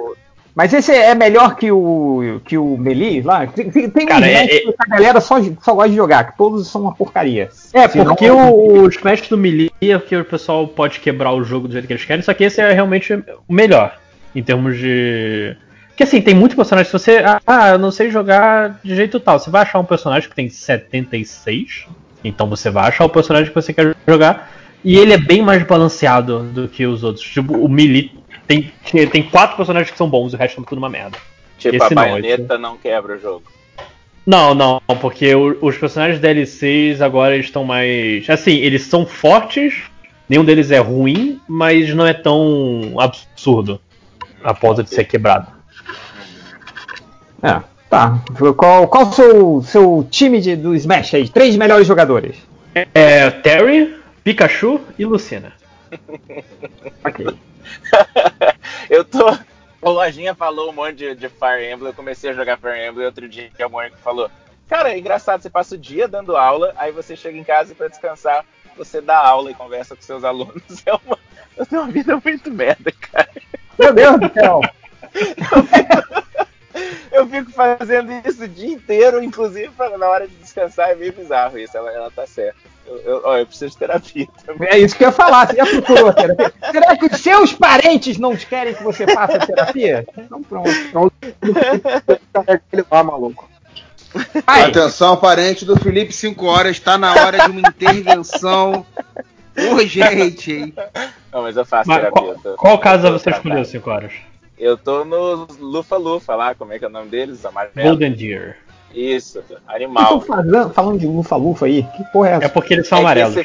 Mas esse é melhor que o que o Melee lá? Tem, tem Cara, uns é- matches que a galera só, só gosta de jogar, que todos são uma porcaria. É, Senão- porque o, o Smash do Melee é que o pessoal pode quebrar o jogo do jeito que eles querem, só que esse é realmente o melhor. Em termos de. Porque assim, tem muito personagem. Se você. Ah, eu não sei jogar de jeito tal. Você vai achar um personagem que tem 76. Então você vai achar o personagem que você quer jogar. E ele é bem mais balanceado do que os outros. Tipo, o Melee tem, tem quatro personagens que são bons e o resto é tudo uma merda. Tipo, Esse a não, baioneta não quebra o jogo. Não, não, porque o- os personagens DLCs agora estão mais. Assim, eles são fortes, nenhum deles é ruim, mas não é tão absurdo a ponto de ser quebrado. É, tá. Qual, qual o seu, seu time de, do Smash aí? Três melhores jogadores. É Terry, Pikachu e Lucina. (laughs) Ok. (laughs) eu tô. O Lojinha falou um monte de, de Fire Emblem, eu comecei a jogar Fire Emblem outro dia que a Mônica falou. Cara, é engraçado, você passa o dia dando aula, aí você chega em casa e pra descansar, você dá aula e conversa com seus alunos. (laughs) É uma, eu tenho uma vida muito merda, cara. Meu Deus do céu! (laughs) Eu fico fazendo isso o dia inteiro, inclusive na hora de descansar, é meio bizarro isso, ela, ela tá certa. Eu, eu, ó, eu preciso de terapia também. É isso que eu ia falar, você já procurou terapia? (laughs) Será que os seus parentes não querem que você faça terapia? Então pronto. Carrega ele lá, maluco. Atenção, parente do Felipe 5 horas, está na hora de uma intervenção (laughs) urgente, hein? Não, mas eu faço Mas terapia. qual, qual casa você tratado. escolheu 5 horas? Eu tô no Lufa Lufa lá, como é que é o nome deles? Amarelo. Golden Deer. Isso, animal. estão falando, falando de lufa-lufa aí? Que porra é essa? É porque eles são É amarelos.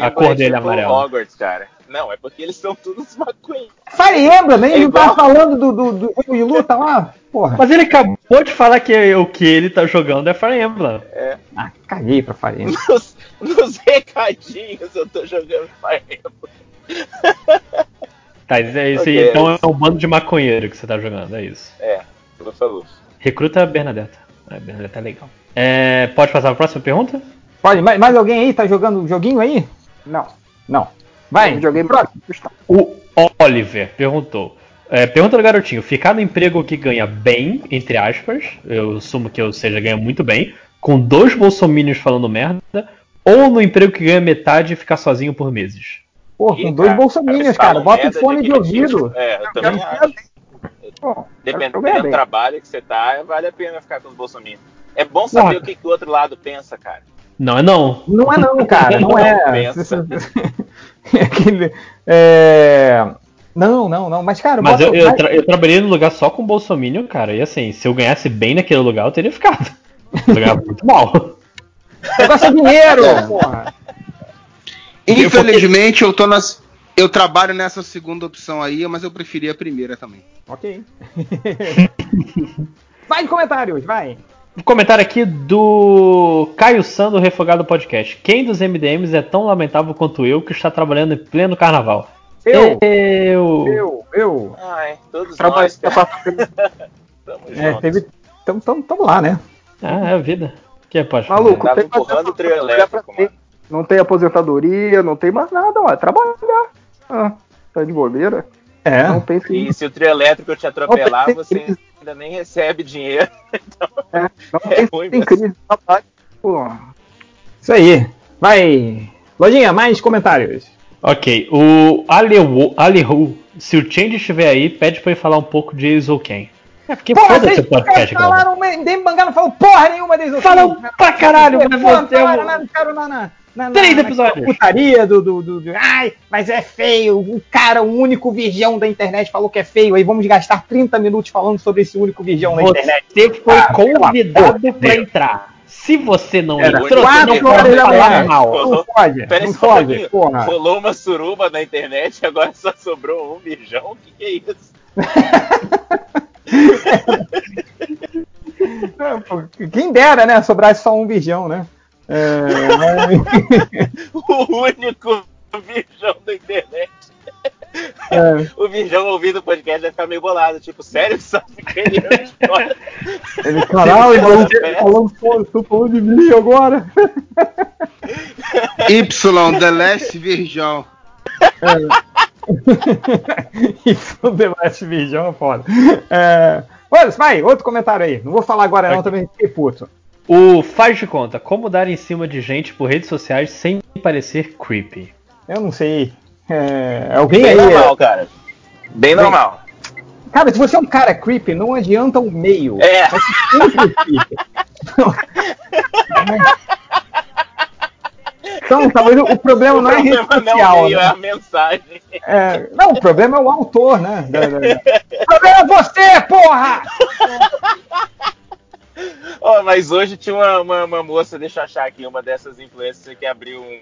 A cor é dele é amarela. Hogwarts, cara. Não, é porque eles são todos (laughs) maconheiros. Fire Emblem, né? É Ele tá igual- falando do, do, do jogo de luta lá? Porra. Mas ele acabou de falar que o que ele tá jogando é Fire Emblem. Ah, caguei pra Fire Emblem. Nos, nos recadinhos eu tô jogando Fire Emblem. Tá, isso aí, Ok, então é é um bando de maconheiro que você tá jogando, é isso. É, Lufa Lufa. Recruta a Bernadetta. A Bernadetta é legal. É, pode passar a próxima pergunta? Pode, mais, mais alguém aí tá jogando joguinho aí? Não. Não. Vai. Videogame próximo. O Oliver perguntou. É, pergunta do garotinho: ficar no emprego que ganha bem, entre aspas, eu assumo que eu seja ganha muito bem, com dois bolsominions falando merda, ou no emprego que ganha metade e ficar sozinho por meses? Pô, com dois bolsominions, cara. Bota o fone de ouvido. É, eu também acho. Dependendo ganhar do bem. trabalho que você tá, vale a pena ficar com os bolsominions. É bom saber o que, que o outro lado pensa, cara. Não é não. Não é não, cara. (laughs) Não é. Pensa. É (laughs) aquele- é... Não, não, não. Mas, cara, Mas bota- eu, eu, tra- eu trabalhei num lugar só com bolsominion, cara, e assim, se eu ganhasse bem naquele lugar, eu teria ficado. Eu ganhava muito mal. O negócio é dinheiro, (laughs) É. porra. Infelizmente, eu tô nas. Eu trabalho nessa segunda opção aí, mas eu preferi a primeira também. Ok. (laughs) (laughs) vai de comentários, vai. Um comentário aqui do Caio San do Refogado Podcast. Quem dos MDMs é tão lamentável quanto eu que está trabalhando em pleno carnaval? Eu. Eu. Eu, eu. Ai, todos Trabalho- nós. (laughs) Tamo É, teve. Tamo, tamo, tamo lá, né? Ah, é a vida. Que pode fazer? Maluco, Tava tem empurrando o trio elétrico, ter. Não tem aposentadoria, não tem mais nada, ó. É trabalhar. Ah, tá de bobeira. É. Não pense E se o trio elétrico te atropelar, Não, você tem- ainda nem recebe dinheiro. (laughs) não É pense ruim em mesmo. crise de. Pô, Isso aí. Vai. Lojinha, mais comentários. Ok, o Alehu, Alehu, se o Change estiver aí, pede pra ele falar um pouco de Exoken. É porque foda-se o vocês podcast, galera. falaram, nem mangá não falou porra nenhuma deles. Falam pra caralho, mas porra, você é falaram um- nada, ficaram na, na, na, Três na, episódios. putaria do, do, do, do- Ai, mas é feio. O cara, o único virgão da internet falou que é feio. Aí vamos gastar 30 minutos falando sobre esse único virgão da internet. Você foi Ah, convidado Deus. entrar. Se você não Era entrou, você não pode falar mal. Não pode, Pera não pode, porra. Rolou uma suruba na internet e agora só sobrou um bijão. O que, que é isso? (laughs) Quem dera, né? Sobrasse só um virgão, né? É, mas- (laughs) O único bijão da internet. É. O Virgão ouvindo o podcast vai ficar meio bolado. Tipo, sério? Só fica ele de fora. Ele, caralho, maluco, falando, pô, tô falando de mim agora. (laughs) Y, The Last Virgão. (laughs) Isso do Last Virgão é foda. É... Olha, vai, outro comentário aí. Não vou falar agora não, também fiquei puto. O faz de conta, como dar em cima de gente por redes sociais sem parecer creepy. Eu não sei. É, alguém Bem aí. normal, cara. Bem Bem- normal. Cara, se você é um cara creepy, não adianta o meio. É. Ser sempre creepy. (laughs) Então, talvez o problema não é a rede problema não social. é o meio, né? é a mensagem. É, não, o problema é o autor, né? O problema é você, porra! (laughs) Ó, mas hoje tinha uma, uma, uma moça, deixa eu achar aqui, uma dessas influencers que abriu um.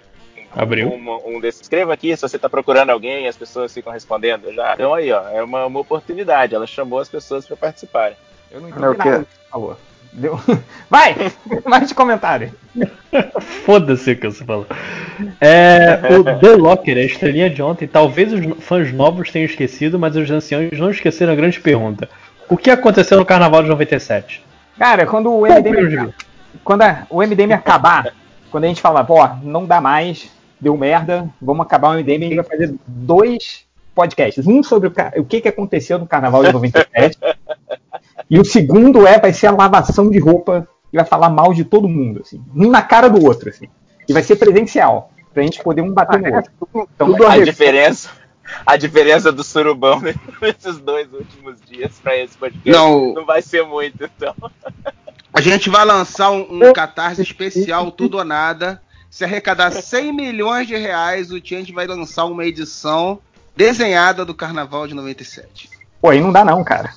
Abriu. Um, um desses. Escreva aqui se você tá procurando alguém e as pessoas ficam respondendo. Já. Então aí, ó, é uma, uma oportunidade. Ela chamou as pessoas para participarem. Eu não É o quê? Por favor. Deu... (laughs) Vai! (laughs) Mais comentário. (laughs) Foda-se o que você falou. É, o The Locker, a estrelinha de ontem, talvez os fãs novos tenham esquecido, mas os anciãos não esqueceram a grande pergunta. O que aconteceu no Carnaval de 97? Cara, quando o MDM, quando a- o MDM acabar, quando a gente falar, ó, não dá mais, deu merda, vamos acabar o MDM, a gente vai fazer dois podcasts. Um sobre o, o que, que aconteceu no Carnaval de 97, (laughs) e o segundo é, vai ser a lavação de roupa, e vai falar mal de todo mundo, assim, um na cara do outro, assim. E vai ser presencial, pra gente poder um bater no outro. Então, a diferença, a diferença do surubão (laughs) nesses dois últimos dias pra esse podcast Não. não vai ser muito, então. A gente vai lançar um, um catarse especial, tudo ou nada. Se arrecadar 100 milhões de reais, o Tianj vai lançar uma edição desenhada do Carnaval de 97. Pô, aí não dá não, cara.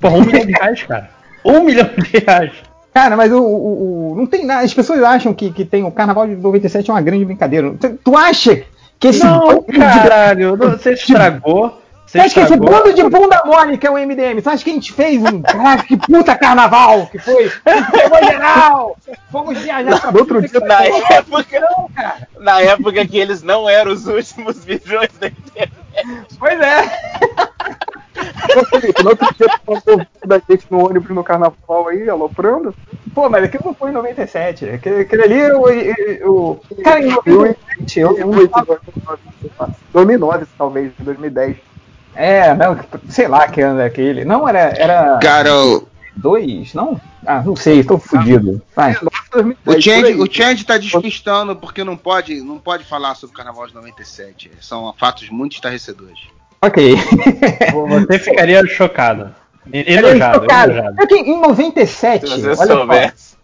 Porra, um milhão de reais, cara. Um milhão de reais. Cara, mas o, o- o- não tem nada. As pessoas acham que, que tem o Carnaval de 97 é uma grande brincadeira. Tu, tu acha que esse Não, bando de- caralho, não, você estragou. Você acha que esse bando de bunda mole que é o MDM? Você acha que a gente fez um. Caraca, que puta carnaval que foi? Foi geral! Vamos viajar pra outro dia, Na época, na época que eles não eram os últimos (laughs) visões da internet. Pois é. Ô, Felipe, no outro dia tu vídeo da gente no ônibus no carnaval aí, aloprando. Pô, mas aquilo não foi em 97. Aquele, aquele ali, o. o, o cara, em 97, eu, eu não 2008, 2009, talvez, 2010. É, não, sei lá que ano é aquele. Não, era. era Cara, o, dois, não? Ah, não sei, tô fudido. Vai. o Change, o Change tá despistando porque não pode, não pode falar sobre o Carnaval de 97. São fatos muito estarrecedores. Ok. (laughs) Você ficaria chocado. Enojado, chocado. enojado. É em 97, Se você olha só, soubesse.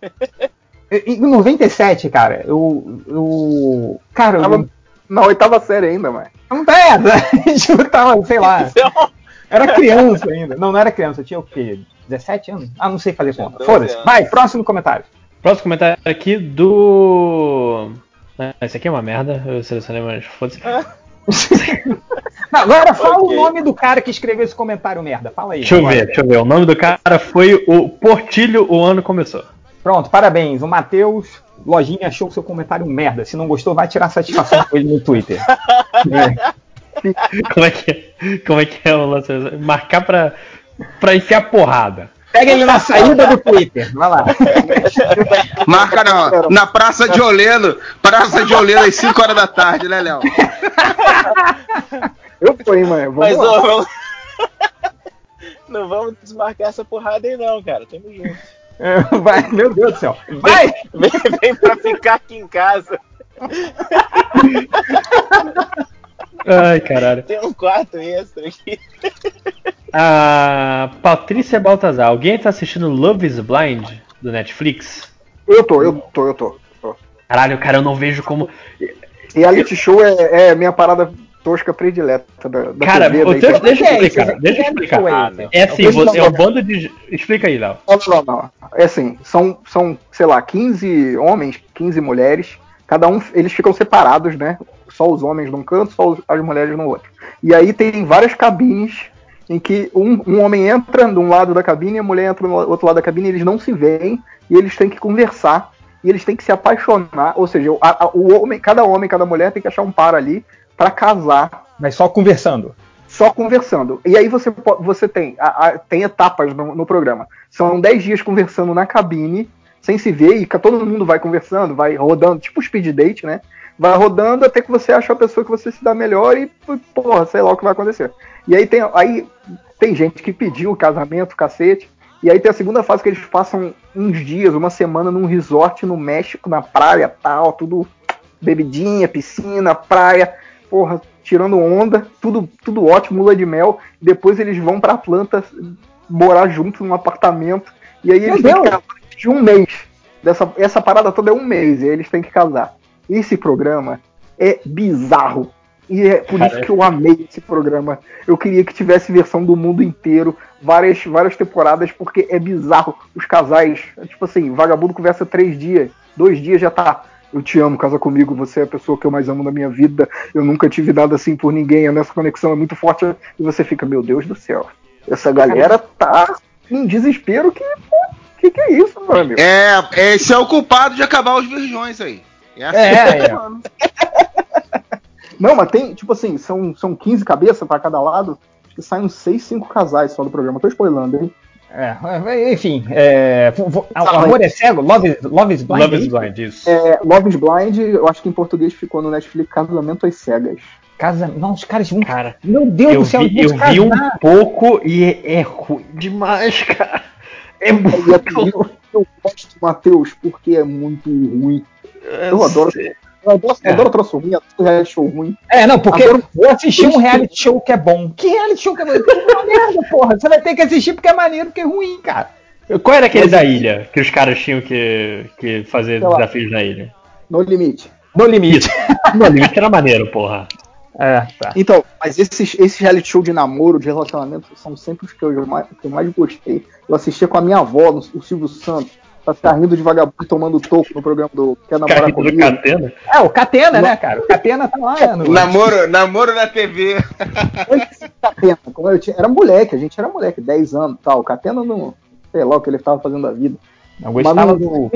em 97, cara, eu. eu cara, Tava eu, na oitava série ainda, mas. não é, a gente tava, sei lá, Então, era criança ainda. Não, não era criança, eu tinha o quê? 17 anos? Ah, não sei fazer conta. 12 Foda-se. Vai, próximo comentário. Próximo comentário aqui do. Ah, Esse aqui é uma merda, eu selecionei, mas foda-se. (laughs) (laughs) Não, agora fala Ok. o nome do cara que escreveu esse comentário merda. Fala aí. Deixa eu ver, deixa eu ver. O nome do cara foi o Portilho, o ano começou. Pronto, parabéns. O Matheus Lojinha achou o seu comentário merda. Se não gostou, vai tirar satisfação com ele no Twitter. (laughs) Como é que é? Como é que é o lance? Marcar pra, pra enfiar porrada. Pega ele na saída do Twitter. Vai lá. (laughs) Marca na, na Praça de Oleno, Praça de Oleno às 5 horas da tarde, né, Léo? Eu fui, mano. Vamos mas lá. ô, vamos... (laughs) não vamos desmarcar essa porrada aí não, cara. Tamo junto. Vai, meu Deus do céu. Vai! Vem, vem pra ficar aqui em casa. Ai, caralho. Tem um quarto extra aqui. A Patrícia Baltazar, alguém tá assistindo Love is Blind do Netflix? Eu tô, eu tô, eu tô. tô. Caralho, cara, eu não vejo como. Reality show é, é minha parada tosca predileta da, da Cara, TV. deixa, internet. deixa eu é explicar. isso? Deixa eu explicar. é Ah. É assim, eu você é um bando de. Explica aí, Léo. Não, não, não. É assim, são, são, sei lá, 15 homens, 15 mulheres, cada um, eles ficam separados, né? Só os homens num canto, só as mulheres no outro. E aí tem várias cabines em que um, um homem entra de um lado da cabine e a mulher entra no outro lado da cabine, e eles não se veem e eles têm que conversar e eles têm que se apaixonar, ou seja, o, a- a- o homem, cada homem, cada mulher tem que achar um par ali pra casar Mas só conversando. só conversando. E aí você, você tem, a- tem etapas no, no programa. São 10 dias conversando na cabine, sem se ver, e todo mundo vai conversando, vai rodando, tipo speed date, né? Vai rodando até que você acha a pessoa que você se dá melhor e, porra, sei lá o que vai acontecer. E aí tem, aí tem gente que pediu o casamento, cacete. E aí tem a segunda fase que eles passam uns dias, uma semana num resort no México, na praia, tal, tudo bebidinha, piscina, praia, porra, tirando onda, tudo, tudo ótimo, lua de mel. Depois eles vão pra planta morar junto num apartamento. E aí eles Meu têm que Deus! casar de um mês. Dessa, essa parada toda é um mês, e aí eles têm que casar. Esse programa é bizarro. E é por isso que eu amei esse programa. Eu queria que tivesse versão do mundo inteiro, várias, várias temporadas, porque é bizarro. Os casais, é tipo assim, vagabundo conversa três dias, dois dias já tá. Eu te amo, casa comigo, você é a pessoa que eu mais amo na minha vida. Eu nunca tive nada assim por ninguém, a nossa conexão é muito forte. E você fica, meu Deus do céu, essa galera tá em desespero que, que que, que é isso, meu amigo? É, esse é o culpado de acabar os virgões aí. É, assim É, é. tá falando. (laughs) Não, mas tem, tipo assim, são, são 15 cabeças pra cada lado. Acho que saem uns 6, 5 casais só do programa. Tô spoilando, hein? É, enfim, é, vo- vo- o amor é cego? Love, is- love is blind? Love é is isso? Blind, isso. É, Love is Blind, eu acho que em português ficou no Netflix Casamento às Cegas. Casa... Não, os caras vão. Cara, Meu Deus eu do céu, vi, eu vão vi um casar. pouco e é, é ruim demais, cara. É é muito eu gosto do Matheus, porque é muito ruim. Eu adoro. Eu adoro, eu adoro ruim, adoro reality show ruim. É, não, porque eu assisti um reality show que é bom. Que reality show que é bom? Que é uma merda, porra. Você vai ter que assistir porque é maneiro, porque é ruim, cara. Qual era aquele da ilha que os caras tinham que, que fazer lá. desafios na ilha? No limite. No limite. (laughs) No limite era maneiro, porra. É, tá. Então, mas esses, esses reality show de namoro, de relacionamento, são sempre os que eu mais, que eu mais gostei. Eu assistia com a minha avó, no- o Silvio Santos, pra ficar rindo de vagabundo e tomando toco no programa do Quer Namorar Comigo. Catena. É, o Catena, né, cara? O Catena tá lá no. Namoro, namoro na TV. Catena, como eu tinha, era moleque, a gente era moleque, 10 anos e tal. O Catena não, sei lá o que ele estava fazendo da vida. Eu gostava Mas não- do.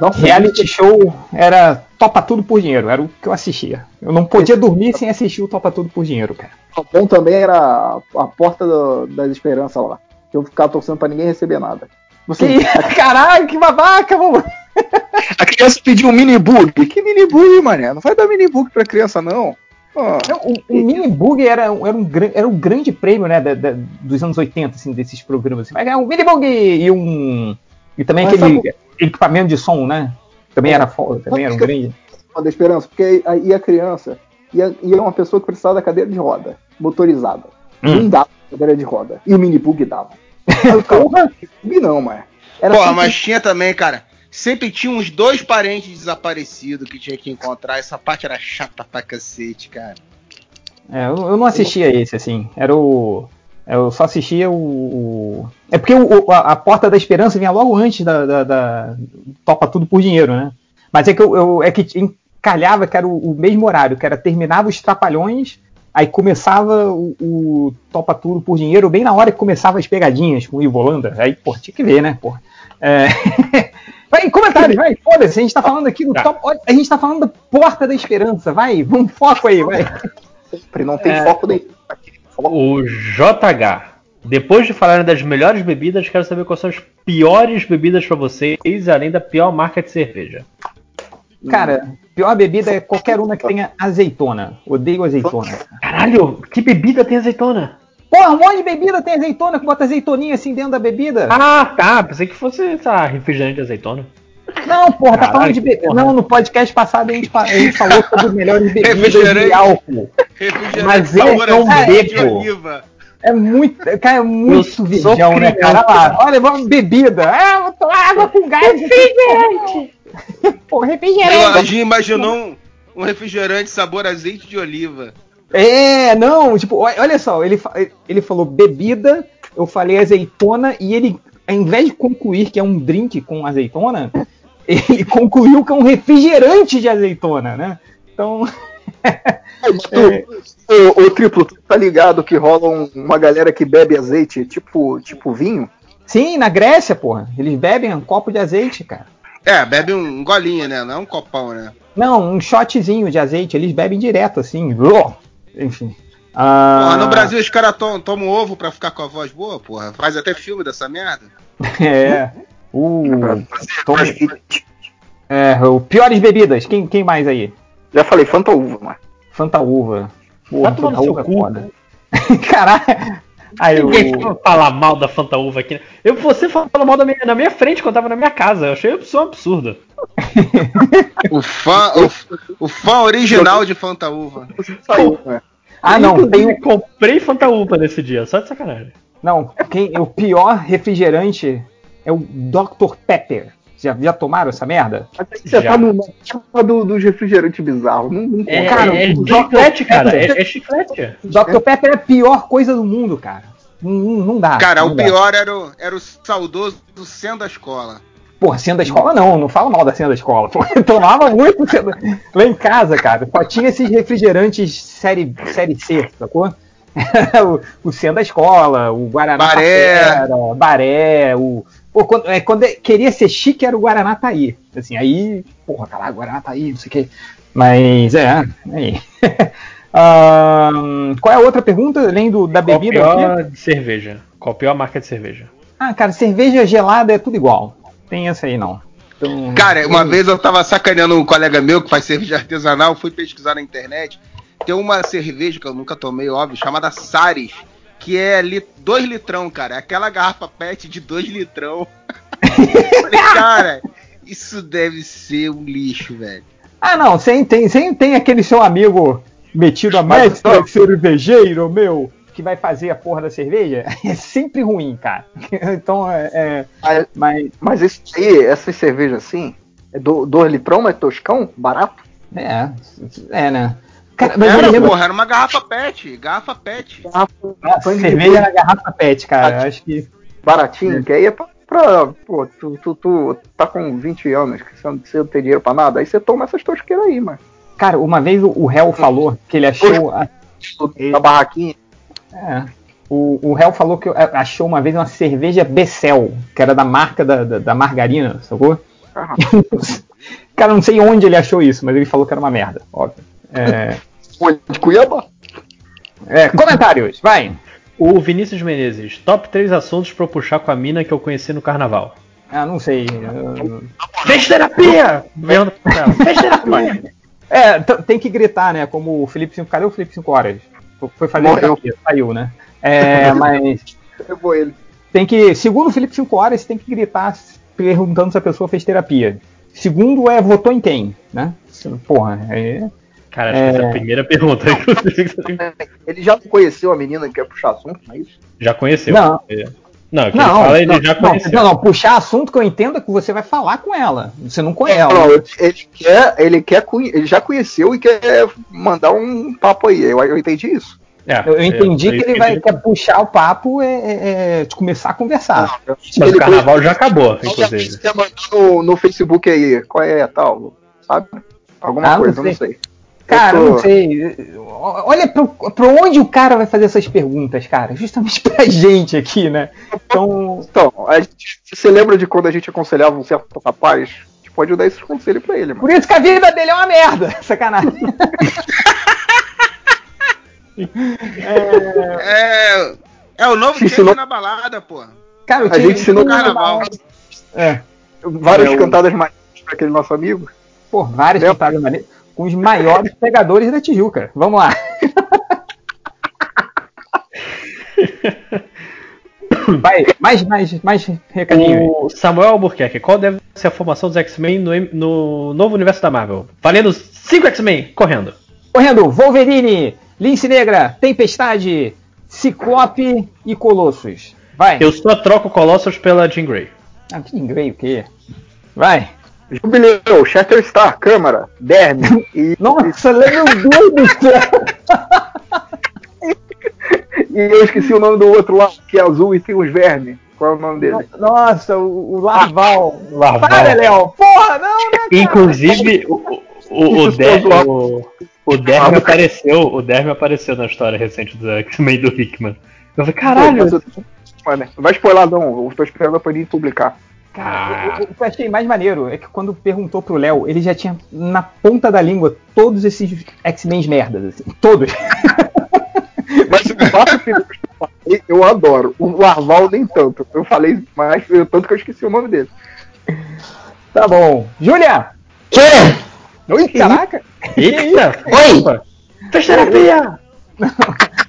Nossa, Reality show era Topa Tudo por Dinheiro, era o que eu assistia. Eu não podia dormir sem assistir o Topa Tudo por Dinheiro, cara. O bom também era a, a porta do- das esperanças lá. Que eu ficava torcendo pra ninguém receber nada. Você, Que, (laughs) caralho, que babaca, mano. (laughs) a criança pediu um mini bug. Que mini bug, mané? Não vai dar mini bug pra criança, não. Ó, Não, O, o Mini Bug era, era, um, era um grande prêmio, né, da- da- dos anos 80, assim, desses programas. Assim. Mas é um Mini Bug e um. E também Mas aquele sabe- equipamento de som, né? Também era foda, também era um grande. da esperança, porque aí a criança ia, ia uma pessoa que precisava da cadeira de roda, motorizada. Hum. Não dava cadeira de roda. E o mini bug dava. Bug (laughs) não, mas. Era Porra, sempre- mas tinha também, cara. Sempre tinha uns dois parentes desaparecidos que tinha que encontrar. Essa parte era chata pra cacete, cara. É, eu, eu não assistia esse, assim. Era o. Eu só assistia o. o- É porque o- o- a, a Porta da Esperança vinha logo antes da, da- da- Topa Tudo por Dinheiro, né? Mas é que eu, eu- é que encalhava que era o, o mesmo horário, que era terminava os Trapalhões, aí começava o, o Topa Tudo por Dinheiro, bem na hora que começava as pegadinhas com o Ivo Holanda. Aí, pô, tinha que ver, né, pô. É... (laughs) Vai, comentários, vai, foda-se, a gente tá falando aqui do top. olha, A gente tá falando da Porta da Esperança, vai, vamos foco aí, vai. Sempre não tem É. foco daí. O JH. Depois de falarem das melhores bebidas, quero saber quais são as piores bebidas pra vocês, além da pior marca de cerveja. Cara, pior bebida é qualquer uma que tenha azeitona. Odeio azeitona. Caralho, que bebida tem azeitona? Porra, um monte de bebida tem azeitona que bota azeitoninha assim dentro da bebida. Ah, tá. Pensei que fosse essa refrigerante de azeitona. Não, porra, tá Caralho, falando de bebida. Não, no podcast passado a gente, a gente falou sobre melhores bebidas de álcool. Refrigerante Mas eu sabor não bebo. É muito, cara, é muito virgão, né, cara? Olha lá, olha, vamos bebida. Ah, vou tomar água com gás. Refrigerante. (laughs) Pô, Eu, refrigerante. a gente imaginou um, um refrigerante sabor azeite de oliva. É, não, tipo, olha só, ele, ele falou bebida, eu falei azeitona, e ele, ao invés de concluir que é um drink com azeitona, (laughs) ele concluiu que é um refrigerante de azeitona, né? Então. (laughs) Ô, ô, triplo, tu tá ligado que rola um- uma galera que bebe azeite, tipo, tipo vinho? Sim, na Grécia, porra, eles bebem um copo de azeite, cara. É, bebe um golinho, né? Não é um copão, né? Não, um shotzinho de azeite, eles bebem direto, assim. Enfim. Ah, Porra, no Brasil os caras tom, tomam ovo pra ficar com a voz boa, porra. Faz até filme dessa merda. (laughs) É. O. Tony- É, o piores bebidas. Quem, quem mais aí? Já falei, Fanta Uva, mano. Fanta uva. Porra, Fanta uva é foda. (laughs) Caralho. Aí Ninguém o. fala mal da Fanta Uva aqui. né? Eu, você falou mal da minha, na minha frente quando tava na minha casa. Eu achei isso um absurdo. O fã, o, o fã original de Fanta Uva. Saiu, né? Ah, não, tem Inclusive, comprei Fanta Uva nesse dia, só de sacanagem. Não, quem, o pior refrigerante é o Dr. Pepper. Já, já tomaram essa merda? Você Já. tá no na do, do refrigerante bizarro. Não, não É, Cara, é, é o chiclete, cara. É, é chiclete. Dr. Pepper é a pior coisa do mundo, cara. Não, não- dá. Cara, não o dá. pior era o, era o saudoso do Sendo da Escola. Porra, cena da escola não, não fala mal da cena da escola. Pô, eu (laughs) tomava muito cena- lá em casa, cara. Só tinha esses refrigerantes série, série C, sacou? (laughs) o, o cena da escola, o Guaraná Baré. Baré, o, Pô, quando, é, quando é- queria ser chique era o Guaraná Taí. Assim, aí, porra, caralho, Guaraná Taí, não sei o quê. Mas é, aí. (laughs) Ahn, qual é a outra pergunta, além do, da Qual bebida? pior de cerveja? Qual a pior marca de cerveja? Ah, cara, cerveja gelada é tudo igual. Tem essa aí não. Então, Cara, uma vez eu tava sacaneando um colega meu que faz cerveja artesanal, fui pesquisar na internet. Tem uma cerveja que eu nunca tomei, óbvio, chamada Sares, que é 2 litrão, cara. É Aquela garrafa PET de 2 litrão. (laughs) Falei, cara, isso deve ser um lixo, velho. Ah, não, sem tem, sem tem aquele seu amigo metido a mais cervejeiro, meu, que vai fazer a porra da cerveja. (laughs) É sempre ruim, cara. (laughs) Então, é. é- Mas, mas, mas isso aí, essa cerveja assim, é do, 2 litrão, mas toscão, barato? é, é, né? Cara, mas Era, lembro- porra, era uma garrafa PET, garrafa PET. Nossa, cerveja na garrafa PET, cara. Acho que. Baratinho, que aí é pra. pra- pô, tu, tu, tu tá com 20 anos, que você não, você não tem dinheiro pra nada, aí você toma essas tosqueiras aí, mano. Cara, uma vez o, o Hell falou que ele achou. a- Da barraquinha. É. O, o Hell falou que é, achou uma vez uma cerveja Bessel, que era da marca da, da, da margarina, sacou? (laughs) Cara, não sei onde ele achou isso, mas ele falou que era uma merda, óbvio. É, de Cuiabá. é, comentários, vai. O Vinícius Menezes, top 3 assuntos pra eu puxar com a mina que eu conheci no carnaval. Ah, não sei. eu- Fez terapia! Fez terapia! É, tem que gritar, né? Como o Felipe 5. Cadê o Felipe 5 horas? Foi fazer Morreu. terapia, saiu, né? É, (laughs) mas. Eu vou ele. Tem que. Segundo o Felipe 5 horas, você tem que gritar perguntando se a pessoa fez terapia. Segundo é votou em quem, né? Porra, é. Cara, acho que essa é a primeira pergunta. Ele já conheceu a menina que quer puxar assunto, não é isso? Já conheceu. Não. É. Não, que Não, ele fala, ele não, já não, conheceu. não, não, puxar assunto que eu entendo é que você vai falar com ela. Você não conhece ela. Não, ele quer, ele quer, ele já conheceu e quer mandar um papo aí. Eu, eu entendi isso. É, Eu, eu entendi é, que é ele vai que- quer puxar o papo é, é, é, de começar a conversar. Mas o carnaval já acabou, inclusive. Você quer mandar no, no Facebook aí, qual é tal, sabe? Alguma Ah, não coisa, eu não sei. sei. Cara, Eu eu tô- não sei. Olha pro, pra onde o cara vai fazer essas perguntas, cara. Justamente (laughs) pra gente aqui, né? Então. Então, a gente, você lembra de quando a gente aconselhava um certo rapaz? A gente pode dar esses conselhos pra ele, mano. Por isso que a vida dele é uma merda. (laughs) Sacanagem. É, é o novo ensinou- na balada, pô. Cara, eu A gente ensinou No carnaval. É. Várias É, cantadas mais pra aquele nosso amigo. Pô, várias cantadas maneiras. Com os maiores (laughs) pegadores da Tijuca. Vamos lá. (laughs) Vai, mais, mais, mais recadinho. O Samuel Albuquerque, qual deve ser a formação dos X-Men no, no novo universo da Marvel? Valendo 5 X-Men, correndo. Correndo, Wolverine, Lince Negra, Tempestade, Ciclope e Colossus. Vai. Eu só troco Colossus pela Jean Grey. Ah, que inglês o quê? Vai. Jubileu, Shatterstar, Câmara, Derme e. (laughs) Nossa, meu Deus do céu! (laughs) E eu esqueci o nome do outro lá, que é azul e tem os vermes. Qual é o nome dele? Nossa, o, o Larval. Larval. Para, Léo! Porra, não, né, cara? Inclusive, o, o, o, Der- o, o Derme apareceu, o Derme apareceu na história recente do X-Men do Hickman. Eu falei, caralho, Mano, não vai spoiler não, eu tô esperando pra ele publicar. Cara, o, o que eu achei mais maneiro é que quando perguntou pro Léo, ele já tinha na ponta da língua todos esses X-Men merdas, assim. Todos. (laughs) Mas o eu eu adoro. O Larval nem tanto. Eu falei mais, eu- tanto que eu esqueci o nome dele. Tá bom. Júlia! Que? Oi, caraca! Eita! Oi! Fez terapia! (laughs)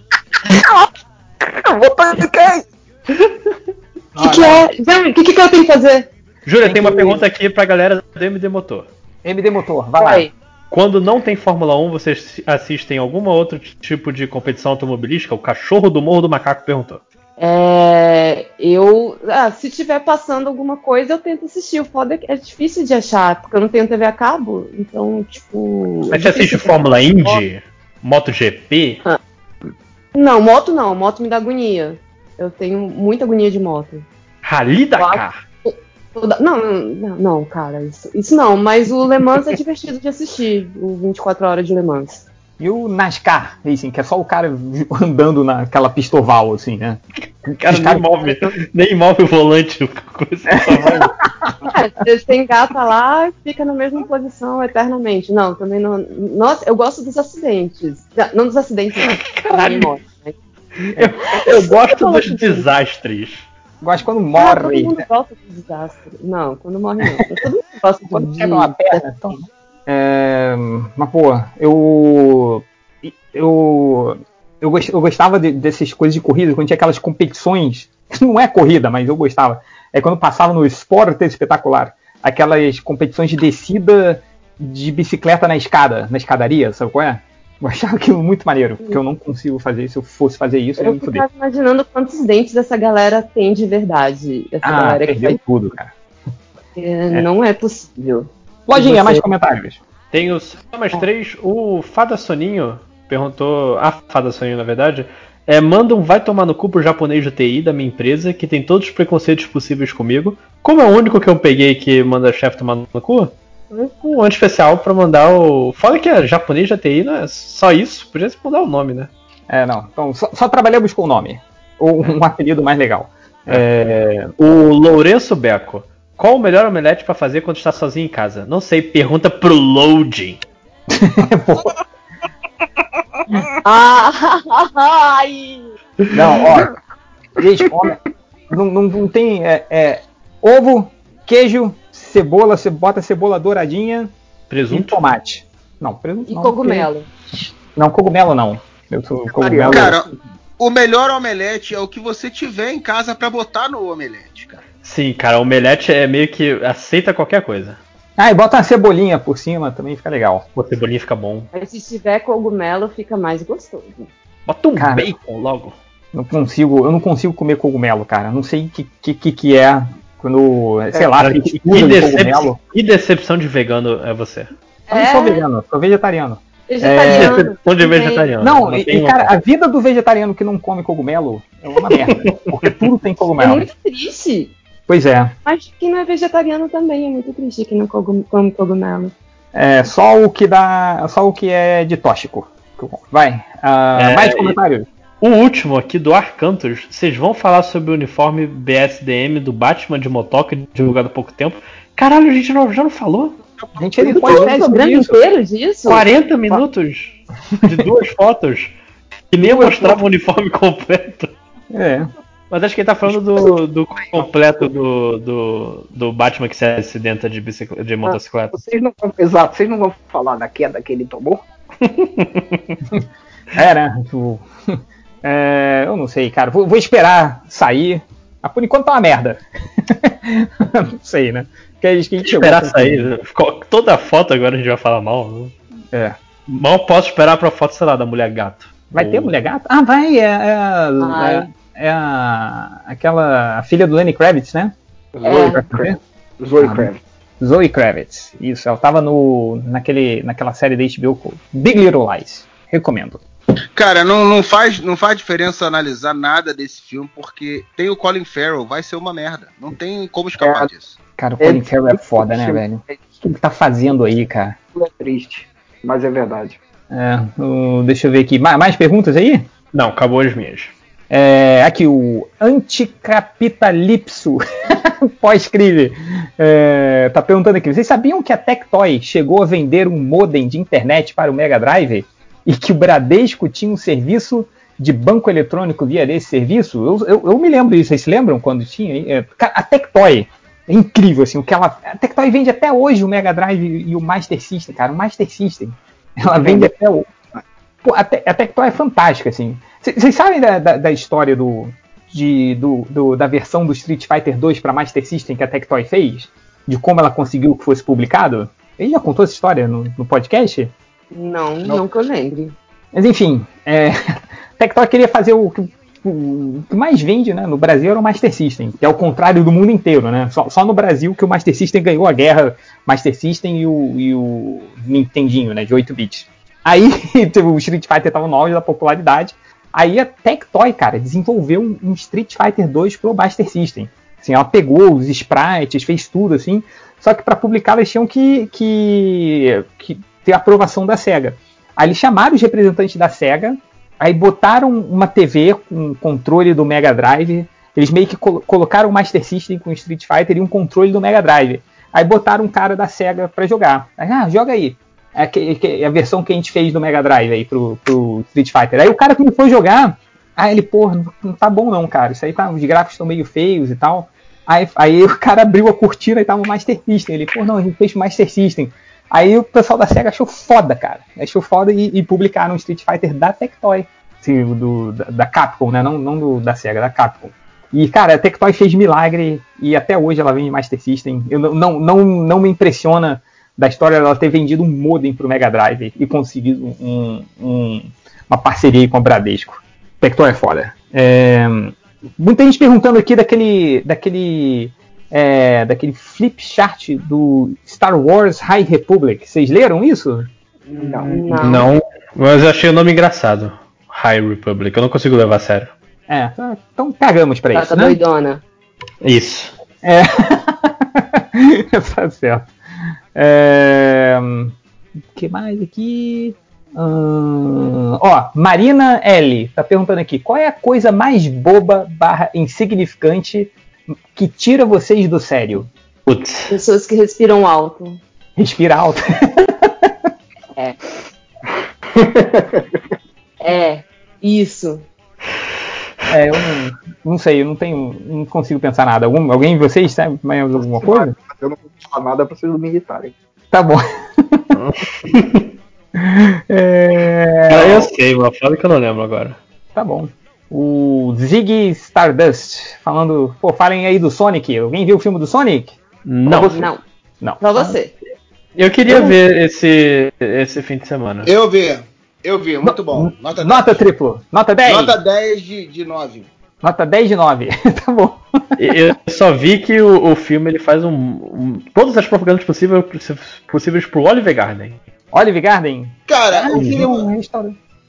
Eu vou pra quem? (laughs) O que, que é? O que, que eu tenho que fazer? Júlia, tem uma pergunta aqui pra galera do MD Motor. MD Motor, vai Vai. lá. Quando não tem Fórmula 1, vocês assistem algum outro tipo de competição automobilística? O cachorro do Morro do Macaco perguntou. É, eu. Ah, se tiver passando alguma coisa, eu tento assistir. O foda é que é difícil de achar, porque eu não tenho TV a cabo. Então, tipo. Mas você assiste Fórmula Indy? MotoGP? Não, moto não. Moto me dá agonia. Eu tenho muita agonia de moto. Rally Dakar? Toda- Não, não, não, cara, isso, isso não, mas o Le Mans é (laughs) divertido de assistir, o 24 horas de Le Mans. E o NASCAR Racing, que é só o cara (laughs) andando naquela pistoval, assim, né? O cara nem move, nem move o volante, coisa vai. (laughs) É, você engata lá e fica na mesma posição eternamente. Não, também não. Nossa, eu gosto dos acidentes. Não, não dos acidentes, não. Caralho. (laughs) Eu, eu gosto dos desastres. Gosto quando Ah, todo morre. mundo gosta de desastre. Não, quando morre não. Todo mundo (laughs) gosta de Quando de- quebra uma perna, então. É, mas, pô, eu. Eu. Eu, gos- eu gostava de- dessas coisas de corrida, quando tinha aquelas competições. Não é corrida, mas eu gostava. É quando passava no Esporte Espetacular. Aquelas competições de descida de bicicleta na escada, na escadaria, sabe qual é? Eu achava aquilo muito maneiro, porque eu não consigo fazer. Se eu fosse fazer isso, eu ia Eu me fuder. ficava imaginando quantos dentes essa galera tem de verdade. Essa Ah, galera que perdeu vai. tudo, cara. É, Não é possível. Lojinha, Você- mais comentários. Tenho só mais três. O Fada Soninho perguntou. A Fada Soninho, na verdade. É, manda um vai tomar no cu pro japonês de TI da minha empresa, que tem todos os preconceitos possíveis comigo. Como é o único que eu peguei que manda chefe tomar no cu, um ano especial pra mandar o. Foda que é japonês de TI, não é só isso, podia se mudar o nome, né? É, não. Então, só, só trabalhamos com o nome. Ou um (laughs) apelido mais legal. É, o Lourenço Beco. Qual o melhor omelete pra fazer quando está sozinho em casa? Não sei, pergunta pro Loading. (laughs) Ah, (laughs) ai! Não, ó. Gente, homem, não, não, não tem. É, é, ovo, queijo, cebola, você bota cebola douradinha Presunto? e tomate. Não, presunto E não. cogumelo. porque- Não, cogumelo não. Eu sou cogumelo. Cara, o melhor omelete é o que você tiver em casa pra botar no omelete, cara. Sim, cara, omelete é meio que aceita qualquer coisa. Ah, e bota uma cebolinha por cima também fica legal. O cebolinha fica bom. Mas se tiver cogumelo, fica mais gostoso. Bota um Cara, bacon logo. Não consigo, eu não consigo comer cogumelo, cara. Não sei o que, que, que é quando, sei lá, Cara, tem que, textura de decep- cogumelo. que decepção de vegano é você. Eu não sou vegano, sou vegetariano. Vegetariano. Decepção de vegetariano. Não, Não e, e, cara, a vida do vegetariano que não come cogumelo é uma merda. (laughs) porque tudo tem É cogumelo. muito triste. Pois é. Mas quem não é vegetariano também é muito triste quem não come cogumelo. É só o que dá. Só o que é de tóxico. Vai. ah, É, mais e- comentários. O último aqui do Arcantos, vocês vão falar sobre o uniforme BSDM do Batman de motoca divulgado há pouco tempo. Caralho, a gente não- já não falou? A gente pode um fazer programa isso. inteiro disso? 40 minutos de duas fotos que nem mostrava o uniforme completo. É. Mas acho que ele tá falando do, do completo do, do, do Batman que se acidenta de, bicicleta, de motocicleta. Vocês não vão, exato, vocês não vão falar da queda que ele tomou? (laughs) É, né? É, eu não sei, cara. Vou, vou esperar sair. Mas por enquanto tá uma merda. (laughs) não sei, né? Porque a gente, que a gente chegou Esperar com- sair. Ficou- Toda foto agora a gente vai falar mal. né? É. Mal posso esperar pra foto, sei lá, da mulher gato. Vai Ou- ter mulher gata? Ah, vai. É, é, a- Vai. é, é a, aquela a filha do Lenny Kravitz, né? Zoe, É. Kravitz. Zoe Ah, Kravitz. Zoe Kravitz. Isso, ela tava no, naquele, naquela série da HBO Big Little Lies. Recomendo. Cara, não, não, faz, não faz diferença analisar nada desse filme, porque tem o Colin Farrell, vai ser uma merda. Não tem como escapar É. disso. Cara, o Colin É, Farrell é foda, né, é, velho? O que ele tá fazendo aí, cara? É triste, mas é verdade. É, o- deixa eu ver aqui. Ma- mais perguntas aí? Não, acabou as minhas. É, aqui, o Anticapitalipso (laughs) pós-escreve. É, tá perguntando aqui: vocês sabiam que a Tectoy chegou a vender um modem de internet para o Mega Drive? E que o Bradesco tinha um serviço de banco eletrônico via desse serviço? Eu, eu, eu me lembro disso, vocês se lembram quando tinha? É, a Tectoy. É incrível, assim, o que ela. A Tectoy vende até hoje o Mega Drive e o Master System, cara. O Master System. Ela vende até o. Pô, a, Te- a Tectoy é fantástica, assim. Vocês sabem da, da, da história do, de, do, do- da versão do Street Fighter 2 para Master System que a Tectoy fez? De como ela conseguiu que fosse publicado? Ele já contou essa história no, no podcast? Não, não, que eu lembre. Mas enfim, é, (laughs) Tectoy queria fazer o que, o que mais vende né, no Brasil era o Master System, que é o contrário do mundo inteiro, né? Só, só no Brasil que o Master System ganhou a guerra Master System e o, e o Nintendinho, né, de 8 bits. Aí (laughs) o Street Fighter estava no auge da popularidade. Aí a Tectoy, cara, desenvolveu um, um Street Fighter 2 pro Master System. Assim, ela pegou os sprites, fez tudo assim. Só que para publicar eles tinham que, que, que ter a aprovação da SEGA. Aí eles chamaram os representantes da SEGA Aí botaram uma TV com controle do Mega Drive. Eles meio que colo colocaram o Master System com o Street Fighter e um controle do Mega Drive. Aí botaram um cara da SEGA pra jogar. Aí, ah, joga aí. É, que, que, a versão que a gente fez do Mega Drive aí pro, pro Street Fighter. Aí o cara que foi jogar, aí ele, pô, não, tá bom não, cara. Isso aí tá, os gráficos estão meio feios e tal. Aí, aí o cara abriu a cortina e tava o Master System. Ele, pô, não, a gente fez Master System. Aí o pessoal da SEGA achou foda, cara. Achou foda e, e publicaram o Street Fighter da Tectoy. Do, da, da, Capcom, né? Não, não do, da SEGA, da Capcom. E, cara, a Tectoy fez milagre e até hoje ela em Master System. Eu não, não, não, não me impressiona da história dela ter vendido um modem pro Mega Drive e conseguido um, um, uma parceria com a Bradesco. Tectoy é foda. É, muita gente perguntando aqui daquele, daquele é, daquele flip chart do Star Wars High Republic. Vocês leram isso? Não. Não, não mas eu achei o nome engraçado. High Republic. Eu não consigo levar a sério. É, então cagamos pra tá, isso. Tá né? doidona. Isso. É. (laughs) tá certo. É... O que mais aqui? Hum... Ó, Marina L tá perguntando aqui: qual é a coisa mais boba barra insignificante que tira vocês do sério? Putz. Pessoas que respiram alto. Respira alto. (laughs) é. é, isso. É, eu não, não, sei, eu não tenho, não consigo pensar nada. Algum, alguém de vocês sabe mais alguma coisa? Eu não consigo falar nada pra vocês não me irritarem. Tá bom. (laughs) (laughs) é... Eu sei, mas fala que eu não lembro agora. Tá bom. O Zig Stardust falando, pô, falem aí do Sonic. Alguém viu o filme do Sonic? Não. Não. Não. Pra você. Eu queria eu... ver esse, esse fim de semana. Eu vi. Eu vi, muito bom. Nota, Nota triplo. Nota 10? Nota 10 de, de 9. Nota 10 de 9. (laughs) tá bom. Eu só vi que o, o filme ele faz um, um, todas as propagandas possíveis, possíveis pro Oliver Garden. Oliver Garden? Cara, ah, o filme. Um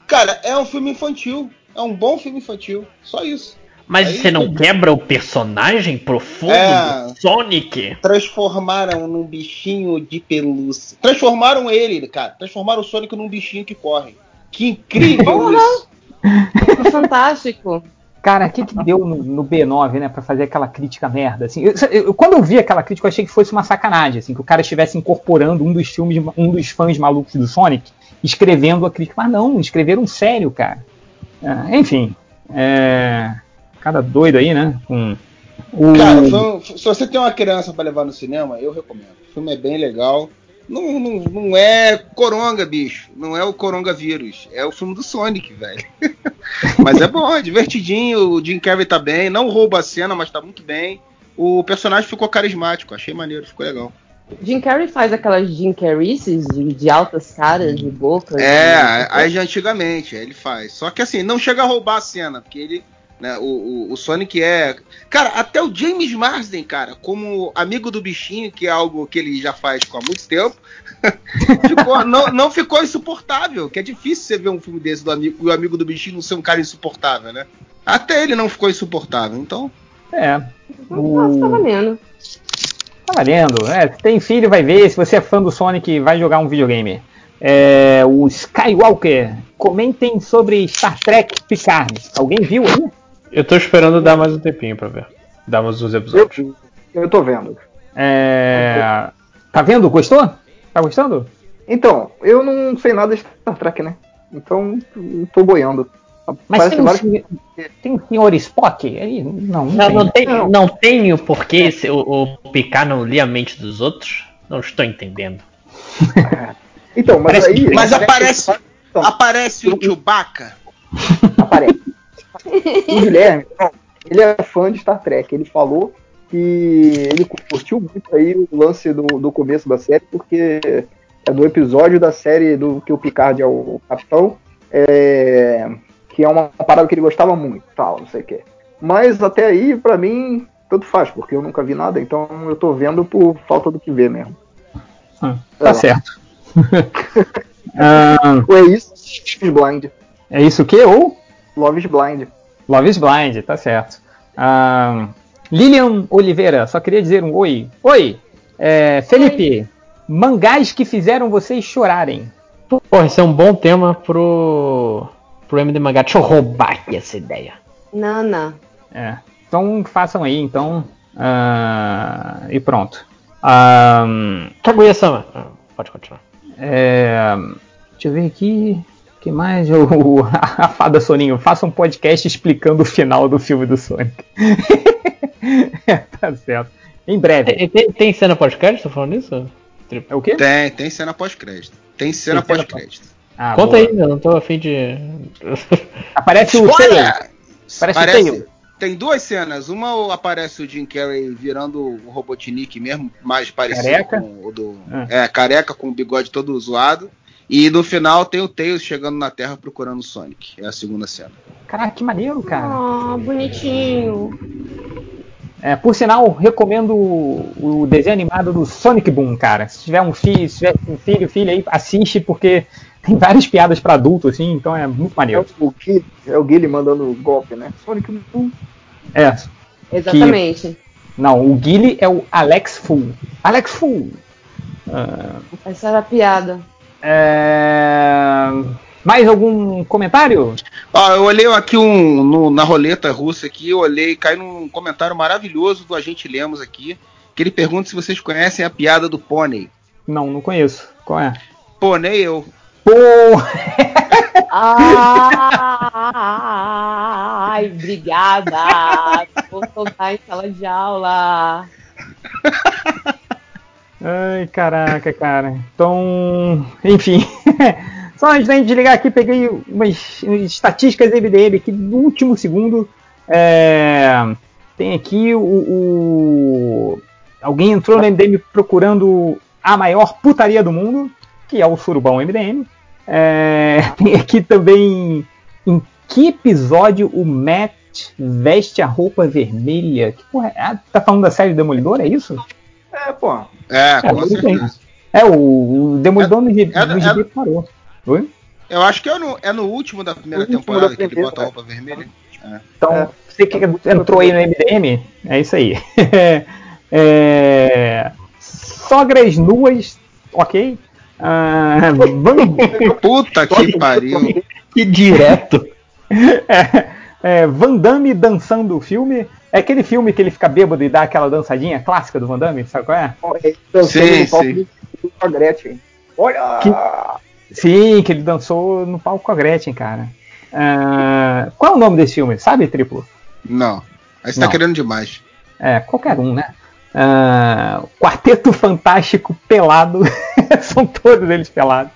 cara, é um filme infantil. É um bom filme infantil. Só isso. Mas Aí, você não quebra o personagem profundo é, do Sonic? Transformaram num bichinho de pelúcia. Transformaram ele, cara. Transformaram o Sonic num bichinho que corre. Que incrível isso! (laughs) Fantástico. Cara, o que, que deu no, no, B9, né, pra fazer aquela crítica merda? Assim, eu, eu, quando eu vi aquela crítica, eu achei que fosse uma sacanagem, assim, que o cara estivesse incorporando um dos filmes, um dos fãs malucos do Sonic, escrevendo a crítica. Mas não, escreveram sério, cara. É, enfim. É, cada doido aí, né? Com. Cara, se você tem uma criança para levar no cinema, eu recomendo. O filme é bem legal. Não, não, não é coronga, bicho. Não é o coronavírus. É o filme do Sonic, velho. (laughs) mas é bom, é divertidinho. O Jim Carrey tá bem. Não rouba a cena, mas tá muito bem. O personagem ficou carismático. Achei maneiro, ficou legal. Jim Carrey faz aquelas Jim Carreys de, de altas caras, de boca. É, de... aí de antigamente, ele faz. Só que assim, não chega a roubar a cena, porque ele né? O, o, o, Sonic é. Cara, até o James Marsden, cara, como amigo do bichinho, que é algo que ele já faz há muito tempo, (laughs) ficou, não, não ficou insuportável. Que é difícil você ver um filme desse do amigo, o amigo do bichinho não ser um cara insuportável, né? Até ele não ficou insuportável, então. É. O... Tá valendo. Tá valendo. É, se tem filho, vai ver. Se você é fã do Sonic, vai jogar um videogame. É, o Skywalker. Comentem sobre Star Trek Picard. Alguém viu aí? Eu tô esperando dar mais um tempinho pra ver. Dar mais uns episódios. Eu, eu tô vendo. É... Tá vendo? Gostou? Tá gostando? Então, eu não sei nada de Star Trek, né? Então, tô boiando. Mas tem, vários... um, tem o senhor Spock? Aí, não, não, não, não, tem, não. não tenho porque o, o Picard não lia a mente dos outros? Não estou entendendo. (laughs) então, mas parece aí. Mas aparece, aparece o Chewbacca? Aparece. O Guilherme, ele é fã de Star Trek. Ele falou que ele curtiu muito aí o lance do, do começo da série, porque é do episódio da série do que o Picard é o capitão, é, que é uma parada que ele gostava muito, tal, não sei o que. Mas até aí, para mim, tanto faz, porque eu nunca vi nada, então eu tô vendo por falta do que ver mesmo. Hum, tá certo. (laughs) ah, Ou é isso, Blind. É isso o que? Ou? Love is Blind. Love is Blind, tá certo. Ah, Lilian Oliveira, só queria dizer um oi. Oi! É, Felipe, oi. mangás que fizeram vocês chorarem. Porra, esse é um bom tema pro. Pro MD Mangá. Deixa eu roubar aqui essa ideia. Não, não. É. Então façam aí, então. ah, e pronto. Ah, Kaguya-sama. Ah, pode continuar. é, deixa eu ver aqui. O que mais? O, (laughs) a fada Soninho. Faça um podcast explicando o final do filme do Sonic. (laughs) tá certo. Em breve. Tem, tem, tem cena pós-crédito? Tá falando isso? É o quê? Tem, tem cena pós-crédito. Tem cena Tem cena pós-crédito. Ah, Conta boa. aí, eu não tô afim de. (laughs) Aparece o Spoiler! Tails. Parece o Tails. Tem duas cenas. Uma aparece o Jim Carrey virando o Robotnik mesmo, mais parecido Careca? com o do. Ah. É, careca com o bigode todo zoado. E no final tem o Tails chegando na Terra procurando o Sonic. É a segunda cena. Caraca, que maneiro, cara. Ah, bonitinho. É, por sinal, recomendo o, o desenho animado do Sonic Boom, cara. Se tiver um filho, se tiver um filho, filha aí, assiste porque tem várias piadas pra adulto, assim, então é muito É maneiro. o, Guile, é o Guile mandando golpe, né? Sonic Boom. É. Exatamente. Não, o Guile é o Alex Full. Alex Full. Ah, Essa era a piada. é, Mais algum comentário? Ó, eu olhei aqui um no- na roleta russa aqui, eu olhei, cai num comentário maravilhoso do agente Lemos aqui, que ele pergunta se vocês conhecem a piada do pônei. Não, não conheço. Qual é? Pônei eu. Pô! Ai, obrigada. Vou soltar em sala de aula. Ai, caraca, cara. Então, enfim. (laughs) Só antes da gente desligar aqui, peguei umas estatísticas MDM aqui no último segundo. É, tem aqui o, o- Alguém entrou no MDM procurando a maior putaria do mundo, que é o Surubão MDM. É, (laughs) tem aqui também em que episódio o Matt veste a roupa vermelha. Que porra é? Ah, tá falando da série Demolidor, é isso? É, pô. É, É, com tudo certeza. É, o, o Demolidor no, gibi- é- no é- gibi parou. Oi? Eu acho que é no, é no último da primeira No último temporada da que ele bota a é. roupa vermelha. É. Então, você que entrou aí no MDM, é isso aí. (laughs) É, Sogras nuas, ok? Ah, (laughs) Puta que pariu. Que direto. é, é, Van Damme dançando o filme. É aquele filme que ele fica bêbado e dá aquela dançadinha clássica do Van Damme, sabe qual é? Sim, no palco sim. com a Gretchen. Olha! Que- Sim, que ele dançou no palco com a Gretchen, cara. Ah, qual é o nome desse filme? Sabe, Triplo? Não. Aí você tá querendo demais. É, qualquer um, né? Ah, Quarteto Fantástico pelado. (laughs) São todos eles pelados.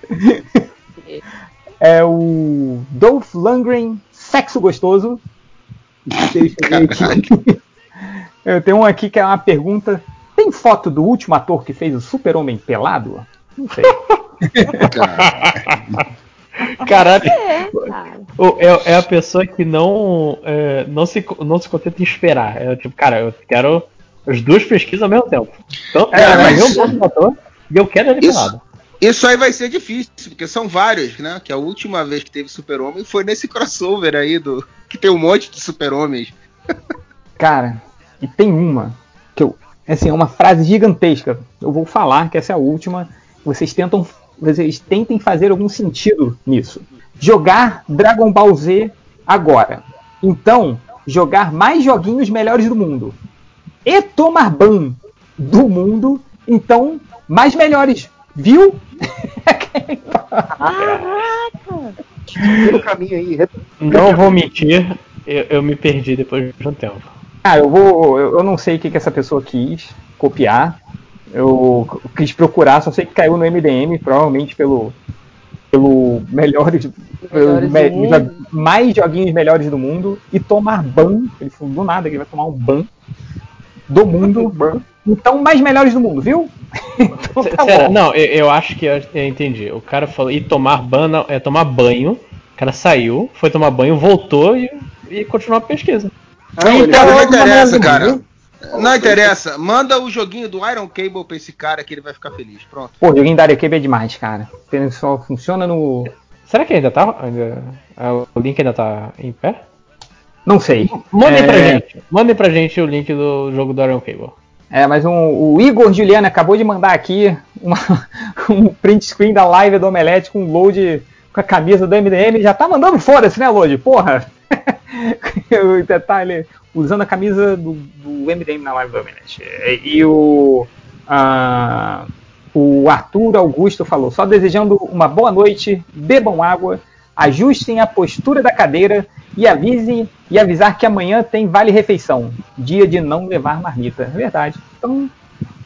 É o Dolph Lundgren, sexo gostoso. Eu tenho um aqui que é uma pergunta. Tem foto do último ator que fez o Super-Homem pelado? Não sei. Caralho. É, cara. É, é a pessoa que não, é, não, se, não se contenta em esperar. É tipo, cara, eu quero as duas pesquisas ao mesmo tempo. Então, É, é, mas- eu ator e eu quero ele Isso, pelado. isso aí vai ser difícil, porque são vários, né? Que a última vez que teve Super-Homem foi nesse crossover aí do. Que tem um monte de Super-Homens. (laughs) Cara, e tem uma que eu. Assim, é uma frase gigantesca. Eu vou falar que essa é a última. Vocês tentam. Vocês tentem fazer algum sentido nisso. Jogar Dragon Ball Z agora. Então, jogar mais joguinhos melhores do mundo. E tomar ban do mundo. Então, mais melhores. Viu? no caminho aí. Não vou mentir, eu, eu me perdi depois de um tempo. Ah, eu vou. Eu, eu não sei o que, que essa pessoa quis copiar. Eu quis procurar, só sei que caiu no MDM, provavelmente pelo. pelo melhores. Melhores me- mais joguinhos melhores do mundo e tomar ban. Ele falou do nada que ele vai tomar um ban do mundo. Então, mais melhores do mundo, viu? (laughs) então, tá Será- não, eu, eu acho que eu, eu entendi. O cara falou, e tomar banho é tomar banho. O cara saiu, foi tomar banho, voltou e, e continuou a pesquisa. Ah, ele- Cara, não interessa, cara. Não interessa. Manda o joguinho do Iron Cable pra esse cara que ele vai ficar feliz. Pronto. Pô, o joguinho da Arequipe é demais, cara. Ele Só funciona no. Será que ainda tá? Ainda, ah, o link ainda tá em pé? Não sei. Mandem pra É, gente. Mandem pra gente o link do jogo do Iron Cable. É, mas um- o Igor Juliano acabou de mandar aqui uma- (laughs) um print screen da live do Omelete com load com a camisa do MDM, já tá mandando foda-se, né, Lodi? Porra! (laughs) o detalhe, usando a camisa do, do MDM na live do Dominant. E o, ah, o Arthur Augusto falou: só desejando uma boa noite, bebam água, ajustem a postura da cadeira e avisem e avisar que amanhã tem vale refeição, dia de não levar marmita. É verdade. Então,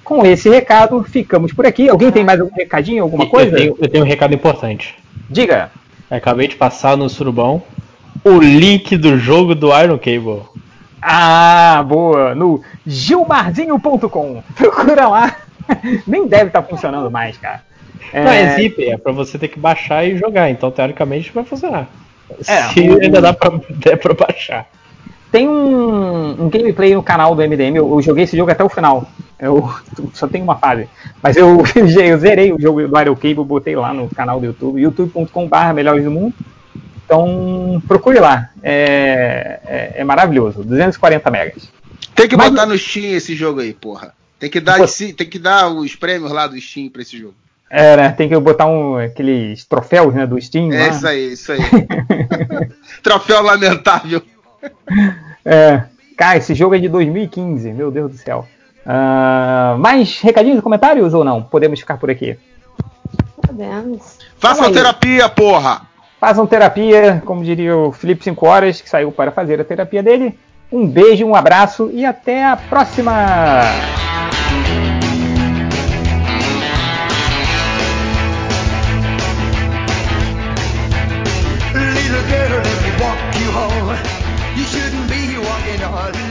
com esse recado, ficamos por aqui. Alguém tem mais algum recadinho, alguma coisa? Eu tenho, eu tenho um recado importante. Diga. Acabei de passar no surubão o link do jogo do Iron Cable. Ah, boa! No gilmarzinho.com. Procura lá. (laughs) Nem deve estar funcionando mais, cara. Não, é zip, é pra você ter que baixar e jogar. Então, teoricamente, vai funcionar. É, Se o- ainda dá pra, (laughs) der pra baixar. Tem um, um gameplay no canal do MDM. Eu, eu joguei esse jogo até o final. Eu (laughs) só tenho uma fase. Mas eu, (laughs) eu zerei o jogo do Iron Cable, botei lá no canal do YouTube, youtube.com.br Melhores do Mundo. Então procure lá. É, é, é maravilhoso. 240 megas. Tem que botar no Steam esse jogo aí, porra. Tem que dar, tem que dar os prêmios lá do Steam pra esse jogo. É, né? Tem que botar um, aqueles troféus né, do Steam. É lá. isso aí, isso aí. (laughs) Troféu lamentável. É, cara, esse jogo é de 2015, meu Deus do céu. Ah, mais recadinhos e comentários ou não? Podemos ficar por aqui. Podemos. Façam terapia, porra! Façam terapia, como diria o Felipe 5 Horas, que saiu para fazer a terapia dele. Um beijo, um abraço e até a próxima! You shouldn't be here walking on.